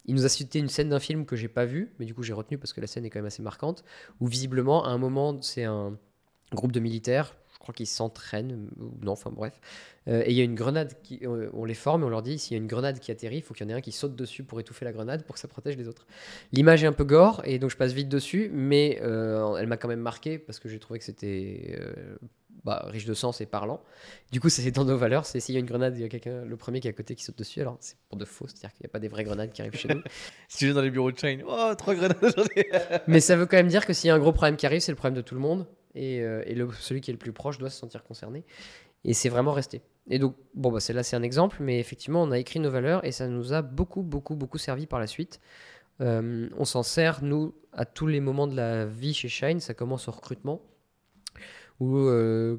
Il nous a cité une scène d'un film que j'ai pas vu, mais du coup j'ai retenu parce que la scène est quand même assez marquante, où visiblement, à un moment, c'est un groupe de militaires, je crois qu'ils s'entraînent, ou non, enfin bref, euh, et il y a une grenade, qui, euh, on les forme et on leur dit s'il y a une grenade qui atterrit, il faut qu'il y en ait un qui saute dessus pour étouffer la grenade pour que ça protège les autres. L'image est un peu gore et donc je passe vite dessus, mais euh, elle m'a quand même marqué parce que j'ai trouvé que c'était bah, riche de sens et parlant. Du coup, c'est dans nos valeurs, c'est s'il y a une grenade, il y a quelqu'un, le premier qui est à côté qui saute dessus, alors c'est pour de faux, c'est-à-dire qu'il n'y a pas des vraies grenades qui arrivent chez nous. (laughs) Si tu viens dans les bureaux de Shine, oh, trois grenades aujourd'hui. Mais ça veut quand même dire que s'il y a un gros problème qui arrive, c'est le problème de tout le monde. Et, euh, celui qui est le plus proche doit se sentir concerné. Et c'est vraiment resté. Et donc, bon, bah, là, c'est un exemple, mais effectivement, on a écrit nos valeurs et ça nous a beaucoup, beaucoup, beaucoup servi par la suite. Euh, on s'en sert, nous, à tous les moments de la vie chez Shine. Ça commence au recrutement, où euh,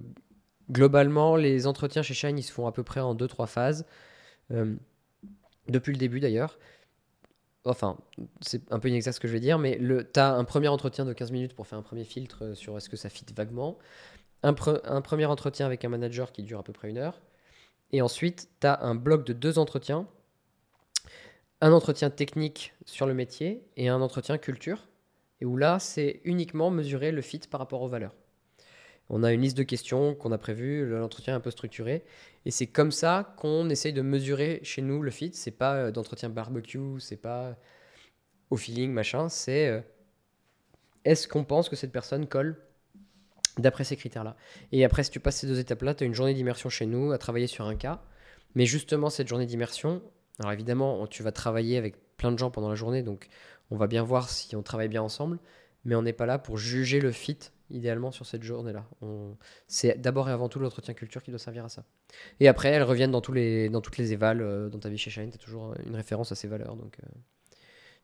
globalement, les entretiens chez Shine, ils se font à peu près en 2-3 phases. Depuis le début d'ailleurs. Enfin, c'est un peu inexact ce que je vais dire, mais tu as un premier entretien de 15 minutes pour faire un premier filtre euh, sur est-ce que ça fit vaguement. Un, pre- un premier entretien avec un manager qui dure à peu près une heure. Et ensuite, tu as un bloc de deux entretiens. Un entretien technique sur le métier et un entretien culture. Et où là, c'est uniquement mesurer le fit par rapport aux valeurs. On a une liste de questions qu'on a prévues, l'entretien est un peu structuré. Et c'est comme ça qu'on essaye de mesurer chez nous le fit. C'est pas euh, d'entretien barbecue, c'est pas au feeling, machin. C'est euh, est-ce qu'on pense que cette personne colle d'après ces critères-là? Et après, si tu passes ces deux étapes-là, tu as une journée d'immersion chez nous à travailler sur un cas. Mais justement, cette journée d'immersion, alors évidemment, tu vas travailler avec plein de gens pendant la journée, donc on va bien voir si on travaille bien ensemble, mais on n'est pas là pour juger le fit idéalement sur cette journée-là. On... C'est d'abord et avant tout l'entretien culture qui doit servir à ça. Et après, elles reviennent dans, tous les, dans toutes les évals euh, dans ta vie chez Shine, tu as toujours une référence à ces valeurs. Donc, euh,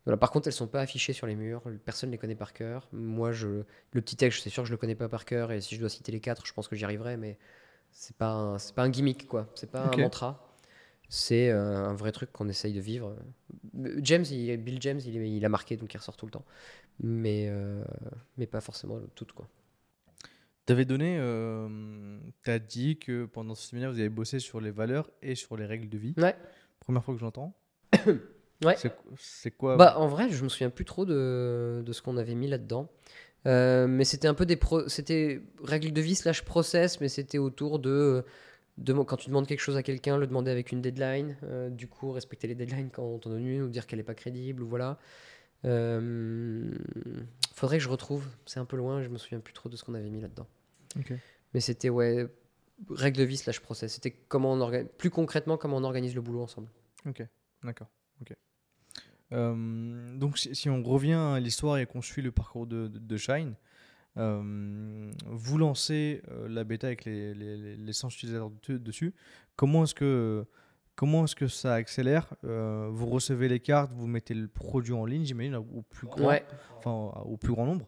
voilà. Par contre, elles sont pas affichées sur les murs, personne ne les connaît par cœur. Moi, je... le petit texte, c'est sûr que je le connais pas par cœur, et si je dois citer les quatre, je pense que j'y arriverai, mais c'est pas, un... pas un gimmick, quoi. C'est pas un mantra. C'est euh, un vrai truc qu'on essaye de vivre. James, il- Bill James, il a marqué, donc il ressort tout le temps. Mais, euh, mais pas forcément toutes, quoi. T'avais donné, euh, t'as dit que pendant ce séminaire, vous avez bossé sur les valeurs et sur les règles de vie. Ouais. Première fois que j'entends. (coughs) Ouais. C'est quoi Bah, en vrai, je me souviens plus trop de, de ce qu'on avait mis là-dedans. Euh, mais c'était un peu des pro- c'était règles de vie slash process, mais c'était autour de, de quand tu demandes quelque chose à quelqu'un, le demander avec une deadline. euh, du coup, respecter les deadlines quand on t'en donne une ou dire qu'elle est pas crédible ou voilà. Euh, faudrait que je retrouve. C'est un peu loin, je me souviens plus trop de ce qu'on avait mis là-dedans. Mais c'était ouais règles de vie slash process. C'était comment on organise plus concrètement comment on organise le boulot ensemble. Ok, d'accord. Ok. Euh, donc, si, si on revient à l'histoire et qu'on suit le parcours de, de- de Shine, euh, vous lancez euh, la bêta avec les, les, les- les 100 utilisateurs de- dessus. Comment est-ce que, comment est-ce que ça accélère Euh, Vous recevez les cartes, vous mettez le produit en ligne, j'imagine, au plus grand, Ouais. enfin, au plus grand nombre.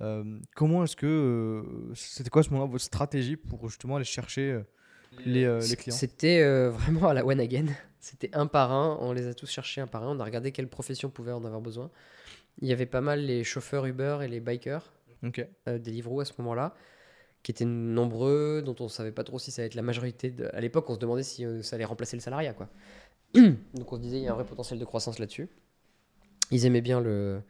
Euh, comment est-ce que euh, c'était quoi à ce moment-là votre stratégie pour justement aller chercher les, les clients? C'était (laughs) vraiment à la one again. C'était un par un. On les a tous cherchés un par un. On a regardé quelle profession pouvait en avoir besoin. Il y avait pas mal les chauffeurs Uber et les bikers, Ok. euh, Deliveroo à ce moment-là, qui étaient nombreux, dont on savait pas trop si ça allait être la majorité. À l'époque, on se demandait si euh, ça allait remplacer le salariat. Quoi. (clears throat) Donc on se disait, il y a un vrai potentiel de croissance là-dessus. Ils aimaient bien le.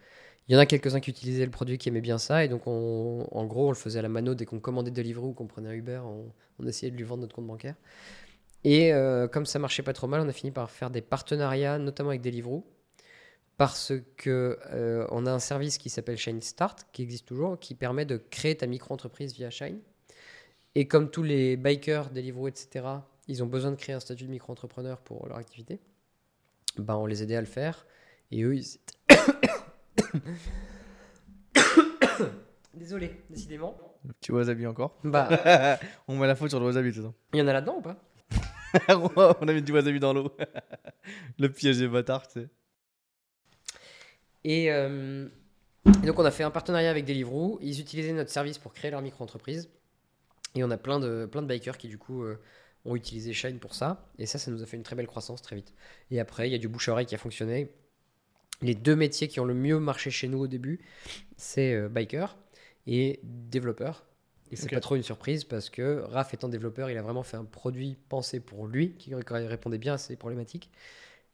Il y en a quelques-uns qui utilisaient le produit qui aimaient bien ça. Et donc, en gros, on le faisait à la mano dès qu'on commandait Deliveroo ou qu'on prenait un Uber. On, essayait de lui vendre notre compte bancaire. Et euh, comme ça marchait pas trop mal, on a fini par faire des partenariats, notamment avec Deliveroo. Parce que euh, on a un service qui s'appelle Shine Start, qui existe toujours, qui permet de créer ta micro-entreprise via Shine. Et comme tous les bikers, Deliveroo, etc., ils ont besoin de créer un statut de micro-entrepreneur pour leur activité, ben, on les aidait à le faire. Et eux, ils (coughs) Désolé, décidément. Tu wasabi encore Bah. (laughs) on met la faute sur le wasabi, tout ça. Il y en a là-dedans ou pas? (laughs) On a mis du wasabi dans l'eau. (laughs) le piège des bâtards, tu sais. Et, euh, donc, on a fait un partenariat avec Deliveroo. Ils utilisaient notre service pour créer leur micro-entreprise. Et on a plein de, plein de bikers qui, du coup, euh, ont utilisé Shine pour ça. Et ça, ça nous a fait une très belle croissance très vite. Et après, il y a du bouche-oreille qui a fonctionné les deux métiers qui ont le mieux marché chez nous au début, c'est euh, biker et développeur. Et c'est pas trop une surprise parce que Raph étant développeur, il a vraiment fait un produit pensé pour lui qui répondait bien à ses problématiques.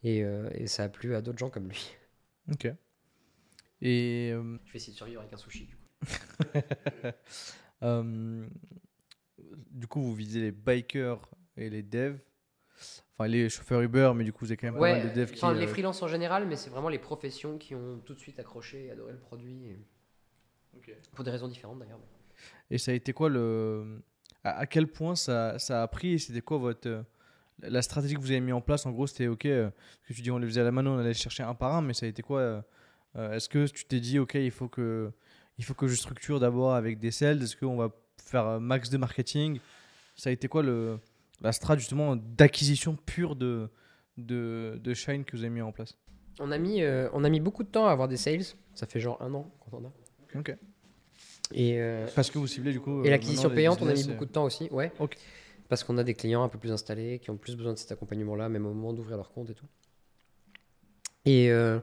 Et, euh, ça a plu à d'autres gens comme lui. Ok. Et euh, Je vais essayer de survivre avec un sushi du coup. (laughs) du coup, vous visez les bikers et les devs Enfin, les chauffeurs Uber, mais du coup, vous avez quand même pas mal de devs qui. Enfin, les euh, freelances en général, mais c'est vraiment les professions qui ont tout de suite accroché et adoré le produit. Pour des raisons différentes d'ailleurs. Et ça a été quoi le. À, quel point ça, ça a pris et c'était quoi votre. Euh, la stratégie que vous avez mis en place, en gros, c'était ok. Euh, que tu dis, on les faisait à la mano, on allait chercher un par un, mais ça a été quoi Est-ce que tu t'es dit, ok, il faut que, il faut que je structure d'abord avec des sales? Est-ce qu'on va faire max de marketing? Ça a été quoi le, la strat justement d'acquisition pure de, de, de, Shine que vous avez mis en place? On a, mis, euh, on a mis beaucoup de temps à avoir des sales. Ça fait genre un an qu'on en a. Ok. Et, euh, Parce que vous ciblez du coup. Et l'acquisition payante, on a mis beaucoup de temps aussi. Ouais. Parce qu'on a des clients un peu plus installés qui ont plus besoin de cet accompagnement-là, même au moment d'ouvrir leur compte et tout. Et euh,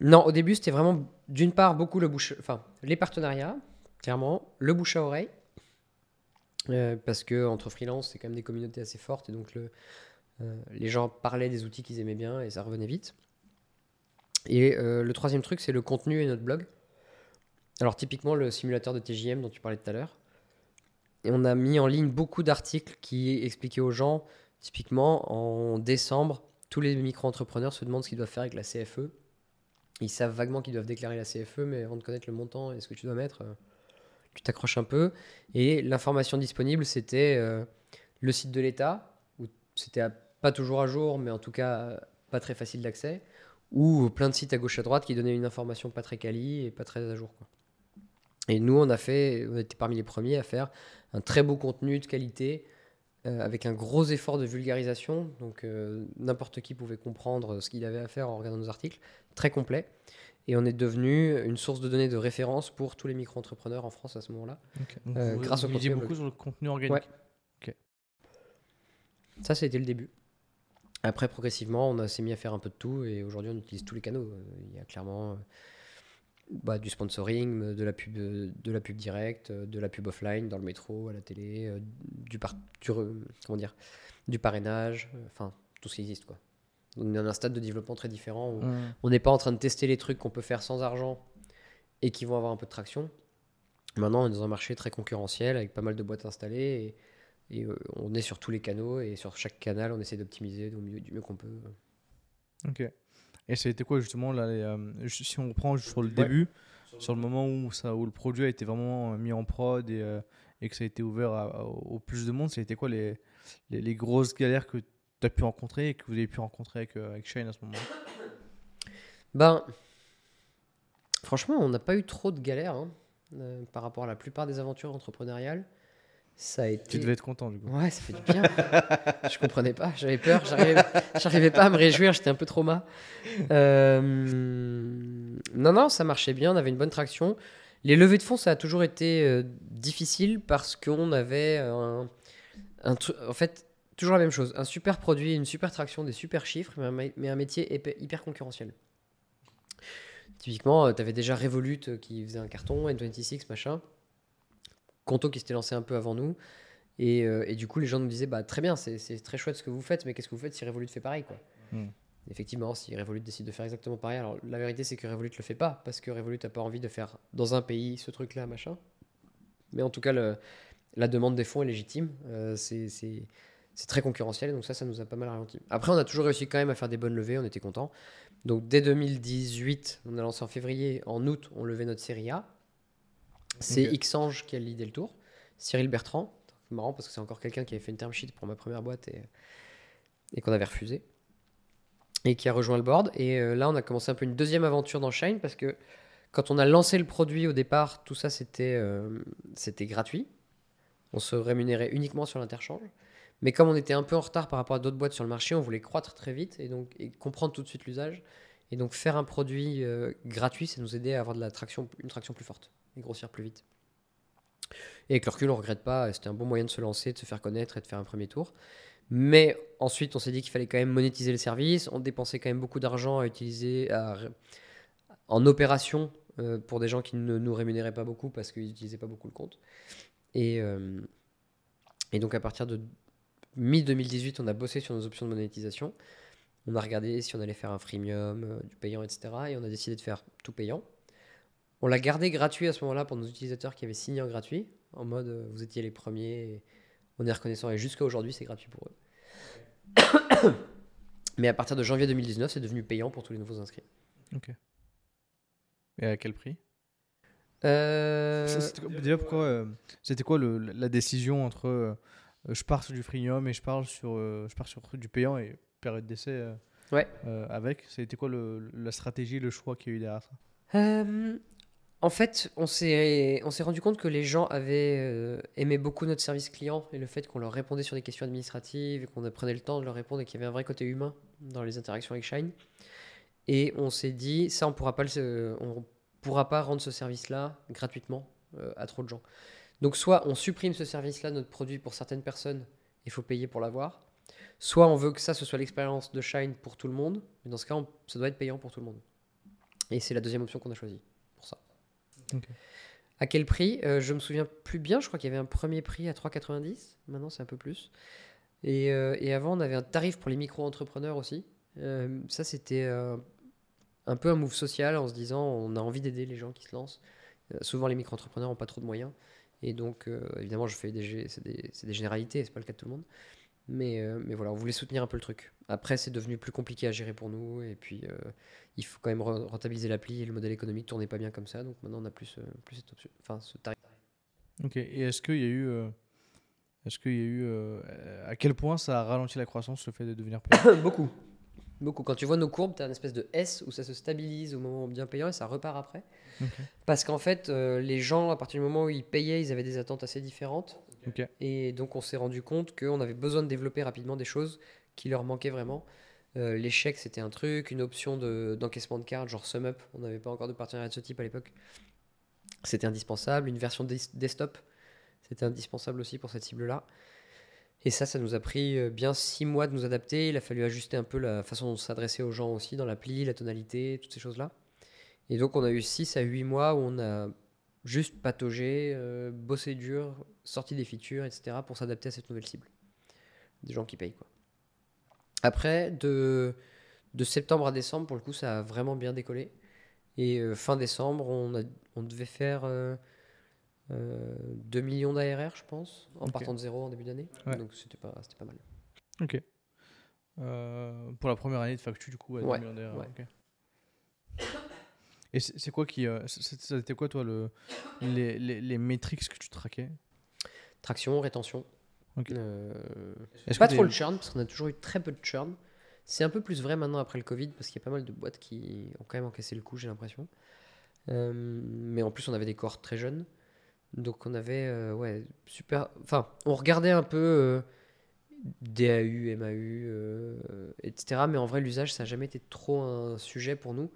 non, au début, c'était vraiment d'une part beaucoup les partenariats, clairement, le bouche à oreille, euh, parce que entre freelance, c'est quand même des communautés assez fortes et donc euh, les gens parlaient des outils qu'ils aimaient bien et ça revenait vite. Et euh, le troisième truc, c'est le contenu et notre blog. Alors typiquement le simulateur de TJM dont tu parlais tout à l'heure. On a mis en ligne beaucoup d'articles qui expliquaient aux gens, typiquement en décembre, tous les micro-entrepreneurs se demandent ce qu'ils doivent faire avec la CFE. Ils savent vaguement qu'ils doivent déclarer la CFE, mais avant de connaître le montant et ce que tu dois mettre, tu t'accroches un peu. Et l'information disponible, c'était euh, le site de l'État, où c'était pas toujours à jour, mais en tout cas pas très facile d'accès, ou plein de sites à gauche à droite qui donnaient une information pas très quali et pas très à jour. Et nous, on a fait, on était parmi les premiers à faire un très beau contenu de qualité, euh, avec un gros effort de vulgarisation. Donc euh, n'importe qui pouvait comprendre ce qu'il avait à faire en regardant nos articles, très complet. Et on est devenu une source de données de référence pour tous les micro-entrepreneurs en France à ce moment-là. Euh, grâce au contenu. beaucoup sur le contenu organique. Ça, c'était le début. Après, progressivement, on s'est mis à faire un peu de tout et aujourd'hui, on utilise tous les canaux. Euh, il y a clairement euh, bah, du sponsoring, de la pub, de la pub directe, de la pub offline dans le métro, à la télé, du, par, du, comment dire, du parrainage, enfin tout ce qui existe quoi. On est dans un stade de développement très différent où on n'est pas en train de tester les trucs qu'on peut faire sans argent et qui vont avoir un peu de traction. Maintenant, on est dans un marché très concurrentiel avec pas mal de boîtes installées et, euh, on est sur tous les canaux et sur chaque canal, on essaie d'optimiser du mieux, du mieux qu'on peut. Ok. Et ça a été quoi justement là, euh, si on reprend sur le début, sur le moment où, ça, où le produit a été vraiment mis en prod et, euh, et que ça a été ouvert au plus de monde, ça a été quoi les, les, les grosses galères que tu as pu rencontrer et que vous avez pu rencontrer avec, euh, avec Shane à ce moment-là? Ben, franchement, on n'a pas eu trop de galères hein, euh, par rapport à la plupart des aventures entrepreneuriales. Ça a été... Tu devais être content du coup. Ouais, ça fait du bien. (laughs) je comprenais pas, j'avais peur, j'arrivais pas à me réjouir, j'étais un peu trauma. Euh... Non, non, ça marchait bien, on avait une bonne traction. Les levées de fonds, ça a toujours été euh, difficile parce qu'on avait un, un en fait, Toujours la même chose, un super produit, une super traction, des super chiffres, mais un, métier hyper concurrentiel. Typiquement, euh, tu avais déjà Revolut euh, qui faisait un carton, N26, machin. Conto qui s'était lancé un peu avant nous. Et, euh, et, du coup, les gens nous disaient bah, Très bien, c'est très chouette ce que vous faites, mais qu'est-ce que vous faites si Revolut fait pareil quoi. Hmm. Effectivement, si Revolut décide de faire exactement pareil, alors la vérité c'est que Revolut le fait pas, parce que Revolut n'a pas envie de faire dans un pays ce truc-là, machin. Mais en tout cas, le, la demande des fonds est légitime. Euh, c'est très concurrentiel, donc ça, ça nous a pas mal ralenti. Après, on a toujours réussi quand même à faire des bonnes levées, on était content. Donc dès 2018, on a lancé en février, en août, on levait notre série A. C'est Xange qui a l'idée le tour. Cyril Bertrand, marrant parce que c'est encore quelqu'un qui avait fait une term sheet pour ma première boîte et, et qu'on avait refusé. Et qui a rejoint le board. Et euh, là, on a commencé un peu une deuxième aventure dans Shine parce que quand on a lancé le produit au départ, tout ça c'était euh, c'était gratuit. On se rémunérait uniquement sur l'interchange. Mais comme on était un peu en retard par rapport à d'autres boîtes sur le marché, on voulait croître très vite et donc comprendre tout de suite l'usage. Et donc faire un produit euh, gratuit, ça nous aidait à avoir de la traction, une traction plus forte et grossir plus vite. Et avec le recul, on ne regrette pas. C'était un bon moyen de se lancer, de se faire connaître et de faire un premier tour. Mais ensuite, on s'est dit qu'il fallait quand même monétiser le service. On dépensait quand même beaucoup d'argent à utiliser en opération euh, pour des gens qui ne nous rémunéraient pas beaucoup parce qu'ils n'utilisaient pas beaucoup le compte. Et, euh, donc à partir de mi-2018, on a bossé sur nos options de monétisation. On a regardé si on allait faire un freemium, euh, du payant, etc. Et on a décidé de faire tout payant. On l'a gardé gratuit à ce moment-là pour nos utilisateurs qui avaient signé en gratuit, en mode euh, vous étiez les premiers, on est reconnaissant et jusqu'à aujourd'hui c'est gratuit pour eux. (coughs) Mais à partir de janvier 2019, c'est devenu payant pour tous les nouveaux inscrits. Ok. Et à quel prix? Euh... Déjà, pourquoi C'était quoi le, la décision entre je pars sur du freemium et je, parle sur, je pars sur du payant et période d'essai ouais. avec? C'était quoi le, la stratégie, le choix qu'il y a eu derrière ça? En fait, on s'est, rendu compte que les gens avaient euh, aimé beaucoup notre service client et le fait qu'on leur répondait sur des questions administratives et qu'on prenait le temps de leur répondre et qu'il y avait un vrai côté humain dans les interactions avec Shine. Et on s'est dit, ça, on pourra pas pourra pas rendre ce service-là gratuitement euh, à trop de gens. Donc, soit on supprime ce service-là, notre produit, pour certaines personnes, il faut payer pour l'avoir. Soit on veut que ça, ce soit l'expérience de Shine pour tout le monde, mais dans ce cas, ça doit être payant pour tout le monde. Et c'est la deuxième option qu'on a choisie. À quel prix? Euh, Je me souviens plus bien. Je crois qu'il y avait un premier prix à 3,90. Maintenant, c'est un peu plus. Et, euh, et, avant, on avait un tarif pour les micro-entrepreneurs aussi. Euh, ça, c'était un peu un move social en se disant on a envie d'aider les gens qui se lancent. souvent, les micro-entrepreneurs n'ont pas trop de moyens. Et donc, évidemment, je fais des, c'est des, des, généralités, c'est pas le cas de tout le monde. Mais, mais voilà, on voulait soutenir un peu le truc. Après, c'est devenu plus compliqué à gérer pour nous. Et puis, il faut quand même rentabiliser l'appli et le modèle économique tournait pas bien comme ça. Donc maintenant, on a plus, euh, plus cette option, enfin, ce tarif. Ok. Et est-ce qu'il y a eu. Euh, est-ce qu'il y a eu. Euh, à quel point ça a ralenti la croissance, le fait de devenir payant (coughs) Beaucoup. Beaucoup. Quand tu vois nos courbes, tu as une espèce de S où ça se stabilise au moment bien payant et ça repart après. Parce qu'en fait, les gens, à partir du moment où ils payaient, ils avaient des attentes assez différentes. Et donc, on s'est rendu compte qu'on avait besoin de développer rapidement des choses qui leur manquaient vraiment. Euh, l'échec, c'était un truc. Une option d'encaissement de, cartes, genre SumUp. On n'avait pas encore de partenariat de ce type à l'époque. C'était indispensable. Une version desktop, c'était indispensable aussi pour cette cible-là. Et ça, ça nous a pris euh, bien six mois de nous adapter. Il a fallu ajuster un peu la façon dont s'adresser aux gens aussi dans l'appli, la tonalité, toutes ces choses-là. Et donc, on a eu 6 à 8 mois où on a juste pataugé, euh, bossé dur, sorti des features, etc. pour s'adapter à cette nouvelle cible. Des gens qui payent, quoi. Après, de, de septembre à décembre, pour le coup, ça a vraiment bien décollé. Et euh, fin décembre, on, a, on devait faire 2 euh, euh, millions d'ARR, je pense, en partant de zéro en début d'année. Donc c'était pas, pas mal. Ok. pour la première année de Factu, du coup, à 2 millions d'ARR. Et c'est quoi qui. C'était quoi, toi, le, les, les, les métriques que tu traquais? Traction, rétention. Euh, pas trop le churn, parce qu'on a toujours eu très peu de churn. C'est un peu plus vrai maintenant après le Covid, parce qu'il y a pas mal de boîtes qui ont quand même encaissé le coup, j'ai l'impression. Euh, mais en plus, on avait des corps très jeunes. Donc on avait, euh, ouais, super. Enfin, on regardait un peu DAU, MAU, etc. Mais en vrai, l'usage, ça n'a jamais été trop un sujet pour nous.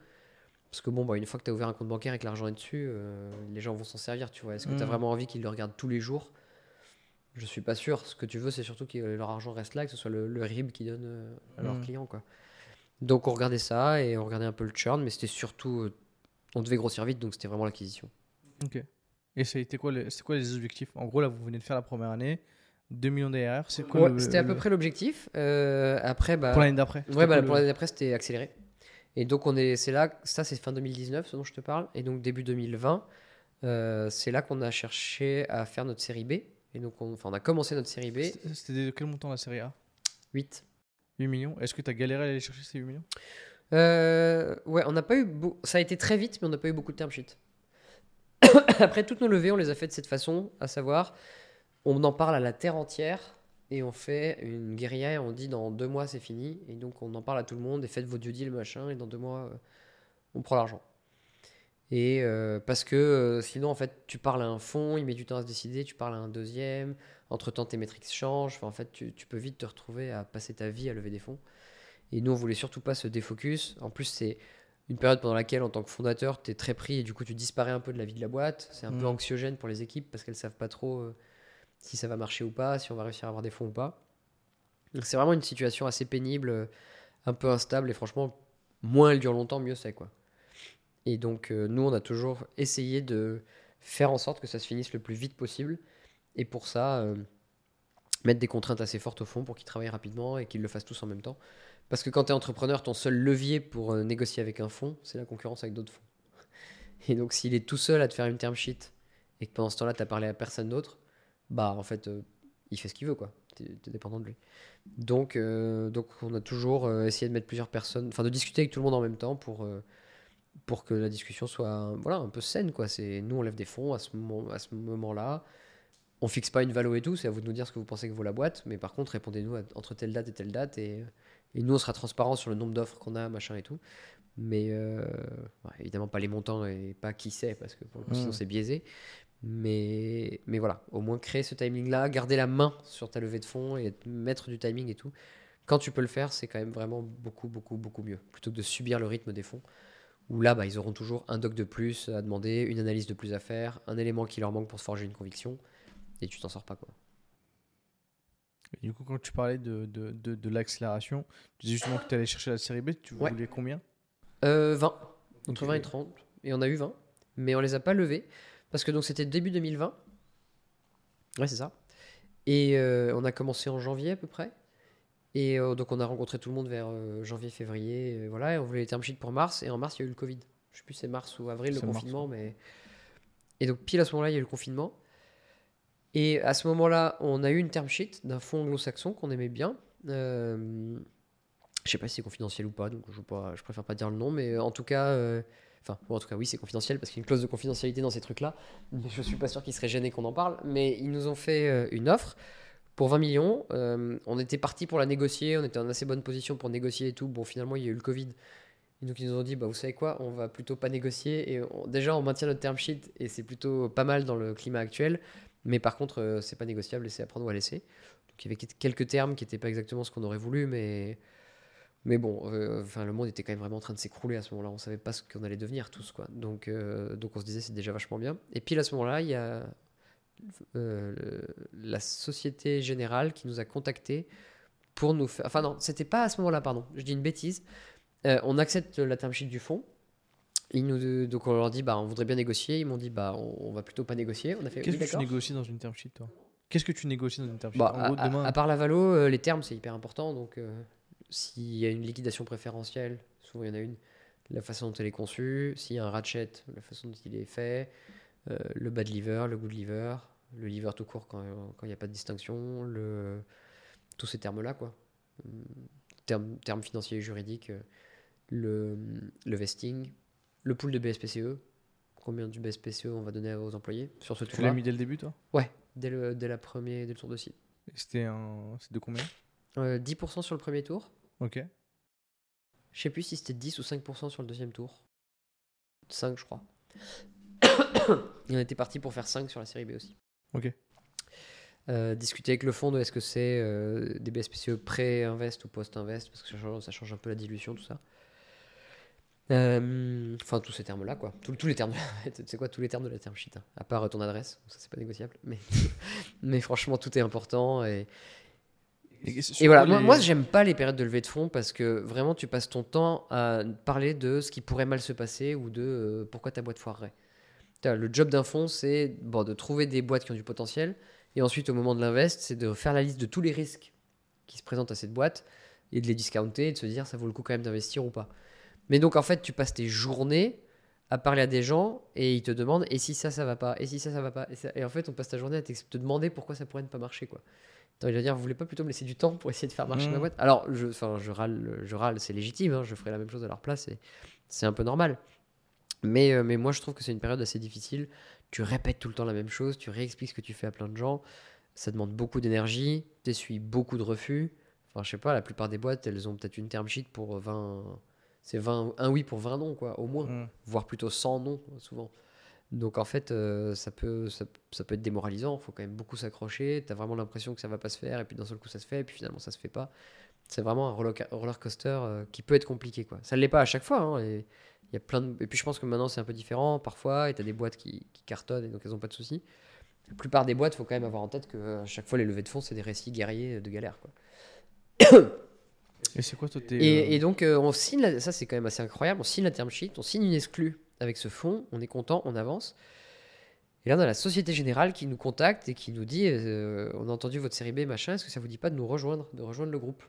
Parce que bon, bah, une fois que tu as ouvert un compte bancaire et que l'argent est dessus, les gens vont s'en servir, tu vois. Est-ce que tu as mmh. vraiment envie qu'ils le regardent tous les jours? Je suis pas sûr. Ce que tu veux, c'est surtout que leur argent reste là, que ce soit le, RIB qu'ils donnent euh, à leurs mm. clients. Quoi. Donc on regardait ça et on regardait un peu le churn, mais c'était surtout. Euh, on devait grossir vite, donc c'était vraiment l'acquisition. Ok. Et c'était quoi, les, quoi les objectifs? En gros, là, vous venez de faire la première année. 2 millions derrière, c'est quoi Ouais, le- C'était à le- peu près l'objectif. Euh, après, bah, Pour l'année d'après Ouais, bah, pour le- l'année d'après, c'était accéléré. Et donc, on est, c'est là, ça, c'est fin 2019, ce dont je te parle. Et donc, début 2020, euh, c'est là qu'on a cherché à faire notre série B. Et donc, on, on a commencé notre série B, C'était c'était de quel montant la série A? 8. 8 millions Est-ce que tu as galéré à aller chercher ces 8 millions? Euh, ouais, on n'a pas eu. beau- Ça a été très vite, mais on n'a pas eu beaucoup de term sheets. (coughs) Après, toutes nos levées, on les a faites de cette façon, à savoir, on en parle à la terre entière et on fait une guérilla et on dit dans deux mois c'est fini. Et donc, on en parle à tout le monde et faites vos due deals, machin, et dans deux mois, euh, on prend l'argent. Et euh, parce que euh, sinon, en fait, tu parles à un fonds, il met du temps à se décider, tu parles à un deuxième, entre-temps, tes métriques changent. Enfin, en fait, tu, tu peux vite te retrouver à passer ta vie à lever des fonds. Et nous, on voulait surtout pas se défocus. En plus, c'est une période pendant laquelle, en tant que fondateur, tu es très pris et du coup, tu disparais un peu de la vie de la boîte. C'est un peu Mhm. anxiogène pour les équipes parce qu'elles savent pas trop euh, si ça va marcher ou pas, si on va réussir à avoir des fonds ou pas. C'est vraiment une situation assez pénible, un peu instable et franchement, moins elle dure longtemps, mieux c'est quoi. Et donc, euh, nous, on a toujours essayé de faire en sorte que ça se finisse le plus vite possible. Et pour ça, euh, mettre des contraintes assez fortes au fond pour qu'ils travaillent rapidement et qu'ils le fassent tous en même temps. Parce que quand tu es entrepreneur, ton seul levier pour euh, négocier avec un fonds, c'est la concurrence avec d'autres fonds. Et donc, s'il est tout seul à te faire une term sheet et que pendant ce temps-là, tu as parlé à personne d'autre, bah en fait, euh, il fait ce qu'il veut, quoi. Tu es, dépendant de lui. Donc, euh, donc, on a toujours euh, essayé de mettre plusieurs personnes, enfin, de discuter avec tout le monde en même temps pour, pour que la discussion soit voilà, un peu saine, quoi. C'est nous, on lève des fonds à ce, moment, à ce moment-là. On fixe pas une valo et tout, c'est à vous de nous dire ce que vous pensez que vaut la boîte, mais par contre, répondez-nous entre telle date et telle date et, et nous, on sera transparent sur le nombre d'offres qu'on a, machin et tout. Mais euh, évidemment, pas les montants et pas qui c'est, parce que pour le coup, sinon Mhm. c'est biaisé. Mais, mais voilà, au moins créer ce timing-là, garder la main sur ta levée de fonds et mettre du timing et tout. Quand tu peux le faire, c'est quand même vraiment beaucoup, beaucoup, beaucoup mieux. Plutôt que de subir le rythme des fonds, où là, bah, ils auront toujours un doc de plus à demander, une analyse de plus à faire, un élément qui leur manque pour se forger une conviction, et tu t'en sors pas. quoi. Et Du coup, quand tu parlais de, de, de, de l'accélération, tu disais justement que tu allais chercher la série B, tu Ouais. voulais combien? Euh, 20, entre Ok. 20 et 30, et on a eu 20, mais on les a pas levés, parce que donc c'était début 2020. Ouais, c'est ça. Et euh, on a commencé en janvier à peu près. Et euh, donc on a rencontré tout le monde vers euh, janvier-février, voilà, et on voulait les term sheets pour mars, et en mars il y a eu le Covid. Je sais plus si c'est mars ou avril le mars, confinement, mais... Et donc pile à ce moment-là il y a eu le confinement. Et à ce moment-là, on a eu une term sheet d'un fonds anglo-saxon qu'on aimait bien. Je sais pas si c'est confidentiel ou pas, donc je, pas, je préfère pas dire le nom, mais en tout cas, enfin, en tout cas, oui, c'est confidentiel parce qu'il y a une clause de confidentialité dans ces trucs-là. Mais je suis pas sûr qu'ils seraient gênés qu'on en parle. Mais ils nous ont fait euh, une offre pour 20 millions. Euh, on était parti pour la négocier, on était en assez bonne position pour négocier et tout. Bon, finalement, il y a eu le Covid. Donc, ils nous ont dit, bah, vous savez quoi, on va plutôt pas négocier. Et on- déjà, on maintient notre term sheet et c'est plutôt pas mal dans le climat actuel. Mais par contre, euh, c'est pas négociable et c'est à prendre ou à laisser. Donc, il y avait quelques termes qui n'étaient pas exactement ce qu'on aurait voulu, mais. Mais bon, euh, enfin, le monde était quand même vraiment en train de s'écrouler à ce moment-là. On savait pas ce qu'on allait devenir tous, quoi. Donc, euh, donc on se disait c'est déjà vachement bien. Et puis à ce moment-là, il y a euh, la Société Générale qui nous a contactés pour nous faire. Enfin non, c'était pas à ce moment-là, pardon. Je dis une bêtise. On accepte la term sheet du fonds. Ils nous, donc on leur dit bah on voudrait bien négocier. Ils m'ont dit bah on, on va plutôt pas négocier. On a fait Qu'est-ce oui, que tu négocies dans une term sheet, toi? Qu'est-ce que tu négocies dans une term sheet? Bah, En gros, à, à- demain, à part la valo, les termes c'est hyper important. Donc s'il y a une liquidation préférentielle, souvent il y en a une, la façon dont elle est conçue, s'il y a un ratchet, la façon dont il est fait, euh, le bad liver, le good liver, le liver tout court quand quand il n'y a pas de distinction, le, tous ces termes-là quoi. Hum, Termes, termes financiers et juridiques, euh, le, le vesting, le pool de BSPCE, combien du BSPCE on va donner aux employés sur ce tu l'as mis dès le début, toi? Ouais, dès le, dès la première, dès le tour de site. C'était un... C'est de combien? Euh, 10% sur le premier tour. Ok. Je sais plus si c'était 10 ou 5% sur le deuxième tour. 5, je crois. (coughs) Et on était parti pour faire 5 sur la série B aussi. Ok. Euh, discuter avec le fond de est-ce que c'est euh, des BSPCE pré-invest ou post-invest, parce que ça change, ça change un peu la dilution, tout ça. Euh, Enfin, tous ces termes-là, quoi. Tous, tous les termes. (laughs) C'est quoi tous les termes de la term sheet hein. À part ton adresse, ça c'est pas négociable. Mais, (laughs) mais franchement, tout est important. Et, Et, Et voilà, moi, moi j'aime pas les périodes de levée de fonds parce que vraiment tu passes ton temps à parler de ce qui pourrait mal se passer ou de euh, pourquoi ta boîte foirerait. Le job d'un fonds, c'est bon, de trouver des boîtes qui ont du potentiel Et ensuite, au moment de l'invest, c'est de faire la liste de tous les risques qui se présentent à cette boîte et de les discounter et de se dire ça vaut le coup quand même d'investir ou pas. Mais donc en fait, tu passes tes journées à parler à des gens et ils te demandent et si ça ça va pas? Et si ça ça va pas? Et, en fait on passe ta journée à te demander pourquoi ça pourrait ne pas marcher quoi. Il va dire vous voulez pas plutôt me laisser du temps pour essayer de faire marcher ma mmh. boîte? Alors je je râle je râle c'est légitime hein, je ferai la même chose à leur place et c'est un peu normal. Mais euh, mais moi je trouve que c'est une période assez difficile. Tu répètes tout le temps la même chose, tu réexpliques ce que tu fais à plein de gens. Ça demande beaucoup d'énergie, tu essuies beaucoup de refus. Enfin, je sais pas, la plupart des boîtes, elles ont peut-être une term sheet pour 20, c'est 20, un oui pour 20 non, quoi, au moins. Mm. Voire plutôt 100 non, souvent. Donc en fait, euh, ça, peut, ça, peut être démoralisant. Il faut quand même beaucoup s'accrocher. Tu as vraiment l'impression que ça va pas se faire. Et puis d'un seul coup, ça se fait. Et puis finalement, ça se fait pas. C'est vraiment un roller, coaster euh, qui peut être compliqué. Quoi. Ça ne l'est pas à chaque fois. Hein, et, y a plein et puis je pense que maintenant, c'est un peu différent parfois. Et tu as des boîtes qui, cartonnent et donc elles n'ont pas de soucis. La plupart des boîtes, il faut quand même avoir en tête que à chaque fois, les levées de fonds, c'est des récits guerriers de galère. Quoi. Et c'est quoi toi et, et, donc, euh, on signe, ça c'est quand même assez incroyable, on signe la term sheet, on signe une exclue avec ce fonds, on est content, on avance. Et là, on a la Société Générale qui nous contacte et qui nous dit euh, On a entendu votre série B, machin, est-ce que ça vous dit pas de nous rejoindre, de rejoindre le groupe?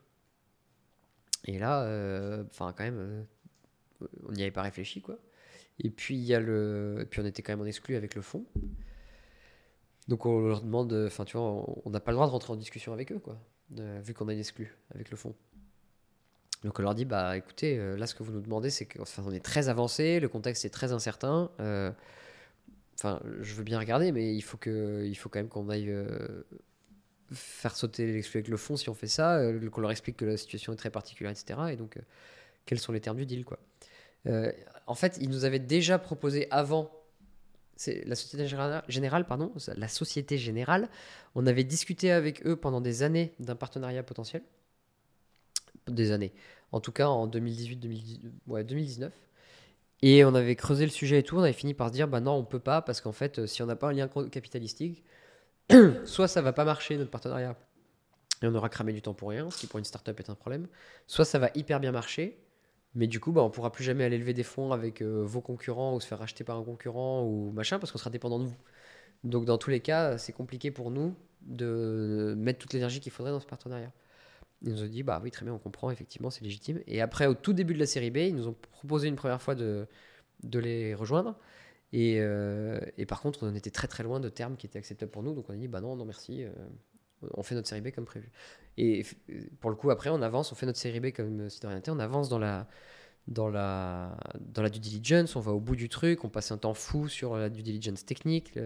Et là, euh, enfin, quand même, on n'y avait pas réfléchi, quoi. Et puis, il y a le... et puis, on était quand même en exclu avec le fonds. Donc, on leur demande Enfin, tu vois, on n'a pas le droit de rentrer en discussion avec eux, quoi, vu qu'on une exclu avec le fonds. Donc on leur dit bah écoutez, euh, là ce que vous nous demandez, c'est qu'on est très avancé, le contexte est très incertain. Euh, enfin, je veux bien regarder, mais il faut que, il faut quand même qu'on aille euh, faire sauter avec le fond si on fait ça, qu'on leur explique que la situation est très particulière, etc. Et donc quels sont les termes du deal quoi. en fait, ils nous avaient déjà proposé avant la Société Générale, pardon, la Société Générale, on avait discuté avec eux pendant des années d'un partenariat potentiel des années. En tout cas, en 2018, ouais, 2019. Et on avait creusé le sujet et tout, on avait fini par se dire, bah non, on peut pas, parce qu'en fait, si on n'a pas un lien capitalistique, (clears throat) soit ça va pas marcher, notre partenariat, et on aura cramé du temps pour rien, ce qui pour une startup est un problème, soit ça va hyper bien marcher, mais du coup, bah, on pourra plus jamais aller lever des fonds avec euh, vos concurrents ou se faire racheter par un concurrent ou machin, parce qu'on sera dépendant de vous. Donc dans tous les cas, c'est compliqué pour nous de mettre toute l'énergie qu'il faudrait dans ce partenariat. Ils nous ont dit, bah oui, très bien, on comprend, effectivement, c'est légitime. Et après, au tout début de la série B, ils nous ont proposé une première fois de, de les rejoindre. Et, euh, et, par contre, on était très très loin de termes qui étaient acceptables pour nous. Donc on a dit, bah non, non, merci, euh, on fait notre série B comme prévu. Et pour le coup, après, on avance, on fait notre série B comme si de rien on avance dans la, dans, la, dans la due diligence, on va au bout du truc, on passe un temps fou sur la due diligence technique,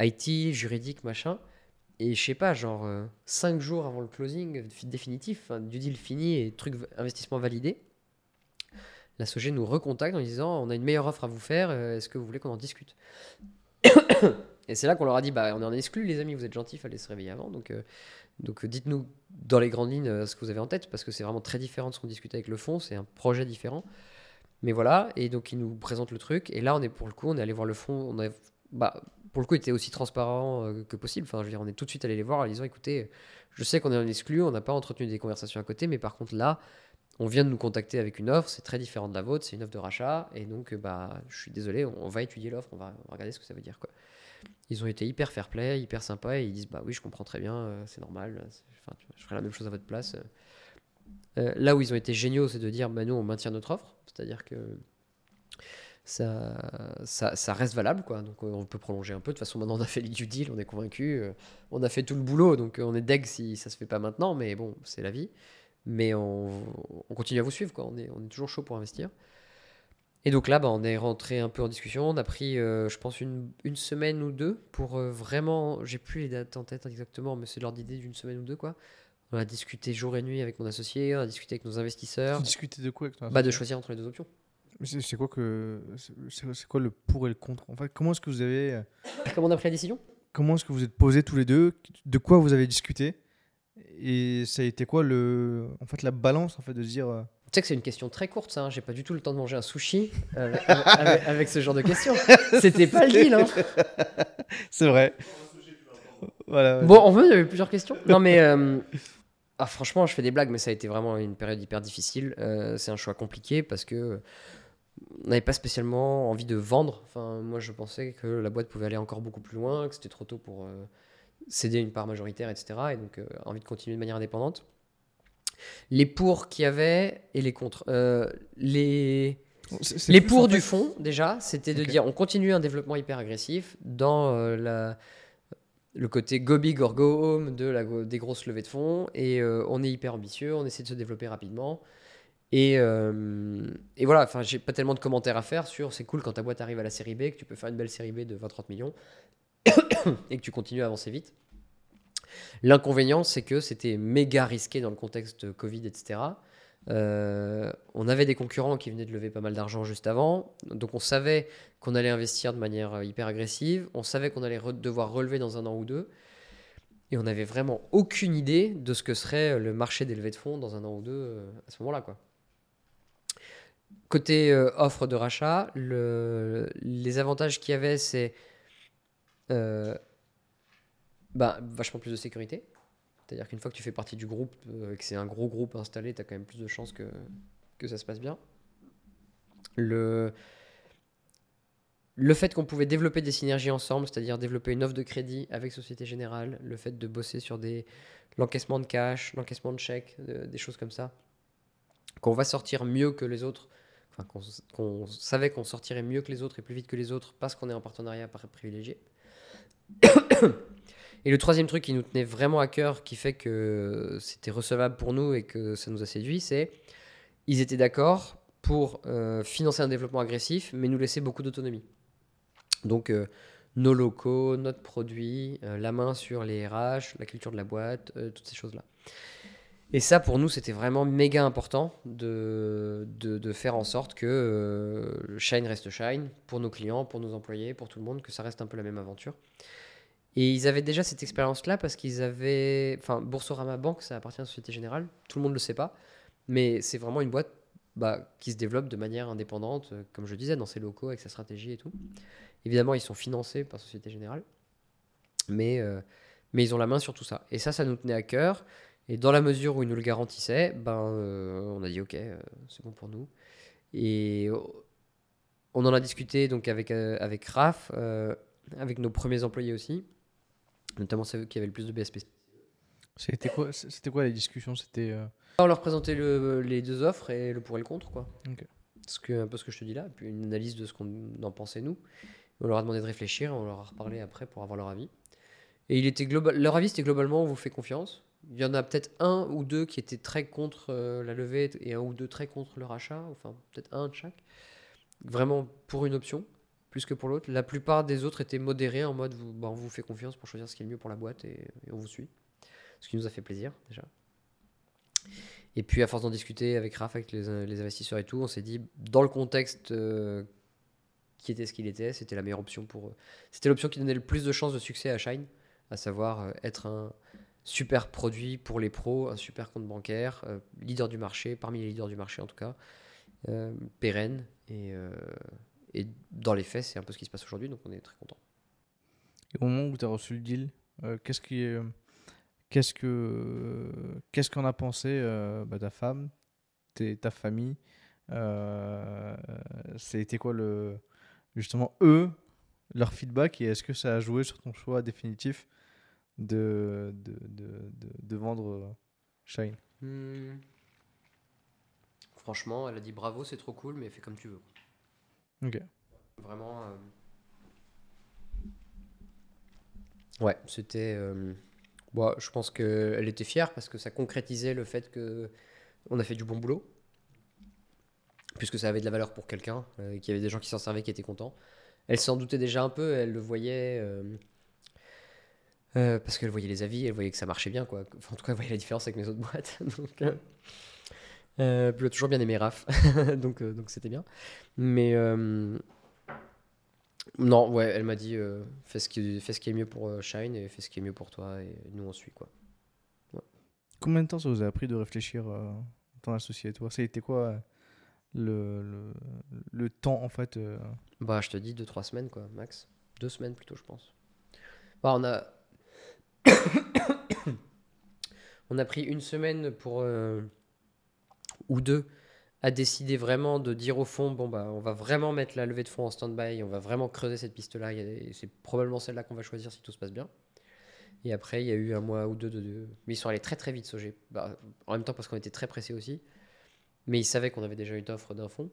IT, juridique, machin. Et je sais pas, genre 5 euh, jours avant le closing définitif, du deal fini et truc investissement validé, la SOG nous recontacte en disant on a une meilleure offre à vous faire, euh, est-ce que vous voulez qu'on en discute? (coughs) Et c'est là qu'on leur a dit bah on est en exclu les amis, vous êtes gentils, fallait se réveiller avant. Donc, euh, donc dites-nous dans les grandes lignes ce que vous avez en tête, parce que c'est vraiment très différent de ce qu'on discutait avec le fond, c'est un projet différent. Mais voilà, et donc ils nous présentent le truc, et là on est pour le coup, on est allé voir le fond, on a bah, pour le coup, était aussi transparent euh, que possible. Enfin, je veux dire, on est tout de suite allé les voir en disant écoutez, je sais qu'on est en exclu, on n'a pas entretenu des conversations à côté, mais par contre, là, on vient de nous contacter avec une offre, c'est très différent de la vôtre, c'est une offre de rachat, et donc, bah, je suis désolé, on, va étudier l'offre, on va, regarder ce que ça veut dire. Quoi. Ils ont été hyper fair play, hyper sympas, et ils disent bah oui, je comprends très bien, euh, c'est normal, enfin, je ferai la même chose à votre place. Euh, là où ils ont été géniaux, c'est de dire bah, nous, on maintient notre offre, c'est-à-dire que ça, ça, reste valable. Quoi. Donc euh, on peut prolonger un peu. De toute façon, maintenant on a fait du deal, on est convaincu. Euh, on a fait tout le boulot, donc euh, on est deg si ça se fait pas maintenant, mais bon, c'est la vie. Mais on, continue à vous suivre, quoi. On, est, on est toujours chaud pour investir. Et donc là, bah, on est rentré un peu en discussion. On a pris, je pense, une, une, semaine ou deux pour vraiment. J'ai plus les dates en tête exactement, mais c'est l'ordre d'idée d'une semaine ou deux, quoi. On a discuté jour et nuit avec mon associé, on a discuté avec nos investisseurs. Discuter de quoi avec toi bah, De choisir entre les deux options. C'est quoi que c'est quoi le pour et le contre En fait, comment est-ce que vous avez euh, Comment on a pris la décision? Comment est-ce que vous êtes posés tous les deux? De quoi vous avez discuté? Et ça a été quoi le en fait la balance en fait de se dire euh, Tu sais que c'est une question très courte, ça. Hein. J'ai pas du tout le temps de manger un sushi euh, (laughs) avec, ce genre de questions. C'était pas le deal. Hein. (laughs) c'est vrai. Voilà, Bon, en fait, il y avait plusieurs questions. Non, mais ah, franchement, je fais des blagues, mais ça a été vraiment une période hyper difficile. c'est un choix compliqué parce que n'avait pas spécialement envie de vendre. Enfin, moi, je pensais que la boîte pouvait aller encore beaucoup plus loin, que c'était trop tôt pour euh, céder une part majoritaire, etc. Et donc envie de continuer de manière indépendante. Les pour qui avaient et les contre. les les pour du fond, déjà, c'était de dire on continue un développement hyper agressif dans la, le côté go big or go home de la, des grosses levées de fonds et on est hyper ambitieux, on essaie de se développer rapidement. Et, euh, et voilà, enfin, j'ai pas tellement de commentaires à faire sur c'est cool quand ta boîte arrive à la série B, que tu peux faire une belle série B de 20-30 millions (coughs) et que tu continues à avancer vite. L'inconvénient, c'est que c'était méga risqué dans le contexte Covid, etc. Euh, on avait des concurrents qui venaient de lever pas mal d'argent juste avant, donc on savait qu'on allait investir de manière euh, hyper agressive, on savait qu'on allait devoir relever dans un an ou deux, et on n'avait vraiment aucune idée de ce que serait le marché des levées de fonds dans un an ou deux à ce moment-là. quoi. Côté euh, offre de rachat, les avantages qu'il y avait, c'est euh, bah, vachement plus de sécurité. C'est-à-dire qu'une fois que tu fais partie du groupe, euh, que c'est un gros groupe installé, tu as quand même plus de chances que, que ça se passe bien. Le, le fait qu'on pouvait développer des synergies ensemble, c'est-à-dire développer une offre de crédit avec Société Générale, le fait de bosser sur des l'encaissement de cash, l'encaissement de chèques, des choses comme ça, qu'on va sortir mieux que les autres qu'on savait qu'on sortirait mieux que les autres et plus vite que les autres parce qu'on est en partenariat privilégié. et le troisième truc qui nous tenait vraiment à cœur, qui fait que c'était recevable pour nous et que ça nous a séduit, c'est ils étaient d'accord pour euh, financer un développement agressif, mais nous laisser beaucoup d'autonomie. Donc euh, nos locaux, notre produit, euh, la main sur les RH, la culture de la boîte, toutes ces choses-là. Et ça, pour nous, c'était vraiment méga important de, de, faire en sorte que euh, Shine reste Shine pour nos clients, pour nos employés, pour tout le monde, que ça reste un peu la même aventure. Et ils avaient déjà cette expérience-là parce qu'ils avaient. Enfin, Boursorama Bank, ça appartient à Société Générale. Tout le monde ne le sait pas. Mais c'est vraiment une boîte bah, qui se développe de manière indépendante, euh, comme je disais, dans ses locaux, avec sa stratégie et tout. Évidemment, ils sont financés par Société Générale. Mais, euh, mais ils ont la main sur tout ça. Et ça, ça nous tenait à cœur. Et dans la mesure où ils nous le garantissaient, ben, euh, on a dit ok, euh, c'est bon pour nous. Et on en a discuté donc avec, euh, avec RAF, avec nos premiers employés aussi, notamment ceux qui avaient le plus de BSP. C'était quoi, c'était quoi les discussions C'était On leur présentait le, les deux offres et le pour et le contre. Quoi. Ce que, un peu ce que je te dis là, puis une analyse de ce qu'on en pensait nous. On leur a demandé de réfléchir, on leur a reparlé après pour avoir leur avis. Et il était global, leur avis c'était globalement on vous fait confiance. Il y en a peut-être un ou deux qui étaient très contre euh, la levée et un ou deux très contre le rachat, enfin peut-être un de chaque. Vraiment pour une option, plus que pour l'autre. La plupart des autres étaient modérés en mode vous, bah, on vous fait confiance pour choisir ce qui est le mieux pour la boîte et, on vous suit. Ce qui nous a fait plaisir déjà. Et puis à force d'en discuter avec Raph, avec les, investisseurs et tout, on s'est dit dans le contexte euh, qui était ce qu'il était, c'était la meilleure option pour eux. C'était l'option qui donnait le plus de chances de succès à Shine, à savoir euh, être un, super produit pour les pros, un super compte bancaire, euh, leader du marché, parmi les leaders du marché en tout cas, euh, pérenne. Et, euh, et, dans les faits, c'est un peu ce qui se passe aujourd'hui, donc on est très content. au moment où tu as reçu le deal, qu'est-ce qui qu'est-ce que qu'est-ce qu'en a pensé bah, ta femme, ta famille C'était quoi le justement eux leur feedback et est-ce que ça a joué sur ton choix définitif de, de, de, de, vendre euh, Shine hmm. Franchement, elle a dit bravo, c'est trop cool, mais fais comme tu veux. Ok. Vraiment. Euh, ouais, c'était. Euh, bon, je pense qu'elle était fière parce que ça concrétisait le fait que on a fait du bon boulot. Puisque ça avait de la valeur pour quelqu'un, qu'il y avait des gens qui s'en servaient, qui étaient contents. Elle s'en doutait déjà un peu, elle le voyait. Euh, parce qu'elle voyait les avis, elle voyait que ça marchait bien, quoi. en tout cas, elle voyait la différence avec mes autres boîtes. (laughs) donc, euh, euh, elle a toujours bien aimé Raph, (laughs) donc donc c'était bien. Mais non, ouais, elle m'a dit fais ce qui fais ce qui est mieux pour Shine et fais ce qui est mieux pour toi et nous on suit quoi. Combien de temps ça vous a pris de réfléchir ton associé et toi? Ça a été quoi le, le, le, temps en fait Bah, je te dis 2-3 semaines quoi, max. Deux semaines plutôt, je pense. Bah, on a (coughs) on a pris une semaine pour euh, ou deux à décider vraiment de dire au fond bon bah on va vraiment mettre la levée de fonds en stand-by, on va vraiment creuser cette piste là, c'est probablement celle-là qu'on va choisir si tout se passe bien. Et après, il y a eu un mois ou deux de. de... Mais ils sont allés très très vite, Sogé. Bah, en même temps, parce qu'on était très pressés aussi. Mais ils savaient qu'on avait déjà une offre d'un fonds.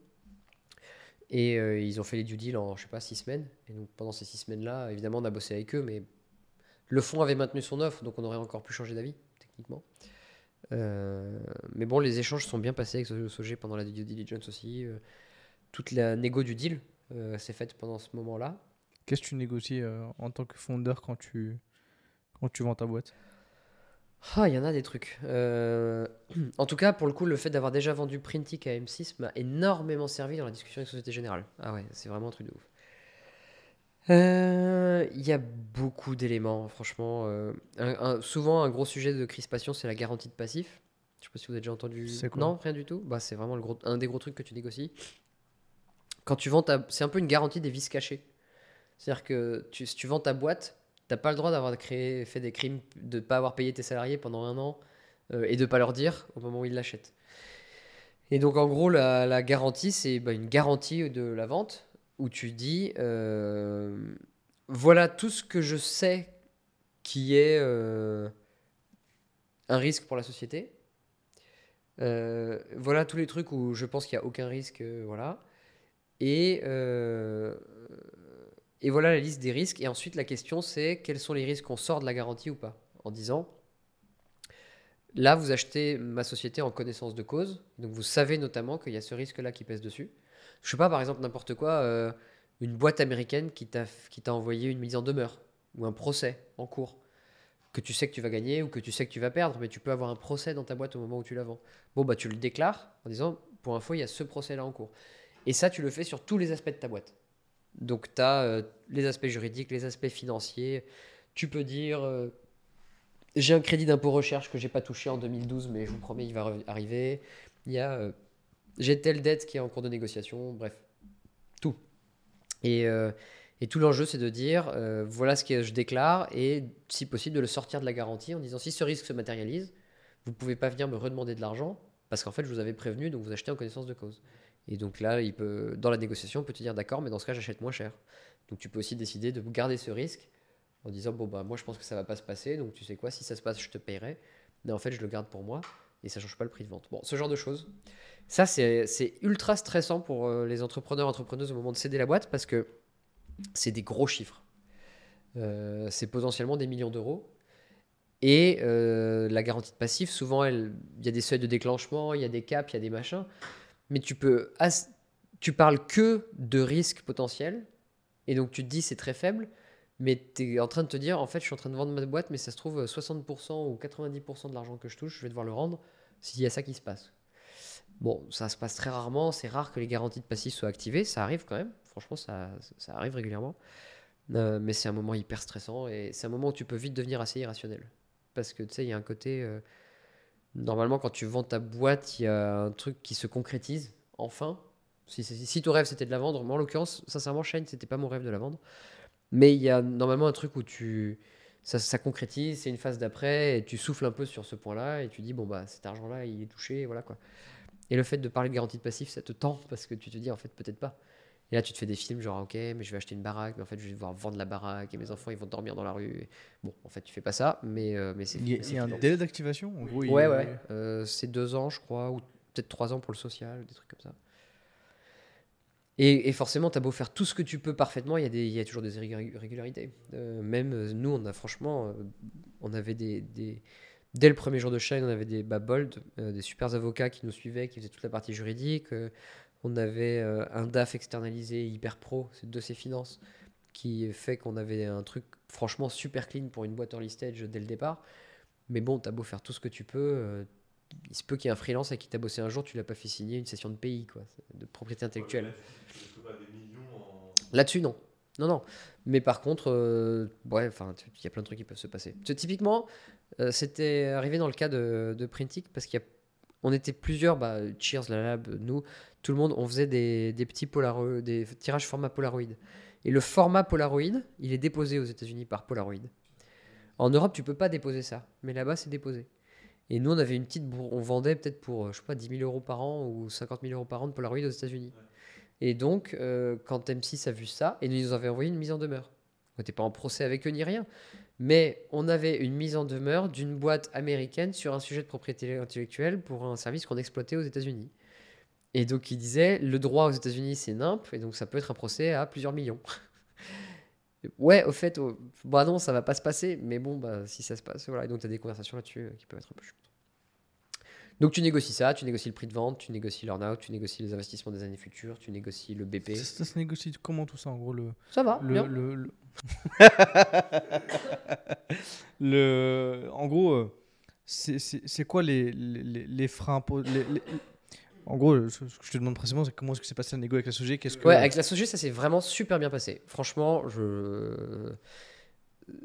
Et euh, ils ont fait les due deals en, je sais pas, six semaines. Et donc pendant ces six semaines-là, évidemment, on a bossé avec eux, mais le fonds avait maintenu son offre, donc on aurait encore pu changer d'avis, techniquement. Euh, mais bon, les échanges sont bien passés avec Sogé pendant la due diligence aussi. Euh, toute la négo du deal s'est faite pendant ce moment-là. Qu'est-ce que tu négocies en tant que fondeur quand tu, quand tu vends ta boîte? Ah, il y en a des trucs. Euh, (clears throat) en tout cas, pour le coup, le fait d'avoir déjà vendu Printic à M6 m'a énormément servi dans la discussion avec Société Générale. Ah ouais, c'est vraiment un truc de ouf. Euh, il y a beaucoup d'éléments, franchement. Euh, souvent, un gros sujet de crispation, c'est la garantie de passif. Je sais pas si vous avez déjà entendu. Quoi non, rien du tout. Bah, c'est vraiment le gros, un des gros trucs que tu négocies. Quand tu vends ta, c'est un peu une garantie des vices cachés. C'est-à-dire que tu, si tu vends ta boîte, T'as pas le droit d'avoir créé, fait des crimes, de ne pas avoir payé tes salariés pendant un an euh, et de pas leur dire au moment où ils l'achètent. Et donc en gros, la, garantie, c'est bah, une garantie de la vente où tu dis euh, voilà tout ce que je sais qui est euh, un risque pour la société. voilà tous les trucs où je pense qu'il n'y a aucun risque. voilà. Et et voilà la liste des risques. Et ensuite, la question, c'est quels sont les risques qu'on sort de la garantie ou pas En disant, là, vous achetez ma société en connaissance de cause. Donc, vous savez notamment qu'il y a ce risque-là qui pèse dessus. Je sais pas, par exemple, n'importe quoi, euh, une boîte américaine qui t'a envoyé une mise en demeure ou un procès en cours que tu sais que tu vas gagner ou que tu sais que tu vas perdre, mais tu peux avoir un procès dans ta boîte au moment où tu la vends. Bon, bah, tu le déclares en disant, pour info, il y a ce procès-là en cours. Et ça, tu le fais sur tous les aspects de ta boîte. Donc tu as euh, les aspects juridiques, les aspects financiers. Tu peux dire euh, j'ai un crédit d'impôt recherche que j'ai pas touché en 2012, mais je vous promets, il va arriver. Il y a j'ai telle dette qui est en cours de négociation. Bref, tout. Et, et tout l'enjeu, c'est de dire voilà ce que je déclare et si possible de le sortir de la garantie en disant si ce risque se matérialise, vous pouvez pas venir me redemander de l'argent parce qu'en fait, je vous avais prévenu, donc vous achetez en connaissance de cause. Et donc là, il peut, dans la négociation, on peut te dire d'accord, mais dans ce cas, j'achète moins cher. Donc tu peux aussi décider de garder ce risque en disant bon bah moi je pense que ça va pas se passer, donc tu sais quoi, si ça se passe, je te paierai. Mais en fait, je le garde pour moi et ça change pas le prix de vente. Bon, ce genre de choses. Ça, c'est ultra stressant pour euh, les entrepreneurs, entrepreneuses au moment de céder la boîte parce que c'est des gros chiffres. Euh, c'est potentiellement des millions d'euros. Et euh, la garantie de passif, souvent, il y a des seuils de déclenchement, il y a des caps, il y a des machins mais tu peux tu parles que de risques potentiels et donc tu te dis c'est très faible mais tu es en train de te dire en fait je suis en train de vendre ma boîte mais ça se trouve 60% ou 90% de l'argent que je touche je vais devoir le rendre s'il y a ça qui se passe bon ça se passe très rarement c'est rare que les garanties de passif soient activées ça arrive quand même franchement ça, ça arrive régulièrement euh, mais c'est un moment hyper stressant et c'est un moment où tu peux vite devenir assez irrationnel parce que tu sais il y a un côté euh, Normalement, quand tu vends ta boîte, il y a un truc qui se concrétise, enfin. Si, si, ton rêve c'était de la vendre, moi en l'occurrence, sincèrement, Shine, c'était pas mon rêve de la vendre. Mais il y a normalement un truc où tu ça, ça concrétise, c'est une phase d'après, et tu souffles un peu sur ce point-là, et tu dis, bon, bah cet argent-là, il est touché, voilà quoi. Et le fait de parler de garantie de passif, ça te tend, parce que tu te dis, en fait, peut-être pas. Et là, tu te fais des films genre, ok, mais je vais acheter une baraque, mais en fait, je vais devoir vendre la baraque et mes enfants, ils vont dormir dans la rue. Bon, en fait, tu fais pas ça, mais, euh, mais c'est. Il y a, un délai d'activation Oui, Ouais, ouais. Euh, c'est deux ans, je crois, ou peut-être trois ans pour le social, des trucs comme ça. Et, forcément, tu as beau faire tout ce que tu peux parfaitement, il y, a toujours des irrégularités. Euh, même nous, on a franchement, on avait des, Dès le premier jour de Shine, on avait des Babold, des super avocats qui nous suivaient, qui faisaient toute la partie juridique. On avait euh, un DAF externalisé hyper pro, c'est de ses finances, qui fait qu'on avait un truc franchement super clean pour une boîte early stage dès le départ. Mais bon, t'as beau faire tout ce que tu peux, euh, il se peut qu'il y ait un freelance avec qui t'as bossé un jour, tu l'as pas fait signer une session de pays, quoi, de propriété intellectuelle. Là-dessus, non. Non, non. Mais par contre, euh, ouais, enfin, il y a plein de trucs qui peuvent se passer. typiquement, c'était arrivé dans le cas de, de Printic parce qu'il y a on était plusieurs, bah, Cheers, la lab, nous, tout le monde, on faisait des, petits Polaroid, des tirages format Polaroid. Et le format Polaroid, il est déposé aux États-Unis par Polaroid. En Europe, tu peux pas déposer ça, mais là-bas, c'est déposé. Et nous, on avait une petite, on vendait peut-être pour, je sais pas, 10 000 euros par an ou 50 000 euros par an de Polaroid aux États-Unis. Et donc, euh, quand M6 a vu ça, et nous, nous avait envoyé une mise en demeure On n'était pas en procès avec eux ni rien. Mais on avait une mise en demeure d'une boîte américaine sur un sujet de propriété intellectuelle pour un service qu'on exploitait aux États-Unis. Et donc il disait le droit aux États-Unis c'est nimp et donc ça peut être un procès à plusieurs millions. Ouais, au fait, bah non, ça va pas se passer, mais bon, bah si ça se passe, voilà. Et donc tu as des conversations là-dessus euh, qui peuvent être un peu chiantes. Donc tu négocies ça, tu négocies le prix de vente, tu négocies l'earn-out, tu négocies les investissements des années futures, tu négocies le BP. Ça, se négocie comment tout ça en gros le, Ça va, le, bien. le, le- (laughs) en gros, euh, c'est- quoi les, les, les freins les- En gros, ce que je te demande précisément, c'est comment est-ce que c'est passé la négo avec la SOG que Ouais, avec la SOG, ça s'est vraiment super bien passé. Franchement, je.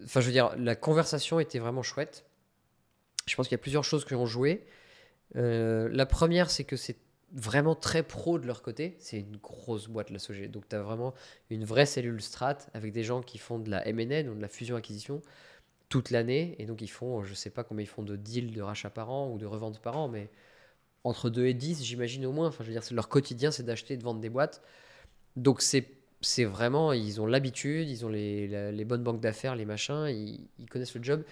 Enfin, je veux dire, la conversation était vraiment chouette. Je pense qu'il y a plusieurs choses qui ont joué. Euh, la première, c'est que c'est vraiment très pro de leur côté. C'est une grosse boîte, la SOG. Donc, tu as vraiment une vraie cellule strat avec des gens qui font de la MNN, donc de la fusion-acquisition, toute l'année. Et donc, ils font, je sais pas combien ils font de deals de rachat par an ou de revente par an, mais entre 2 et 10, j'imagine au moins. Enfin, je veux dire, leur quotidien, c'est d'acheter et de vendre des boîtes. Donc, c'est vraiment, ils ont l'habitude, ils ont les, les bonnes banques d'affaires, les machins, ils, connaissent le job.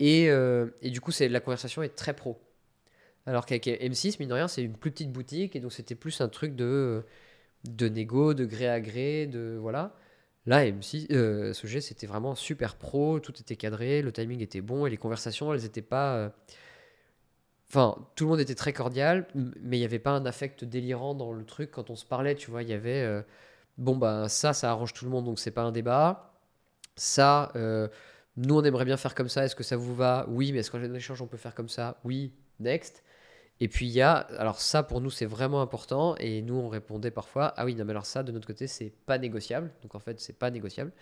Et, euh, et du coup, la conversation est très pro. Alors qu'avec M6, mine de rien, c'est une plus petite boutique, et donc c'était plus un truc de, de négo, de gré à gré, de voilà. Là, M6, euh, SOG, c'était vraiment super pro, tout était cadré, le timing était bon, et les conversations, elles n'étaient pas. euh, Enfin, tout le monde était très cordial, mais il n'y avait pas un affect délirant dans le truc. Quand on se parlait, tu vois, il y avait. euh, bon, bah, ça, ça arrange tout le monde, donc c'est pas un débat. Ça, euh, nous, on aimerait bien faire comme ça. Est-ce que ça vous va? Oui, mais est-ce qu'en échange, on peut faire comme ça? Oui, next. Et puis il y a, alors ça pour nous c'est vraiment important et nous on répondait parfois ah oui non mais alors ça de notre côté c'est pas négociable donc en fait c'est pas négociable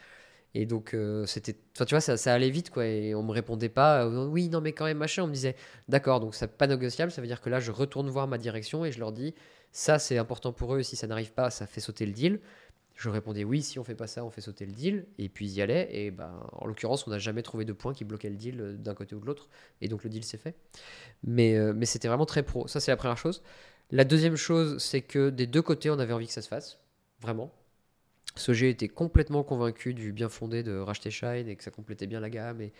et donc euh, c'était, enfin tu vois ça, ça allait vite quoi et on me répondait pas euh, oui non mais quand même machin on me disait d'accord donc c'est pas négociable ça veut dire que là je retourne voir ma direction et je leur dis ça c'est important pour eux si ça n'arrive pas ça fait sauter le deal. Je répondais oui si on fait pas ça on fait sauter le deal et puis ils y allaient et ben en l'occurrence on n'a jamais trouvé de point qui bloquait le deal euh, d'un côté ou de l'autre et donc le deal s'est fait. Mais, mais c'était vraiment très pro ça c'est la première chose. La deuxième chose c'est que des deux côtés on avait envie que ça se fasse vraiment Sogé était complètement convaincu du bien fondé de racheter Shine et que ça complétait bien la gamme et,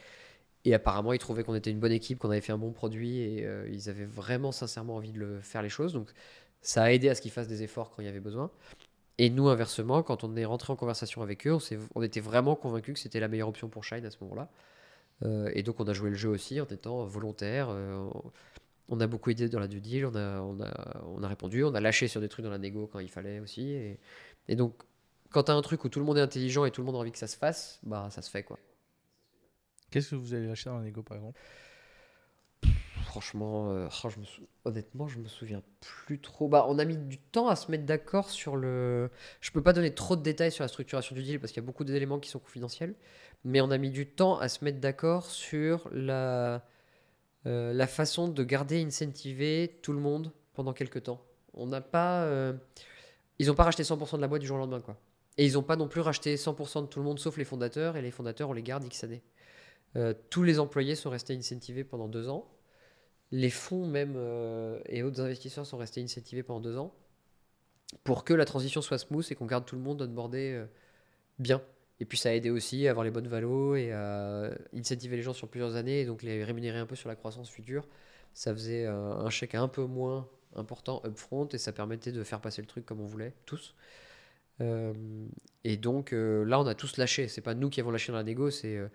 apparemment ils trouvaient qu'on était une bonne équipe qu'on avait fait un bon produit et euh, ils avaient vraiment sincèrement envie de faire les choses donc ça a aidé à ce qu'ils fassent des efforts quand il y avait besoin et nous, inversement, quand on est rentré en conversation avec eux, on, était vraiment convaincus que c'était la meilleure option pour Shine à ce moment-là. Euh, et donc, on a joué le jeu aussi en étant volontaire. euh, on a beaucoup aidé dans la due deal, on a, on, a, on a répondu, on a lâché sur des trucs dans la négo quand il fallait aussi. Et donc, quand tu as un truc où tout le monde est intelligent et tout le monde a envie que ça se fasse, bah ça se fait quoi. Qu'est-ce que vous allez lâcher dans la négo par exemple? Franchement, euh, oh, je me sou- honnêtement, je me souviens plus trop. Bah, on a mis du temps à se mettre d'accord sur le. Je peux pas donner trop de détails sur la structuration du deal parce qu'il y a beaucoup d'éléments qui sont confidentiels. Mais on a mis du temps à se mettre d'accord sur la, euh, la façon de garder incentiver tout le monde pendant quelques temps. On n'a pas. euh, Ils n'ont pas racheté 100% de la boîte du jour au lendemain, quoi. Et ils n'ont pas non plus racheté 100% de tout le monde sauf les fondateurs. Et les fondateurs, on les garde X années. Euh, tous les employés sont restés incentivés pendant deux ans. Les fonds même euh, et autres investisseurs sont restés incentivés pendant deux ans pour que la transition soit smooth et qu'on garde tout le monde onboardé euh, bien. Et puis ça a aidé aussi à avoir les bonnes valos et à incentiver les gens sur plusieurs années et donc les rémunérer un peu sur la croissance future. Ça faisait euh, un chèque un peu moins important upfront et ça permettait de faire passer le truc comme on voulait, tous. Euh, et donc euh, là, on a tous lâché. C'est pas nous qui avons lâché dans la négo, euh,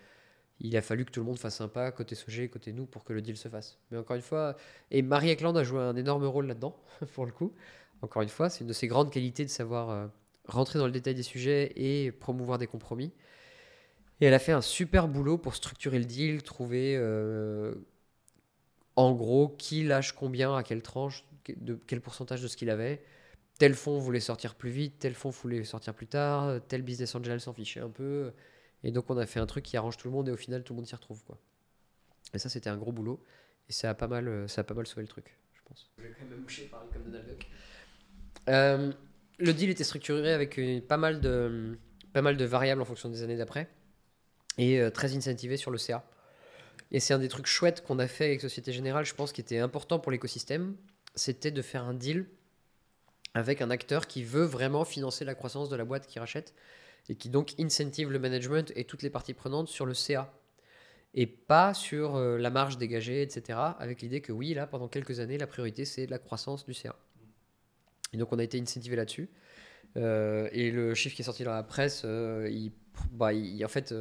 il a fallu que tout le monde fasse un pas côté Sogé, côté nous, pour que le deal se fasse. Mais encore une fois, et Marie Eklund a joué un énorme rôle là-dedans, (laughs) pour le coup. Encore une fois, c'est une de ses grandes qualités de savoir rentrer dans le détail des sujets et promouvoir des compromis. Et elle a fait un super boulot pour structurer le deal, trouver en gros qui lâche combien, à quelle tranche, quel pourcentage de ce qu'il avait. Tel fonds voulait sortir plus vite, tel fonds voulait sortir plus tard, tel business angel s'en fichait un peu. Et donc on a fait un truc qui arrange tout le monde et au final tout le monde s'y retrouve quoi. Et ça c'était un gros boulot et ça a pas mal, euh, ça a pas mal sauvé le truc, je pense. Je vais quand même pareil comme Donald Duck. Euh, le deal était structuré avec une- pas mal de pas mal de variables en fonction des années d'après et euh, très incentivé sur le CA. Et c'est un des trucs chouettes qu'on a fait avec Société Générale, je pense, qui était important pour l'écosystème, c'était de faire un deal avec un acteur qui veut vraiment financer la croissance de la boîte qui rachète et qui donc incentive le management et toutes les parties prenantes sur le CA et pas sur euh, la marge dégagée, etc. Avec l'idée que oui, là, pendant quelques années, la priorité, c'est la croissance du CA. Et donc, on a été incentivé là-dessus. Euh, et le chiffre qui est sorti dans la presse, euh, il, bah, en fait,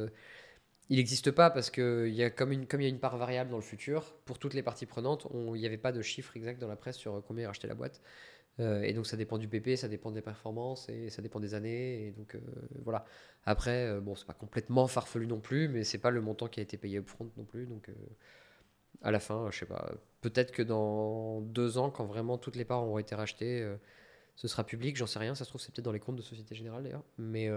il n'existe pas parce que y a comme, une, comme il y a une part variable dans le futur, pour toutes les parties prenantes, il n'y avait pas de chiffre exact dans la presse sur combien il racheté la boîte. Euh, et donc ça dépend du PP, ça dépend des performances et ça dépend des années. Et donc euh, voilà. Après, euh, bon, c'est pas complètement farfelu non plus, mais c'est pas le montant qui a été payé upfront non plus. Donc à la fin, je sais pas. Peut-être que dans deux ans, quand vraiment toutes les parts auront été rachetées, ce sera public. J'en sais rien. Ça se trouve, c'est peut-être dans les comptes de Société Générale d'ailleurs. Mais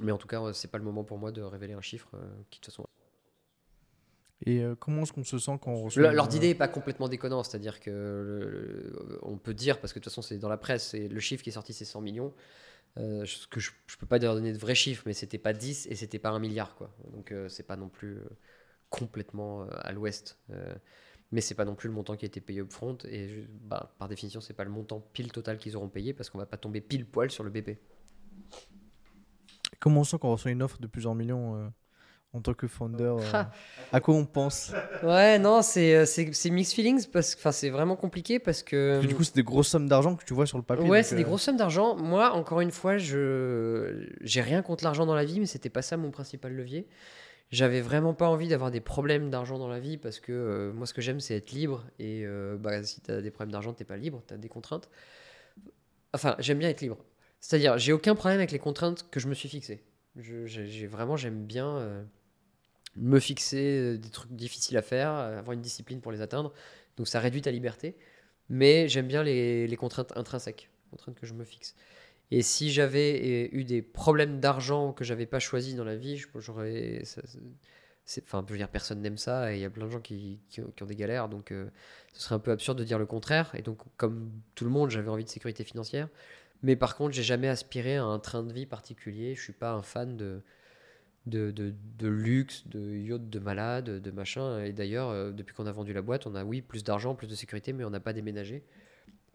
mais en tout cas, c'est pas le moment pour moi de révéler un chiffre qui de toute façon et euh, comment est-ce qu'on se sent quand on reçoit Leur idée n'est pas complètement déconnante, c'est-à-dire que on peut dire, parce que de toute façon c'est dans la presse, et le chiffre qui est sorti c'est 100 millions, euh, que je, ne peux pas donner de vrais chiffres, mais c'était pas 10 et c'était pas un milliard quoi. Donc euh, c'est pas non plus complètement à l'ouest, mais c'est pas non plus le montant qui a été payé upfront et bah, par définition c'est pas le montant pile total qu'ils auront payé parce qu'on va pas tomber pile poil sur le BP. Comment on sent quand on reçoit une offre de plusieurs millions en tant que founder (laughs) euh, À quoi on pense Ouais, non, c'est, euh, c'est, c'est mixed feelings parce que c'est vraiment compliqué parce que. du coup, c'est des grosses sommes d'argent que tu vois sur le papier. Ouais, c'est des euh, grosses sommes d'argent. Moi, encore une fois, je j'ai rien contre l'argent dans la vie, mais c'était pas ça mon principal levier. J'avais vraiment pas envie d'avoir des problèmes d'argent dans la vie parce que moi, ce que j'aime, c'est être libre. Et bah, si tu as des problèmes d'argent, t'es pas libre, tu as des contraintes. Enfin, j'aime bien être libre. C'est-à-dire, j'ai aucun problème avec les contraintes que je me suis fixées. j'ai, vraiment, j'aime bien me fixer euh, des trucs difficiles à faire, euh, avoir une discipline pour les atteindre. Donc ça réduit ta liberté. Mais j'aime bien les, contraintes intrinsèques, contraintes que je me fixe. Et si j'avais euh, eu des problèmes d'argent que j'avais pas choisi dans la vie, j'aurais. Enfin, je veux dire, personne n'aime ça et il y a plein de gens qui, ont, des galères. Donc ce serait un peu absurde de dire le contraire. Et donc, comme tout le monde, j'avais envie de sécurité financière. Mais par contre, j'ai jamais aspiré à un train de vie particulier. Je suis pas un fan de de, de, luxe, de yacht de malade, de machin. Et d'ailleurs, euh, depuis qu'on a vendu la boîte, on a, oui, plus d'argent, plus de sécurité, mais on n'a pas déménagé.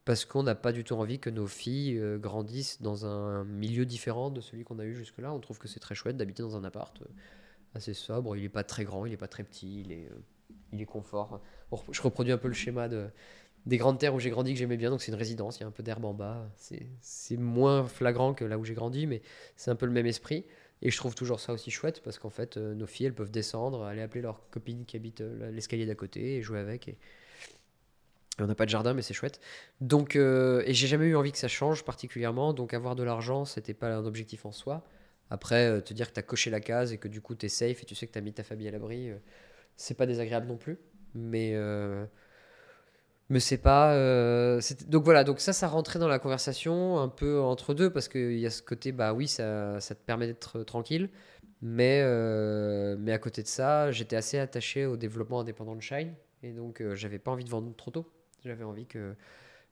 Parce qu'on n'a pas du tout envie que nos filles euh, grandissent dans un milieu différent de celui qu'on a eu jusque-là. On trouve que c'est très chouette d'habiter dans un appart euh, assez sobre. Il n'est pas très grand, il n'est pas très petit, il est, il est confort. Je reproduis un peu le schéma de, des grandes terres où j'ai grandi que j'aimais bien. Donc c'est une résidence, il y a un peu d'herbe en bas. C'est moins flagrant que là où j'ai grandi, mais c'est un peu le même esprit. Et je trouve toujours ça aussi chouette parce qu'en fait, euh, nos filles, elles peuvent descendre, aller appeler leur copine qui habite euh, l'escalier d'à côté et jouer avec. Et, on n'a pas de jardin, mais c'est chouette. Donc, euh, et j'ai jamais eu envie que ça change particulièrement. Donc, avoir de l'argent, c'était pas un objectif en soi. Après, te dire que tu as coché la case et que du coup, tu es safe et tu sais que tu as mis ta famille à l'abri, c'est pas désagréable non plus. Mais mais c'est pas euh, donc voilà donc ça ça rentrait dans la conversation un peu entre deux parce qu'il y a ce côté bah oui ça, ça te permet d'être tranquille. Mais euh, mais à côté de ça j'étais assez attaché au développement indépendant de Shine. Et donc euh, j'avais pas envie de vendre trop tôt. J'avais envie que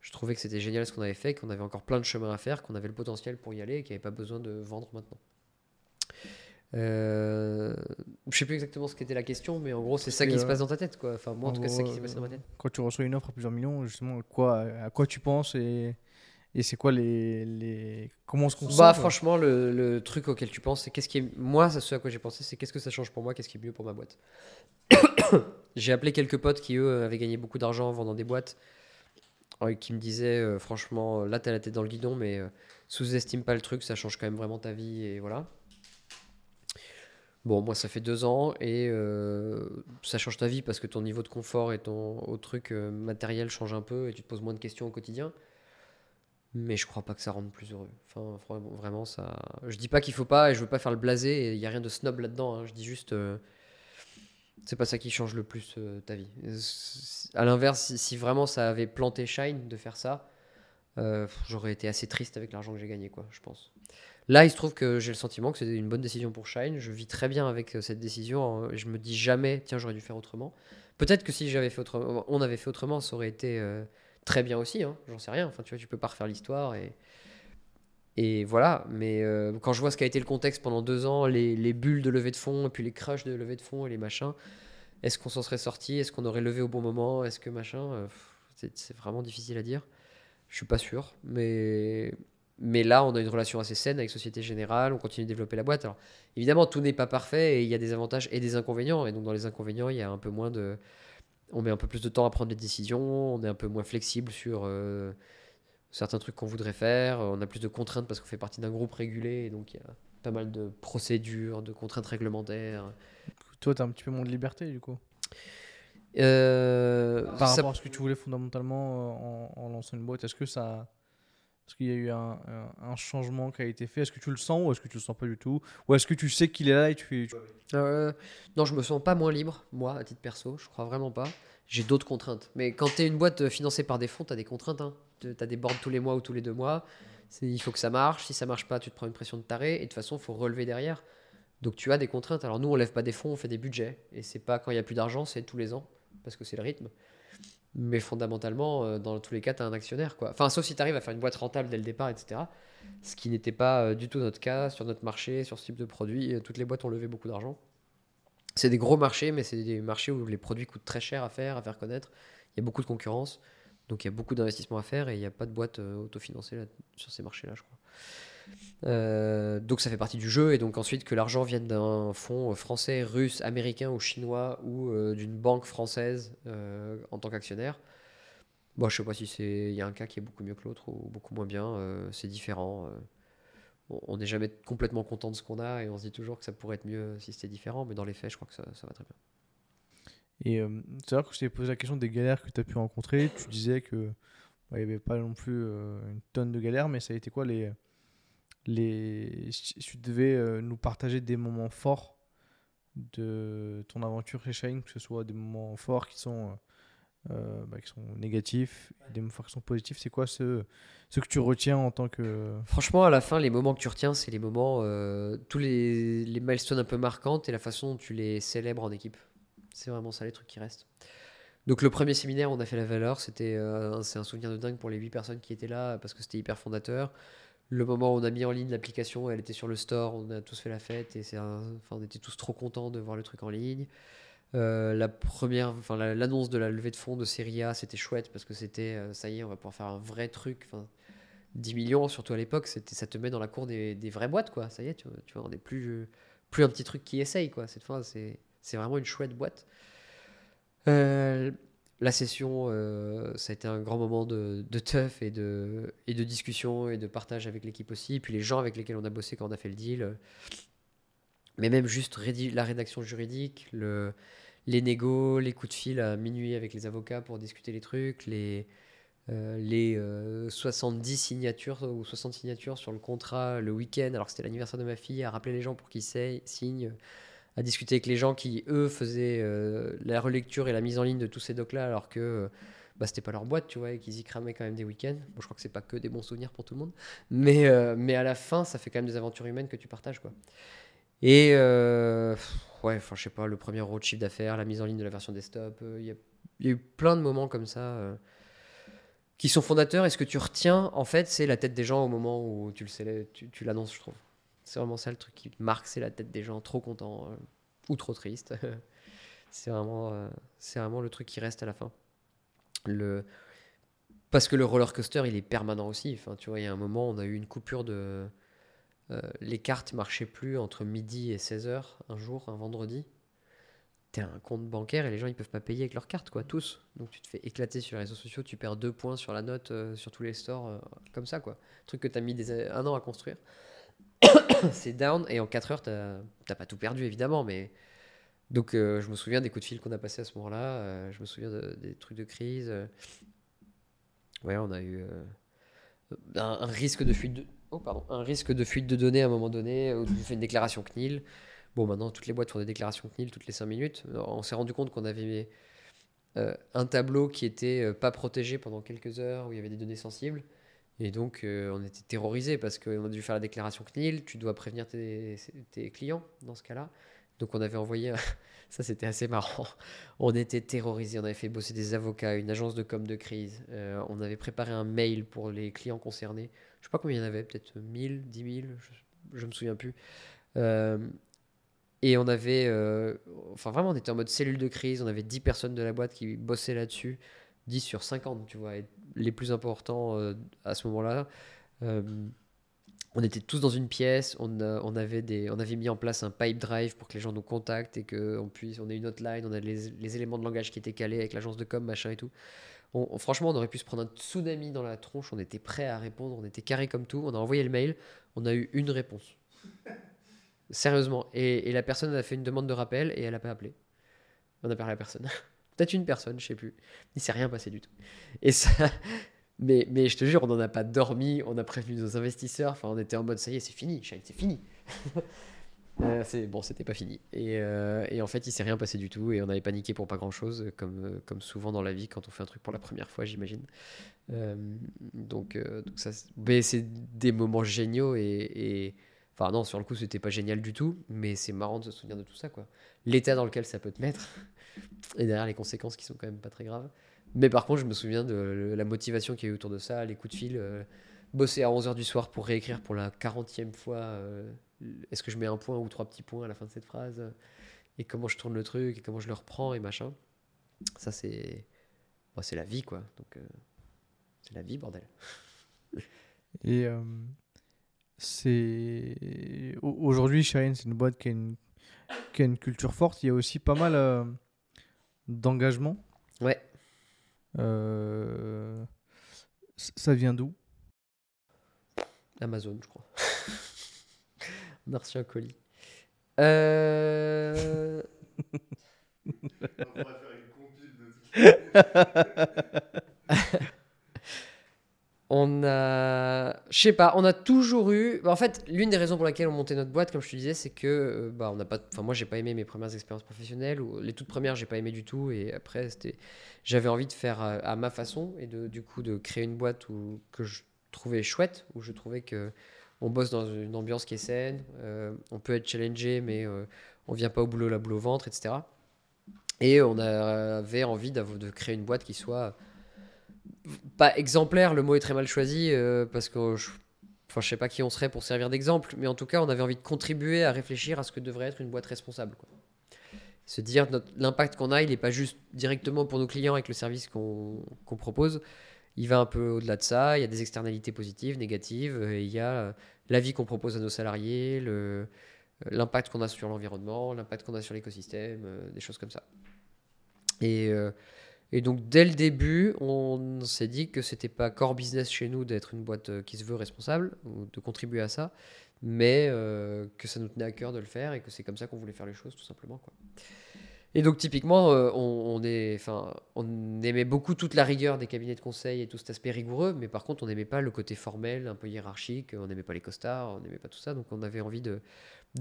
je trouvais que c'était génial ce qu'on avait fait qu'on avait encore plein de chemin à faire qu'on avait le potentiel pour y aller et qu'il n'y avait pas besoin de vendre maintenant euh, je sais plus exactement ce qu'était la question, mais en gros, c'est ça qui se passe dans ta tête, quoi. Enfin, moi, en, tout cas, c'est ça qui s'est passé dans ma tête. Quand tu reçois une offre à plusieurs millions, justement, quoi, à quoi tu penses et, et c'est quoi les, les, comment se Bah, franchement, le, le, truc auquel tu penses, c'est qu'est-ce qui est, moi, ce à quoi j'ai pensé, c'est qu'est-ce que ça change pour moi, qu'est-ce qui est mieux pour ma boîte. (coughs) j'ai appelé quelques potes qui eux avaient gagné beaucoup d'argent en vendant des boîtes, euh, qui me disaient, euh, franchement, là, t'as la tête dans le guidon, mais euh, sous-estime pas le truc, ça change quand même vraiment ta vie et voilà. Bon, moi, ça fait deux ans et euh, ça change ta vie parce que ton niveau de confort et ton au truc euh, matériel change un peu et tu te poses moins de questions au quotidien. Mais je crois pas que ça rende plus heureux. Enfin, vraiment, ça. Je dis pas qu'il faut pas et je veux pas faire le blasé il y a rien de snob là-dedans. Hein. Je dis juste. Euh, c'est pas ça qui change le plus ta vie. À l'inverse, si, vraiment ça avait planté Shine de faire ça, j'aurais été assez triste avec l'argent que j'ai gagné, quoi, je pense. Là, il se trouve que j'ai le sentiment que c'est une bonne décision pour Shine. Je vis très bien avec euh, cette décision. Je me dis jamais, tiens, j'aurais dû faire autrement. Peut-être que si j'avais fait autrement, on avait fait autrement, ça aurait été euh, très bien aussi. Hein. J'en sais rien. Enfin, tu vois, tu peux pas refaire l'histoire et et voilà. Mais euh, quand je vois ce qu'a été le contexte pendant deux ans, les, bulles de levée de fonds et puis les crushs de levée de fonds et les machins, est-ce qu'on s'en serait sorti? Est-ce qu'on aurait levé au bon moment? Est-ce que machin C'est vraiment difficile à dire. Je suis pas sûr, mais mais là, on a une relation assez saine avec Société Générale, on continue de développer la boîte. Alors, évidemment, tout n'est pas parfait et il y a des avantages et des inconvénients. Et donc, dans les inconvénients, il y a un peu moins de. On met un peu plus de temps à prendre des décisions, on est un peu moins flexible sur euh, certains trucs qu'on voudrait faire, on a plus de contraintes parce qu'on fait partie d'un groupe régulé, et donc il y a pas mal de procédures, de contraintes réglementaires. Toi, tu as un petit peu moins de liberté, du coup euh, Par rapport à ce que tu voulais fondamentalement en, en lançant une boîte, est-ce que ça est-ce qu'il y a eu un, changement qui a été fait? Est-ce que tu le sens ou est-ce que tu le sens pas du tout? Ou est-ce que tu sais qu'il est là et tu... Euh, non, je me sens pas moins libre, moi, à titre perso. Je crois vraiment pas. J'ai d'autres contraintes. Mais quand tu es une boîte financée par des fonds, tu as des contraintes. Hein. Tu as des boards tous les mois ou tous les deux mois. Il faut que ça marche. Si ça marche pas, tu te prends une pression de taré. Et de toute façon, il faut relever derrière. Donc tu as des contraintes. Alors nous, on lève pas des fonds, on fait des budgets. Et c'est pas quand il y a plus d'argent, c'est tous les ans. Parce que c'est le rythme. Mais fondamentalement, euh, dans tous les cas, tu as un actionnaire. Quoi. Enfin, sauf si tu arrives à faire une boîte rentable dès le départ, etc. Ce qui n'était pas euh, du tout notre cas sur notre marché, sur ce type de produit. Euh, toutes les boîtes ont levé beaucoup d'argent. C'est des gros marchés, mais c'est des marchés où les produits coûtent très cher à faire, à faire connaître. Il y a beaucoup de concurrence. Donc il y a beaucoup d'investissements à faire et il n'y a pas de boîte autofinancée sur ces marchés-là, je crois. Euh, donc ça fait partie du jeu et donc ensuite que l'argent vienne d'un fonds français, russe, américain ou chinois ou euh, d'une banque française euh, en tant qu'actionnaire. Bon, je sais pas si c'est il y a un cas qui est beaucoup mieux que l'autre ou beaucoup moins bien, c'est différent. on n'est jamais complètement content de ce qu'on a et on se dit toujours que ça pourrait être mieux si c'était différent, mais dans les faits, je crois que ça, va très bien. Et c'est vrai que je t'ai posé la question des galères que tu as pu rencontrer, tu disais que il n'y avait pas non plus une tonne de galères, mais ça a été quoi les les, si tu devais euh, nous partager des moments forts de ton aventure chez que ce soit des moments forts qui sont, euh, euh, bah, qui sont négatifs, des moments forts qui sont positifs, c'est quoi ce, ce que tu retiens en tant que... Franchement, à la fin, les moments que tu retiens, c'est les moments, tous les, les milestones un peu marquantes et la façon dont tu les célèbres en équipe. C'est vraiment ça les trucs qui restent. Donc le premier séminaire, on a fait la valeur, c'était c'est un souvenir de dingue pour les 8 personnes qui étaient là parce que c'était hyper fondateur le moment où on a mis en ligne l'application, elle était sur le store, on a tous fait la fête et c'est enfin, on était tous trop contents de voir le truc en ligne. Euh, la première, enfin l'annonce de la levée de fonds de Serie A, c'était chouette parce que c'était, euh, ça y est, on va pouvoir faire un vrai truc. Enfin, 10 millions, surtout à l'époque, ça te met dans la cour des, des, vraies boîtes, quoi. Ça y est, tu, tu vois, on n'est plus, plus un petit truc qui essaye, quoi. Cette fois, c'est, c'est vraiment une chouette boîte. Euh, la session, euh, ça a été un grand moment de, de teuf et de, discussion et de partage avec l'équipe aussi. Puis les gens avec lesquels on a bossé quand on a fait le deal. Mais même juste la rédaction juridique, le, les négos, les coups de fil à minuit avec les avocats pour discuter les trucs, les, euh, les 70 euh, signatures ou 60 signatures sur le contrat le week-end, alors que c'était l'anniversaire de ma fille, à rappeler les gens pour qu'ils signent à discuter avec les gens qui, eux, faisaient euh, la relecture et la mise en ligne de tous ces docs-là, alors que euh, bah, c'était pas leur boîte, tu vois, et qu'ils y cramaient quand même des week-ends. Bon, je crois que c'est pas que des bons souvenirs pour tout le monde, mais, euh, mais à la fin, ça fait quand même des aventures humaines que tu partages, quoi. Et ouais, enfin, je sais pas, le premier de chiffre d'affaires, la mise en ligne de la version desktop, il y, a eu plein de moments comme ça qui sont fondateurs. Et ce que tu retiens, en fait, c'est la tête des gens au moment où tu le tu, tu l'annonces, je trouve. C'est vraiment ça le truc qui marque, c'est la tête des gens trop contents euh, ou trop tristes. (laughs) c'est vraiment, euh, vraiment le truc qui reste à la fin. Le... Parce que le roller coaster, il est permanent aussi. Enfin, tu vois, il y a un moment, on a eu une coupure de. Euh, les cartes marchaient plus entre midi et 16h un jour, un vendredi. T'es un compte bancaire et les gens ils peuvent pas payer avec leurs cartes, quoi, tous. Donc tu te fais éclater sur les réseaux sociaux, tu perds deux points sur la note sur tous les stores, comme ça, quoi. Truc que tu as mis un an à construire. (coughs) c'est down et en 4 heures, t'as pas tout perdu évidemment, mais donc euh, je me souviens des coups de fil qu'on a passé à ce moment-là, euh, je me souviens des trucs de crise. ouais, on a eu euh, un, risque de fuite de, oh, pardon, un risque de fuite de données à un moment donné, où tu fais une déclaration CNIL. Bon, maintenant toutes les boîtes font des déclarations CNIL toutes les 5 minutes. On s'est rendu compte qu'on avait un tableau qui était pas protégé pendant quelques heures, où il y avait des données sensibles. Et donc, euh, on était terrorisés parce qu'on a dû faire la déclaration CNIL. Tu dois prévenir tes, clients dans ce cas-là. Donc, on avait envoyé. (laughs) ça, c'était assez marrant. On était terrorisés. On avait fait bosser des avocats, une agence de com de crise. Euh, on avait préparé un mail pour les clients concernés. Je sais pas combien il y en avait, peut-être 1000, 10 000, je, ne me souviens plus. Euh, et on avait. enfin, vraiment, on était en mode cellule de crise. On avait 10 personnes de la boîte qui bossaient là-dessus. 10 sur 50, tu vois, les plus importants euh, à ce moment-là. Euh, on était tous dans une pièce, on, on, avait mis en place un pipe drive pour que les gens nous contactent et qu'on puisse, on ait une hotline, on a les, éléments de langage qui étaient calés avec l'agence de com, machin et tout. franchement, on aurait pu se prendre un tsunami dans la tronche, on était prêt à répondre, on était carré comme tout, on a envoyé le mail, on a eu une réponse. Sérieusement. Et, la personne a fait une demande de rappel et elle n'a pas appelé. On a parlé à personne. (laughs) Peut-être une personne, je sais plus. Il s'est rien passé du tout. Et ça, (laughs) mais, mais je te jure, on n'en a pas dormi, on a prévenu nos investisseurs, enfin on était en mode ça y est, c'est fini, c'est fini. (laughs) euh, bon, c'était pas fini. Et, euh, et, en fait, il s'est rien passé du tout et on avait paniqué pour pas grand chose, comme, comme souvent dans la vie quand on fait un truc pour la première fois, j'imagine. Euh, donc, euh, donc, ça, c'est des moments géniaux et, et, Enfin, non, sur le coup, c'était pas génial du tout, mais c'est marrant de se souvenir de tout ça, quoi. L'état dans lequel ça peut te mettre, et derrière les conséquences qui sont quand même pas très graves. Mais par contre, je me souviens de la motivation qu'il y a eu autour de ça, les coups de fil, euh, bosser à 11h du soir pour réécrire pour la 40e fois euh, est-ce que je mets un point ou trois petits points à la fin de cette phrase, et comment je tourne le truc, et comment je le reprends, et machin. Ça, c'est. Bon, c'est la vie, quoi. Donc, euh, c'est la vie, bordel. (laughs) Et c'est. Aujourd'hui, Shine, c'est une boîte qui a une... qui a une culture forte. Il y a aussi pas mal d'engagement. Ouais. Euh, ça vient d'où? Amazon, je crois. (laughs) (laughs) On a reçu un colis. Euh... On pourrait faire une de (laughs) on a, je sais pas, on a toujours eu. Bah, en fait, l'une des raisons pour laquelle on montait notre boîte, comme je te disais, c'est que, euh, bah, on n'a pas. Enfin, moi, j'ai pas aimé mes premières expériences professionnelles les toutes premières, j'ai pas aimé du tout. Et après, c'était, j'avais envie de faire euh, à, ma façon et de, du coup, de créer une boîte où, que je trouvais chouette, où je trouvais que on bosse dans une ambiance qui est saine, euh, on peut être challengé, mais on vient pas au boulot la boule au ventre, etc. Et on avait envie de créer une boîte qui soit pas exemplaire, le mot est très mal choisi euh, parce que je, enfin, je sais pas qui on serait pour servir d'exemple, mais en tout cas, on avait envie de contribuer à réfléchir à ce que devrait être une boîte responsable. Se dire l'impact qu'on a, il n'est pas juste directement pour nos clients avec le service qu'on propose. Il va un peu au-delà de ça. Il y a des externalités positives, négatives. il y a euh, la vie qu'on propose à nos salariés, euh, l'impact qu'on a sur l'environnement, l'impact qu'on a sur l'écosystème, des choses comme ça. Et et donc dès le début, on s'est dit que c'était pas core business chez nous d'être une boîte euh, qui se veut responsable ou de contribuer à ça, mais euh, que ça nous tenait à cœur de le faire et que c'est comme ça qu'on voulait faire les choses tout simplement. Et donc typiquement, euh, on, aimait beaucoup toute la rigueur des cabinets de conseil et tout cet aspect rigoureux, mais par contre on n'aimait pas le côté formel, un peu hiérarchique, on n'aimait pas les costards, on n'aimait pas tout ça, donc on avait envie de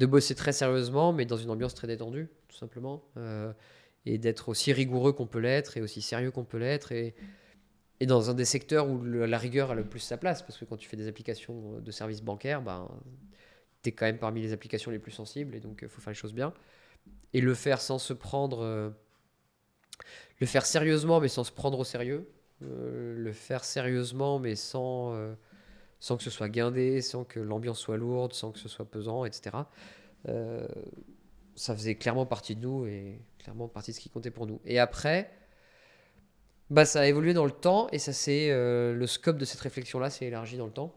bosser très sérieusement, mais dans une ambiance très détendue, tout simplement et d'être aussi rigoureux qu'on peut l'être et aussi sérieux qu'on peut l'être et, et dans un des secteurs où la rigueur a le plus sa place parce que quand tu fais des applications de services bancaires ben, tu es quand même parmi les applications les plus sensibles et donc il faut faire les choses bien. Et le faire sans se prendre euh, le faire sérieusement mais sans se prendre au sérieux euh, le faire sérieusement mais sans euh, sans que ce soit guindé sans que l'ambiance soit lourde sans que ce soit pesant etc ça faisait clairement partie de nous et clairement partie de ce qui comptait pour nous. Et après, bah, ça a évolué dans le temps et ça c'est euh, le scope de cette réflexion-là s'est élargi dans le temps.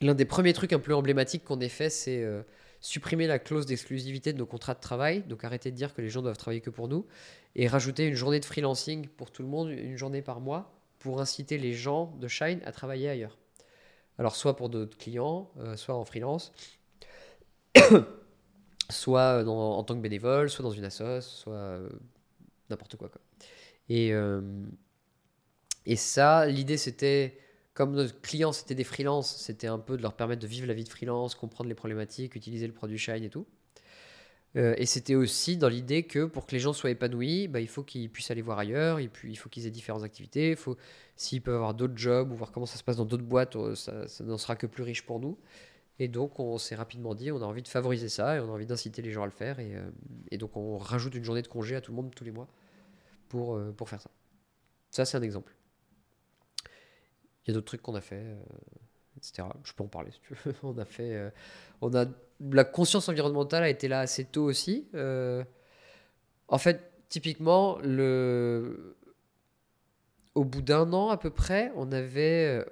L'un des premiers trucs un peu emblématiques qu'on ait fait, c'est euh, supprimer la clause d'exclusivité de nos contrats de travail, donc arrêter de dire que les gens doivent travailler que pour nous, et rajouter une journée de freelancing pour tout le monde, une journée par mois, pour inciter les gens de Shine à travailler ailleurs. Alors soit pour d'autres clients, euh, soit en freelance (coughs) soit euh, en tant que bénévole, soit dans une assoce, soit euh, n'importe quoi, quoi. Et, euh, et ça, l'idée c'était, comme nos clients c'était des freelances, c'était un peu de leur permettre de vivre la vie de freelance, comprendre les problématiques, utiliser le produit Shine et tout. et c'était aussi dans l'idée que pour que les gens soient épanouis, bah, il faut qu'ils puissent aller voir ailleurs, et puis il faut qu'ils aient différentes activités, s'ils peuvent avoir d'autres jobs ou voir comment ça se passe dans d'autres boîtes, ça, ça n'en sera que plus riche pour nous. Et donc, on s'est rapidement dit, on a envie de favoriser ça et on a envie d'inciter les gens à le faire. Et, euh, donc, on rajoute une journée de congé à tout le monde tous les mois pour, euh, pour faire ça. Ça, c'est un exemple. Il y a d'autres trucs qu'on a fait, euh, etc. Je peux en parler si tu veux. (laughs) on a fait. on a, la conscience environnementale a été là assez tôt aussi. en fait, typiquement, le, au bout d'un an à peu près, on avait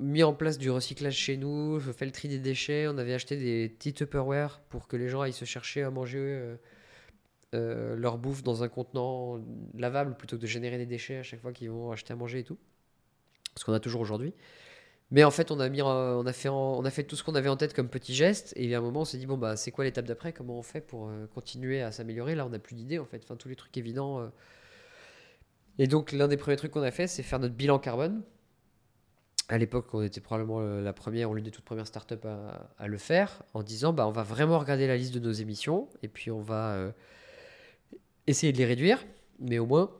mis en place du recyclage chez nous, je fais le tri des déchets, on avait acheté des petits Tupperware pour que les gens aillent se chercher à manger euh, euh, leur bouffe dans un contenant lavable plutôt que de générer des déchets à chaque fois qu'ils vont acheter à manger et tout. Ce qu'on a toujours aujourd'hui. Mais en fait, on a, mis, on, a fait on a fait tout ce qu'on avait en tête comme petit geste. Et à un moment, on s'est dit, bon, bah, c'est quoi l'étape d'après? Comment on fait pour euh, continuer à s'améliorer? Là, on n'a plus d'idées, en fait. Enfin, tous les trucs évidents. Et donc, l'un des premiers trucs qu'on a fait, c'est faire notre bilan carbone à l'époque, on était probablement euh, la première ou l'une des toutes premières startups à, le faire, en disant bah, on va vraiment regarder la liste de nos émissions et puis on va euh, essayer de les réduire, mais au moins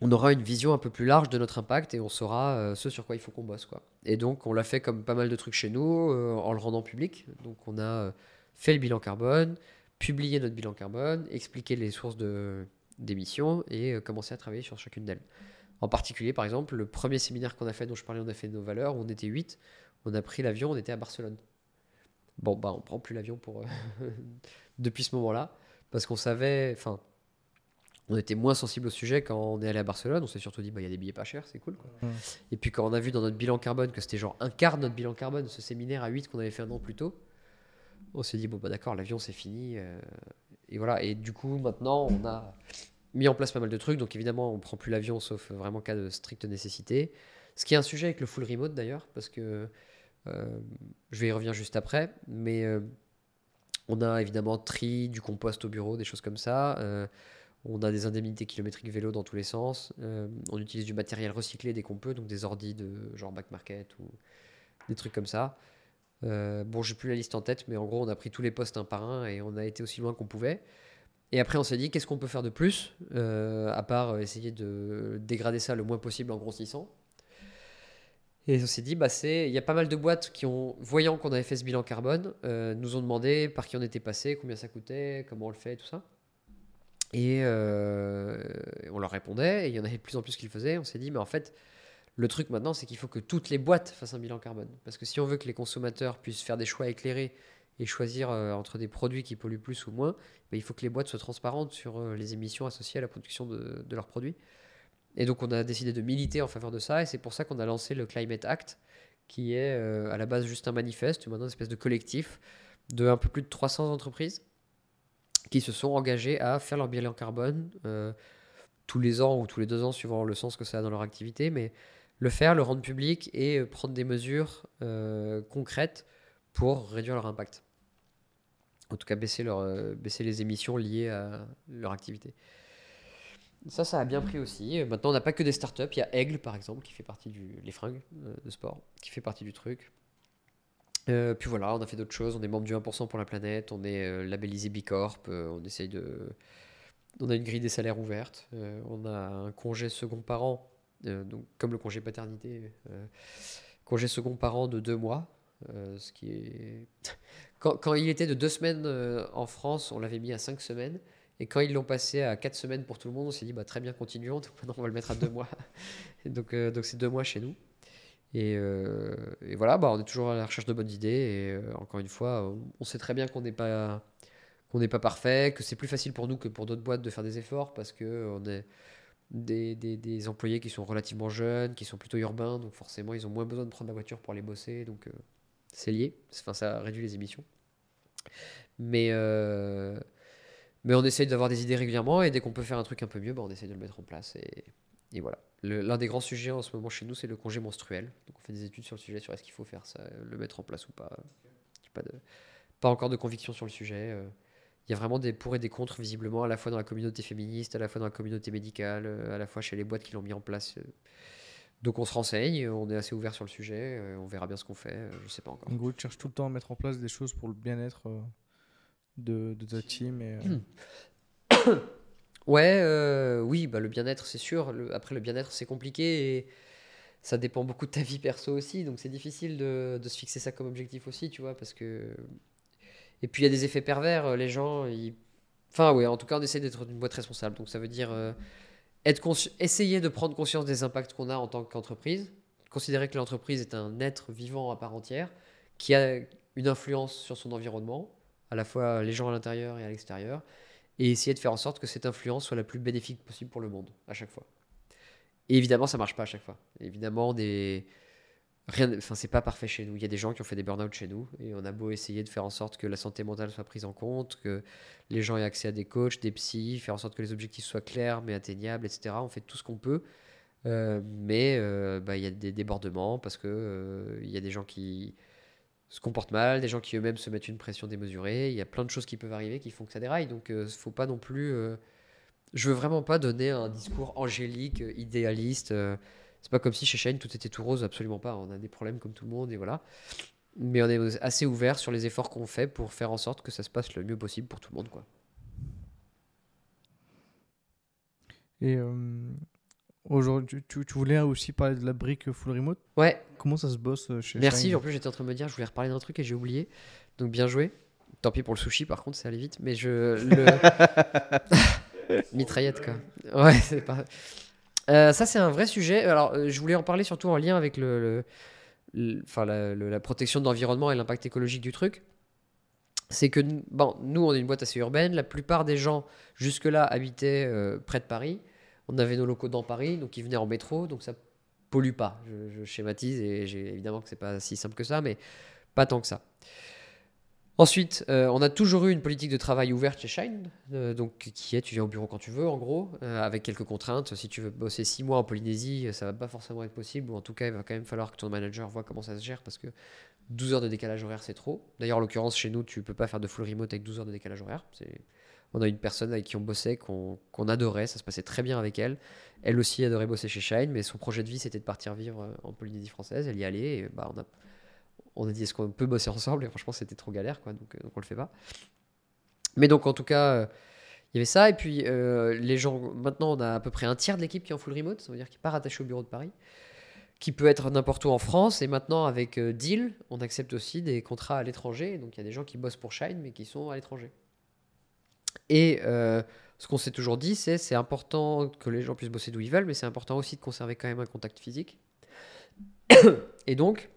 on aura une vision un peu plus large de notre impact et on saura euh, ce sur quoi il faut qu'on bosse. Quoi. Et donc on l'a fait comme pas mal de trucs chez nous en le rendant public. Donc on a fait le bilan carbone, publié notre bilan carbone, expliqué les sources d'émissions et commencé à travailler sur chacune d'elles. En particulier, par exemple, le premier séminaire qu'on a fait, dont je parlais, on a fait nos valeurs, on était 8, on a pris l'avion, on était à Barcelone. Bon, bah, on prend plus l'avion pour euh, (laughs) depuis ce moment-là, parce qu'on savait, enfin, on était moins sensible au sujet quand on est allé à Barcelone. On s'est surtout dit, bah, il y a des billets pas chers, c'est cool. Et puis quand on a vu dans notre bilan carbone que c'était genre un quart de notre bilan carbone, ce séminaire à 8 qu'on avait fait un an plus tôt, on s'est dit, bon, bah d'accord, l'avion c'est fini. Euh, et voilà. Et du coup, maintenant, on a mis en place pas mal de trucs. Donc évidemment, on prend plus l'avion sauf vraiment cas de stricte nécessité. Ce qui est un sujet avec le full remote d'ailleurs, parce que euh, je vais y revenir juste après. Mais euh, on a évidemment tri, du compost au bureau, des choses comme ça. Euh, on a des indemnités kilométriques vélo dans tous les sens. on utilise du matériel recyclé dès qu'on peut, donc des ordis de genre back market ou des trucs comme ça. bon, j'ai plus la liste en tête, mais en gros, on a pris tous les postes un par un et on a été aussi loin qu'on pouvait. Et après, on s'est dit, qu'est-ce qu'on peut faire de plus, euh, à part euh, essayer de dégrader ça le moins possible en grossissant? Et on s'est dit, bah, il y a pas mal de boîtes qui ont, voyant qu'on avait fait ce bilan carbone, euh, nous ont demandé par qui on était passé, combien ça coûtait, comment on le fait, tout ça. Et on leur répondait, et il y en avait de plus en plus qui le faisaient. On s'est dit, mais en fait, le truc maintenant, c'est qu'il faut que toutes les boîtes fassent un bilan carbone. Parce que si on veut que les consommateurs puissent faire des choix éclairés et choisir euh, entre des produits qui polluent plus ou moins, bah, il faut que les boîtes soient transparentes sur euh, les émissions associées à la production de, leurs produits. Et donc on a décidé de militer en faveur de ça, et c'est pour ça qu'on a lancé le Climate Act, qui est euh, à la base juste un manifeste, maintenant une espèce de collectif de un peu plus de 300 entreprises qui se sont engagées à faire leur bilan carbone tous les ans ou tous les deux ans, suivant le sens que ça a dans leur activité, mais le faire, le rendre public et prendre des mesures concrètes pour réduire leur impact en tout cas baisser, leur, euh, baisser les émissions liées à leur activité. Ça, ça a bien pris aussi. Maintenant, on n'a pas que des startups. Il y a Aigle, par exemple, qui fait partie du. Les fringues euh, de sport, qui fait partie du truc. Euh, puis voilà, on a fait d'autres choses. On est membre du 1% pour la planète. On est labellisé Bicorp. on essaye de. On a une grille des salaires ouverte. on a un congé second par an, donc, comme le congé paternité. congé second par an de deux mois. Ce qui est. (laughs) Quand, il était de deux semaines euh, en France, on l'avait mis à cinq semaines. Et quand ils l'ont passé à quatre semaines pour tout le monde, on s'est dit bah, très bien, continuons. (laughs) Donc maintenant, on va le mettre à deux mois. (laughs) donc, euh, donc c'est deux mois chez nous. Et, euh, voilà, bah, on est toujours à la recherche de bonnes idées. Et encore une fois, on sait très bien qu'on n'est pas parfait, que c'est plus facile pour nous que pour d'autres boîtes de faire des efforts parce que on est des, des, des, employés qui sont relativement jeunes, qui sont plutôt urbains, donc forcément ils ont moins besoin de prendre la voiture pour aller bosser. Donc c'est lié. Enfin, ça réduit les émissions. Mais, euh, mais on essaye d'avoir des idées régulièrement et dès qu'on peut faire un truc un peu mieux, bah, on essaye de le mettre en place. Et, et voilà. L'un des grands sujets en ce moment chez nous, c'est le congé menstruel. Donc on fait des études sur le sujet, sur est-ce qu'il faut faire ça, le mettre en place ou pas. Pas, pas encore de conviction sur le sujet. Euh. Il y a vraiment des pour et des contre, visiblement, à la fois dans la communauté féministe, à la fois dans la communauté médicale, euh, à la fois chez les boîtes qui l'ont mis en place. Donc on se renseigne, on est assez ouvert sur le sujet, euh, on verra bien ce qu'on fait, euh, je sais pas encore. En gros, tu cherches tout le temps à mettre en place des choses pour le bien-être euh, de, de, ta team. Et, (coughs) ouais, oui, bah, le bien-être c'est sûr. après le bien-être c'est compliqué et ça dépend beaucoup de ta vie perso aussi, donc c'est difficile de, de, se fixer ça comme objectif aussi, tu vois, parce que... Et puis il y a des effets pervers, les gens, ils... Enfin oui, en tout cas on essaie d'être une boîte responsable, donc ça veut dire essayer de prendre conscience des impacts qu'on a en tant qu'entreprise, considérer que l'entreprise est un être vivant à part entière, qui a une influence sur son environnement, à la fois les gens à l'intérieur et à l'extérieur, et essayer de faire en sorte que cette influence soit la plus bénéfique possible pour le monde, à chaque fois. Et évidemment, ça marche pas à chaque fois. Évidemment, des, rien, enfin c'est pas parfait chez nous. Il y a des gens qui ont fait des burn-out chez nous et on a beau essayer de faire en sorte que la santé mentale soit prise en compte, que les gens aient accès à des coachs, des psys, faire en sorte que les objectifs soient clairs mais atteignables, etc. On fait tout ce qu'on peut, euh, mais euh, bah, il y a des débordements parce que euh, il y a des gens qui se comportent mal, des gens qui eux-mêmes se mettent une pression démesurée. Il y a plein de choses qui peuvent arriver qui font que ça déraille. Donc il faut pas non plus. je veux vraiment pas donner un discours angélique, idéaliste. C'est pas comme si chez Shane tout était tout rose, absolument pas. On a des problèmes comme tout le monde et voilà. Mais on est assez ouvert sur les efforts qu'on fait pour faire en sorte que ça se passe le mieux possible pour tout le monde, quoi. Et euh, aujourd'hui, tu, tu, voulais aussi parler de la brique full remote? Ouais. Comment ça se bosse euh, chez Merci. En plus, j'étais en train de me dire, je voulais reparler d'un truc et j'ai oublié. Donc bien joué. Tant pis pour le sushi, par contre, c'est allé vite. Mais je le (laughs) (laughs) mitraillette quoi. Ouais, c'est pas. Euh, ça, c'est un vrai sujet. Alors, euh, je voulais en parler surtout en lien avec le, enfin, la, protection de l'environnement et l'impact écologique du truc. C'est que bon, nous, on est une boîte assez urbaine. La plupart des gens, jusque-là, habitaient euh, près de Paris. On avait nos locaux dans Paris, donc ils venaient en métro, donc ça pollue pas. Je, schématise et évidemment que c'est pas si simple que ça, mais pas tant que ça. Ensuite, euh, on a toujours eu une politique de travail ouverte chez Shine, euh, donc qui est tu viens au bureau quand tu veux, en gros, euh, avec quelques contraintes. Si tu veux bosser 6 mois en Polynésie, ça va pas forcément être possible, ou en tout cas, il va quand même falloir que ton manager voit comment ça se gère, parce que 12 heures de décalage horaire, c'est trop. D'ailleurs, en l'occurrence, chez nous, tu peux pas faire de full remote avec 12 heures de décalage horaire. On a une personne avec qui on bossait, qu'on adorait, ça se passait très bien avec elle. Elle aussi adorait bosser chez Shine, mais son projet de vie, c'était de partir vivre en Polynésie française. Elle y allait, et bah, on a on a dit est-ce qu'on peut bosser ensemble? Et franchement c'était trop galère quoi donc, euh, donc on le fait pas. Mais donc en tout cas euh, il y avait ça. Et puis euh, les gens maintenant on a à peu près un tiers de l'équipe qui est en full remote. Ça veut dire qu'il n'est pas rattaché au bureau de Paris qui peut être n'importe où en France. Et maintenant avec Deal on accepte aussi des contrats à l'étranger. Donc il y a des gens qui bossent pour Shine mais qui sont à l'étranger. Et ce qu'on s'est toujours dit c'est c'est important que les gens puissent bosser d'où ils veulent mais c'est important aussi de conserver quand même un contact physique. (coughs) Et donc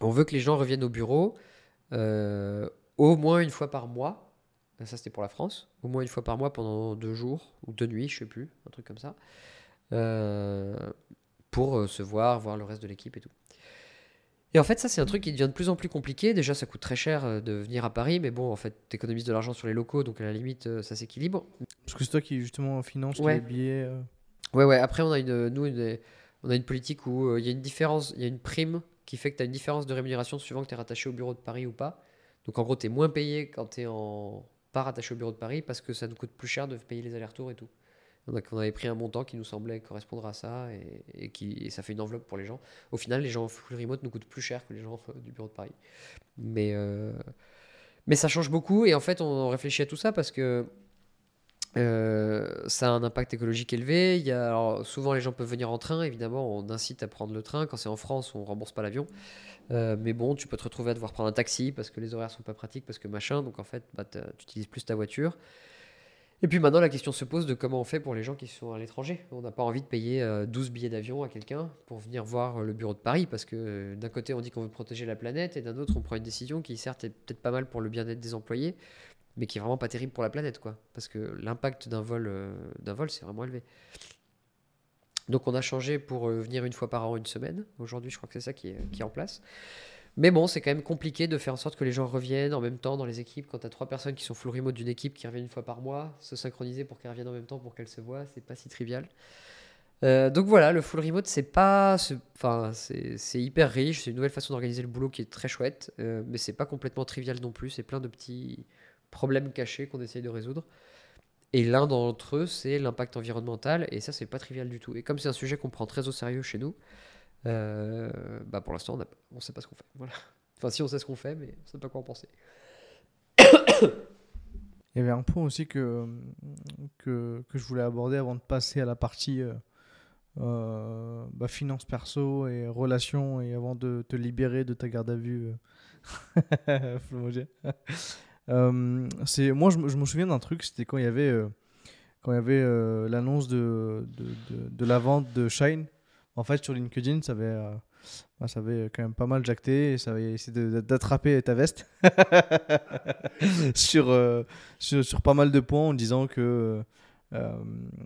on veut que les gens reviennent au bureau euh, au moins une fois par mois. Ça, c'était pour la France. Au moins une fois par mois pendant deux jours ou deux nuits, je sais plus, un truc comme ça. Euh, pour euh, se voir, voir le reste de l'équipe et tout. Et en fait, ça, c'est un truc qui devient de plus en plus compliqué. Déjà, ça coûte très cher de venir à Paris, mais bon, en fait, tu économises de l'argent sur les locaux, donc à la limite, ça s'équilibre. Parce que c'est toi qui, justement, finance les billets. Ouais, ouais. Après, on a une, nous, on a une politique où il y a une différence, il y a une prime qui fait que tu as une différence de rémunération suivant que tu es rattaché au bureau de Paris ou pas. Donc en gros, tu es moins payé quand tu es en... pas rattaché au bureau de Paris parce que ça nous coûte plus cher de payer les allers-retours et tout. Donc on avait pris un montant qui nous semblait correspondre à ça et, qui, ça fait une enveloppe pour les gens. Au final, les gens full remote nous coûtent plus cher que les gens du bureau de Paris. Mais, euh, mais ça change beaucoup et en fait, on réfléchit à tout ça parce que euh, ça a un impact écologique élevé. Il y a, souvent, les gens peuvent venir en train. Évidemment, on incite à prendre le train. Quand c'est en France, on rembourse pas l'avion. Euh, mais bon, tu peux te retrouver à devoir prendre un taxi parce que les horaires sont pas pratiques, parce que machin. Donc en fait, bah, tu utilises plus ta voiture. Et puis maintenant, la question se pose de comment on fait pour les gens qui sont à l'étranger. On n'a pas envie de payer 12 euh, billets d'avion à quelqu'un pour venir voir le bureau de Paris parce que d'un côté, on dit qu'on veut protéger la planète et d'un autre, on prend une décision qui, certes, est peut-être pas mal pour le bien-être des employés, mais qui est vraiment pas terrible pour la planète, quoi. Parce que l'impact d'un vol, euh, vol, c'est vraiment élevé. Donc on a changé pour euh, venir une fois par an, une semaine. Aujourd'hui, je crois que c'est ça qui est, qui est en place. Mais bon, c'est quand même compliqué de faire en sorte que les gens reviennent en même temps dans les équipes. Quand tu as trois personnes qui sont full remote d'une équipe qui reviennent une fois par mois, se synchroniser pour qu'elles reviennent en même temps pour qu'elles se voient, c'est pas si trivial. Euh, donc voilà, le full remote, c'est pas, enfin, c'est hyper riche, c'est une nouvelle façon d'organiser le boulot qui est très chouette, mais c'est pas complètement trivial non plus. C'est plein de petits, problèmes cachés qu'on essaye de résoudre. Et l'un d'entre eux, c'est l'impact environnemental. Et ça, c'est pas trivial du tout. Et comme c'est un sujet qu'on prend très au sérieux chez nous, euh, bah pour l'instant, on ne sait pas ce qu'on fait. Voilà. Enfin, si on sait ce qu'on fait, mais on ne sait pas quoi en penser. Il y avait un point aussi que, que, que, je voulais aborder avant de passer à la partie euh, euh bah, finance perso et relations et avant de te libérer de ta garde à vue. (laughs) Euh, c'est moi, je, me souviens d'un truc, c'était quand il y avait, euh, quand avait euh, l'annonce de, de, de, la vente de Shine. En fait, sur LinkedIn, ça avait, bah, ça avait quand même pas mal jacté et ça avait essayé d'attraper ta veste (laughs) sur, sur, sur, pas mal de points en disant que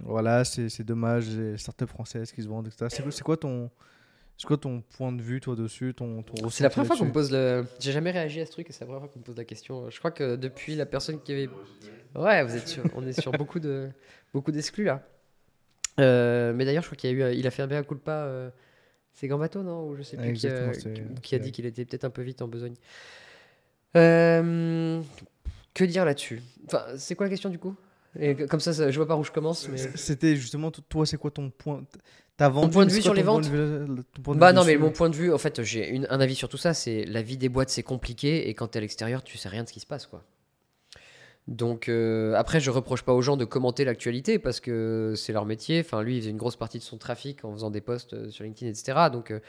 voilà, c'est dommage, les startups françaises qui se vendent, etc. C'est quoi ton. C'est quoi ton point de vue, toi, dessus ton, ton C'est la première fois qu'on me pose le. J'ai jamais réagi à ce truc et c'est la première fois qu'on me pose la question. Je crois que depuis la personne qui avait. Ouais, vous êtes sur... on est sur beaucoup de beaucoup d'exclus là. Euh, mais d'ailleurs, je crois qu'il a eu, il a fait un coup culpa. Euh... C'est Gambato, non? Ou je sais plus qui, a... qui, a dit qu'il était peut-être un peu vite en besogne. Euh... Que dire là-dessus? Enfin, C'est quoi la question du coup? Et comme ça, je vois pas où je commence. Mais... C'était justement, toi, c'est quoi ton point Vendu, Mon point de vue sur les ventes Bah non, mais mon point de vue, en fait, j'ai un avis sur tout ça. C'est la vie des boîtes, c'est compliqué, et quand t'es à l'extérieur, tu sais rien de ce qui se passe, quoi. Donc euh, après, je reproche pas aux gens de commenter l'actualité parce que c'est leur métier. Enfin, lui, il faisait une grosse partie de son trafic en faisant des posts euh, sur LinkedIn, etc. Donc euh,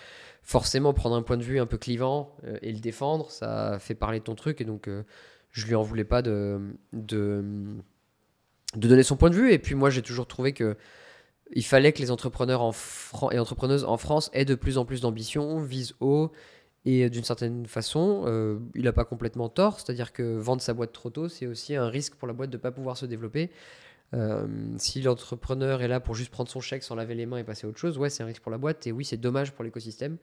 forcément, prendre un point de vue un peu clivant et le défendre, ça fait parler de ton truc. Et donc, je lui en voulais pas de, de de donner son point de vue. Et puis moi, j'ai toujours trouvé que il fallait que les entrepreneurs en et entrepreneuses en France aient de plus en plus d'ambition, visent haut. Et d'une certaine façon, euh, il n'a pas complètement tort. C'est-à-dire que vendre sa boîte trop tôt, c'est aussi un risque pour la boîte de ne pas pouvoir se développer. Euh, si l'entrepreneur est là pour juste prendre son chèque sans laver les mains et passer à autre chose, ouais, c'est un risque pour la boîte. Et oui, c'est dommage pour l'écosystème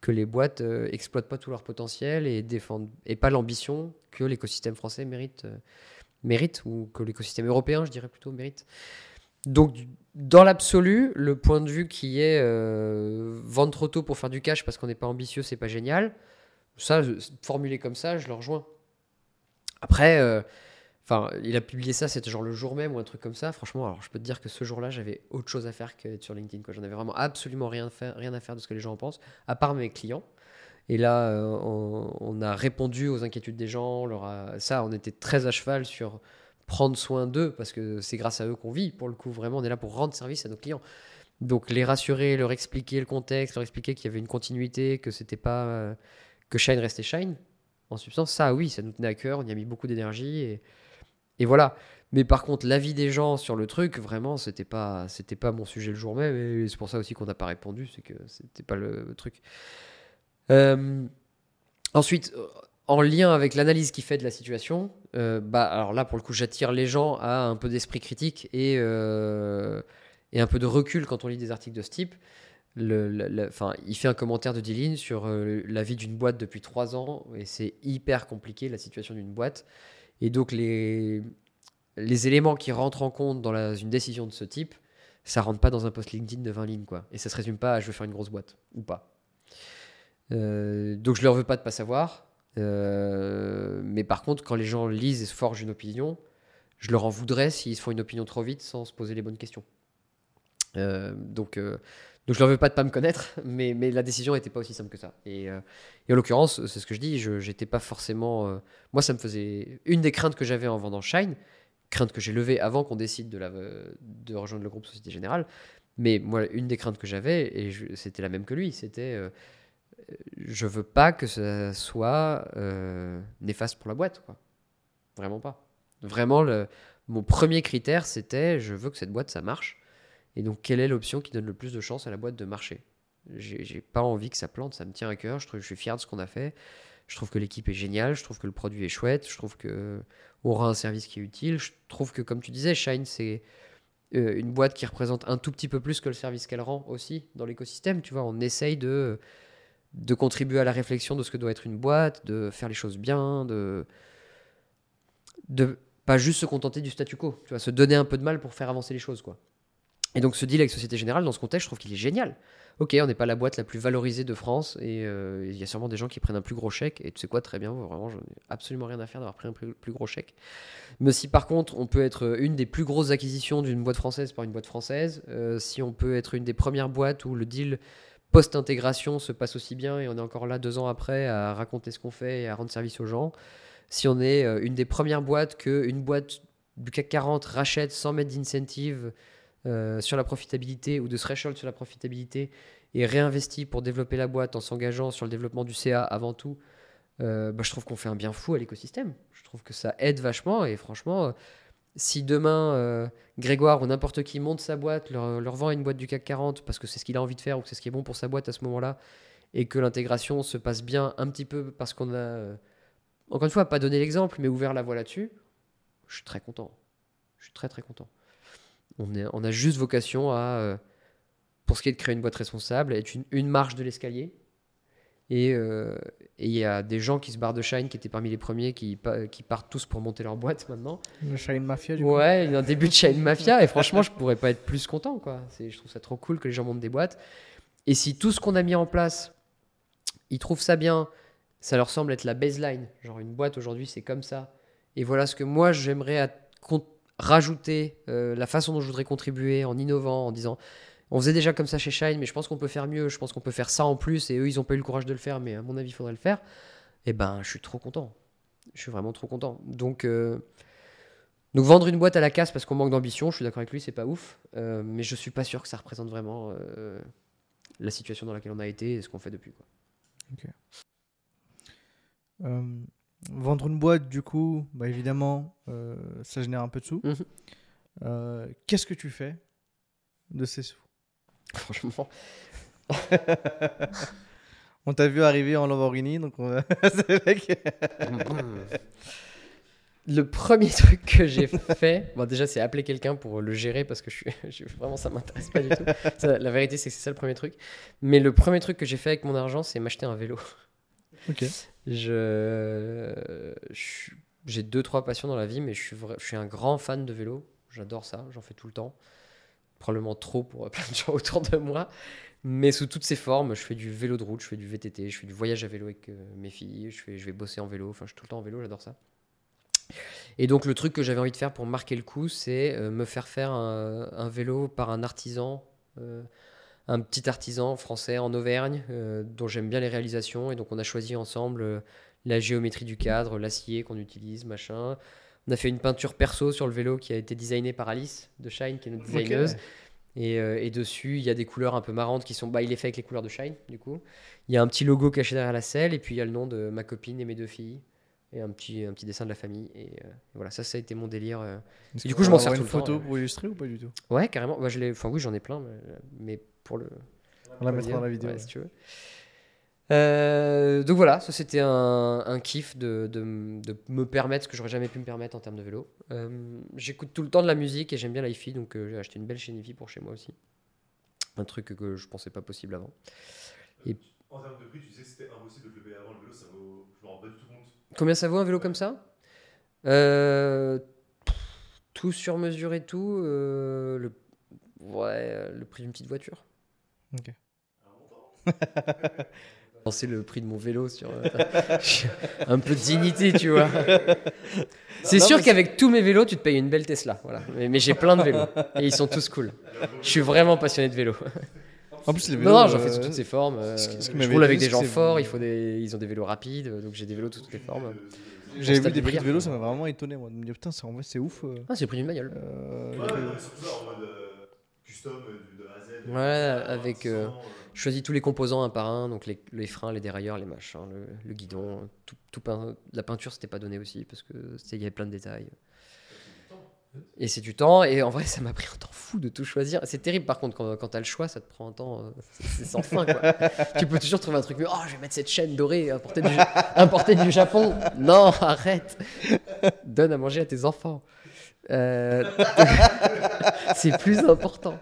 que les boîtes euh, exploitent pas tout leur potentiel et défendent et pas l'ambition que l'écosystème français mérite mérite, ou que l'écosystème européen, je dirais plutôt, mérite. Donc, dans l'absolu, le point de vue qui est euh, vendre trop tôt pour faire du cash parce qu'on n'est pas ambitieux, c'est pas génial. Ça, formulé comme ça, je le rejoins. Après, euh, enfin, il a publié ça, c'était genre le jour même ou un truc comme ça. Franchement, alors je peux te dire que ce jour-là, j'avais autre chose à faire que sur LinkedIn. J'en avais vraiment absolument rien, rien à faire de ce que les gens en pensent, à part mes clients. Et là, euh, on, a répondu aux inquiétudes des gens. Ça, on était très à cheval sur prendre soin d'eux, parce que c'est grâce à eux qu'on vit. Pour le coup, vraiment, on est là pour rendre service à nos clients. Donc les rassurer, leur expliquer le contexte, leur expliquer qu'il y avait une continuité, que c'était pas euh, que Shine restait Shine. En substance, ça, oui, ça nous tenait à cœur. On y a mis beaucoup d'énergie et, voilà. Mais par contre, l'avis des gens sur le truc, vraiment, c'était pas, c'était pas mon sujet le jour même. Et c'est pour ça aussi qu'on n'a pas répondu, c'est que c'était pas le truc. Euh, ensuite, en lien avec l'analyse qu'il fait de la situation, euh, bah, alors là, pour le coup, j'attire les gens à un peu d'esprit critique et, et un peu de recul quand on lit des articles de ce type. Le, il fait un commentaire de 10 lignes sur la vie d'une boîte depuis 3 ans et c'est hyper compliqué la situation d'une boîte. Et donc, les, les éléments qui rentrent en compte dans une décision de ce type, ça rentre pas dans un post LinkedIn de 20 lignes. Quoi. Et ça se résume pas à je veux faire une grosse boîte ou pas. Euh, donc je leur veux pas de pas savoir. Euh, mais par contre, quand les gens lisent et se forgent une opinion, je leur en voudrais s'ils se font une opinion trop vite sans se poser les bonnes questions. Euh, donc, donc je leur veux pas de pas me connaître, (laughs) mais, mais la décision n'était pas aussi simple que ça. Et, et en l'occurrence, c'est ce que je dis, je j'étais pas forcément. moi, ça me faisait une des craintes que j'avais en vendant Shine, crainte que j'ai levée avant qu'on décide de, de rejoindre le groupe Société Générale. Mais moi, une des craintes que j'avais, et c'était la même que lui, c'était je veux pas que ce soit euh, néfaste pour la boîte. Vraiment pas. Vraiment, mon premier critère, c'était je veux que cette boîte, ça marche. Et donc, quelle est l'option qui donne le plus de chance à la boîte de marcher? J'ai pas envie que ça plante, ça me tient à cœur. Je, trouve, je suis fier de ce qu'on a fait. Je trouve que l'équipe est géniale. Je trouve que le produit est chouette. Je trouve que on aura un service qui est utile. Je trouve que, comme tu disais, Shine, c'est euh, une boîte qui représente un tout petit peu plus que le service qu'elle rend aussi dans l'écosystème. Tu vois, on essaye de de contribuer à la réflexion de ce que doit être une boîte, de faire les choses bien, de de pas juste se contenter du statu quo, tu vois, se donner un peu de mal pour faire avancer les choses, quoi. Et donc ce deal avec Société Générale, dans ce contexte, je trouve qu'il est génial. Ok, on n'est pas la boîte la plus valorisée de France et euh, il y a sûrement des gens qui prennent un plus gros chèque. Et tu sais quoi, très bien, vraiment, j'en ai absolument rien à faire d'avoir pris un plus, gros chèque. Mais si par contre, on peut être une des plus grosses acquisitions d'une boîte française par une boîte française, euh, si on peut être une des premières boîtes où le deal post-intégration se passe aussi bien et on est encore là deux ans après à raconter ce qu'on fait et à rendre service aux gens. Si on est euh, une des premières boîtes qu'une boîte du CAC 40 rachète sans mettre d'incentive euh, sur la profitabilité ou de threshold sur la profitabilité et réinvestit pour développer la boîte en s'engageant sur le développement du CA avant tout, euh, bah, je trouve qu'on fait un bien fou à l'écosystème. Je trouve que ça aide vachement et franchement, si demain euh, Grégoire ou n'importe qui monte sa boîte, leur, vend une boîte du CAC 40 parce que c'est ce qu'il a envie de faire ou que c'est ce qui est bon pour sa boîte à ce moment-là, et que l'intégration se passe bien un petit peu parce qu'on a, euh, encore une fois, pas donné l'exemple, mais ouvert la voie là-dessus, je suis très content. Je suis très très content. On, a juste vocation à euh, pour ce qui est de créer une boîte responsable, une, une marche de l'escalier. Et euh, et il y a des gens qui se barrent de Shine, qui étaient parmi les premiers, qui, pa- qui partent tous pour monter leur boîte maintenant. Le Shine Mafia, du coup. Ouais, il y a un début de (laughs) Shine Mafia, et franchement, je pourrais pas être plus content. Quoi. Je trouve ça trop cool que les gens montent des boîtes. Et si tout ce qu'on a mis en place, ils trouvent ça bien, ça leur semble être la baseline. Genre une boîte aujourd'hui, c'est comme ça. Et voilà ce que moi, j'aimerais rajouter, euh, la façon dont je voudrais contribuer en innovant, en disant on faisait déjà comme ça chez Shine, mais je pense qu'on peut faire mieux, je pense qu'on peut faire ça en plus, et eux, ils n'ont pas eu le courage de le faire, mais à mon avis, il faudrait le faire. Et ben, je suis trop content. Je suis vraiment trop content. Donc, euh, donc vendre une boîte à la casse parce qu'on manque d'ambition, je suis d'accord avec lui, c'est pas ouf, euh, mais je suis pas sûr que ça représente vraiment euh, la situation dans laquelle on a été et ce qu'on fait depuis. Quoi. Vendre une boîte, du coup, bah, évidemment, ça génère un peu de sous. Mhm. Qu'est-ce que tu fais de ces sous? (laughs) Franchement, On t'a vu arriver en Lamborghini, donc on va... (laughs) c'est vrai que... (laughs) le premier truc que j'ai fait, bon déjà c'est appeler quelqu'un pour le gérer parce que je suis, je- vraiment ça m'intéresse pas du tout. Ça, la vérité c'est que c'est ça le premier truc. Mais le premier truc que j'ai fait avec mon argent c'est m'acheter un vélo. Ok. Je, j'ai deux trois passions dans la vie, mais je suis, vra- je suis un grand fan de vélo. J'adore ça, j'en fais tout le temps. Probablement trop pour (laughs) plein de gens autour de moi, mais sous toutes ses formes. Je fais du vélo de route, je fais du VTT, je fais du voyage à vélo avec euh, mes filles, je, vais bosser en vélo. Enfin, je suis tout le temps en vélo, j'adore ça. Et donc le truc que j'avais envie de faire pour marquer le coup, c'est euh, me faire faire un, vélo par un artisan. euh, un petit artisan français en Auvergne dont j'aime bien les réalisations et donc on a choisi ensemble la géométrie du cadre, l'acier qu'on utilise, machin. On a fait une peinture perso sur le vélo qui a été designée par Alice de Shine, qui est notre designeuse. Et, euh, et dessus, il y a des couleurs un peu marrantes qui sont. Bah, il est fait avec les couleurs de Shine, du coup. Il y a un petit logo caché derrière la selle, et puis il y a le nom de ma copine et mes deux filles, et un petit, un petit dessin de la famille. Et euh, voilà, ça, ça a été mon délire. euh. Du coup, je m'en sers une tout le temps, photo pour illustrer ou pas du tout? Ouais, carrément. Bah, je enfin, oui, j'en ai plein, mais, mais pour le, On la mettra dans la vidéo. Ouais, ouais. si tu veux. Euh, donc voilà, ça c'était un, un kiff de, de, m- de me permettre ce que j'aurais jamais pu me permettre en termes de vélo. Euh, J'écoute tout le temps de la musique et j'aime bien l'hi-fi, donc euh, j'ai acheté une belle chaîne hi-fi pour chez moi aussi. Un truc que je pensais pas possible avant. En termes de prix, tu sais que c'était impossible de le payer avant le vélo, ça vaut. Je me rends pas du tout compte. Combien ça vaut un vélo comme ça? Euh, Tout sur mesure et tout. le, ouais, le prix d'une petite voiture. Ok. (laughs) C'est le prix de mon vélo sur euh, (laughs) un peu de dignité, tu vois. (laughs) C'est Non, sûr qu'avec tous mes vélos, tu te payes une belle Tesla. Voilà. Mais, mais j'ai plein de vélos et ils sont tous cool. Je suis vraiment passionné de vélo. En plus, les Non, vélos. non, j'en euh, fais sous toutes ces formes. euh, ce qui- ce qui je roule avec des gens forts. Il faut des, ils ont des vélos rapides, euh, donc j'ai des vélos de toutes les formes. J'avais vu des de prix de vélo, ça m'a vraiment étonné, moi, de me dire putain, c'est en vrai, c'est ouf. euh, Ah, c'est le prix d'une bagnole. euh, Ouais, que- ouais, surtout ça en mode euh, custom euh, de, de A à Z. Ouais, euh, avec, euh, euh, Je choisis tous les composants un par un, donc les, les freins, les dérailleurs, les machins, le, le guidon, tout, tout peint- la peinture c'était pas donné aussi parce que il y avait plein de détails. Et c'est du temps, et en vrai ça m'a pris un temps fou de tout choisir. C'est terrible par contre quand, quand t'as le choix, ça te prend un temps, euh, c'est sans fin quoi. (laughs) tu peux toujours trouver un truc. Oh, je vais mettre cette chaîne dorée importée du, importée du Japon. Non, arrête. Donne à manger à tes enfants. Euh, (laughs) c'est plus important.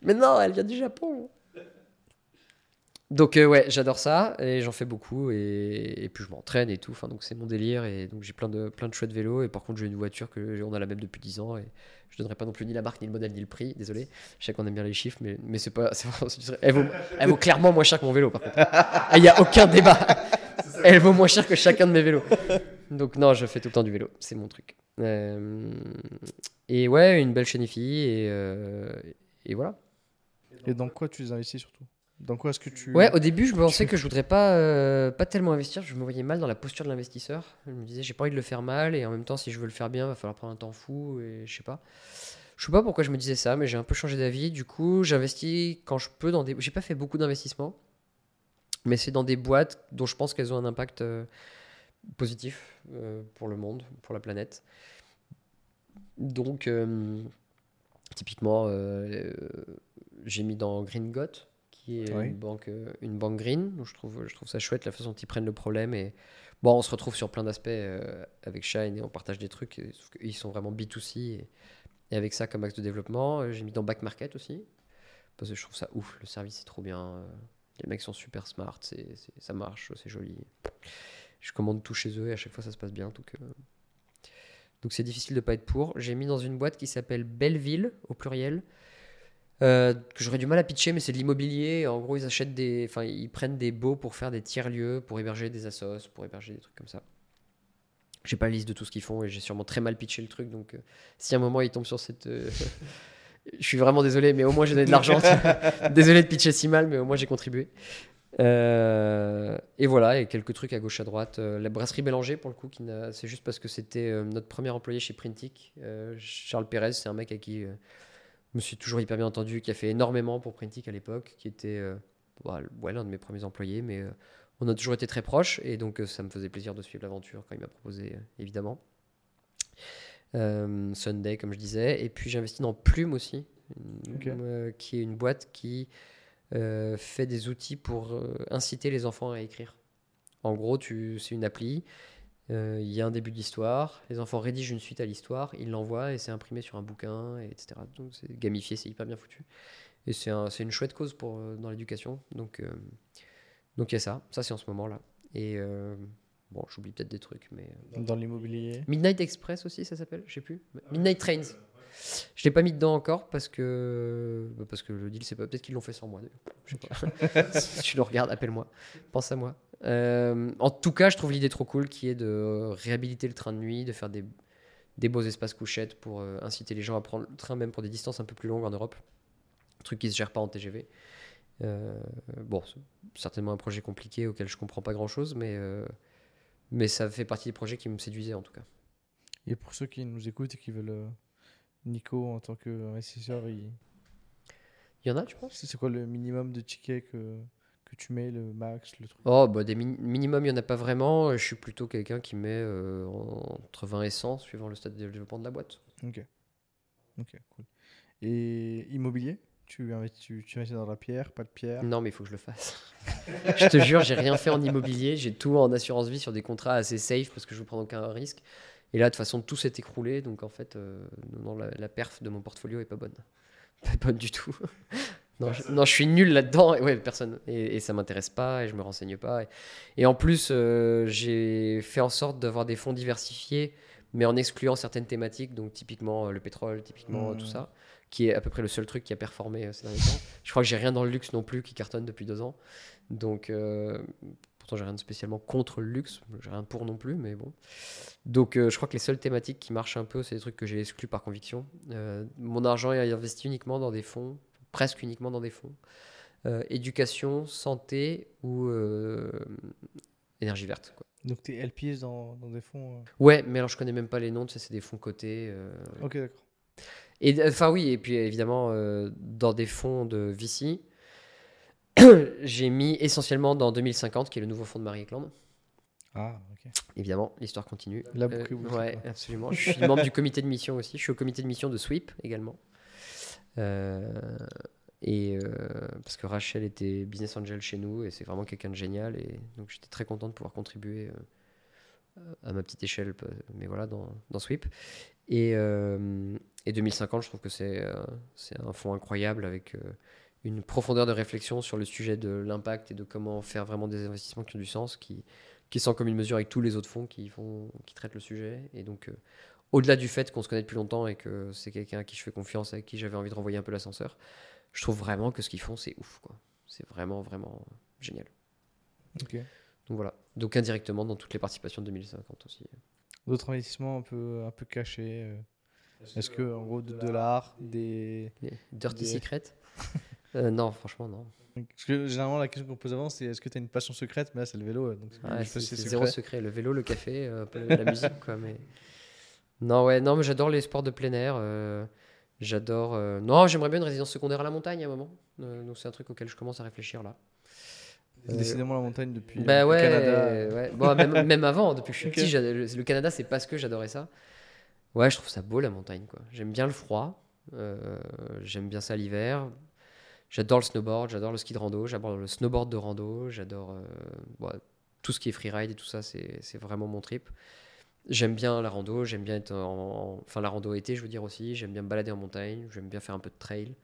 Mais non, elle vient du Japon. Donc euh, ouais, j'adore ça et j'en fais beaucoup et, puis je m'entraîne et tout. Enfin donc c'est mon délire et donc j'ai plein de plein de chouettes vélos et par contre j'ai une voiture que on a la même depuis 10 ans et je donnerai pas non plus ni la marque ni le modèle ni le prix. Désolé, je sais qu'on aime bien les chiffres mais mais c'est pas elle vaut clairement moins cher que mon vélo par contre. Ah, Il y a aucun débat. Elle vaut moins cher que chacun de mes vélos. Donc non, je fais tout le temps du vélo, c'est mon truc. Euh, et ouais, une belle chaîne et euh, et voilà. Et dans quoi tu les investis surtout? Dans quoi est-ce que tu. Ouais, au début, je (laughs) pensais que je voudrais pas, euh, pas tellement investir. Je me voyais mal dans la posture de l'investisseur. Je me disais, j'ai pas envie de le faire mal, et en même temps, si je veux le faire bien, va falloir prendre un temps fou, et je sais pas. Je sais pas pourquoi je me disais ça, mais j'ai un peu changé d'avis. Du coup, j'investis quand je peux dans des. J'ai pas fait beaucoup d'investissements, mais c'est dans des boîtes dont je pense qu'elles ont un impact euh, positif euh, pour le monde, pour la planète. Donc, typiquement, j'ai mis dans Green Got, qui est Oui. une, banque, euh, une banque green. Donc je, trouve, je trouve ça chouette la façon dont ils prennent le problème. Et bon, on se retrouve sur plein d'aspects euh, avec Shine et on partage des trucs. et- sauf qu'ils sont vraiment B2C. Et, et avec ça comme axe de développement, euh, j'ai mis dans Back Market aussi. parce que je trouve ça ouf. Le service est trop bien. Les mecs sont super smart, c'est, c'est- ça marche, c'est joli. Je commande tout chez eux et à chaque fois ça se passe bien. Donc, euh, donc c'est difficile de pas être pour. J'ai mis dans une boîte qui s'appelle Belleville au pluriel. Euh, que j'aurais du mal à pitcher, mais c'est de l'immobilier. En gros, ils achètent des, enfin, ils prennent des baux pour faire des tiers lieux, pour héberger des assos, pour héberger des trucs comme ça. J'ai pas la liste de tout ce qu'ils font et j'ai sûrement très mal pitché le truc. Donc, euh, si à un moment ils tombent sur cette, euh, (laughs) je suis vraiment désolé, mais au moins j'ai donné de l'argent. (laughs) désolé de pitcher si mal, mais au moins j'ai contribué. Euh, et voilà, et quelques trucs à gauche à droite. Euh, la brasserie Bélanger, pour le coup, c'est juste parce que c'était euh, notre premier employé chez Printic. Charles Pérez, c'est un mec à qui me suis toujours hyper bien entendu, qui a fait énormément pour Printic à l'époque, qui était euh, voilà, ouais, l'un de mes premiers employés, mais euh, on a toujours été très proches, et donc euh, ça me faisait plaisir de suivre l'aventure quand il m'a proposé, évidemment. Sunday, comme je disais, et puis j'ai investi dans Plume aussi, qui est une boîte qui fait des outils pour inciter les enfants à écrire. En gros, tu, c'est une appli. Euh, Il y a un début d'histoire. Les enfants rédigent une suite à l'histoire. Ils l'envoient et c'est imprimé sur un bouquin, et etc. Donc c'est gamifié, c'est hyper bien foutu. Et c'est, un- une chouette cause euh, dans l'éducation. Donc euh, donc il y a ça. Ça, c'est en ce moment-là. Et euh, bon, j'oublie peut-être des trucs, mais. euh, Dans l'immobilier. Midnight Express aussi, ça s'appelle Je sais plus. Midnight Trains. Je l'ai pas mis dedans encore parce que bah, parce que le deal c'est pas peut-être qu'ils l'ont fait sans moi. d'ailleurs. Je sais pas. (laughs) (laughs) si tu le regardes, appelle-moi. Pense à moi. Euh, en tout cas, je trouve l'idée trop cool qui est de réhabiliter le train de nuit, de faire des, des beaux espaces couchettes pour euh, inciter les gens à prendre le train même pour des distances un peu plus longues en Europe. Truc qui se gère pas en TGV. Euh, bon, c'est certainement un projet compliqué auquel je comprends pas grand-chose, mais euh, mais ça fait partie des projets qui me séduisaient en tout cas. Et pour ceux qui nous écoutent et qui veulent euh, Nico en tant qu'investisseur, il... Il y en a, tu penses? C'est quoi le minimum de tickets que, que tu mets, le max, le truc? Oh, bah, des min- minimum, il n'y en a pas vraiment. Je suis plutôt quelqu'un qui met euh, entre 20 et 100, suivant le stade de développement de la boîte. Ok. Ok, cool. Et immobilier? Tu investis, tu, tu investis dans la pierre, pas de pierre? Non, mais il faut que je le fasse. Je te jure, j'ai rien fait en immobilier. J'ai tout en assurance vie sur des contrats assez safe parce que je ne prendre aucun risque. Et là, de toute façon, tout s'est écroulé. Donc, en fait, euh, non, la, la perf de mon portfolio est pas bonne. (laughs) Pas bonne du tout. (laughs) non, je, non, je suis nul là-dedans. Et Ouais, personne. Et, et ça m'intéresse pas et je me renseigne pas. Et, et en plus, euh, j'ai fait en sorte d'avoir des fonds diversifiés, mais en excluant certaines thématiques. Donc, typiquement euh, le pétrole, typiquement Mhm. tout ça, qui est à peu près le seul truc qui a performé euh, ces derniers temps. Je crois que j'ai rien dans le luxe non plus qui cartonne depuis deux ans. Donc, euh, pourtant, j'ai rien de spécialement contre le luxe. J'ai rien pour non plus, mais bon. Donc, euh, je crois que les seules thématiques qui marchent un peu, c'est des trucs que j'ai exclus par conviction. Euh, mon argent est investi uniquement dans des fonds, presque uniquement dans des fonds. Éducation, santé ou énergie verte. Quoi. Donc tu es LPS dans, dans des fonds euh, Ouais, mais alors je connais même pas les noms, tu sais, c'est des fonds cotés. euh, Ok, d'accord. Et enfin oui, et puis évidemment euh, dans des fonds de VC, (clears throat) j'ai mis essentiellement dans 2050, qui est le nouveau fonds de Marie Eklund. Ah, ok. Évidemment, l'histoire continue. La boucle est Euh, ouais, absolument. Je suis membre du comité de mission aussi. Je suis au comité de mission de Sweep également. Euh, et euh, parce que Rachel était business angel chez nous et c'est vraiment quelqu'un de génial et donc j'étais très content de pouvoir contribuer euh, à ma petite échelle, mais voilà, dans, dans Sweep. Et, euh, et 2050, je trouve que c'est euh, un fonds incroyable avec euh, une profondeur de réflexion sur le sujet de l'impact et de comment faire vraiment des investissements qui ont du sens, qui, qui sont comme une mesure avec tous les autres fonds qui, font, qui traitent le sujet. Et donc, euh, au-delà du fait qu'on se connaît depuis longtemps et que c'est quelqu'un à qui je fais confiance, avec qui j'avais envie de renvoyer un peu l'ascenseur, je trouve vraiment que ce qu'ils font, c'est ouf. quoi. C'est vraiment, vraiment génial. Donc voilà. Donc indirectement dans toutes les participations de 2050 aussi. D'autres investissements un peu, un peu cachés euh, Est-ce que, en gros, de, de l'art, des. Les Dirty Des- Secret (laughs) Euh, Non, franchement, non. Parce que généralement, la question qu'on pose avant, c'est est-ce que tu as une passion secrète? Mais là, c'est le vélo. Donc, Ouais, c'est zéro secret. Le vélo, le café, euh, la musique, quoi. Mais (laughs) non, ouais, non, mais j'adore les sports de plein air. euh, j'adore. euh, Non, j'aimerais bien une résidence secondaire à la montagne à un moment. Euh, donc c'est un truc auquel je commence à réfléchir là. Euh, Décidément, la montagne depuis Bah le ouais, Canada. ouais. Bon, même, (laughs) même avant, depuis que je suis petit, le, le Canada, c'est parce que j'adorais ça. Ouais, je trouve ça beau la montagne, quoi. J'aime bien le froid, euh, j'aime bien ça l'hiver. J'adore le snowboard, j'adore le ski de rando, j'adore le snowboard de rando, j'adore euh, tout ce qui est freeride et tout ça, c'est c'est vraiment mon trip. J'aime bien la rando, j'aime bien être en, en- enfin la rando été, je veux dire aussi. J'aime bien me balader en montagne, j'aime bien faire un peu de trail.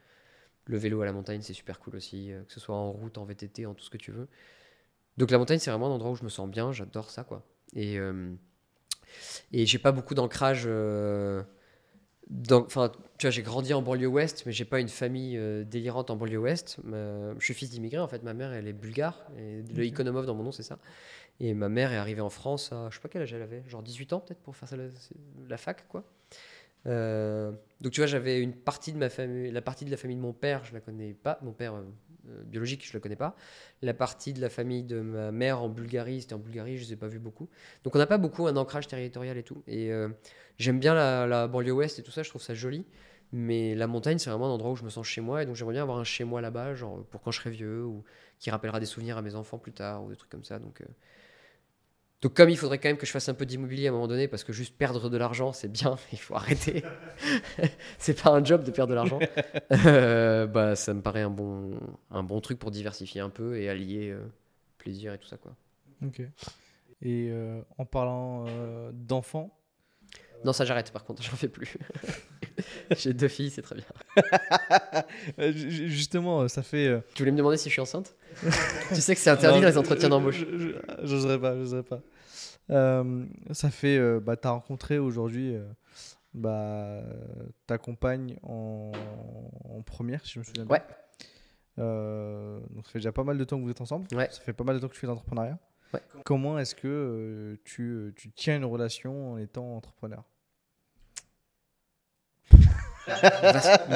Le vélo à la montagne, c'est super cool aussi, euh, que ce soit en route, en VTT, en tout ce que tu veux. Donc la montagne, c'est vraiment un endroit où je me sens bien, j'adore ça, quoi. Et, euh, et j'ai pas beaucoup d'ancrage. euh, Enfin, tu vois, j'ai grandi en banlieue ouest, mais j'ai pas une famille euh, délirante en banlieue ouest. Ma- Je suis fils d'immigrés, en fait. Ma mère, elle est bulgare. Et le Ok. Ikonomov dans mon nom, c'est ça. Et ma mère est arrivée en France à, je sais pas quel âge elle avait, genre 18 ans peut-être pour faire la, la fac, quoi. Euh, donc tu vois, j'avais une partie de ma famille, la partie de la famille de mon père, je la connais pas. Mon père euh, euh, biologique, je le connais pas. La partie de la famille de ma mère en Bulgarie, c'était en Bulgarie, je les ai pas vus beaucoup. Donc on n'a pas beaucoup un ancrage territorial et tout. Et j'aime bien la, la banlieue ouest et tout ça, je trouve ça joli. Mais la montagne, c'est vraiment un endroit où je me sens chez moi. Et donc j'aimerais bien avoir un chez moi là-bas, genre pour quand je serai vieux, ou qui rappellera des souvenirs à mes enfants plus tard, ou des trucs comme ça. Donc, donc comme il faudrait quand même que je fasse un peu d'immobilier à un moment donné, parce que juste perdre de l'argent, c'est bien, (laughs) il faut arrêter. (laughs) c'est pas un job de perdre de l'argent. (laughs) Euh, bah, ça me paraît un bon, un bon truc pour diversifier un peu et allier euh, plaisir et tout ça. quoi. Ok. Et euh, en parlant d'enfants, Non, ça j'arrête par contre, (laughs) j'en fais plus. (laughs) J'ai deux filles, c'est très bien. (laughs) euh, ju- ju- justement, euh, ça fait. euh, Tu voulais me demander si je suis enceinte? Tu sais que c'est interdit non, dans les entretiens d'embauche. J'oserais pas, j'oserais pas. Euh, ça fait. euh, bah, t'as rencontré aujourd'hui euh, bah, ta compagne en, en première, si je me souviens bien. Ouais. Donc ça fait déjà pas mal de temps que vous êtes ensemble. Ouais. Ça fait pas mal de temps que tu fais l'entrepreneuriat. Ouais. Comment est-ce que euh, tu, euh, tu tiens une relation en étant entrepreneur?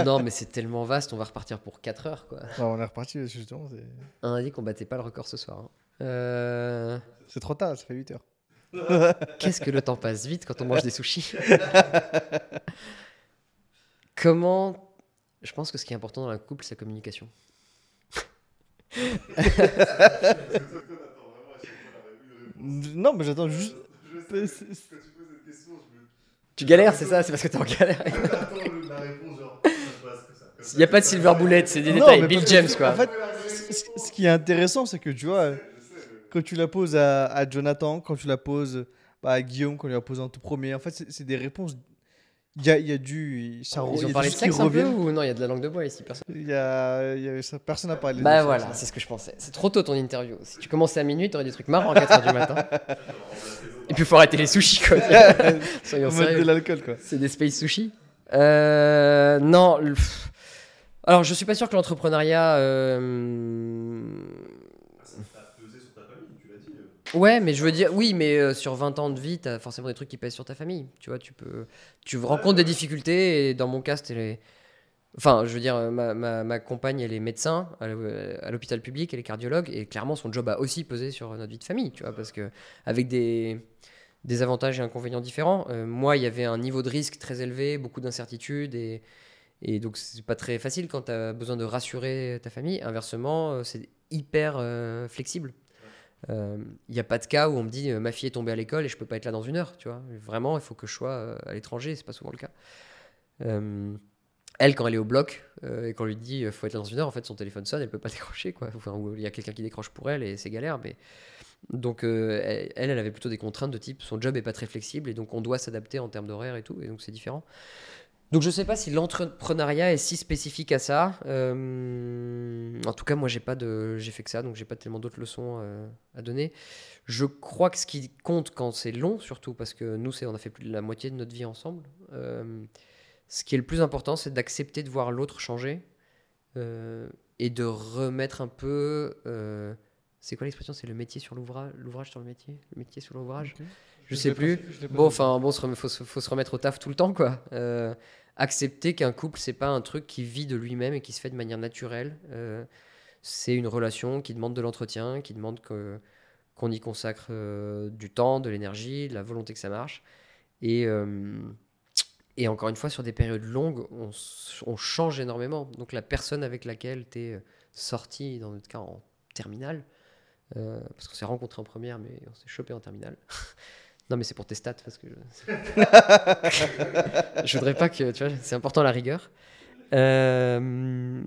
Non, mais c'est tellement vaste, on va repartir pour 4 heures. quoi. Ouais, On est reparti justement. c'est- On a dit qu'on battait pas le record ce soir. hein. Euh, C'est trop tard, ça fait 8 heures. (laughs) Qu'est-ce que le temps passe vite quand on mange des sushis? Comment Je pense que ce qui est important dans la couple, c'est la communication. (laughs) Non, mais j'attends juste. Je sais, mais quand tu poses cette question, je me. Tu galères, c'est ça C'est parce que t'es en galère. (laughs) Attends la réponse, genre, Il n'y a pas de silver bullet, c'est des Non, détails. mais Bill que- James, quoi. En fait, ce qui est intéressant, c'est que tu vois, euh, quand tu la poses à, à Jonathan, quand tu la poses bah, à Guillaume, quand tu la poses en tout premier, en fait, c'est des réponses. Il y a, y a du. Ça, Ils a ont parlé de sexe un peu reviennent. ou non Il y a de la langue de bois ici, personne. Y a, y a- ça- personne n'a parlé de Bah voilà, c'est ce que je pensais. C'est trop tôt ton interview. Si tu commençais à minuit, t'aurais des trucs marrants à 4h du matin. (laughs) Et puis il faut arrêter les sushis, quoi. (laughs) Soyons On met de sérieux. l'alcool, quoi. C'est des space sushi Euh, Non. Alors, je suis pas sûr que l'entrepreneuriat. euh, Ça a pesé sur ta famille, tu l'as dit. euh. Ouais, mais je veux dire, oui, mais euh, sur 20 ans de vie, t'as forcément des trucs qui pèsent sur ta famille. Tu vois, tu peux. Tu rencontres des difficultés, et dans mon cas, c'était les. Enfin, je veux dire, euh, ma, ma, ma compagne, elle est médecin à l'hôpital public, elle est cardiologue, et clairement, son job a aussi pesé sur notre vie de famille, tu vois, parce que avec des, des avantages et inconvénients différents. Euh, moi, il y avait un niveau de risque très élevé, beaucoup d'incertitudes, et, et donc c'est pas très facile quand tu as besoin de rassurer ta famille. Inversement, euh, c'est hyper euh, flexible. Il n'y a pas de cas où on me dit euh, ma fille est tombée à l'école et je peux pas être là dans une heure, tu vois. Vraiment, il faut que je sois euh, à l'étranger, c'est pas souvent le cas. Euh, elle, quand elle est au bloc euh, et qu'on lui dit euh, faut être là dans une heure, en fait son téléphone sonne, elle peut pas décrocher, quoi. Il y a quelqu'un qui décroche pour elle et c'est galère, mais donc euh, elle, elle avait plutôt des contraintes de type son job est pas très flexible et donc on doit s'adapter en termes d'horaire et tout, et donc c'est différent. Donc je sais pas si l'entrepreneuriat est si spécifique à ça. Euh, en tout cas, moi j'ai pas de, j'ai fait que ça, donc j'ai pas tellement d'autres leçons euh, à donner. Je crois que ce qui compte quand c'est long, surtout parce que nous c'est, on a fait plus de la moitié de notre vie ensemble. euh, ce qui est le plus important, c'est d'accepter de voir l'autre changer et de remettre un peu. c'est quoi l'expression? C'est le métier sur l'ouvrage, l'ouvrage sur le métier, le métier sur l'ouvrage? Je Je sais plus. Bon, enfin, bon, il faut, se- faut se remettre au taf tout le temps, quoi. Euh, accepter qu'un couple, c'est pas un truc qui vit de lui-même et qui se fait de manière naturelle. Euh, c'est une relation qui demande de l'entretien, qui demande que, qu'on y consacre euh, du temps, de l'énergie, de la volonté que ça marche. Et, euh, encore une fois, sur des périodes longues, on, change énormément. Donc la personne avec laquelle tu es sorti, dans notre cas en terminale, parce qu'on s'est rencontrés en première, mais on s'est chopé en terminale. (laughs) non, mais c'est pour tes stats, parce que je, (laughs) je voudrais pas que, tu vois, c'est important la rigueur. Euh,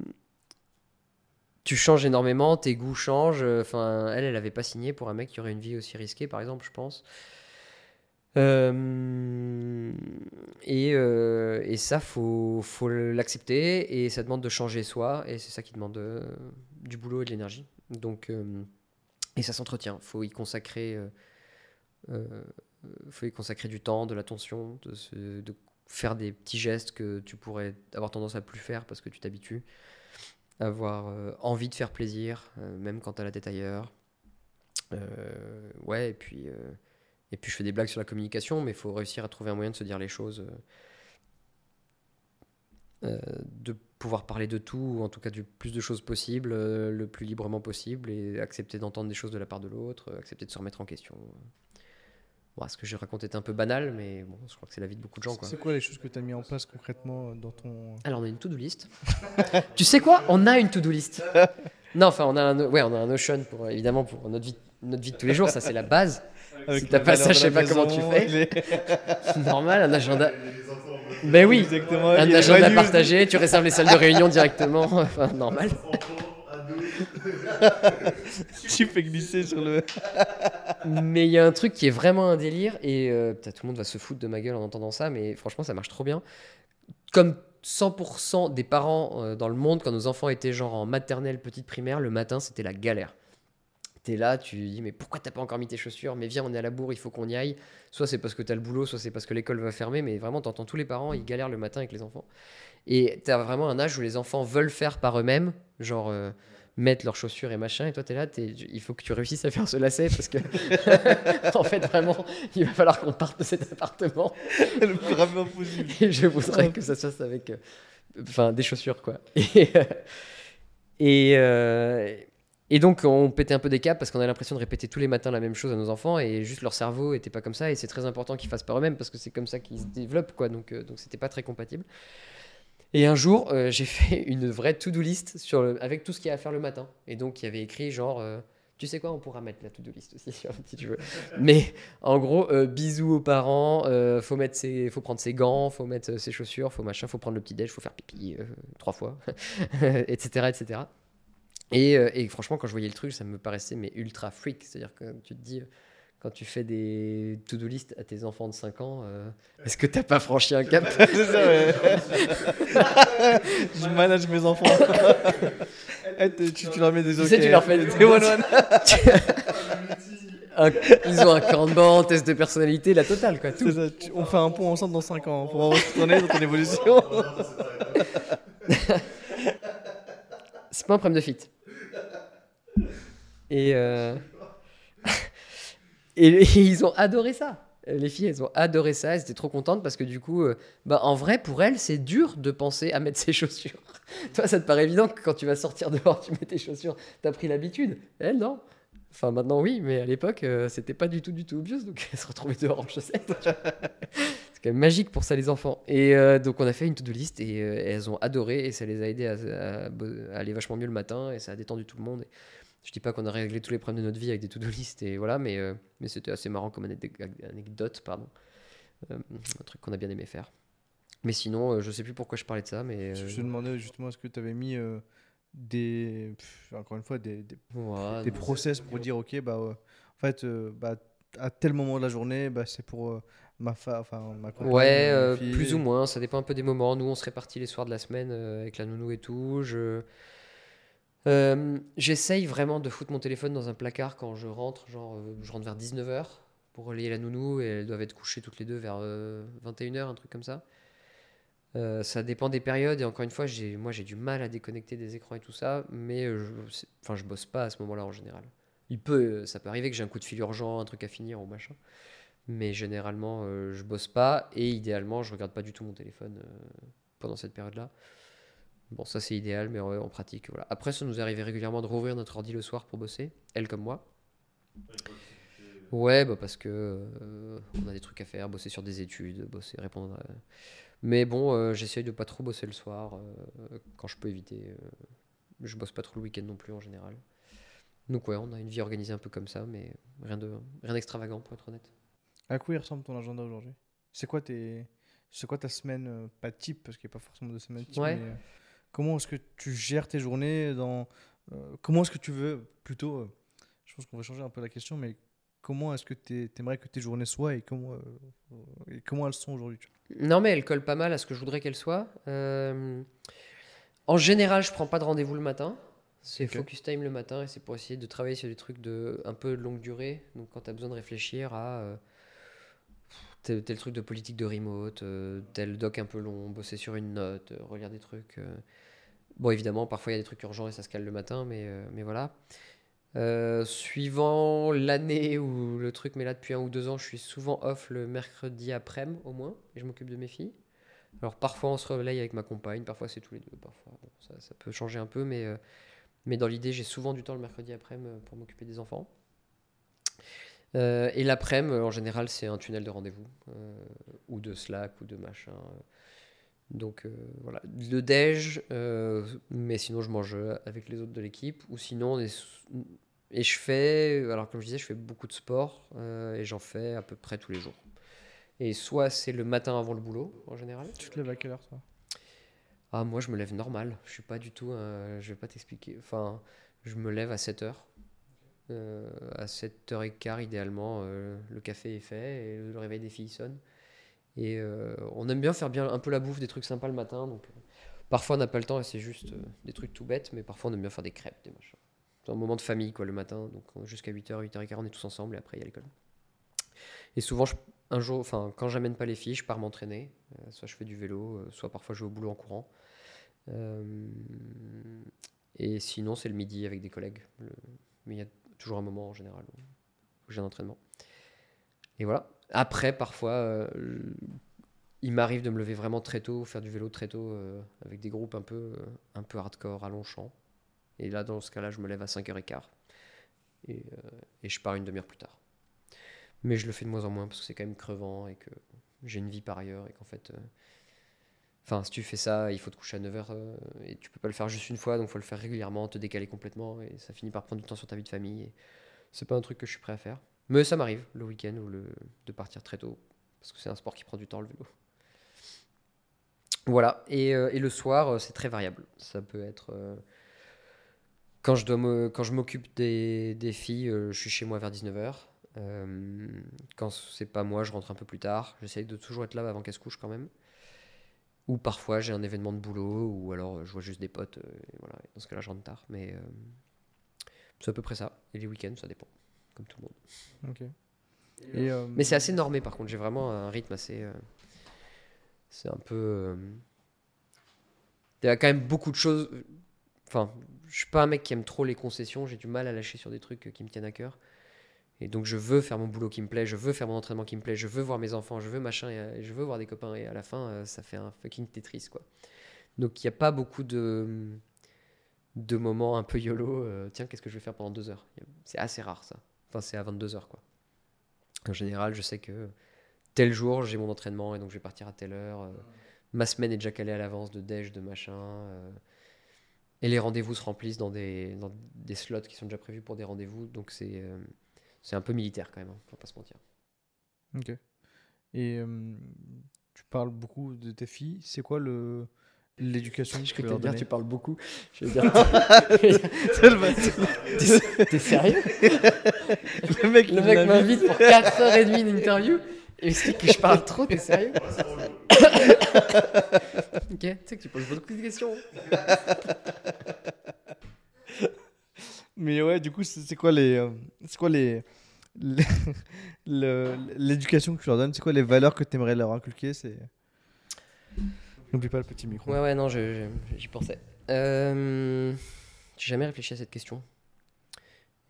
tu changes énormément, tes goûts changent. Enfin, elle, elle avait pas signé pour un mec qui aurait une vie aussi risquée, par exemple, je pense. Euh, et, euh, et, ça, faut, faut l'accepter et ça demande de changer soi et c'est ça qui demande du boulot et de l'énergie. Donc, et ça s'entretient. Faut y consacrer, faut y consacrer du temps, de l'attention, de, faire des petits gestes que tu pourrais avoir tendance à plus faire parce que tu t'habitues, avoir envie de faire plaisir, même quand tu as la tête ailleurs. ouais, et puis et puis je fais des blagues sur la communication, mais il faut réussir à trouver un moyen de se dire les choses, euh, euh, de pouvoir parler de tout, ou en tout cas du plus de choses possible, euh, le plus librement possible, et accepter d'entendre des choses de la part de l'autre, accepter de se remettre en question. Bon, ce que j'ai raconté est un peu banal, mais bon, je crois que c'est la vie de beaucoup de gens. C'est quoi les choses que tu as mis en place concrètement dans ton... Alors on a une to-do list. (laughs) tu sais quoi? On a une to-do list. Non, enfin on a un, ouais, on a un Notion pour évidemment pour notre vie, notre vie de tous les jours, ça c'est la base si t'as pas ça, je sais pas comment tu fais. (laughs) Normal, un agenda. Ben oui, Exactement, un agenda partagé, tu réserves les salles de réunion directement. (laughs) Enfin, normal. (laughs) tu fais glisser sur le. mais il y a un truc qui est vraiment un délire et euh, tout le monde va se foutre de ma gueule en entendant ça, mais franchement, ça marche trop bien. Comme 100% des parents euh, dans le monde, quand nos enfants étaient genre en maternelle, petite primaire, le matin, c'était la galère t'es là, tu dis mais pourquoi t'as pas encore mis tes chaussures? Mais viens, on est à la bourre, il faut qu'on y aille. Soit c'est parce que t'as le boulot, soit c'est parce que l'école va fermer, mais vraiment t'entends tous les parents, ils galèrent le matin avec les enfants. Et t'as vraiment un âge où les enfants veulent faire par eux-mêmes, genre euh, mettre leurs chaussures et machin, et toi t'es là, il faut que tu réussisses à faire ce lacet parce que (laughs) en fait vraiment il va falloir qu'on parte de cet appartement le plus rapidement possible. Et je voudrais que ça se fasse avec, euh, des chaussures quoi. (laughs) Et, euh, et et donc, on pétait un peu des câbles parce qu'on a l'impression de répéter tous les matins la même chose à nos enfants et juste leur cerveau était pas comme ça. Et c'est très important qu'ils fassent par eux-mêmes parce que c'est comme ça qu'ils se développent, quoi. Donc, euh, donc c'était pas très compatible. Et un jour, euh, j'ai fait (laughs) une vraie to-do list avec tout ce qu'il y a à faire le matin. Et donc, il y avait écrit genre. Euh, tu sais quoi, on pourra mettre la to-do list aussi (laughs) si tu veux. Mais en gros, bisous aux parents, faut mettre ses, faut prendre ses gants, faut mettre ses chaussures, faut machin, faut prendre le petit déj, faut faire pipi trois fois, (laughs) etc., etc. Euh, et, franchement, quand je voyais le truc, ça me paraissait mais ultra freak. C'est-à-dire que tu te dis, quand tu fais des to-do list à tes enfants de 5 ans, euh, est-ce que t'as pas franchi un cap? (laughs) C'est ça, ouais. (laughs) je manage mes enfants. (laughs) Eh, tu, leur mets des Tu sais, tu leur fais des one-one. ils ont un camp de test de personnalité, la totale, quoi. Tout. Ça, on fait un pont ensemble dans 5 ans pour retourner dans ton évolution. C'est pas un problème de fit. Euh, et, et, (laughs) ils ont adoré ça. Les filles, elles ont adoré ça, elles étaient trop contentes parce que du coup, euh, bah, en vrai, pour elles, c'est dur de penser à mettre (laughs) ses chaussures. Toi, ça te paraît évident que quand tu vas sortir dehors, tu mets tes chaussures, t'as pris l'habitude. Elles, non. Enfin, maintenant, oui, mais à l'époque, euh, c'était pas du tout, du tout obvious, donc (laughs) elles se retrouvaient dehors en chaussettes. c'est quand même magique pour ça, les enfants. Et donc, on a fait une to-do list et elles ont adoré et ça les a aidés à, à, aller vachement mieux le matin et ça a détendu tout le monde. Je dis pas qu'on a réglé tous les problèmes de notre vie avec des to-do list et voilà, mais, euh, mais c'était assez marrant comme anecdote, pardon. Euh, un truc qu'on a bien aimé faire. Mais sinon, euh, je sais plus pourquoi je parlais de ça, mais. Je te demandais justement, est-ce que tu avais mis des. encore une fois, des, des, des process pour dire, ok, bah, en fait, bah, à tel moment de la journée, bah, c'est pour ma fa... enfin ma Ouais, plus ou moins, ça dépend un peu des moments. Nous, on se répartit les soirs de la semaine avec la nounou et tout. Je euh, j'essaye vraiment de foutre mon téléphone dans un placard quand je rentre, genre euh, je rentre vers 19h pour relayer la nounou et elles doivent être couchées toutes les deux vers 21h, euh, un truc comme ça. ça dépend des périodes et encore une fois, moi j'ai du mal à déconnecter des écrans et tout ça, mais je, enfin, je bosse pas à ce moment-là en général. Il peut, ça peut arriver que j'ai un coup de fil urgent, un truc à finir ou machin, mais généralement je bosse pas et idéalement je regarde pas du tout mon téléphone pendant cette période-là. Bon, ça c'est idéal, mais en pratique, voilà. Après, ça nous arrivait régulièrement de rouvrir notre ordi le soir pour bosser, elle comme moi. Ouais, bah parce que euh, on a des trucs à faire, bosser sur des études, bosser, répondre. Mais bon, euh, j'essaye de pas trop bosser le soir euh, quand je peux éviter. je bosse pas trop le week-end non plus en général. Donc ouais, on a une vie organisée un peu comme ça, mais rien de rien d'extravagant pour être honnête. À quoi il ressemble ton agenda aujourd'hui? C'est quoi tes c'est quoi ta semaine pas type parce qu'il n'y a pas forcément de semaine type ouais. Comment est-ce que tu gères tes journées dans, euh, Comment est-ce que tu veux, plutôt, euh, je pense qu'on va changer un peu la question, mais comment est-ce que tu aimerais que tes journées soient et comment, euh, et comment elles sont aujourd'hui Non, mais elles collent pas mal à ce que je voudrais qu'elles soient. en général, je prends pas de rendez-vous le matin. C'est focus time le matin et c'est pour essayer de travailler sur des trucs de un peu de longue durée. Donc quand tu as besoin de réfléchir à tel, truc de politique de remote, tel doc un peu long, bosser sur une note, relire des trucs. Bon, évidemment, parfois il y a des trucs urgents et ça se cale le matin, mais, euh, mais voilà. Euh, suivant l'année où le truc, mais là depuis un ou deux ans, je suis souvent off le mercredi après-midi au moins, et je m'occupe de mes filles. Alors parfois on se relaye avec ma compagne, parfois c'est tous les deux, parfois ça, ça, peut changer un peu, mais, euh, mais dans l'idée j'ai souvent du temps le mercredi après-midi pour m'occuper des enfants. Et l'après-midi, en général, c'est un tunnel de rendez-vous, ou de Slack, ou de machin. Donc euh, voilà, le déj, euh, mais sinon je mange avec les autres de l'équipe, ou sinon, et je fais, alors comme je disais, je fais beaucoup de sport, euh, et j'en fais à peu près tous les jours. Et soit c'est le matin avant le boulot, en général. Tu te lèves à quelle heure, toi? Ah, moi je me lève normal, je suis pas du tout, je vais pas t'expliquer, enfin, je me lève à 7h. à 7h15 idéalement, le café est fait et le réveil des filles sonne. Et euh, on aime bien faire bien un peu la bouffe, des trucs sympas le matin. Donc, euh, parfois on n'a pas le temps et c'est juste euh, des trucs tout bêtes, mais parfois on aime bien faire des crêpes, des machins. C'est un moment de famille quoi le matin, donc jusqu'à 8h, 8h15 on est tous ensemble et après il y a l'école. Et souvent, un jour, quand j'amène pas les filles, je pars m'entraîner. soit je fais du vélo, soit parfois je vais au boulot en courant. et sinon c'est le midi avec des collègues. Il y a toujours un moment en général où j'ai un entraînement. Et voilà. Après, parfois, euh, il m'arrive de me lever vraiment très tôt, faire du vélo très tôt euh, avec des groupes un peu, euh, un peu hardcore à Longchamp. Et là, dans ce cas-là, je me lève à 5h15 et, et je pars une demi-heure plus tard. Mais je le fais de moins en moins parce que c'est quand même crevant et que j'ai une vie par ailleurs et qu'en fait. Enfin, si tu fais ça, il faut te coucher à 9h et tu peux pas le faire juste une fois, donc faut le faire régulièrement, te décaler complètement et ça finit par prendre du temps sur ta vie de famille. Et c'est pas un truc que je suis prêt à faire. Mais ça m'arrive le week-end ou le, de partir très tôt, parce que c'est un sport qui prend du temps, le vélo. Voilà, et, euh, le soir, euh, c'est très variable. Ça peut être... Euh, quand, je quand je m'occupe des, des, filles, je suis chez moi vers 19h. quand c'est pas moi, je rentre un peu plus tard. J'essaye de toujours être là avant qu'elles se couchent quand même. Ou parfois j'ai un événement de boulot, ou alors je vois juste des potes. Et voilà, dans ce cas-là, je rentre tard. Mais c'est à peu près ça. Et les week-ends, ça dépend comme tout le monde. Ok. Euh, Mais c'est assez normé par contre, j'ai vraiment un rythme assez. Euh, c'est un peu. Euh, il y a quand même beaucoup de choses. Enfin, je suis pas un mec qui aime trop les concessions, j'ai du mal à lâcher sur des trucs qui me tiennent à cœur. Et donc je veux faire mon boulot qui me plaît, je veux faire mon entraînement qui me plaît, je veux voir mes enfants, je veux machin, et je veux voir des copains. Et à la fin, ça fait un fucking Tetris quoi. Donc il n'y a pas beaucoup de, de moments un peu YOLO. tiens, qu'est-ce que je vais faire pendant deux heures? C'est assez rare ça. Enfin, c'est à 22h, quoi. En général, je sais que tel jour, j'ai mon entraînement et donc je vais partir à telle heure. Euh, ma semaine est déjà calée à l'avance de déj, de machin. Euh, et les rendez-vous se remplissent dans des, dans des slots qui sont déjà prévus pour des rendez-vous. Donc c'est euh, c'est un peu militaire quand même, hein, faut pas se mentir. Ok. Et tu parles beaucoup de tes filles. C'est quoi le, L'éducation, je peux te dire, tu parles beaucoup. Je veux dire, (laughs) T'es sérieux Le mec, le mec m'invite pour 4h30 d'interview et que je parle trop, t'es sérieux (laughs) Ok, tu sais que tu poses beaucoup de questions. (laughs) Mais ouais, du coup, c'est quoi les. Euh, c'est quoi les. (laughs) L'éducation que tu leur donnes? C'est quoi les valeurs que tu aimerais leur inculquer? C'est. N'oublie pas le petit micro. Ouais, ouais, non, j'y pensais. Euh, j'ai jamais réfléchi à cette question.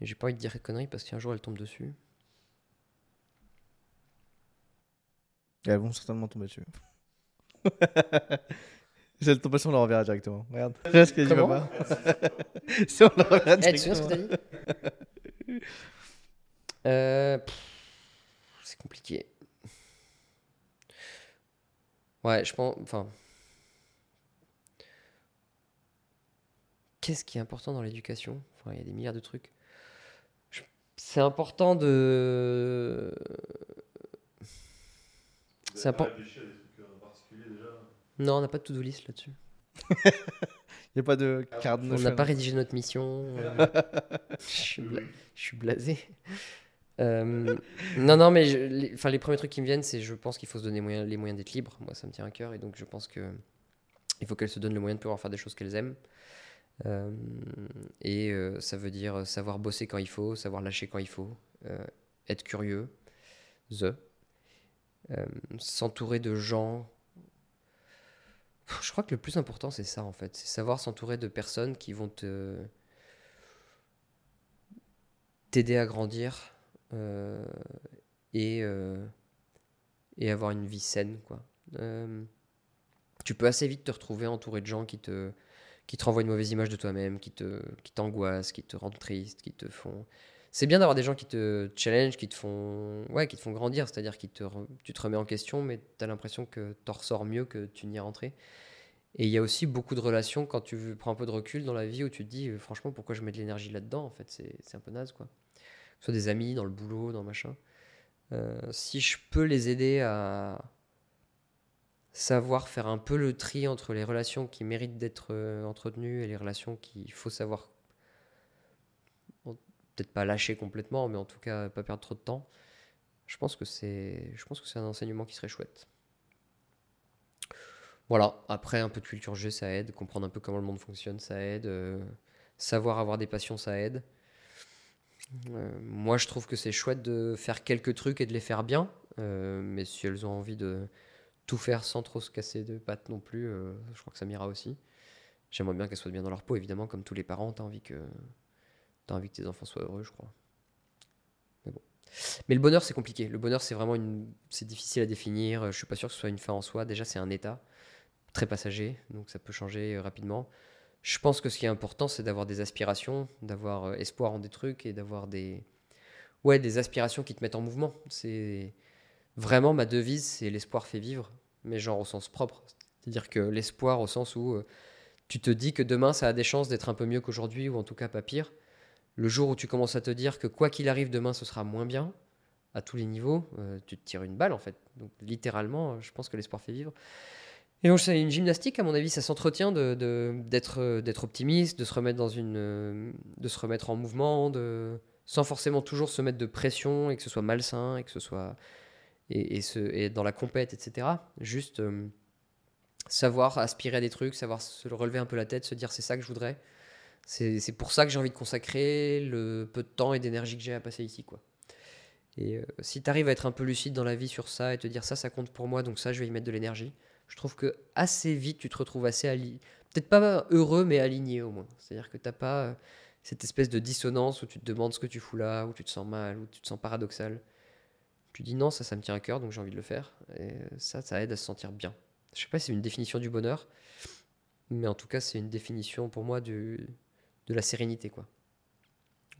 Et j'ai pas envie de dire de conneries parce qu'un jour elle tombe dessus. Et elles vont certainement tomber dessus. (laughs) Tombent pas, on le reverra directement. Regarde. Regarde ce (laughs) si on le reverra directement. Eh, tu ce que t'as dit (laughs) euh, C'est compliqué. Ouais, je pense. Enfin. qu'est-ce qui est important dans l'éducation? Enfin, il y a des milliards de trucs. C'est important de. C'est important. Non, on n'a pas de to-do list là-dessus. (laughs) Il n'y a pas de carte On n'a pas rédigé notre mission. (laughs) Euh. je, suis blasé. Euh, non, non, mais les, enfin, les premiers trucs qui me viennent, c'est je pense qu'il faut se donner les moyens d'être libre. Moi, ça me tient à cœur et donc je pense que il faut qu'elles se donnent le moyen de pouvoir faire des choses qu'elles aiment. Euh, et euh, ça veut dire savoir bosser quand il faut, savoir lâcher quand il faut, être curieux, the, s'entourer de gens. Je crois que le plus important, c'est ça en fait, c'est savoir s'entourer de personnes qui vont te t'aider à grandir euh, et, euh, et avoir une vie saine. Quoi. Euh, tu peux assez vite te retrouver entouré de gens qui te, qui te renvoient une mauvaise image de toi-même, qui qui t'angoissent, qui te rendent triste, qui te font. C'est bien d'avoir des gens qui te challenge, qui te font, ouais, qui te font grandir, c'est-à-dire que te, tu te remets en question, mais tu as l'impression que tu ressors mieux que tu n'y es rentré. Et il y a aussi beaucoup de relations quand tu prends un peu de recul dans la vie où tu te dis, franchement, pourquoi je mets de l'énergie là-dedans En fait, c'est un peu naze, quoi soit des amis, dans le boulot, dans machin. Euh, si je peux les aider à savoir faire un peu le tri entre les relations qui méritent d'être euh, entretenues et les relations qu'il faut savoir peut-être pas lâcher complètement, mais en tout cas pas perdre trop de temps. Je pense que c'est, un enseignement qui serait chouette. Voilà. Après, un peu de culture G, ça aide. Comprendre un peu comment le monde fonctionne, ça aide. Euh, savoir avoir des passions, ça aide. Euh, moi, je trouve que c'est chouette de faire quelques trucs et de les faire bien. Euh, mais si elles ont envie de tout faire sans trop se casser de pattes non plus, je crois que ça m'ira aussi. J'aimerais bien qu'elles soient bien dans leur peau, évidemment, comme tous les parents, t'as envie que as envie que tes enfants soient heureux, je crois. Mais bon. Mais le bonheur, c'est compliqué. Le bonheur, c'est vraiment une, c'est difficile à définir. Je suis pas sûr que ce soit une fin en soi. Déjà, c'est un état très passager, donc ça peut changer rapidement je pense que ce qui est important, c'est d'avoir des aspirations, d'avoir euh, espoir en des trucs et d'avoir des, ouais, des aspirations qui te mettent en mouvement. C'est vraiment ma devise, c'est l'espoir fait vivre, mais genre au sens propre. C'est-à-dire que l'espoir au sens où euh, tu te dis que demain ça a des chances d'être un peu mieux qu'aujourd'hui ou en tout cas pas pire. Le jour où tu commences à te dire que quoi qu'il arrive demain ce sera moins bien à tous les niveaux, euh, tu te tires une balle en fait. Donc littéralement, je pense que l'espoir fait vivre. Et donc c'est une gymnastique, à mon avis, ça s'entretient d'être de, d'être d'être optimiste, de se remettre dans une, de se remettre en mouvement, de, sans forcément toujours se mettre de pression et que ce soit malsain et que ce soit et, se, et dans la compète, etc. Juste euh, savoir aspirer à des trucs, savoir se relever un peu la tête, se dire c'est ça que je voudrais. C'est pour ça que j'ai envie de consacrer le peu de temps et d'énergie que j'ai à passer ici, quoi. Et euh, si tu arrives à être un peu lucide dans la vie sur ça et te dire ça, ça compte pour moi, donc ça, je vais y mettre de l'énergie je trouve que assez vite, tu te retrouves assez aligné. Peut-être pas heureux, mais aligné au moins. C'est-à-dire que tu n'as pas euh, cette espèce de dissonance où tu te demandes ce que tu fous là, où tu te sens mal, où tu te sens paradoxal. Tu dis non, ça, ça me tient à cœur, donc j'ai envie de le faire. Et ça, ça aide à se sentir bien. Je sais pas si c'est une définition du bonheur, mais en tout cas, c'est une définition pour moi du, de la sérénité. quoi.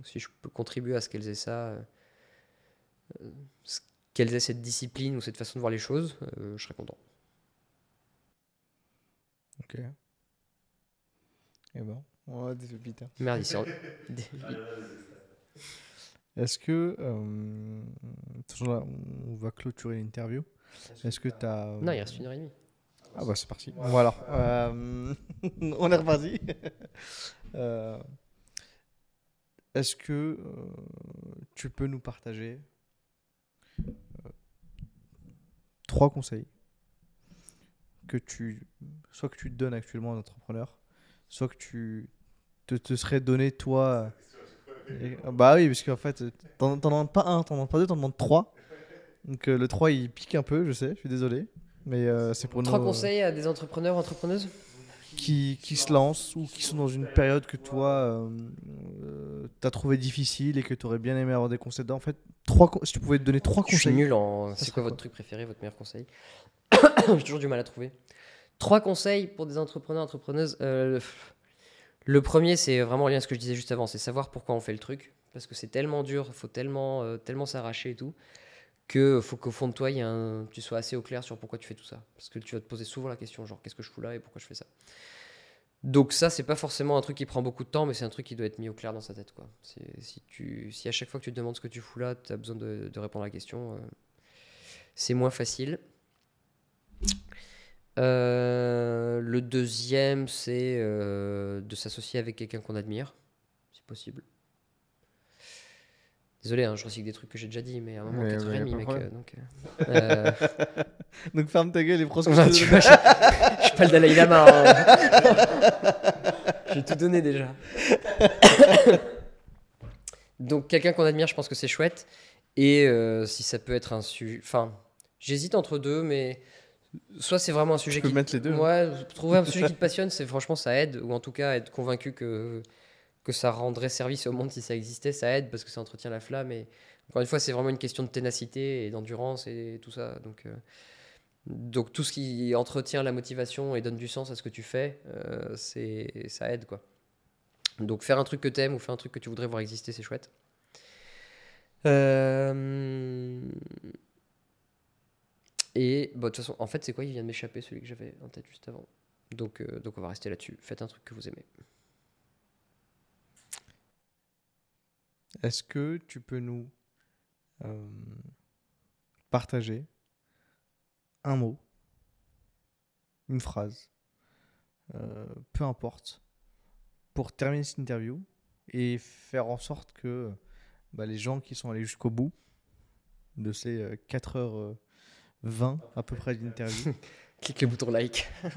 si je peux contribuer à ce qu'elles aient ça, euh, euh, qu'elles aient cette discipline ou cette façon de voir les choses, je serais content. Ok. Et eh bon, on va pépites. Merde, (laughs) Est-ce que. Euh, on va clôturer l'interview. Est-ce que tu as. Non, il reste une heure et demie. Ah bah c'est parti. Voilà. Euh, (laughs) on est reparti. Euh, est-ce que tu peux nous partager trois conseils que tu, soit que tu donnes actuellement à un entrepreneur, soit que tu te, te serais donné toi. bah oui, parce qu'en fait, t'en demandes pas un, t'en demandes pas deux, t'en demandes trois. Donc euh, le 3 il pique un peu, je sais, je suis désolé. Mais euh, c'est pour Trois conseils à des entrepreneurs, entrepreneuses? Qui, qui, se lancent ou qui sont dans une période que toi euh, euh t'as trouvé difficile et que tu aurais bien aimé avoir des conseils En fait, trois, si tu pouvais te donner trois conseils. Je suis nul en. C'est quoi votre truc préféré, votre meilleur conseil? (coughs) J'ai toujours du mal à trouver. Trois conseils pour des entrepreneurs, entrepreneuses. Euh, le premier, c'est vraiment lien à ce que je disais juste avant, c'est savoir pourquoi on fait le truc. Parce que c'est tellement dur, il faut tellement, euh, tellement s'arracher et tout, que faut qu'au fond de toi, y un... tu sois assez au clair sur pourquoi tu fais tout ça. Parce que tu vas te poser souvent la question, genre, qu'est-ce que je fous là et pourquoi je fais ça? Donc ça, c'est pas forcément un truc qui prend beaucoup de temps, mais c'est un truc qui doit être mis au clair dans sa tête. Quoi. Si, tu, si à chaque fois que tu te demandes ce que tu fous là, tu as besoin de, répondre à la question, euh, c'est moins facile. Euh, le deuxième, c'est euh, de s'associer avec quelqu'un qu'on admire, si possible. Désolé, hein, je recycle des trucs que j'ai déjà dit, mais à un moment, Ouais, 4h30, ouais, y a pas de mec. euh, donc, (laughs) euh, Donc ferme ta gueule et prends ce que te tu vois, je, je suis pas le Dalai Lama. hein. J'ai tout donné déjà. (coughs) Donc quelqu'un qu'on admire, je pense que c'est chouette. Et euh, si ça peut être un sujet... Enfin, j'hésite entre deux, mais soit c'est vraiment un sujet peux qui... mettre les deux, hein. Ouais, trouver un sujet qui te passionne, c'est franchement, ça aide. Ou en tout cas, être convaincu que, que ça rendrait service au monde si ça existait, ça aide parce que ça entretient la flamme. Et encore une fois, c'est vraiment une question de ténacité et d'endurance et tout ça. Donc... euh, tout ce qui entretient la motivation et donne du sens à ce que tu fais, euh, ça aide quoi. Donc faire un truc que t'aimes ou faire un truc que tu voudrais voir exister, c'est chouette. Euh, Et bah, de toute façon, en fait, c'est quoi Il vient de m'échapper celui que j'avais en tête juste avant? Donc on va rester là-dessus. Faites un truc que vous aimez. Est-ce que tu peux nous euh, partager un mot, une phrase, euh, peu importe, pour terminer cette interview et faire en sorte que bah, les gens qui sont allés jusqu'au bout de ces euh, 4h20 à peu près d'interview (laughs) Clique le bouton like. (laughs)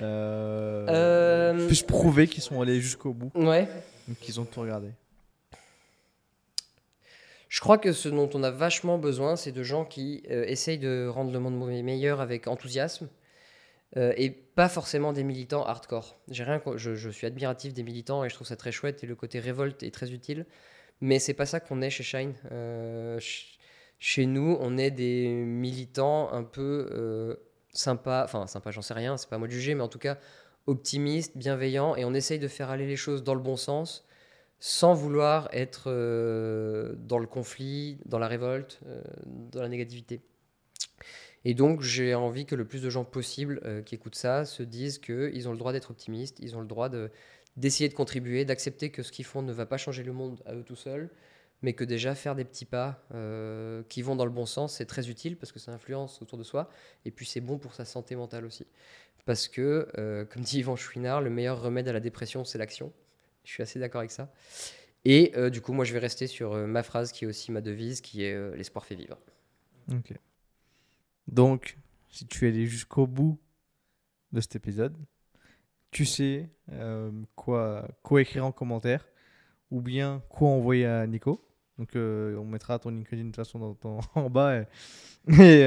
euh, Euh, puissent prouver qu'ils sont allés jusqu'au bout Ouais. qu'ils ont tout regardé? Je crois que ce dont on a vachement besoin, c'est de gens qui euh, essayent de rendre le monde meilleur avec enthousiasme euh, et pas forcément des militants hardcore. J'ai rien, je, suis admiratif des militants et je trouve ça très chouette et le côté révolte est très utile, mais c'est pas ça qu'on est chez Shine. Euh, ch- chez nous, on est des militants un peu sympas, enfin sympas, j'en sais rien, c'est pas à moi de juger, mais en tout cas optimistes, bienveillants et on essaye de faire aller les choses dans le bon sens sans vouloir être euh, dans le conflit, dans la révolte, euh, dans la négativité. Et donc, j'ai envie que le plus de gens possible euh, qui écoutent ça se disent qu'ils ont le droit d'être optimistes, ils ont le droit de- d'essayer de, contribuer, d'accepter que ce qu'ils font ne va pas changer le monde à eux tout seuls, mais que déjà faire des petits pas qui vont dans le bon sens, c'est très utile parce que ça influence autour de soi, et puis c'est bon pour sa santé mentale aussi. Parce que, comme dit Yvan Chouinard, le meilleur remède à la dépression, c'est l'action. Je suis assez d'accord avec ça. Et euh, du coup, moi, je vais rester sur euh, ma phrase qui est aussi ma devise, qui est euh, l'espoir fait vivre. Ok. Donc, si tu es allé jusqu'au bout de cet épisode, tu sais quoi, écrire en commentaire ou bien quoi envoyer à Nico. Donc, on mettra ton LinkedIn de toute façon dans ton- (laughs) en bas et, et,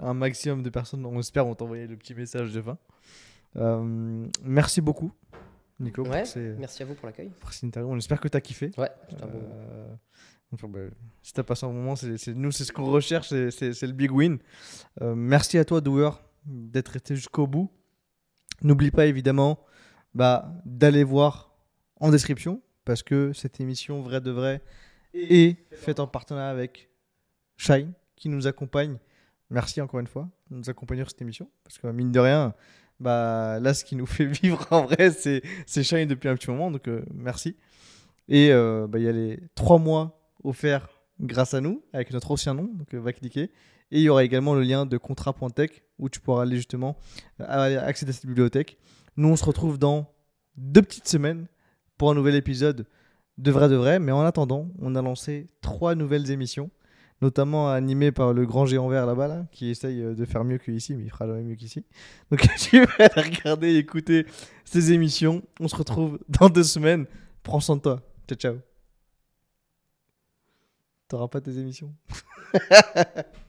un maximum de personnes, on espère, vont t'envoyer le petit message de fin. Merci beaucoup, Nico, Ouais, pour, ces, merci à vous pour l'accueil. pour cette interview. On espère que tu as kiffé. Ouais, un bon. Euh, enfin, bah, si t'as passé un moment, c'est, c'est- nous, c'est ce qu'on recherche, c'est, le big win. Euh, merci à toi, Douer, d'être resté jusqu'au bout. N'oublie pas évidemment bah, d'aller voir en description, parce que cette émission, vrai de vrai, est faite en partenariat avec Shine, qui nous accompagne. Merci encore une fois de nous accompagner sur cette émission, parce que mine de rien, bah, là, ce qui nous (laughs) fait vivre en vrai, c'est, c'est Shine depuis un petit moment, donc euh, merci. Et euh, bah, il y a les trois mois offerts grâce à nous, avec notre ancien nom, donc euh, va cliquer. Et il y aura également le lien de contrat.tech où tu pourras aller justement accéder à cette bibliothèque. Nous, on se retrouve dans deux petites semaines pour un nouvel épisode de vrai de vrai. Mais en attendant, on a lancé trois nouvelles émissions, notamment animées par le grand géant vert là-bas, là, qui essaye euh, de faire mieux qu'ici, mais il fera jamais mieux qu'ici. (laughs) Donc (laughs) tu vas regarder et écouter ces émissions. On se retrouve dans deux semaines. Prends soin de toi. Ciao, ciao. T'auras pas tes émissions (laughs)